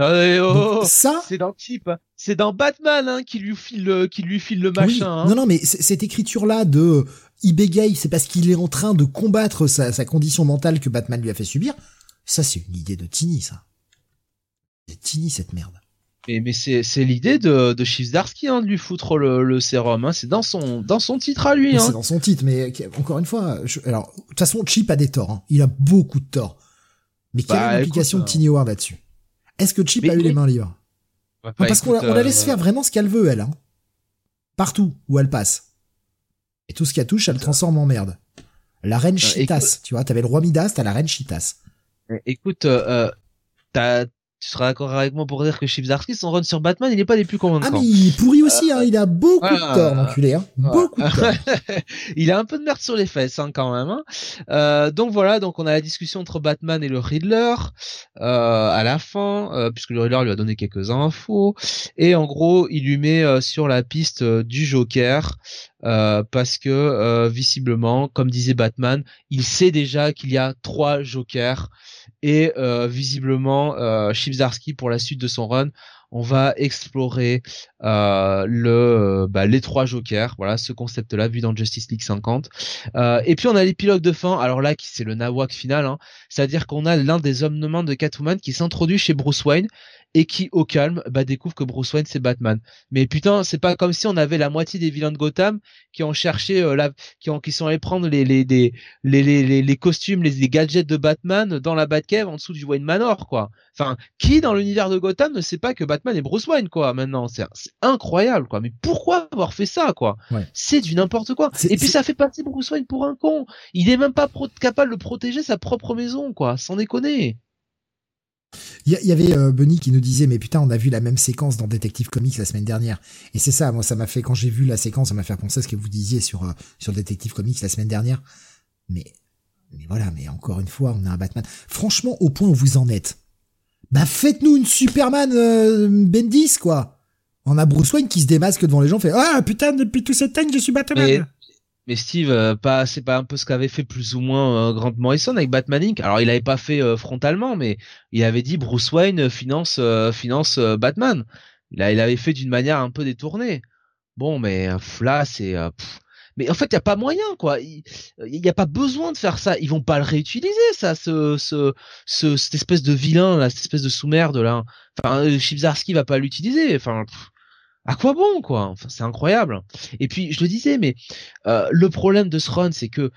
Ah, oh, ça, c'est dans Chip, c'est dans Batman hein, qui lui file, qui lui file le machin. Hein. Non, non, mais cette écriture là de il bégaye, c'est parce qu'il est en train de combattre sa, condition mentale que Batman lui a fait subir. Ça, c'est une idée de Tini, ça. C'est Tini, cette merde. Mais, mais c'est, l'idée de, de hein, de lui foutre le, le sérum. Hein. C'est dans son, dans son titre à lui. Hein. C'est dans son titre, mais encore une fois, alors de toute façon, Chip a des torts. Hein. Il a beaucoup de torts. Mais quelle bah, est l'implication de Tini Ward là-dessus? Est-ce que Chip a eu les mains libres? Parce qu'on la, laisse euh, faire vraiment ce qu'elle veut, elle. Hein. Partout où elle passe. Et tout ce qu'elle touche, elle le transforme en merde. La reine Chitas, tu vois, t'avais le roi Midas, t'as la reine Chitas. Écoute, euh, t'as tu seras d'accord avec moi pour dire que Chibzarsky, son run sur Batman, il n'est pas des plus convaincants. Ah mais il pourrit aussi, hein, il a beaucoup de tort, l'enculé, hein. beaucoup de tort. il a un peu de merde sur les fesses, hein, quand même. Hein. Euh, donc voilà, donc on a la discussion entre Batman et le Riddler euh, à la fin, euh, puisque le Riddler lui a donné quelques infos, et en gros, il lui met euh, sur la piste euh, du Joker. Parce que visiblement, comme disait Batman, il sait déjà qu'il y a trois Jokers et euh, visiblement euh, pour la suite de son run on va explorer euh, le bah, les trois jokers. Voilà ce concept là vu dans Justice League 50 euh, et puis on a l'épilogue de fin. Alors là c'est le nawak final hein, c'est à dire qu'on a l'un des hommes de main de Catwoman qui s'introduit chez Bruce Wayne et qui au calme bah, découvre que Bruce Wayne c'est Batman. Mais putain, c'est pas comme si on avait la moitié des vilains de Gotham qui ont cherché euh, la, qui ont qui sont allés prendre les les les les les, les, costumes, les, gadgets de Batman dans la Batcave en dessous du Wayne Manor quoi. Enfin, qui dans l'univers de Gotham ne sait pas que Batman est Bruce Wayne quoi maintenant? C'est incroyable quoi. Mais pourquoi avoir fait ça quoi? C'est du n'importe quoi. Et puis ça fait passer Bruce Wayne pour un con. Il est même pas capable de protéger sa propre maison quoi. Sans déconner. Il y, avait euh, Bunny qui nous disait mais putain on a vu la même séquence dans Detective Comics la semaine dernière. Et c'est ça moi ça m'a fait quand j'ai vu la séquence ça m'a fait penser à ce que vous disiez sur euh, sur Detective Comics la semaine dernière. Mais mais voilà mais encore une fois on a un Batman. Franchement au point où vous en êtes. Bah faites-nous une Superman euh, Bendis quoi. On a Bruce Wayne qui se démasque devant les gens fait ah putain depuis tout ce temps je suis Batman Steve, euh, c'est pas un peu ce qu'avait fait plus ou moins euh, Grant Morrison avec Batman Inc. Alors il avait pas fait euh, frontalement, mais il avait dit Bruce Wayne finance finance Batman. Il, il avait fait d'une manière un peu détournée. Bon, mais là c'est. mais en fait, il y a pas moyen, quoi. Il y a pas besoin de faire ça. Ils vont pas le réutiliser, ça, ce, ce, ce cette espèce de vilain, là, cette espèce de sous-merde là. Enfin, Chibzarski va pas l'utiliser. Enfin à quoi bon quoi? Enfin, c'est incroyable. Et puis je le disais, mais euh, le problème de ce run, c'est que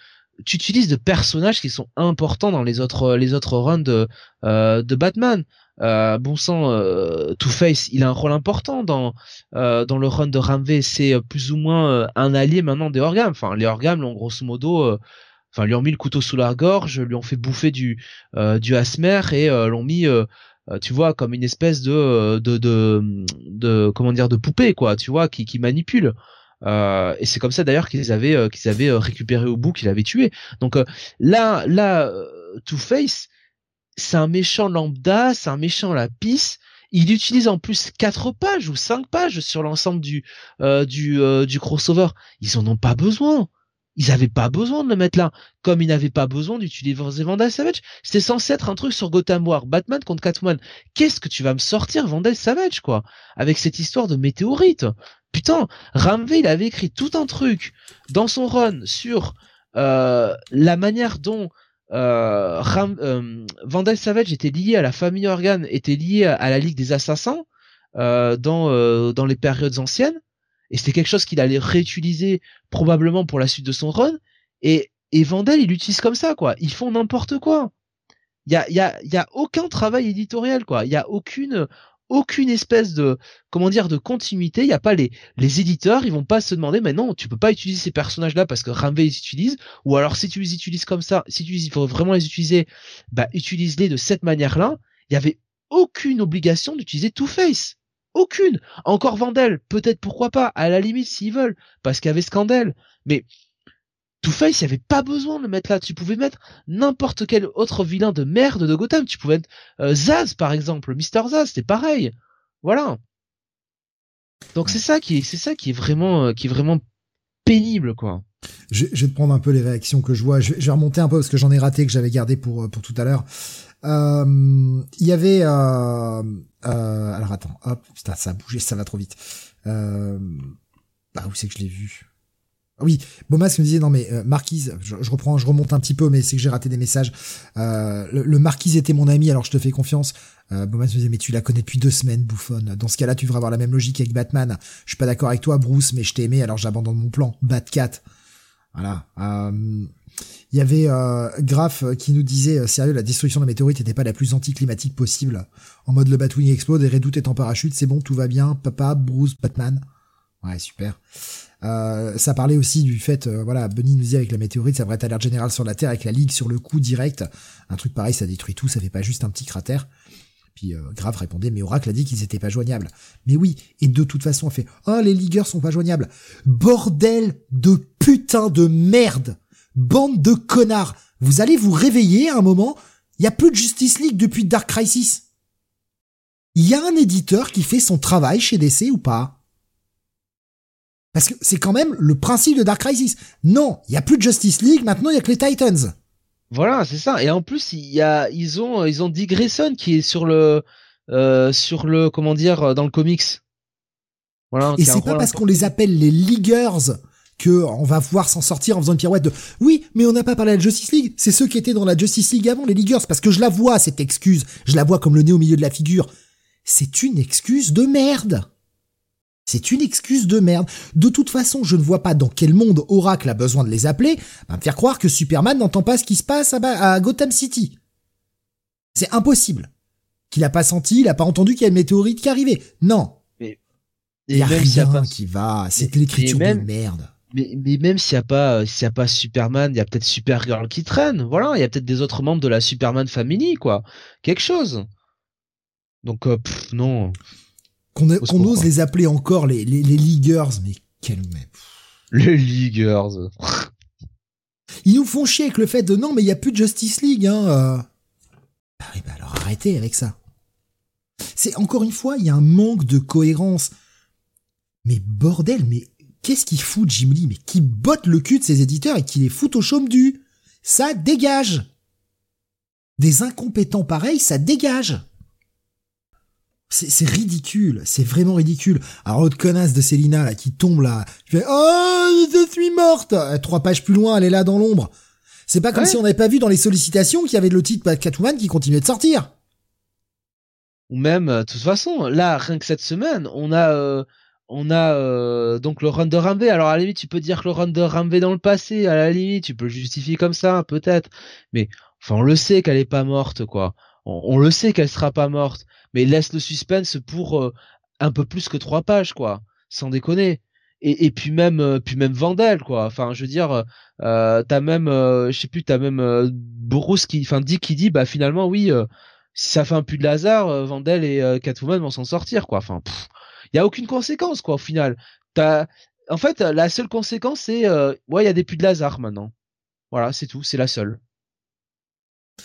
tu utilises de personnages qui sont importants dans les autres les autres runs de euh, de Batman. Euh, bon sang, euh, Two Face, il a un rôle important dans euh, dans le run de Ramvé. C'est plus ou moins un allié maintenant des Orgams. Enfin, les Orgams l'ont grosso modo, enfin lui ont mis le couteau sous la gorge, lui ont fait bouffer du du Asmer et l'ont mis euh, tu vois, comme une espèce de, de, de, de, comment dire, de poupée, quoi, tu vois, qui, qui manipule. Euh, et c'est comme ça d'ailleurs qu'ils avaient euh, qu'ils avaient récupéré au bout, qu'il avait tué. Donc là, là, Two Face, c'est un méchant lambda, c'est un méchant la pisse. Il utilise en plus quatre pages ou cinq pages sur l'ensemble du du du crossover. Ils en ont pas besoin. Ils avaient pas besoin de le mettre là. Comme ils n'avaient pas besoin d'utiliser Vandal Savage. C'était censé être un truc sur Gotham War. Batman contre Catwoman. Qu'est-ce que tu vas me sortir Vandal Savage, quoi? Avec cette histoire de météorite. Putain, Ramvé, il avait écrit tout un truc dans son run sur euh, la manière dont euh, euh, Vandal Savage était lié à la famille Organ, était lié à, la Ligue des Assassins euh, dans, dans les périodes anciennes et c'était quelque chose qu'il allait réutiliser probablement pour la suite de son run. Et et Vandal il l'utilise comme ça quoi. Ils font n'importe quoi. Il y a y a y a aucun travail éditorial quoi. Il y a aucune aucune espèce de comment dire de continuité. Il y a pas les les éditeurs ils vont pas se demander mais non tu peux pas utiliser ces personnages là parce que Ramvé les utilise. Ou alors si tu les utilises comme ça si tu il faut vraiment les utiliser bah utilise-les de cette manière là il y avait aucune obligation d'utiliser Two Face aucune. Encore Vandel, peut-être pourquoi pas, à la limite s'ils veulent, parce qu'il y avait Scandale. Mais Two-Face, il n'y avait pas besoin de le mettre là. Tu pouvais mettre n'importe quel autre vilain de merde de Gotham. Tu pouvais mettre euh, Zaz, par exemple, Mister Zaz, c'était pareil. Voilà. Donc c'est ça qui est, c'est ça qui est vraiment, euh, qui est vraiment pénible, quoi. Je, je, vais te prendre un peu les réactions que je vois. Je, je vais remonter un peu parce que j'en ai raté que j'avais gardé pour euh, pour tout à l'heure. Euh, il y avait euh, euh, alors attends, hop, putain, ça a bougé, ça va trop vite. Bah où c'est que je l'ai vu? Ah oui, Bomas me disait non mais Marquise, je, reprends, je remonte un petit peu, mais c'est que j'ai raté des messages. Euh, le, Marquise était mon ami, alors je te fais confiance. Euh, Bomas me disait mais tu la connais depuis deux semaines, bouffonne. Dans ce cas-là, tu devrais avoir la même logique avec Batman. Je suis pas d'accord avec toi, Bruce, mais je t'ai aimé, alors j'abandonne mon plan. Batcat. Voilà. Euh, il y avait euh, Graf qui nous disait euh, sérieux la destruction de la météorite n'était pas la plus anticlimatique possible. En mode le Batwing explose et Redoute est en parachute, c'est bon, tout va bien, papa, Bruce, Batman. Ouais, super. Euh, ça parlait aussi du fait, euh, voilà, Bunny nous disait avec la météorite, ça devrait être alerte générale sur la Terre avec la Ligue sur le coup direct. Un truc pareil, ça détruit tout, ça fait pas juste un petit cratère. Puis euh, Grave répondait, mais Oracle a dit qu'ils étaient pas joignables. Mais oui, et de toute façon, on fait, oh, les ligueurs sont pas joignables. Bordel de putain de merde Bande de connards Vous allez vous réveiller à un moment Il y a plus de Justice League depuis Dark Crisis. Il y a un éditeur qui fait son travail chez DC ou pas? Parce que c'est quand même le principe de Dark Crisis. Non, il y a plus de Justice League, maintenant il y a que les Titans. Voilà, c'est ça. Et en plus, il y a, ils ont, ils ont dit Grayson qui est sur le, euh, sur le, comment dire, dans le comics. Voilà. Et c'est pas parce qu'on les appelle les Leaguers que on va pouvoir s'en sortir en faisant une pirouette de oui, mais on n'a pas parlé de la Justice League. C'est ceux qui étaient dans la Justice League avant, les Leaguers, parce que je la vois cette excuse. Je la vois comme le nez au milieu de la figure. C'est une excuse de merde. C'est une excuse de merde. De toute façon, je ne vois pas dans quel monde Oracle a besoin de les appeler, à me faire croire que Superman n'entend pas ce qui se passe à, Gotham City. C'est impossible. Qu'il a pas senti, il a pas entendu qu'il y a une météorite qui arrivait. Non. Il y a rien qui va. C'est l'écriture de merde mais, mais même s'il n'y a pas s'il y a pas Superman, il y a peut-être Supergirl qui traîne. Voilà, il y a peut-être des autres membres de la Superman Family, quoi. Quelque chose. Donc euh, non. Qu'on ose les appeler encore les les, les Leaguers, mais quel Les Leaguers. Ils nous font chier avec le fait de non, mais il y a plus de Justice League, hein. Euh. Ah oui, bah alors arrêtez avec ça. C'est encore une fois, il y a un manque de cohérence. Mais bordel, mais qu'est-ce qu'il fout Jim Lee? Mais qui botte le cul de ses éditeurs et qui les fout au chaume du? Ça dégage Des incompétents pareils, ça dégage c'est ridicule, c'est vraiment ridicule. Alors l'autre connasse de Célina là qui tombe là, je fais oh je suis morte. Euh, trois pages plus loin, elle est là dans l'ombre. C'est pas comme si on n'avait pas vu dans les sollicitations qu'il y avait le titre Catwoman qui continuait de sortir. Ou même, euh, de toute façon, là rien que cette semaine, on a euh, on a euh, donc le run de Ramvé. Alors à la limite, tu peux dire que le run de Ramvé dans le passé, à la limite, tu peux le justifier comme ça, peut-être. Mais enfin, on le sait qu'elle est pas morte, quoi. On, le sait qu'elle sera pas morte, mais laisse le suspense pour euh, un peu plus que trois pages, quoi. Sans déconner. Et, et puis même, euh, puis même Vandal, quoi. Enfin, je veux dire, t'as même, je sais plus, t'as même Bruce qui, enfin, dit qui dit, bah finalement, oui, si ça fait un puits de hasard, Vandal et Catwoman vont s'en sortir, quoi. Enfin. Il y a aucune conséquence quoi au final. T'as en fait, la seule conséquence, c'est, euh, ouais, il y a des puits de Lazare maintenant. Voilà, c'est tout, c'est la seule.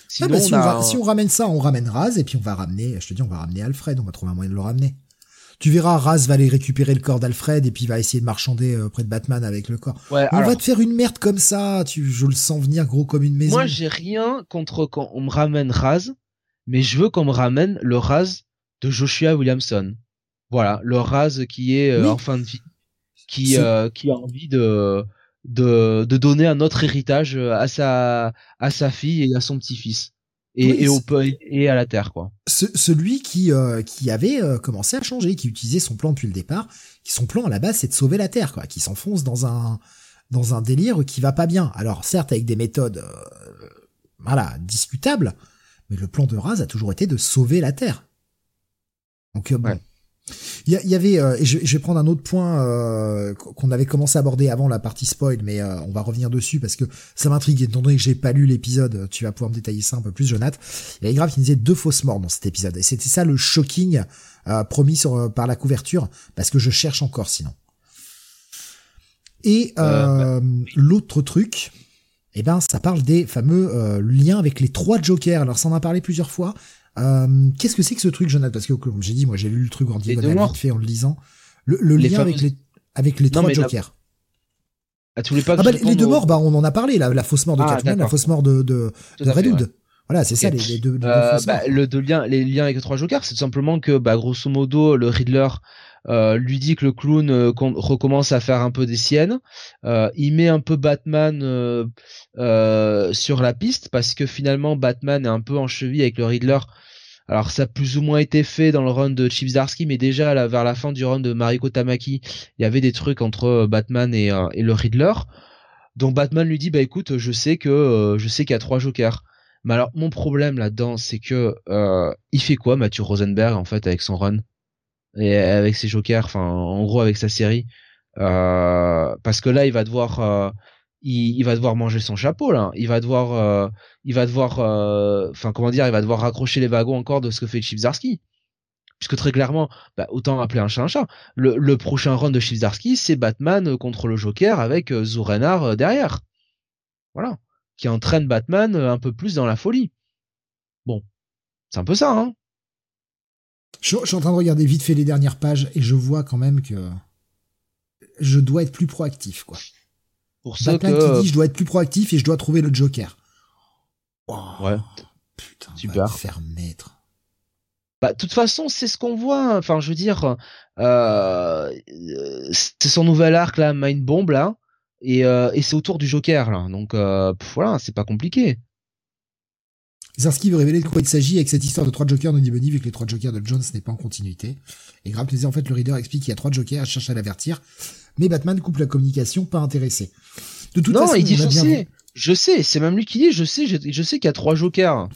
Sinon, bah, si, on si, on ramène ça, on ramène Raz, et puis on va ramener, je te dis, on va ramener Alfred, on va trouver un moyen de le ramener. Tu verras, Raz va aller récupérer le corps d'Alfred et puis va essayer de marchander euh, près de Batman avec le corps. on va te faire une merde comme ça, tu, je le sens venir gros comme une maison. Moi, j'ai rien contre quand on me ramène Raz, mais je veux qu'on me ramène le Raz de Joshua Williamson. Voilà, le Raz qui est euh, en fin de vie, qui euh, qui a envie de de de donner un autre héritage à sa à sa fille et à son petit-fils et, et, au, et à la terre quoi. celui qui euh, qui avait commencé à changer, qui utilisait son plan depuis le départ, qui son plan à la base c'est de sauver la terre quoi, qui s'enfonce dans un dans un délire qui va pas bien. Alors certes avec des méthodes voilà discutables, mais le plan de Raz a toujours été de sauver la terre. Donc bon. Il y, avait, euh, et je, vais prendre un autre point euh, qu'on avait commencé à aborder avant la partie spoil, mais euh, on va revenir dessus parce que ça m'intrigue. Étant donné que j'ai pas lu l'épisode, tu vas pouvoir me détailler ça un peu plus, Jonathan. Il y avait grave qui disait deux fausses morts dans cet épisode, et c'était ça le shocking promis sur, par la couverture, parce que je cherche encore sinon. Et bah, l'autre truc, eh ben, ça parle des fameux liens avec les trois Jokers. Alors, ça en a parlé plusieurs fois. Euh, qu'est-ce que c'est que ce truc, Jonathan? Parce que comme j'ai dit, moi j'ai lu le truc en diagonale vite fait en le lisant. Le, lien avec les avec les trois jokers. Ah, tu voulais pas ah bah, les deux morts, bah on en a parlé, la, la fausse mort de ah, Catwoman, la fausse mort de, de, de Redwood. Voilà, c'est ça les, deux. euh, bah, le lien, les liens avec les trois jokers, c'est tout simplement que, bah, grosso modo, le Riddler euh, lui dit que le clown euh, recommence à faire un peu des siennes. Euh, il met un peu Batman sur la piste parce que finalement Batman est un peu en cheville avec le Riddler alors ça a plus ou moins été fait dans le run de Chip Zdarsky, mais déjà vers la fin du run de Mariko Tamaki, il y avait des trucs entre euh, Batman et, euh, et le Riddler. Donc Batman lui dit bah écoute, je sais que euh, je sais qu'il y a trois Jokers. Mais alors mon problème là-dedans, c'est que il fait quoi Mathieu Rosenberg en fait avec son run? Et avec ses Jokers, enfin en gros avec sa série, parce que là il va devoir il, va devoir manger son chapeau là. Il va devoir, euh, il va devoir, euh, enfin comment dire, il va devoir raccrocher les wagons encore de ce que fait Chipzarski. Puisque très clairement, bah, autant appeler un chat un chat. Le, prochain run de Chipzarski, c'est Batman contre le Joker avec euh, Zurenar derrière. Voilà, qui entraîne Batman un peu plus dans la folie. Bon, c'est un peu ça, hein. Je suis en train de regarder vite fait les dernières pages et je vois quand même que je dois être plus proactif, quoi. Pour ça qui dit je dois être plus proactif et je dois trouver le Joker. ouais. Putain, super. faire mettre. Bah, de toute façon, c'est ce qu'on voit. Enfin, je veux dire, euh, c'est son nouvel arc là, Mind Bomb là, et, euh, et c'est autour du Joker là. Donc euh, voilà, c'est pas compliqué. Zarski veut révéler de quoi il s'agit avec cette histoire de trois Jokers non Bunny vu que les trois Jokers de Jones n'est pas en continuité. Et Grab disait en fait le reader explique qu'il y a trois Jokers, elle cherche à l'avertir, mais Batman coupe la communication, pas intéressé. De toute non, il dit je sais, je sais, c'est même lui qui dit je sais, je, sais qu'il y a trois Jokers.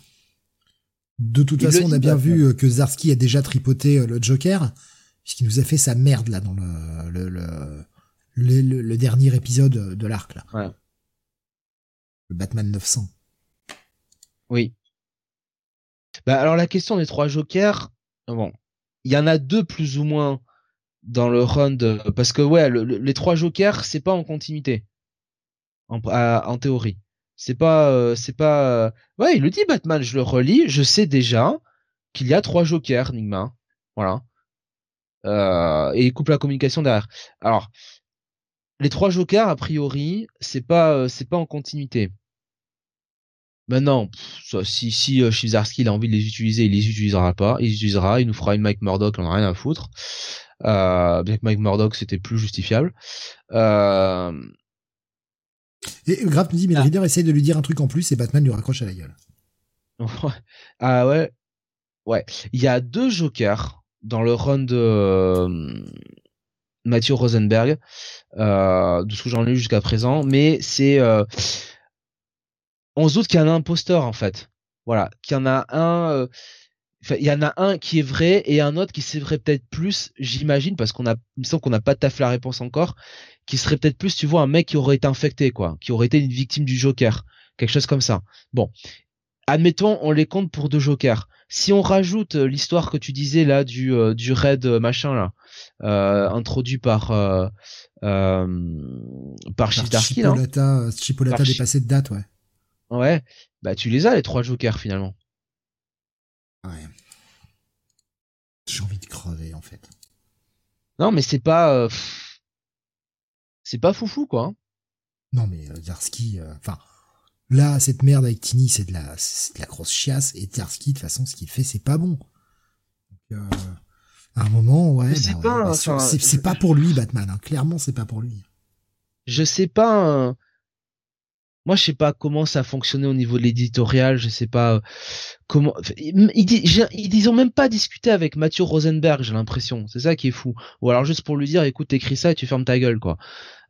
De toute façon, on a bien vu euh, que Zarski a déjà tripoté euh, le Joker, puisqu'il nous a fait sa merde là dans le le, le, dernier épisode de l'arc là. Ouais. Le Batman 900. Oui. Bah alors la question des trois jokers, bon, il y en a deux plus ou moins dans le run de parce que ouais, les trois jokers c'est pas en continuité en, théorie. C'est pas euh, c'est pas euh, ouais, il le dit Batman, je le relis, je sais déjà qu'il y a trois jokers Nigma. Voilà. Euh, et il coupe la communication derrière. Alors les trois jokers a priori, c'est pas euh, c'est pas en continuité. Maintenant, si si euh, il a envie de les utiliser, il les utilisera pas, il les utilisera, il nous fera une Mike Murdock, on a rien à foutre. Euh, bien que Mike Murdock c'était plus justifiable. Euh... Et Graf nous dit mais le ah. reader essaye de lui dire un truc en plus et Batman lui raccroche à la gueule. ah ouais, ouais. Il y a deux Jokers dans le run de euh, Mathieu Rosenberg, euh, de ce que j'en ai lu jusqu'à présent, mais c'est euh, on se doute qu'il y en a un imposteur en fait. Voilà, qu'il y en a un. Euh, il y en a un qui est vrai et un autre qui serait peut-être plus, j'imagine, parce qu'on a, il me semble qu'on n'a pas taffé la réponse encore, qui serait peut-être plus, tu vois, un mec qui aurait été infecté, quoi, qui aurait été une victime du Joker, quelque chose comme ça. Bon, admettons, on les compte pour deux jokers. Si on rajoute euh, l'histoire que tu disais là du euh, du raid euh, machin là, introduit par par Chipdarski là. Chipolata dépassé de date, ouais. Ouais, bah tu les as les trois jokers finalement. Ouais. J'ai envie de crever en fait. Non mais c'est pas c'est pas foufou quoi. Hein. Non mais Darski, enfin Là, cette merde avec Tini, c'est de la, c'est de la grosse chiasse. Et Tarski, de toute façon, ce qu'il fait, c'est pas bon. Donc, euh, à un moment, ouais, bah, c'est pas pour lui, Batman. Hein. Clairement, c'est pas pour lui. Je sais pas. Hein. Moi, je sais pas comment ça a fonctionné au niveau de l'éditorial. Je sais pas euh, comment. Ils, ils, ont même pas discuté avec Mathieu Rosenberg. J'ai l'impression. C'est ça qui est fou. Ou alors juste pour lui dire, écoute, t'écris ça et tu fermes ta gueule, quoi.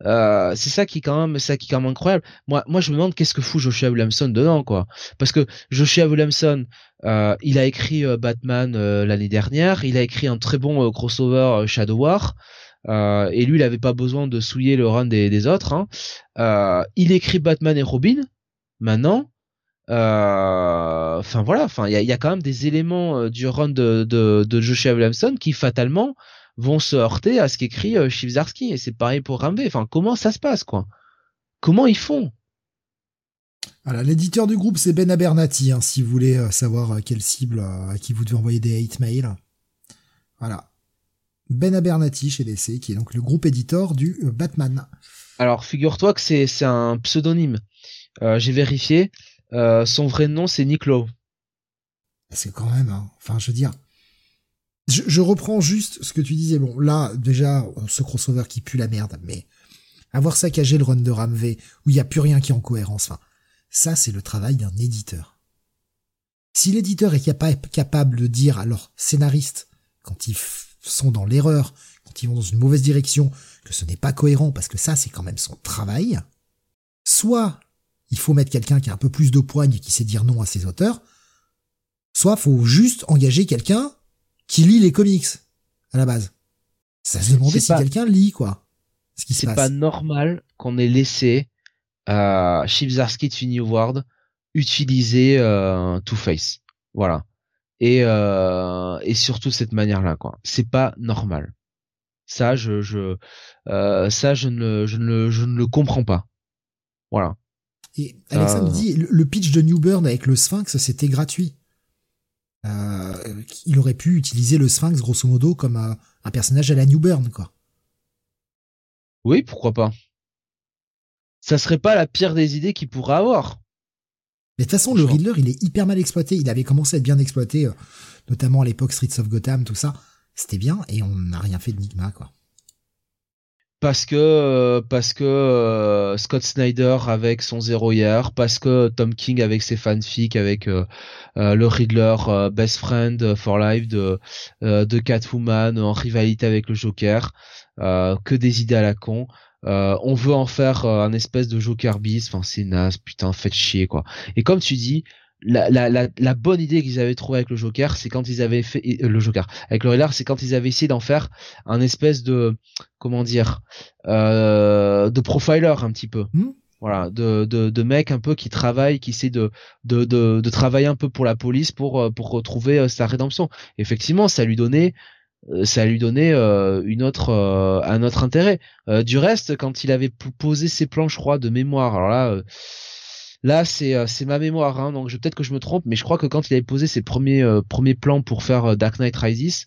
Euh, c'est ça qui est quand même, ça qui est quand même incroyable. Moi, moi, je me demande qu'est-ce que fout Joshua Williamson dedans, quoi. Parce que Joshua Williamson, euh, il a écrit euh, Batman l'année dernière. Il a écrit un très bon crossover Shadow War. Euh, et lui, il avait pas besoin de souiller le run des, autres. Hein. Euh, il écrit Batman et Robin. Maintenant, euh, enfin voilà, enfin il y a, quand même des éléments du run de Joshua Williamson qui fatalement vont se heurter à ce qu'écrit euh, et c'est pareil pour Ramvé. Enfin comment ça se passe quoi? Comment ils font? Voilà, l'éditeur du groupe c'est Ben Abernathy, hein, si vous voulez savoir quelle cible à qui vous devez envoyer des hate mails. Voilà. Ben Abernathy chez DC, qui est donc le groupe éditeur du euh, Batman. Alors, figure-toi que c'est, un pseudonyme. Euh, j'ai vérifié. Euh, son vrai nom, c'est Nick Lowe. C'est quand même, hein. enfin, je veux dire, je, reprends juste ce que tu disais. Bon, là, déjà, ce crossover qui pue la merde, mais avoir saccagé le run de Ramvé, où il n'y a plus rien qui est en cohérence, enfin, ça, c'est le travail d'un éditeur. Si l'éditeur est capable de dire à leur scénariste, quand il sont dans l'erreur, quand ils vont dans une mauvaise direction, que ce n'est pas cohérent parce que ça c'est quand même son travail, soit il faut mettre quelqu'un qui a un peu plus de poigne et qui sait dire non à ses auteurs, soit faut juste engager quelqu'un qui lit les comics à la base. Ça se demandait si quelqu'un lit quoi. Ce qui C'est pas normal qu'on ait laissé euh, Chibzarsky de New World utiliser euh, Two Face. Voilà et euh, et surtout cette manière là quoi. C'est pas normal. Ça je je euh, ça je ne je ne je ne le comprends pas. Voilà. Et Alexandre euh... dit le pitch de Newburn avec le Sphinx c'était gratuit. Euh, il aurait pu utiliser le Sphinx grosso modo comme un, un personnage à la Newburn quoi. Oui pourquoi pas. Ça serait pas la pire des idées qu'il pourrait avoir mais de toute façon, le Riddler, il est hyper mal exploité. Il avait commencé à être bien exploité, euh, notamment à l'époque Streets of Gotham, tout ça. C'était bien, et on n'a rien fait de Nigma, quoi. Parce que euh, parce que euh, Scott Snyder avec son zéro hier, parce que Tom King avec ses fanfics, avec le Riddler best friend for life de de Catwoman en rivalité avec le Joker, que des idées à la con. Euh, on veut en faire euh, un espèce de Joker bis, enfin c'est naze, putain, faites chier quoi. Et comme tu dis, la, la, la, bonne idée qu'ils avaient trouvée avec le Joker, c'est quand ils avaient fait euh, le Joker avec le Riddler, c'est quand ils avaient essayé d'en faire un espèce de comment dire de profiler un petit peu. Hmm. Voilà, de, de, de mec un peu qui travaille, qui essaie de, de, de, de travailler un peu pour la police pour, pour retrouver sa rédemption. Effectivement, ça lui donnait euh, ça lui donnait euh, une autre euh, un autre intérêt. du reste, quand il avait posé ses plans, je crois, de mémoire, alors là, là c'est c'est ma mémoire, hein, donc peut-être que je me trompe, mais je crois que quand il avait posé ses premiers premiers plans pour faire Dark Knight Rises,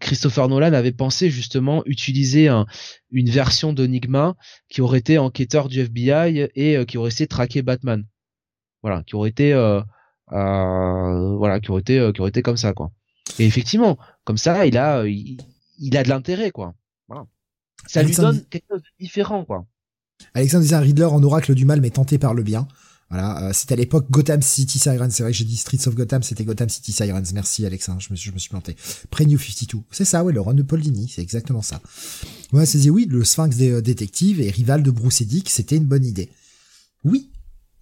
Christopher Nolan avait pensé justement utiliser une version d'Enigma qui aurait été enquêteur du FBI et qui aurait essayé de traquer Batman. Voilà, qui aurait été voilà, qui aurait été qui aurait été comme ça quoi. Et effectivement, comme ça, il a, il, a de l'intérêt, quoi. Voilà. Ça lui donne quelque chose de différent, quoi. Alexandre disait un Riddler en oracle du mal, mais tenté par le bien. Voilà, euh, c'était à l'époque Gotham City Sirens. C'est vrai que j'ai dit Streets of Gotham, c'était Gotham City Sirens. Merci Alexandre, je me suis, je me suis planté. Pre-New 52. C'est ça, ouais, le run de Paul Dini, c'est exactement ça. Ouais, c'est oui, le Sphinx des euh, détectives et rival de Bruce et Dick, c'était une bonne idée. Oui,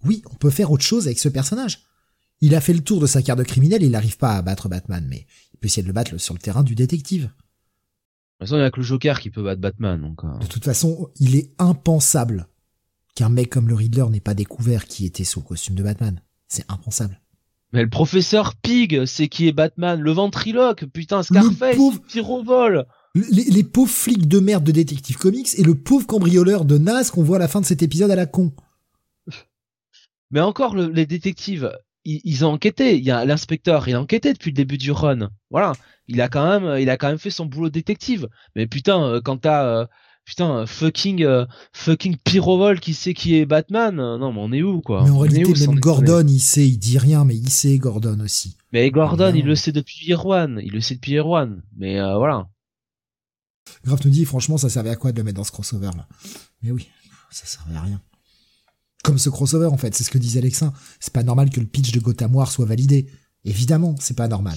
oui, on peut faire autre chose avec ce personnage. Il a fait le tour de sa carte de criminel, il n'arrive pas à battre Batman, mais il peut essayer de le battre sur le terrain du détective. De toute façon, il n'y a que le Joker qui peut battre Batman. Donc, euh. De toute façon, il est impensable qu'un mec comme le Riddler n'ait pas découvert qui était sous le costume de Batman. C'est impensable. Mais le professeur Pig, c'est qui est Batman, le ventriloque, putain, Scarface, Pyrovol. Les, les, pauvres flics de merde de Detective Comics et le pauvre cambrioleur de Nas qu'on voit à la fin de cet épisode à la con. Mais encore, les détectives, ils, ont enquêté. Il y a l'inspecteur, il a enquêté depuis le début du run. Voilà, il a quand même, il a quand même fait son boulot détective. Mais putain, euh, quand t'as euh, putain fucking euh, fucking Pyrovol qui sait qui est Batman, non mais on est où quoi? Mais en réalité, même Gordon, il sait, il dit rien, mais il sait Gordon aussi. Mais Gordon, il le sait depuis Erwan, il le sait depuis Erwan. Mais voilà. Grave nous dit, franchement, ça servait à quoi de le mettre dans ce crossover là? Mais oui, ça servait à rien. Comme ce crossover en fait, c'est ce que disait Alexin. C'est pas normal que le pitch de Gotham soit validé. Évidemment, c'est pas normal.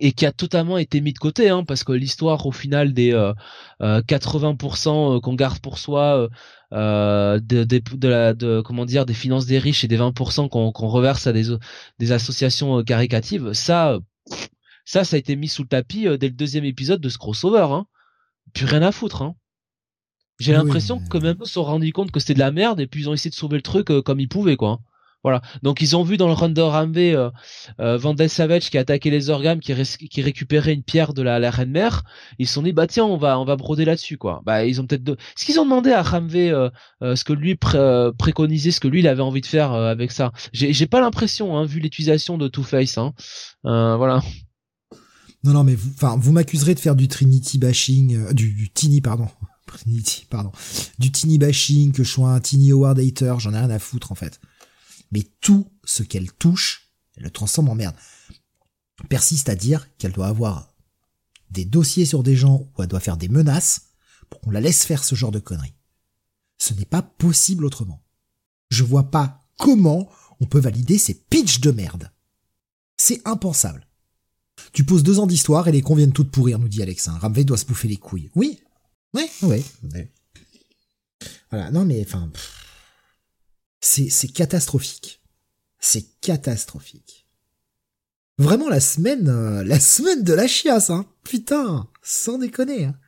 Et qui a totalement été mis de côté, hein, parce que l'histoire au final des 80% euh, euh, euh, qu'on garde pour soi, de, comment dire, des finances des riches et des 20% qu'on reverse à des, des associations caricatives, ça, ça, ça a été mis sous le tapis dès le deuxième épisode de ce crossover. Hein. Plus rien à foutre. Hein. J'ai l'impression que même eux se sont rendus compte que c'était de la merde et puis ils ont essayé de sauver le truc euh, comme ils pouvaient quoi. Voilà. Donc ils ont vu dans le run de Ramvé euh, euh, Vandal Savage qui a attaqué les organes, qui, qui récupérait une pierre de la, la reine mère. Ils se sont dit bah tiens on va on va broder là-dessus quoi. Bah ils ont peut-être de... ce qu'ils ont demandé à Ramvé euh, ce que lui préconisait, ce que lui il avait envie de faire avec ça. J'ai pas l'impression hein, vu l'utilisation de Two Face. Hein. voilà. Non non mais vous enfin vous m'accuserez de faire du Trinity bashing du, du Tiny pardon pardon, du teeny bashing, que je sois un teeny award hater, j'en ai rien à foutre en fait. Mais tout ce qu'elle touche, elle le transforme en merde. Persiste à dire qu'elle doit avoir des dossiers sur des gens où elle doit faire des menaces pour qu'on la laisse faire ce genre de conneries. Ce n'est pas possible autrement. Je vois pas comment on peut valider ces pitchs de merde. C'est impensable. Tu poses deux ans d'histoire et les cons viennent toutes pourrir, nous dit Alex. Ramvé doit se bouffer les couilles. Oui, Ouais, ouais, Voilà, non mais enfin, c'est c'est catastrophique. C'est catastrophique. Vraiment la semaine, euh, la semaine de la chiasse, hein. Putain, sans déconner. Hein.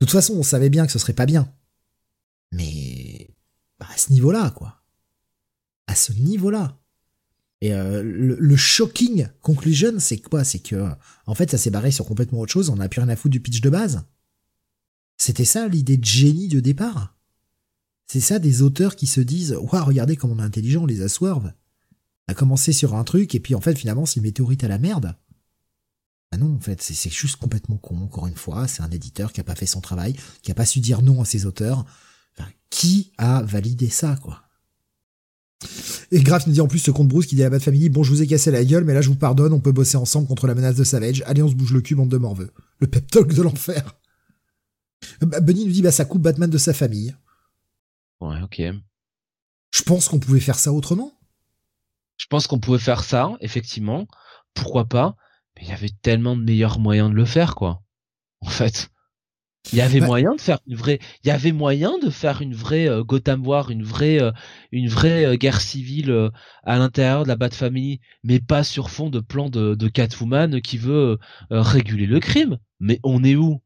De toute façon, on savait bien que ce serait pas bien. Mais bah, à ce niveau-là, quoi. À ce niveau-là. Et euh, le, shocking conclusion, c'est quoi? C'est que, en fait, ça s'est barré sur complètement autre chose. On n'a plus rien à foutre du pitch de base. C'était ça l'idée de génie de départ? C'est ça des auteurs qui se disent Waouh, regardez comme on est intelligent, on les a swerve. On a commencé sur un truc et puis en fait finalement c'est une météorite à la merde. Ah non, en fait, c'est juste complètement con, encore une fois. C'est un éditeur qui a pas fait son travail, qui a pas su dire non à ses auteurs. Qui a validé ça, quoi? Et Graf nous dit en plus ce compte Bruce qui dit à Bad Family Bon, je vous ai cassé la gueule, mais là je vous pardonne, on peut bosser ensemble contre la menace de Savage. Allez, on se bouge le cul, bande de morveux. Le pep talk de l'enfer. Bah, Bunny nous dit bah ça coupe Batman de sa famille. Ouais, ok. Je pense qu'on pouvait faire ça autrement. Je pense qu'on pouvait faire ça, effectivement. Pourquoi pas? Mais il y avait tellement de meilleurs moyens de le faire, quoi. En fait, il y avait bah moyen de faire une vraie. Il y avait moyen de faire une vraie euh, Gotham War, une vraie, euh, une vraie euh, guerre civile à l'intérieur de la Bat Family, mais pas sur fond de plan de, de Catwoman qui veut réguler le crime. Mais on est où?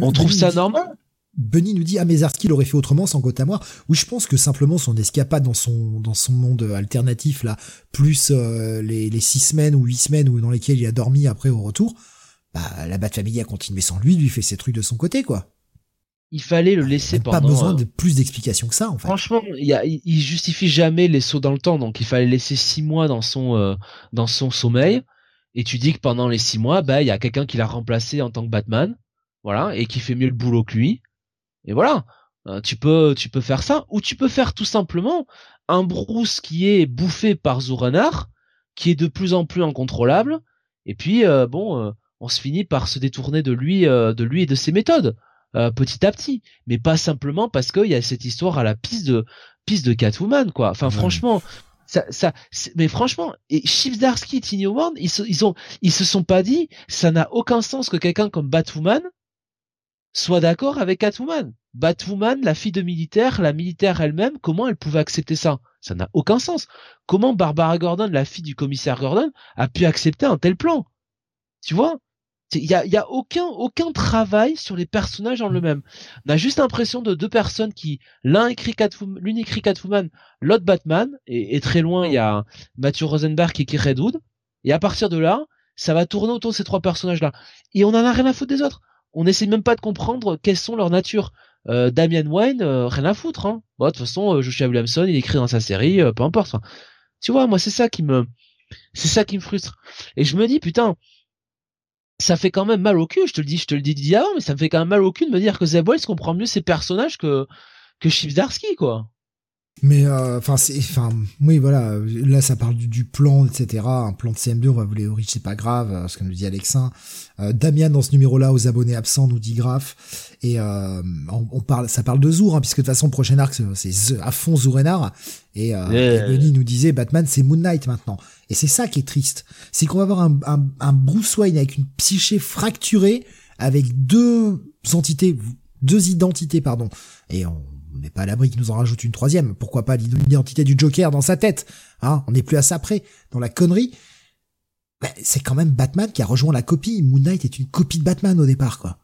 On trouve ça normal Bunny nous dit ah mais Zarski l'aurait fait autrement sans Gotham War. Oui, je pense que simplement son escapade dans son dans son monde alternatif là, plus euh, les, les six semaines ou huit semaines où dans lesquelles il a dormi après au retour, bah la Bat Family a continué sans lui, lui fait ses trucs de son côté quoi. Il fallait le laisser pendant. Pas besoin de plus d'explications que ça en fait. Franchement, il, il justifie jamais les sauts dans le temps, donc il fallait laisser six mois dans son euh, dans son sommeil. Et tu dis que pendant les six mois, bah il y a quelqu'un qui l'a remplacé en tant que Batman voilà, et qui fait mieux le boulot que lui. Et voilà, euh, tu peux, tu peux faire ça, ou tu peux faire tout simplement un Bruce qui est bouffé par Zuranar, qui est de plus en plus incontrôlable, et puis euh, bon, euh, on se finit par se détourner de lui, de lui et de ses méthodes. petit à petit, mais pas simplement parce qu'il y a cette histoire à la piste de piste de Catwoman quoi. Enfin franchement, ça, ça, mais franchement, et Chipsdarsky et Tiny Howard, ils se, ils ont, ils se sont pas dit, ça n'a aucun sens que quelqu'un comme Batwoman soit d'accord avec Catwoman. Batwoman, la fille de militaire, la militaire elle-même, comment elle pouvait accepter ça? Ça n'a aucun sens. Comment Barbara Gordon, la fille du commissaire Gordon, a pu accepter un tel plan? Tu vois? Il y a, y a aucun aucun travail sur les personnages en eux-mêmes. On a juste l'impression de deux personnes qui l'un écrit Catwoman, l'une écrit Catwoman, l'autre Batman, et, très loin il y a Matthew Rosenberg qui écrit Redwood. Et à partir de là, ça va tourner autour de ces trois personnages-là. Et on en a rien à foutre des autres. On n'essaie même pas de comprendre quelles sont leurs natures. Euh, Damian Wayne, euh, rien à foutre. Hein. De toute façon, euh, Joshua Williamson, il écrit dans sa série, peu importe. tu vois, moi c'est ça qui me, c'est ça qui me frustre. Et je me dis putain, ça fait quand même mal au cul. Je te le dis, je te le dis avant, mais ça me fait quand même mal au cul de me dire que Zeb comprend mieux ses personnages que que quoi. Mais euh, enfin c'est enfin oui voilà là ça parle du, plan etc un plan de CM2 on va vous les c'est pas grave euh, ce que nous dit Alexin. Euh, Damien dans ce numéro là aux abonnés absents nous dit Graf. Et euh, on, parle ça parle de Zour hein, puisque de toute façon le prochain arc c'est à fond Zourenard et, euh, nous disait Batman c'est Moon Knight maintenant. Et c'est ça qui est triste. C'est qu'on va avoir un, un, un Bruce Wayne avec une psyché fracturée avec deux entités deux identités pardon. Et on on n'est pas à l'abri qu'il nous en rajoute une troisième. Pourquoi pas l'identité du Joker dans sa tête Hein? On n'est plus à ça près. Dans la connerie, ben, c'est quand même Batman qui a rejoint la copie. Moon Knight est une copie de Batman au départ, quoi.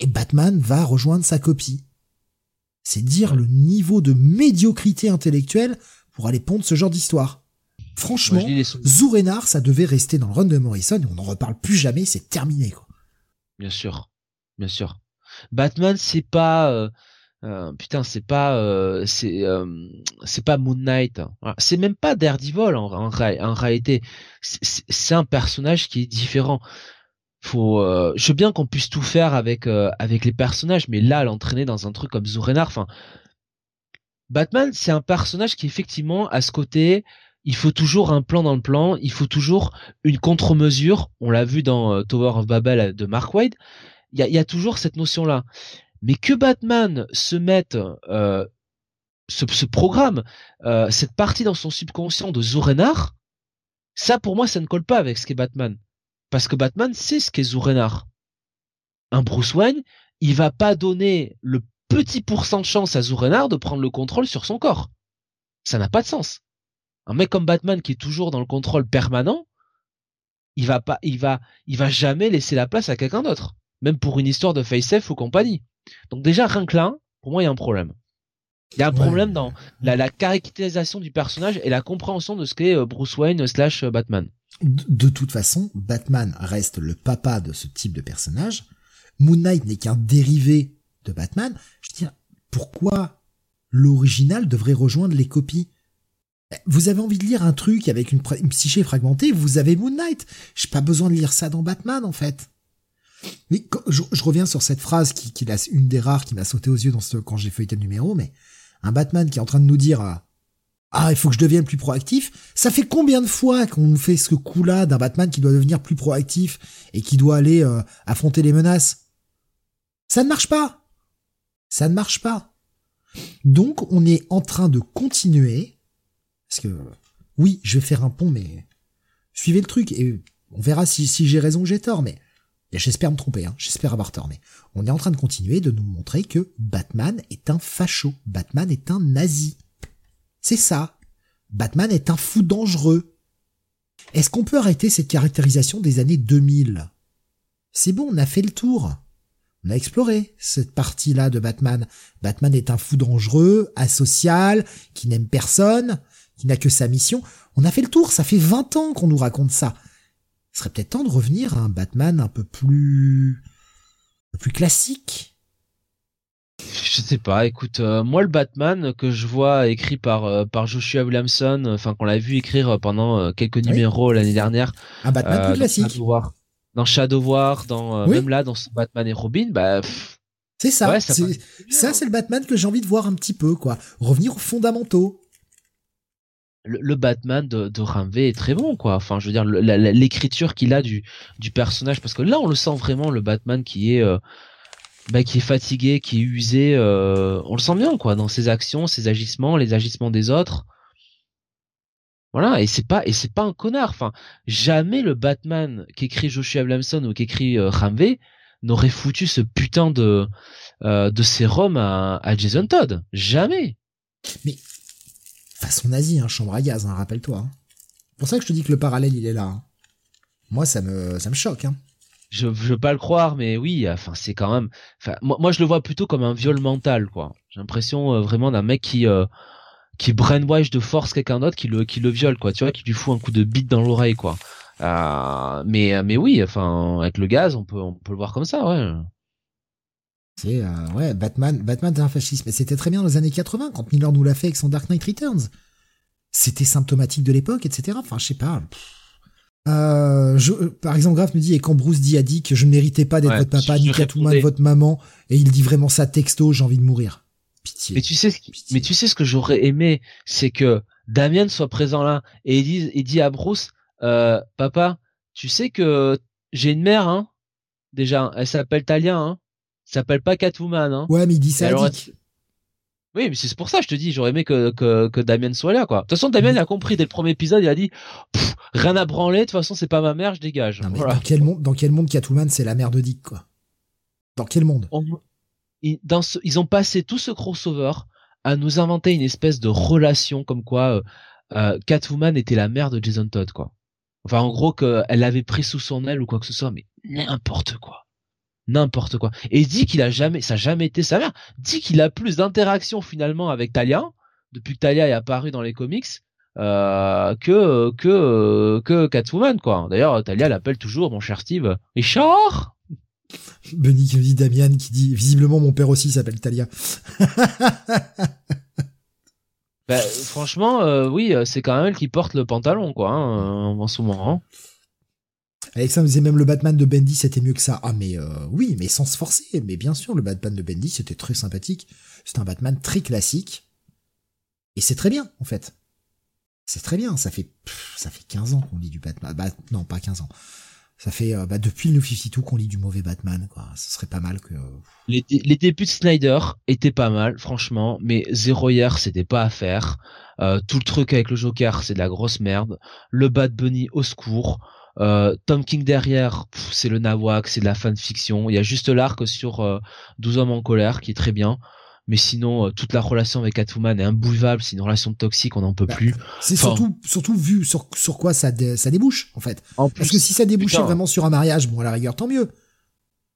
Et Batman va rejoindre sa copie. C'est dire le niveau de médiocrité intellectuelle pour aller pondre ce genre d'histoire. Franchement, Zourenar, ça devait rester dans le run de Morrison et on n'en reparle plus jamais, c'est terminé, quoi. Bien sûr. Bien sûr. Batman, c'est pas, euh, euh, putain, c'est pas, euh, c'est, euh, c'est pas Moon Knight. C'est même pas Daredevil en, en, en réalité. C'est un personnage qui est différent. Faut, je veux bien qu'on puisse tout faire avec avec les personnages, mais là, l'entraîner dans un truc comme Zurenar, enfin, Batman, c'est un personnage qui effectivement a ce côté. Il faut toujours un plan dans le plan. Il faut toujours une contre-mesure. On l'a vu dans Tower of Babel de Mark Wade. Il y a, y a toujours cette notion là. Mais que Batman se mette euh, ce, programme, euh, cette partie dans son subconscient de Zourenar, ça pour moi ça ne colle pas avec ce qu'est Batman. Parce que Batman sait ce qu'est Zourenar. Un Bruce Wayne, il va pas donner le petit pourcent de chance à Zourenar de prendre le contrôle sur son corps. Ça n'a pas de sens. Un mec comme Batman qui est toujours dans le contrôle permanent, il va pas, il va, il va jamais laisser la place à quelqu'un d'autre. Même pour une histoire de face-off ou compagnie. Donc déjà, rien que là, pour moi, il y a un problème. Il y a un problème dans la, caractérisation du personnage et la compréhension de ce qu'est euh, Bruce Wayne slash euh, Batman. De, toute façon, Batman reste le papa de ce type de personnage. Moon Knight n'est qu'un dérivé de Batman. Je dis, pourquoi l'original devrait rejoindre les copies? Vous avez envie de lire un truc avec une, une psyché fragmentée, vous avez Moon Knight. J'ai pas besoin de lire ça dans Batman, en fait. Mais je, reviens sur cette phrase qui, est une des rares qui m'a sauté aux yeux dans ce, quand j'ai feuilleté le numéro, mais un Batman qui est en train de nous dire euh, ah il faut que je devienne plus proactif. Ça fait combien de fois qu'on nous fait ce coup-là d'un Batman qui doit devenir plus proactif et qui doit aller euh, affronter les menaces? Ça ne marche pas. Ça ne marche pas. Donc on est en train de continuer parce que oui je vais faire un pont mais suivez le truc et on verra si, si j'ai raison ou j'ai tort mais J'espère me tromper, hein. j'espère avoir tort, mais on est en train de continuer de nous montrer que Batman est un facho, Batman est un nazi. C'est ça. Batman est un fou dangereux. Est-ce qu'on peut arrêter cette caractérisation des années 2000 C'est bon, on a fait le tour. On a exploré cette partie-là de Batman. Batman est un fou dangereux, asocial, qui n'aime personne, qui n'a que sa mission. On a fait le tour, ça fait 20 ans qu'on nous raconte ça. Serait peut-être temps de revenir à un Batman un peu plus, un peu plus classique. Je sais pas. Écoute, euh, moi le Batman que je vois écrit par euh, par Joshua Williamson, enfin qu'on l'a vu écrire pendant euh, quelques numéros l'année dernière. Un Batman plus classique. Dans Shadow War, dans même là dans Batman et Robin, bah. c'est ça. ça, ça c'est le Batman que j'ai envie de voir un petit peu, quoi. Revenir aux fondamentaux le, Batman de, de est très bon quoi. Enfin je veux dire l'écriture qu'il a du du personnage parce que là on le sent vraiment le Batman qui est euh, bah, qui est fatigué qui est usé euh, on le sent bien quoi dans ses actions ses agissements les agissements des autres. Voilà et c'est pas et c'est pas un connard. Enfin jamais le Batman qu'écrit Joshua Williamson ou qu'écrit euh, n'aurait foutu ce putain de euh, de sérum à, à Jason Todd. Jamais. Mais façon nazie, hein, chambre à gaz, hein, rappelle-toi. Hein. C'est pour ça que je te dis que le parallèle, il est là. Hein. Moi, ça me, choque. Hein. je je veux pas le croire, mais oui, enfin c'est quand même. Moi je le vois plutôt comme un viol mental, quoi. J'ai l'impression euh, vraiment d'un mec qui euh, qui brainwash de force quelqu'un d'autre, qui le qui le viole, quoi. Tu vois, qui lui fout un coup de bite dans l'oreille, quoi. Euh, mais mais oui, enfin avec le gaz, on peut on peut le voir comme ça, ouais. C'est euh, ouais, Batman, Batman c'est un fascisme. Mais c'était très bien dans les années 80 quand Miller nous l'a fait avec son Dark Knight Returns. C'était symptomatique de l'époque, etc. Enfin, je sais pas. Euh, je, par exemple, Graf me dit, et quand Bruce dit à Dick que je ne méritais pas d'être Ouais, votre papa, ni Catwoman, votre maman, et il dit vraiment ça texto, j'ai envie de mourir. Pitié. Mais tu sais, ce qui- Pitié. mais tu sais ce que j'aurais aimé, c'est que Damien soit présent là et il dit, il dit à Bruce, euh, papa, tu sais que j'ai une mère, hein? Déjà, elle s'appelle Talia, hein. Elle s'appelle pas Catwoman, hein. Ouais, mais il dit ça alors. Oui, mais c'est pour ça je te dis, j'aurais aimé que, que, que Damien soit là, quoi. De toute façon, Damien a compris dès le premier épisode, il a dit, rien à branler, de toute façon, c'est pas ma mère, je dégage. Non, mais Voilà. dans quel monde, dans quel monde Catwoman, c'est la mère de Dick, quoi? Dans quel monde? On- ils, dans ce- ils ont passé tout ce crossover à nous inventer une espèce de relation comme quoi euh, euh, Catwoman était la mère de Jason Todd, quoi. Enfin, en gros, qu'elle l'avait pris sous son aile ou quoi que ce soit, mais n'importe quoi. N'importe quoi. Et dit qu'il a jamais, ça a jamais été sa mère. Dit qu'il a plus d'interaction finalement avec Talia, depuis que Talia est apparue dans les comics, euh, que, que, que Catwoman, quoi. D'ailleurs, Talia l'appelle toujours, mon cher Steve, Richard! Benny qui me dit Damian qui dit, visiblement mon père aussi s'appelle Talia. Bah, franchement, euh, oui, euh, c'est quand même elle qui porte le pantalon, quoi, hein, en ce moment. hein. Alexandre disait même le Batman de Bendy c'était mieux que ça. Ah mais euh, oui, mais sans se forcer. Mais bien sûr, le Batman de Bendy c'était très sympathique. C'est un Batman très classique. Et c'est très bien, en fait. C'est très bien. Ça fait pff, ça fait 15 ans qu'on lit du Batman. Bah non, pas 15 ans. Ça fait euh, bah, depuis le New 52 qu'on lit du mauvais Batman, quoi. Ce serait pas mal que. Les, les débuts de Snyder étaient pas mal, franchement, mais Zero Year, c'était pas à faire. Euh, tout le truc avec le Joker, c'est de la grosse merde. Le Bad Bunny, au secours. Euh, Tom King derrière, c'est le nawak, c'est de la fanfiction. Il y a juste l'arc sur euh, 12 hommes en colère qui est très bien. Mais sinon, euh, toute la relation avec Catwoman est imbuvable, c'est une relation toxique, on n'en peut Bah, plus. C'est Enfin. surtout surtout vu sur sur quoi ça dé- ça débouche, en fait. En Parce que si ça débouchait putain. vraiment sur un mariage, bon à la rigueur tant mieux.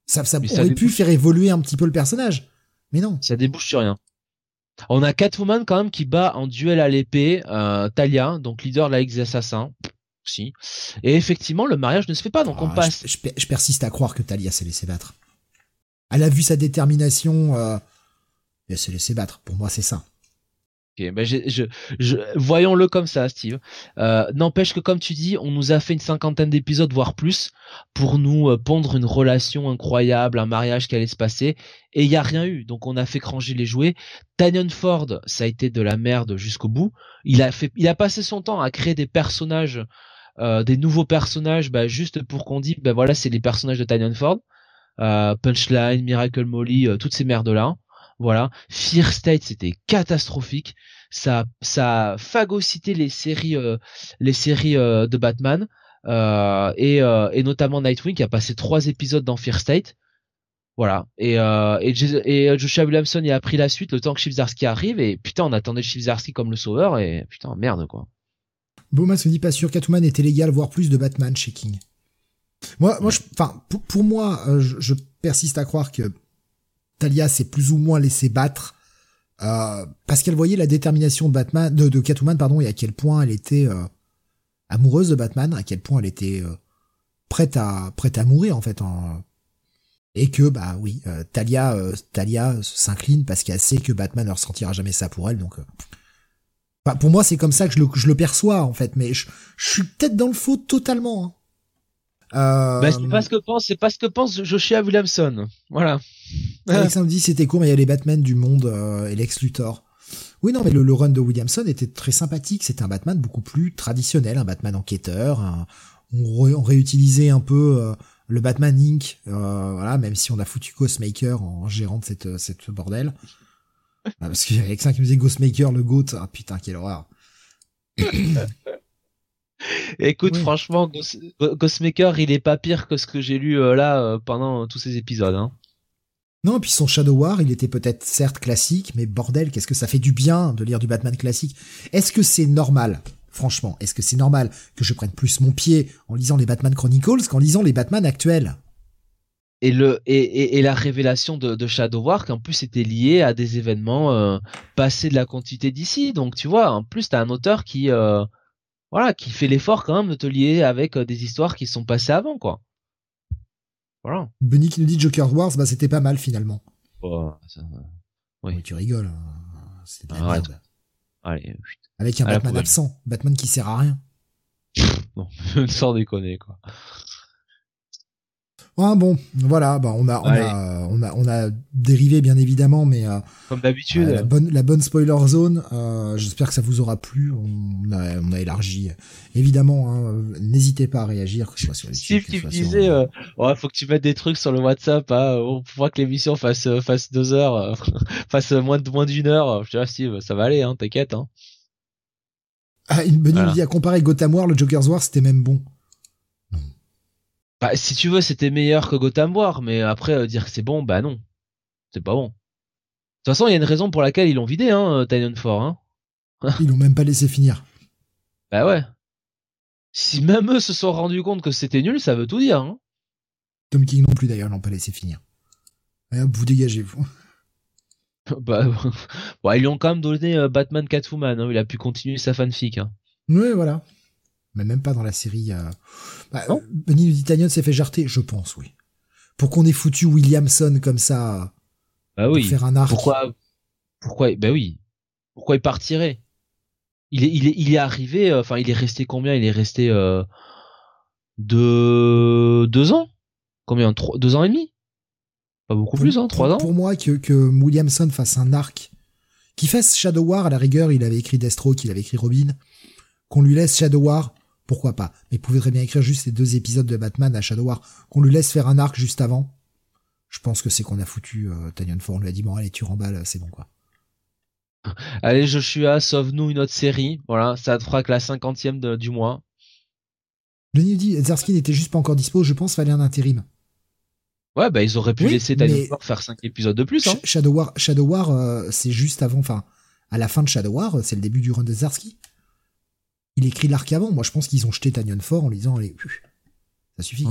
Ça ça aurait ça pu faire évoluer un petit peu le personnage. Mais non. ça débouche sur rien. On a Catwoman quand même qui bat en duel à l'épée euh, Talia, donc leader de la Assassins. Si. Et effectivement, le mariage ne se fait pas, donc on Ah, passe. Je, je per- je persiste à croire que Talia s'est laissé battre. Elle a vu sa détermination. Euh, elle s'est laissé battre. Pour moi, c'est ça. Ben je, voyons-le comme ça, Steve. Euh, N'empêche que, comme tu dis, on nous a fait une cinquantaine d'épisodes, voire plus, pour nous euh, pondre une relation incroyable, un mariage qui allait se passer, et il y a rien eu. Donc on a fait cranger les jouets. Tanyon Ford, ça a été de la merde jusqu'au bout. Il a fait, il a passé son temps à créer des personnages, des nouveaux personnages, bah, juste pour qu'on dise, ben voilà, c'est les personnages de Tanyon Ford. Euh, Punchline, Miracle Molly, euh, toutes ces merdes là. Voilà. Fear State, c'était catastrophique. Ça, ça a phagocyté les séries, euh, les séries euh, de Batman euh, et, euh, et notamment Nightwing qui a passé trois épisodes dans Fear State. Voilà. Et, euh, et, Joshua Williamson il a pris la suite le temps que Chibzarsky arrive et putain on attendait Chibzarsky comme le sauveur et putain merde quoi. Bowman se dit pas sûr. Catwoman était légal, voire plus de Batman chez King. Moi, pour, moi, euh, je, persiste à croire que Talia s'est plus ou moins laissé battre euh, parce qu'elle voyait la détermination de Batman, de, Catwoman, pardon, et à quel point elle était euh, amoureuse de Batman, à quel point elle était prête à mourir en fait. Et que bah oui, Talia, Talia s'incline parce qu'elle sait que Batman ne ressentira jamais ça pour elle, donc. Euh, Enfin, pour moi, c'est comme ça que je le, je le perçois, en fait, mais je, je suis peut-être dans le faux totalement. hein. Euh, Bah, c'est pas ce que pense, c'est pas ce que pense Joshua Williamson. Voilà. Alexandre dit c'était court, mais il y a les Batman du monde euh, et Lex Luthor. Oui, non, mais le, le run de Williamson était très sympathique. C'était un Batman beaucoup plus traditionnel, un Batman enquêteur. un- on, ré- on réutilisait un peu euh, le Batman Inc. euh, voilà, même si on a foutu Ghostmaker en gérant de cette, cette bordel. Ah, parce qu'il y a Alexandre qui me disait Ghostmaker, le GOAT. Ah putain, quelle horreur. Écoute, Oui. franchement, Ghost- Ghostmaker, il est pas pire que ce que j'ai lu euh, là euh, pendant euh, tous ces épisodes. Hein. Non, et puis son Shadow War, il était peut-être certes classique, mais bordel, qu'est-ce que ça fait du bien de lire du Batman classique. Est-ce que c'est normal, franchement, est-ce que c'est normal que je prenne plus mon pied en lisant les Batman Chronicles qu'en lisant les Batman actuels? Et le et, et, la révélation de, de Shadow War qui en plus était liée à des événements euh, passés de la continuité d'ici. Donc tu vois en plus t'as un auteur qui euh, voilà qui fait l'effort quand même de te lier avec euh, des histoires qui sont passées avant quoi. Voilà. Benny qui nous dit Joker Wars bah c'était pas mal finalement. Oh, oui. tu rigoles hein. c'est de la merde. Allez, avec un Batman absent. Batman qui sert à rien. Non sans déconner quoi ah bon, voilà, bah on a, on a, on a, on a dérivé bien évidemment, mais euh, comme d'habitude, la bonne, la bonne spoiler zone. Euh, J'espère que ça vous aura plu. On a, on a élargi, évidemment. Hein, N'hésitez pas à réagir, que ce soit sur les Steve qui me disait, euh, ouais, faut que tu mettes des trucs sur le WhatsApp, hein, pour que l'émission fasse, euh, fasse deux heures, euh, fasse moins de moins d'une heure. Je dirais Steve, ça va aller, hein, t'inquiète. Hein. Ah, une bonne idée à comparer Gotham War, le Joker's War, c'était même bon. Bah, si tu veux, c'était meilleur que Gotham War, mais après euh, dire que c'est bon, bah non, c'est pas bon. De toute façon, il y a une raison pour laquelle ils l'ont vidé, hein, euh, 4. Hein. ils l'ont même pas laissé finir. Bah ouais. Si même eux se sont rendus compte que c'était nul, ça veut tout dire. Hein. Tom King non plus d'ailleurs, l'ont pas laissé finir. vous dégagez, vous. bah, ils lui ont quand même donné euh, Batman Catwoman, hein, il a pu continuer sa fanfic. Hein. Oui, voilà mais même pas dans la série. Euh... Bah, Benny s'est fait jarter, je pense, oui. Pour qu'on ait foutu Williamson comme ça, bah oui. pour faire un arc. Pourquoi, pourquoi, bah oui. Pourquoi il partirait? Il est, il est, il est arrivé. Euh, enfin, il est resté combien? Il est resté euh, deux, deux ans? Combien? Trois, deux ans et demi? Pas beaucoup plus, hein, trois ans. Pour moi, que, que Williamson fasse un arc, qui fasse Shadow War à la rigueur, il avait écrit Deathstroke, il avait écrit Robin, qu'on lui laisse Shadow War pourquoi pas? Mais il pouvait très bien écrire juste les deux épisodes de Batman à Shadow War, qu'on lui laisse faire un arc juste avant? Je pense que c'est qu'on a foutu euh, Tanyan Ford, on lui a dit bon allez tu remballes, c'est bon quoi. Allez Joshua, sauve-nous une autre série, voilà, ça te fera que la cinquantième du mois. Denis dit, Zarsky n'était juste pas encore dispo, je pense fallait un intérim. Ouais, bah ils auraient pu laisser Tanyan Ford faire cinq épisodes de plus. Hein. Shadow War, Shadow War, euh, c'est juste avant, enfin, à la fin de Shadow War, c'est le début du run de Zarsky il écrit l'arc avant. Moi, je pense qu'ils ont jeté Tanyon fort en disant, allez, ça suffit.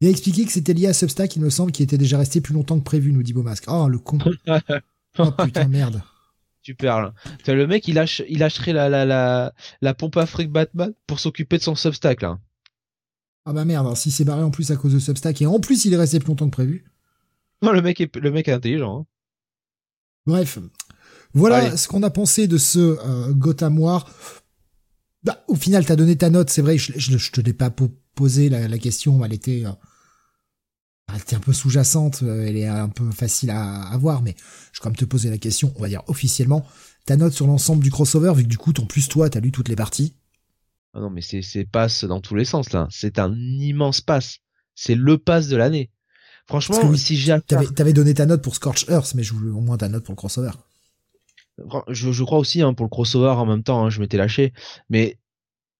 Il a expliqué que c'était lié à Substack, il me semble, qui était déjà resté plus longtemps que prévu, nous dit Beaumasque. Oh, le con. oh, putain, merde. Tu perds, là. le mec, il lâche, il lâcherait la, la, la, la pompe Afrique Batman pour s'occuper de son Substack, là. Ah bah merde, alors, s'il s'est barré en plus à cause de Substack, et en plus, il est resté plus longtemps que prévu. Non, le mec est, le mec est intelligent. Hein. Bref. Voilà ce qu'on a pensé de ce euh, Gotham War. Bah, au final, t'as donné ta note, c'est vrai, je, je, te l'ai pas posé la, question, elle était, euh, elle était un peu sous-jacente, euh, elle est un peu facile à, avoir, mais je vais quand même te poser la question, on va dire officiellement, ta note sur l'ensemble du crossover, vu que du coup, en plus, toi, t'as lu toutes les parties? Ah non, mais c'est, c'est passe dans tous les sens, là. C'est un immense pass. C'est le pass de l'année. Franchement, si j'ai t'avais, t'avais donné ta note pour Scorch Earth, mais je voulais au moins ta note pour le crossover je, crois aussi hein, pour le crossover en même temps, hein, je m'étais lâché. Mais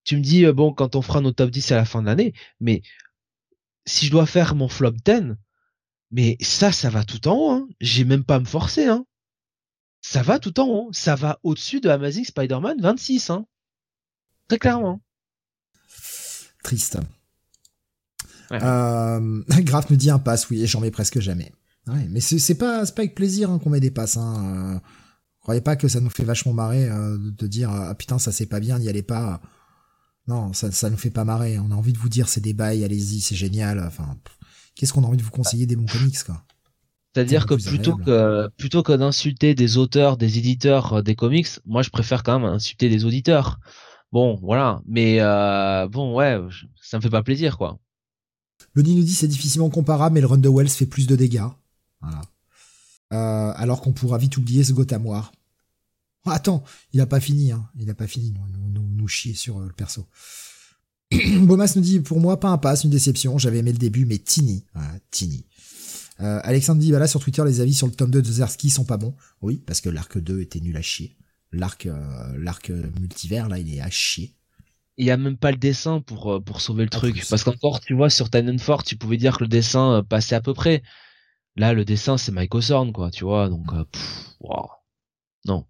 tu me dis, euh, bon, quand on fera nos top 10 à la fin de l'année, mais si je dois faire mon flop 10, mais ça, ça va tout en haut. Hein. J'ai même pas à me forcer. Hein. Ça va tout en haut. Ça va au-dessus de Amazing Spider-Man 26. Hein. Très clairement. Triste. Euh, Graf me dit un pass, oui, et j'en mets presque jamais. Ouais, mais c'est pas, pas avec plaisir hein, qu'on met des passes. Hein. Euh, croyez pas que ça nous fait vachement marrer euh, de dire ah putain ça c'est pas bien, n'y allez pas. Non, ça ça nous fait pas marrer. On a envie de vous dire c'est des bails, allez-y, c'est génial. Enfin, qu'est-ce qu'on a envie de vous conseiller des bons comics quoi? C'est-à-dire que plutôt que plutôt que d'insulter des auteurs, des éditeurs euh, des comics, moi je préfère quand même insulter des auditeurs. Bon, voilà, mais euh, bon ouais, ça me fait pas plaisir quoi. Le nous dit c'est difficilement comparable, mais le Run de Wells fait plus de dégâts. Voilà. Euh, alors qu'on pourra vite oublier ce Gotham War. Oh, attends, il a pas fini, hein. Il a pas fini, nous, nous, nous chier sur euh, le perso. Bomas nous dit, pour moi, pas un pass, une déception. J'avais aimé le début, mais Tini. Voilà, Tini. Euh, Alexandre dit, bah sur Twitter, les avis sur le tome 2 de Zersky sont pas bons. Oui, parce que l'arc 2 était nul à chier. L'arc, euh, l'arc multivers, là, il est à chier. Il y a même pas le dessin pour, pour sauver le truc. Parce qu'encore, tu vois, sur Fort, tu pouvais dire que le dessin passait à peu près. Là, le dessin, c'est Mike Osorn, quoi, tu vois, donc, euh, non.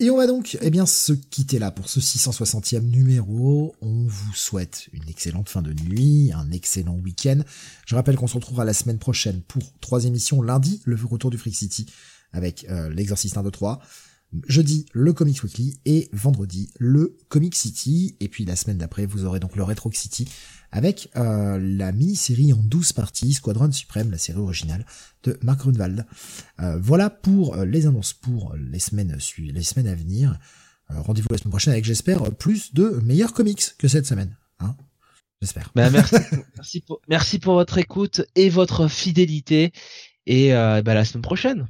Et on va donc eh bien se quitter là pour ce 660e numéro. On vous souhaite une excellente fin de nuit, un excellent week-end. Je rappelle qu'on se retrouvera la semaine prochaine pour trois émissions. Lundi, le retour du Freak City avec euh, l'exercice 1, 2, 3. Jeudi, le Comics Weekly et vendredi, le Comic City. Et puis la semaine d'après, vous aurez donc le Retro City avec euh, la mini-série en 12 parties, Squadron Suprême, la série originale de Mark Grunwald. Euh, voilà pour euh, les annonces pour les semaines, les semaines à venir. Rendez-vous la semaine prochaine avec, j'espère, plus de meilleurs comics que cette semaine. Hein j'espère. Ben, merci, merci, pour, merci pour votre écoute et votre fidélité. Et ben, la semaine prochaine.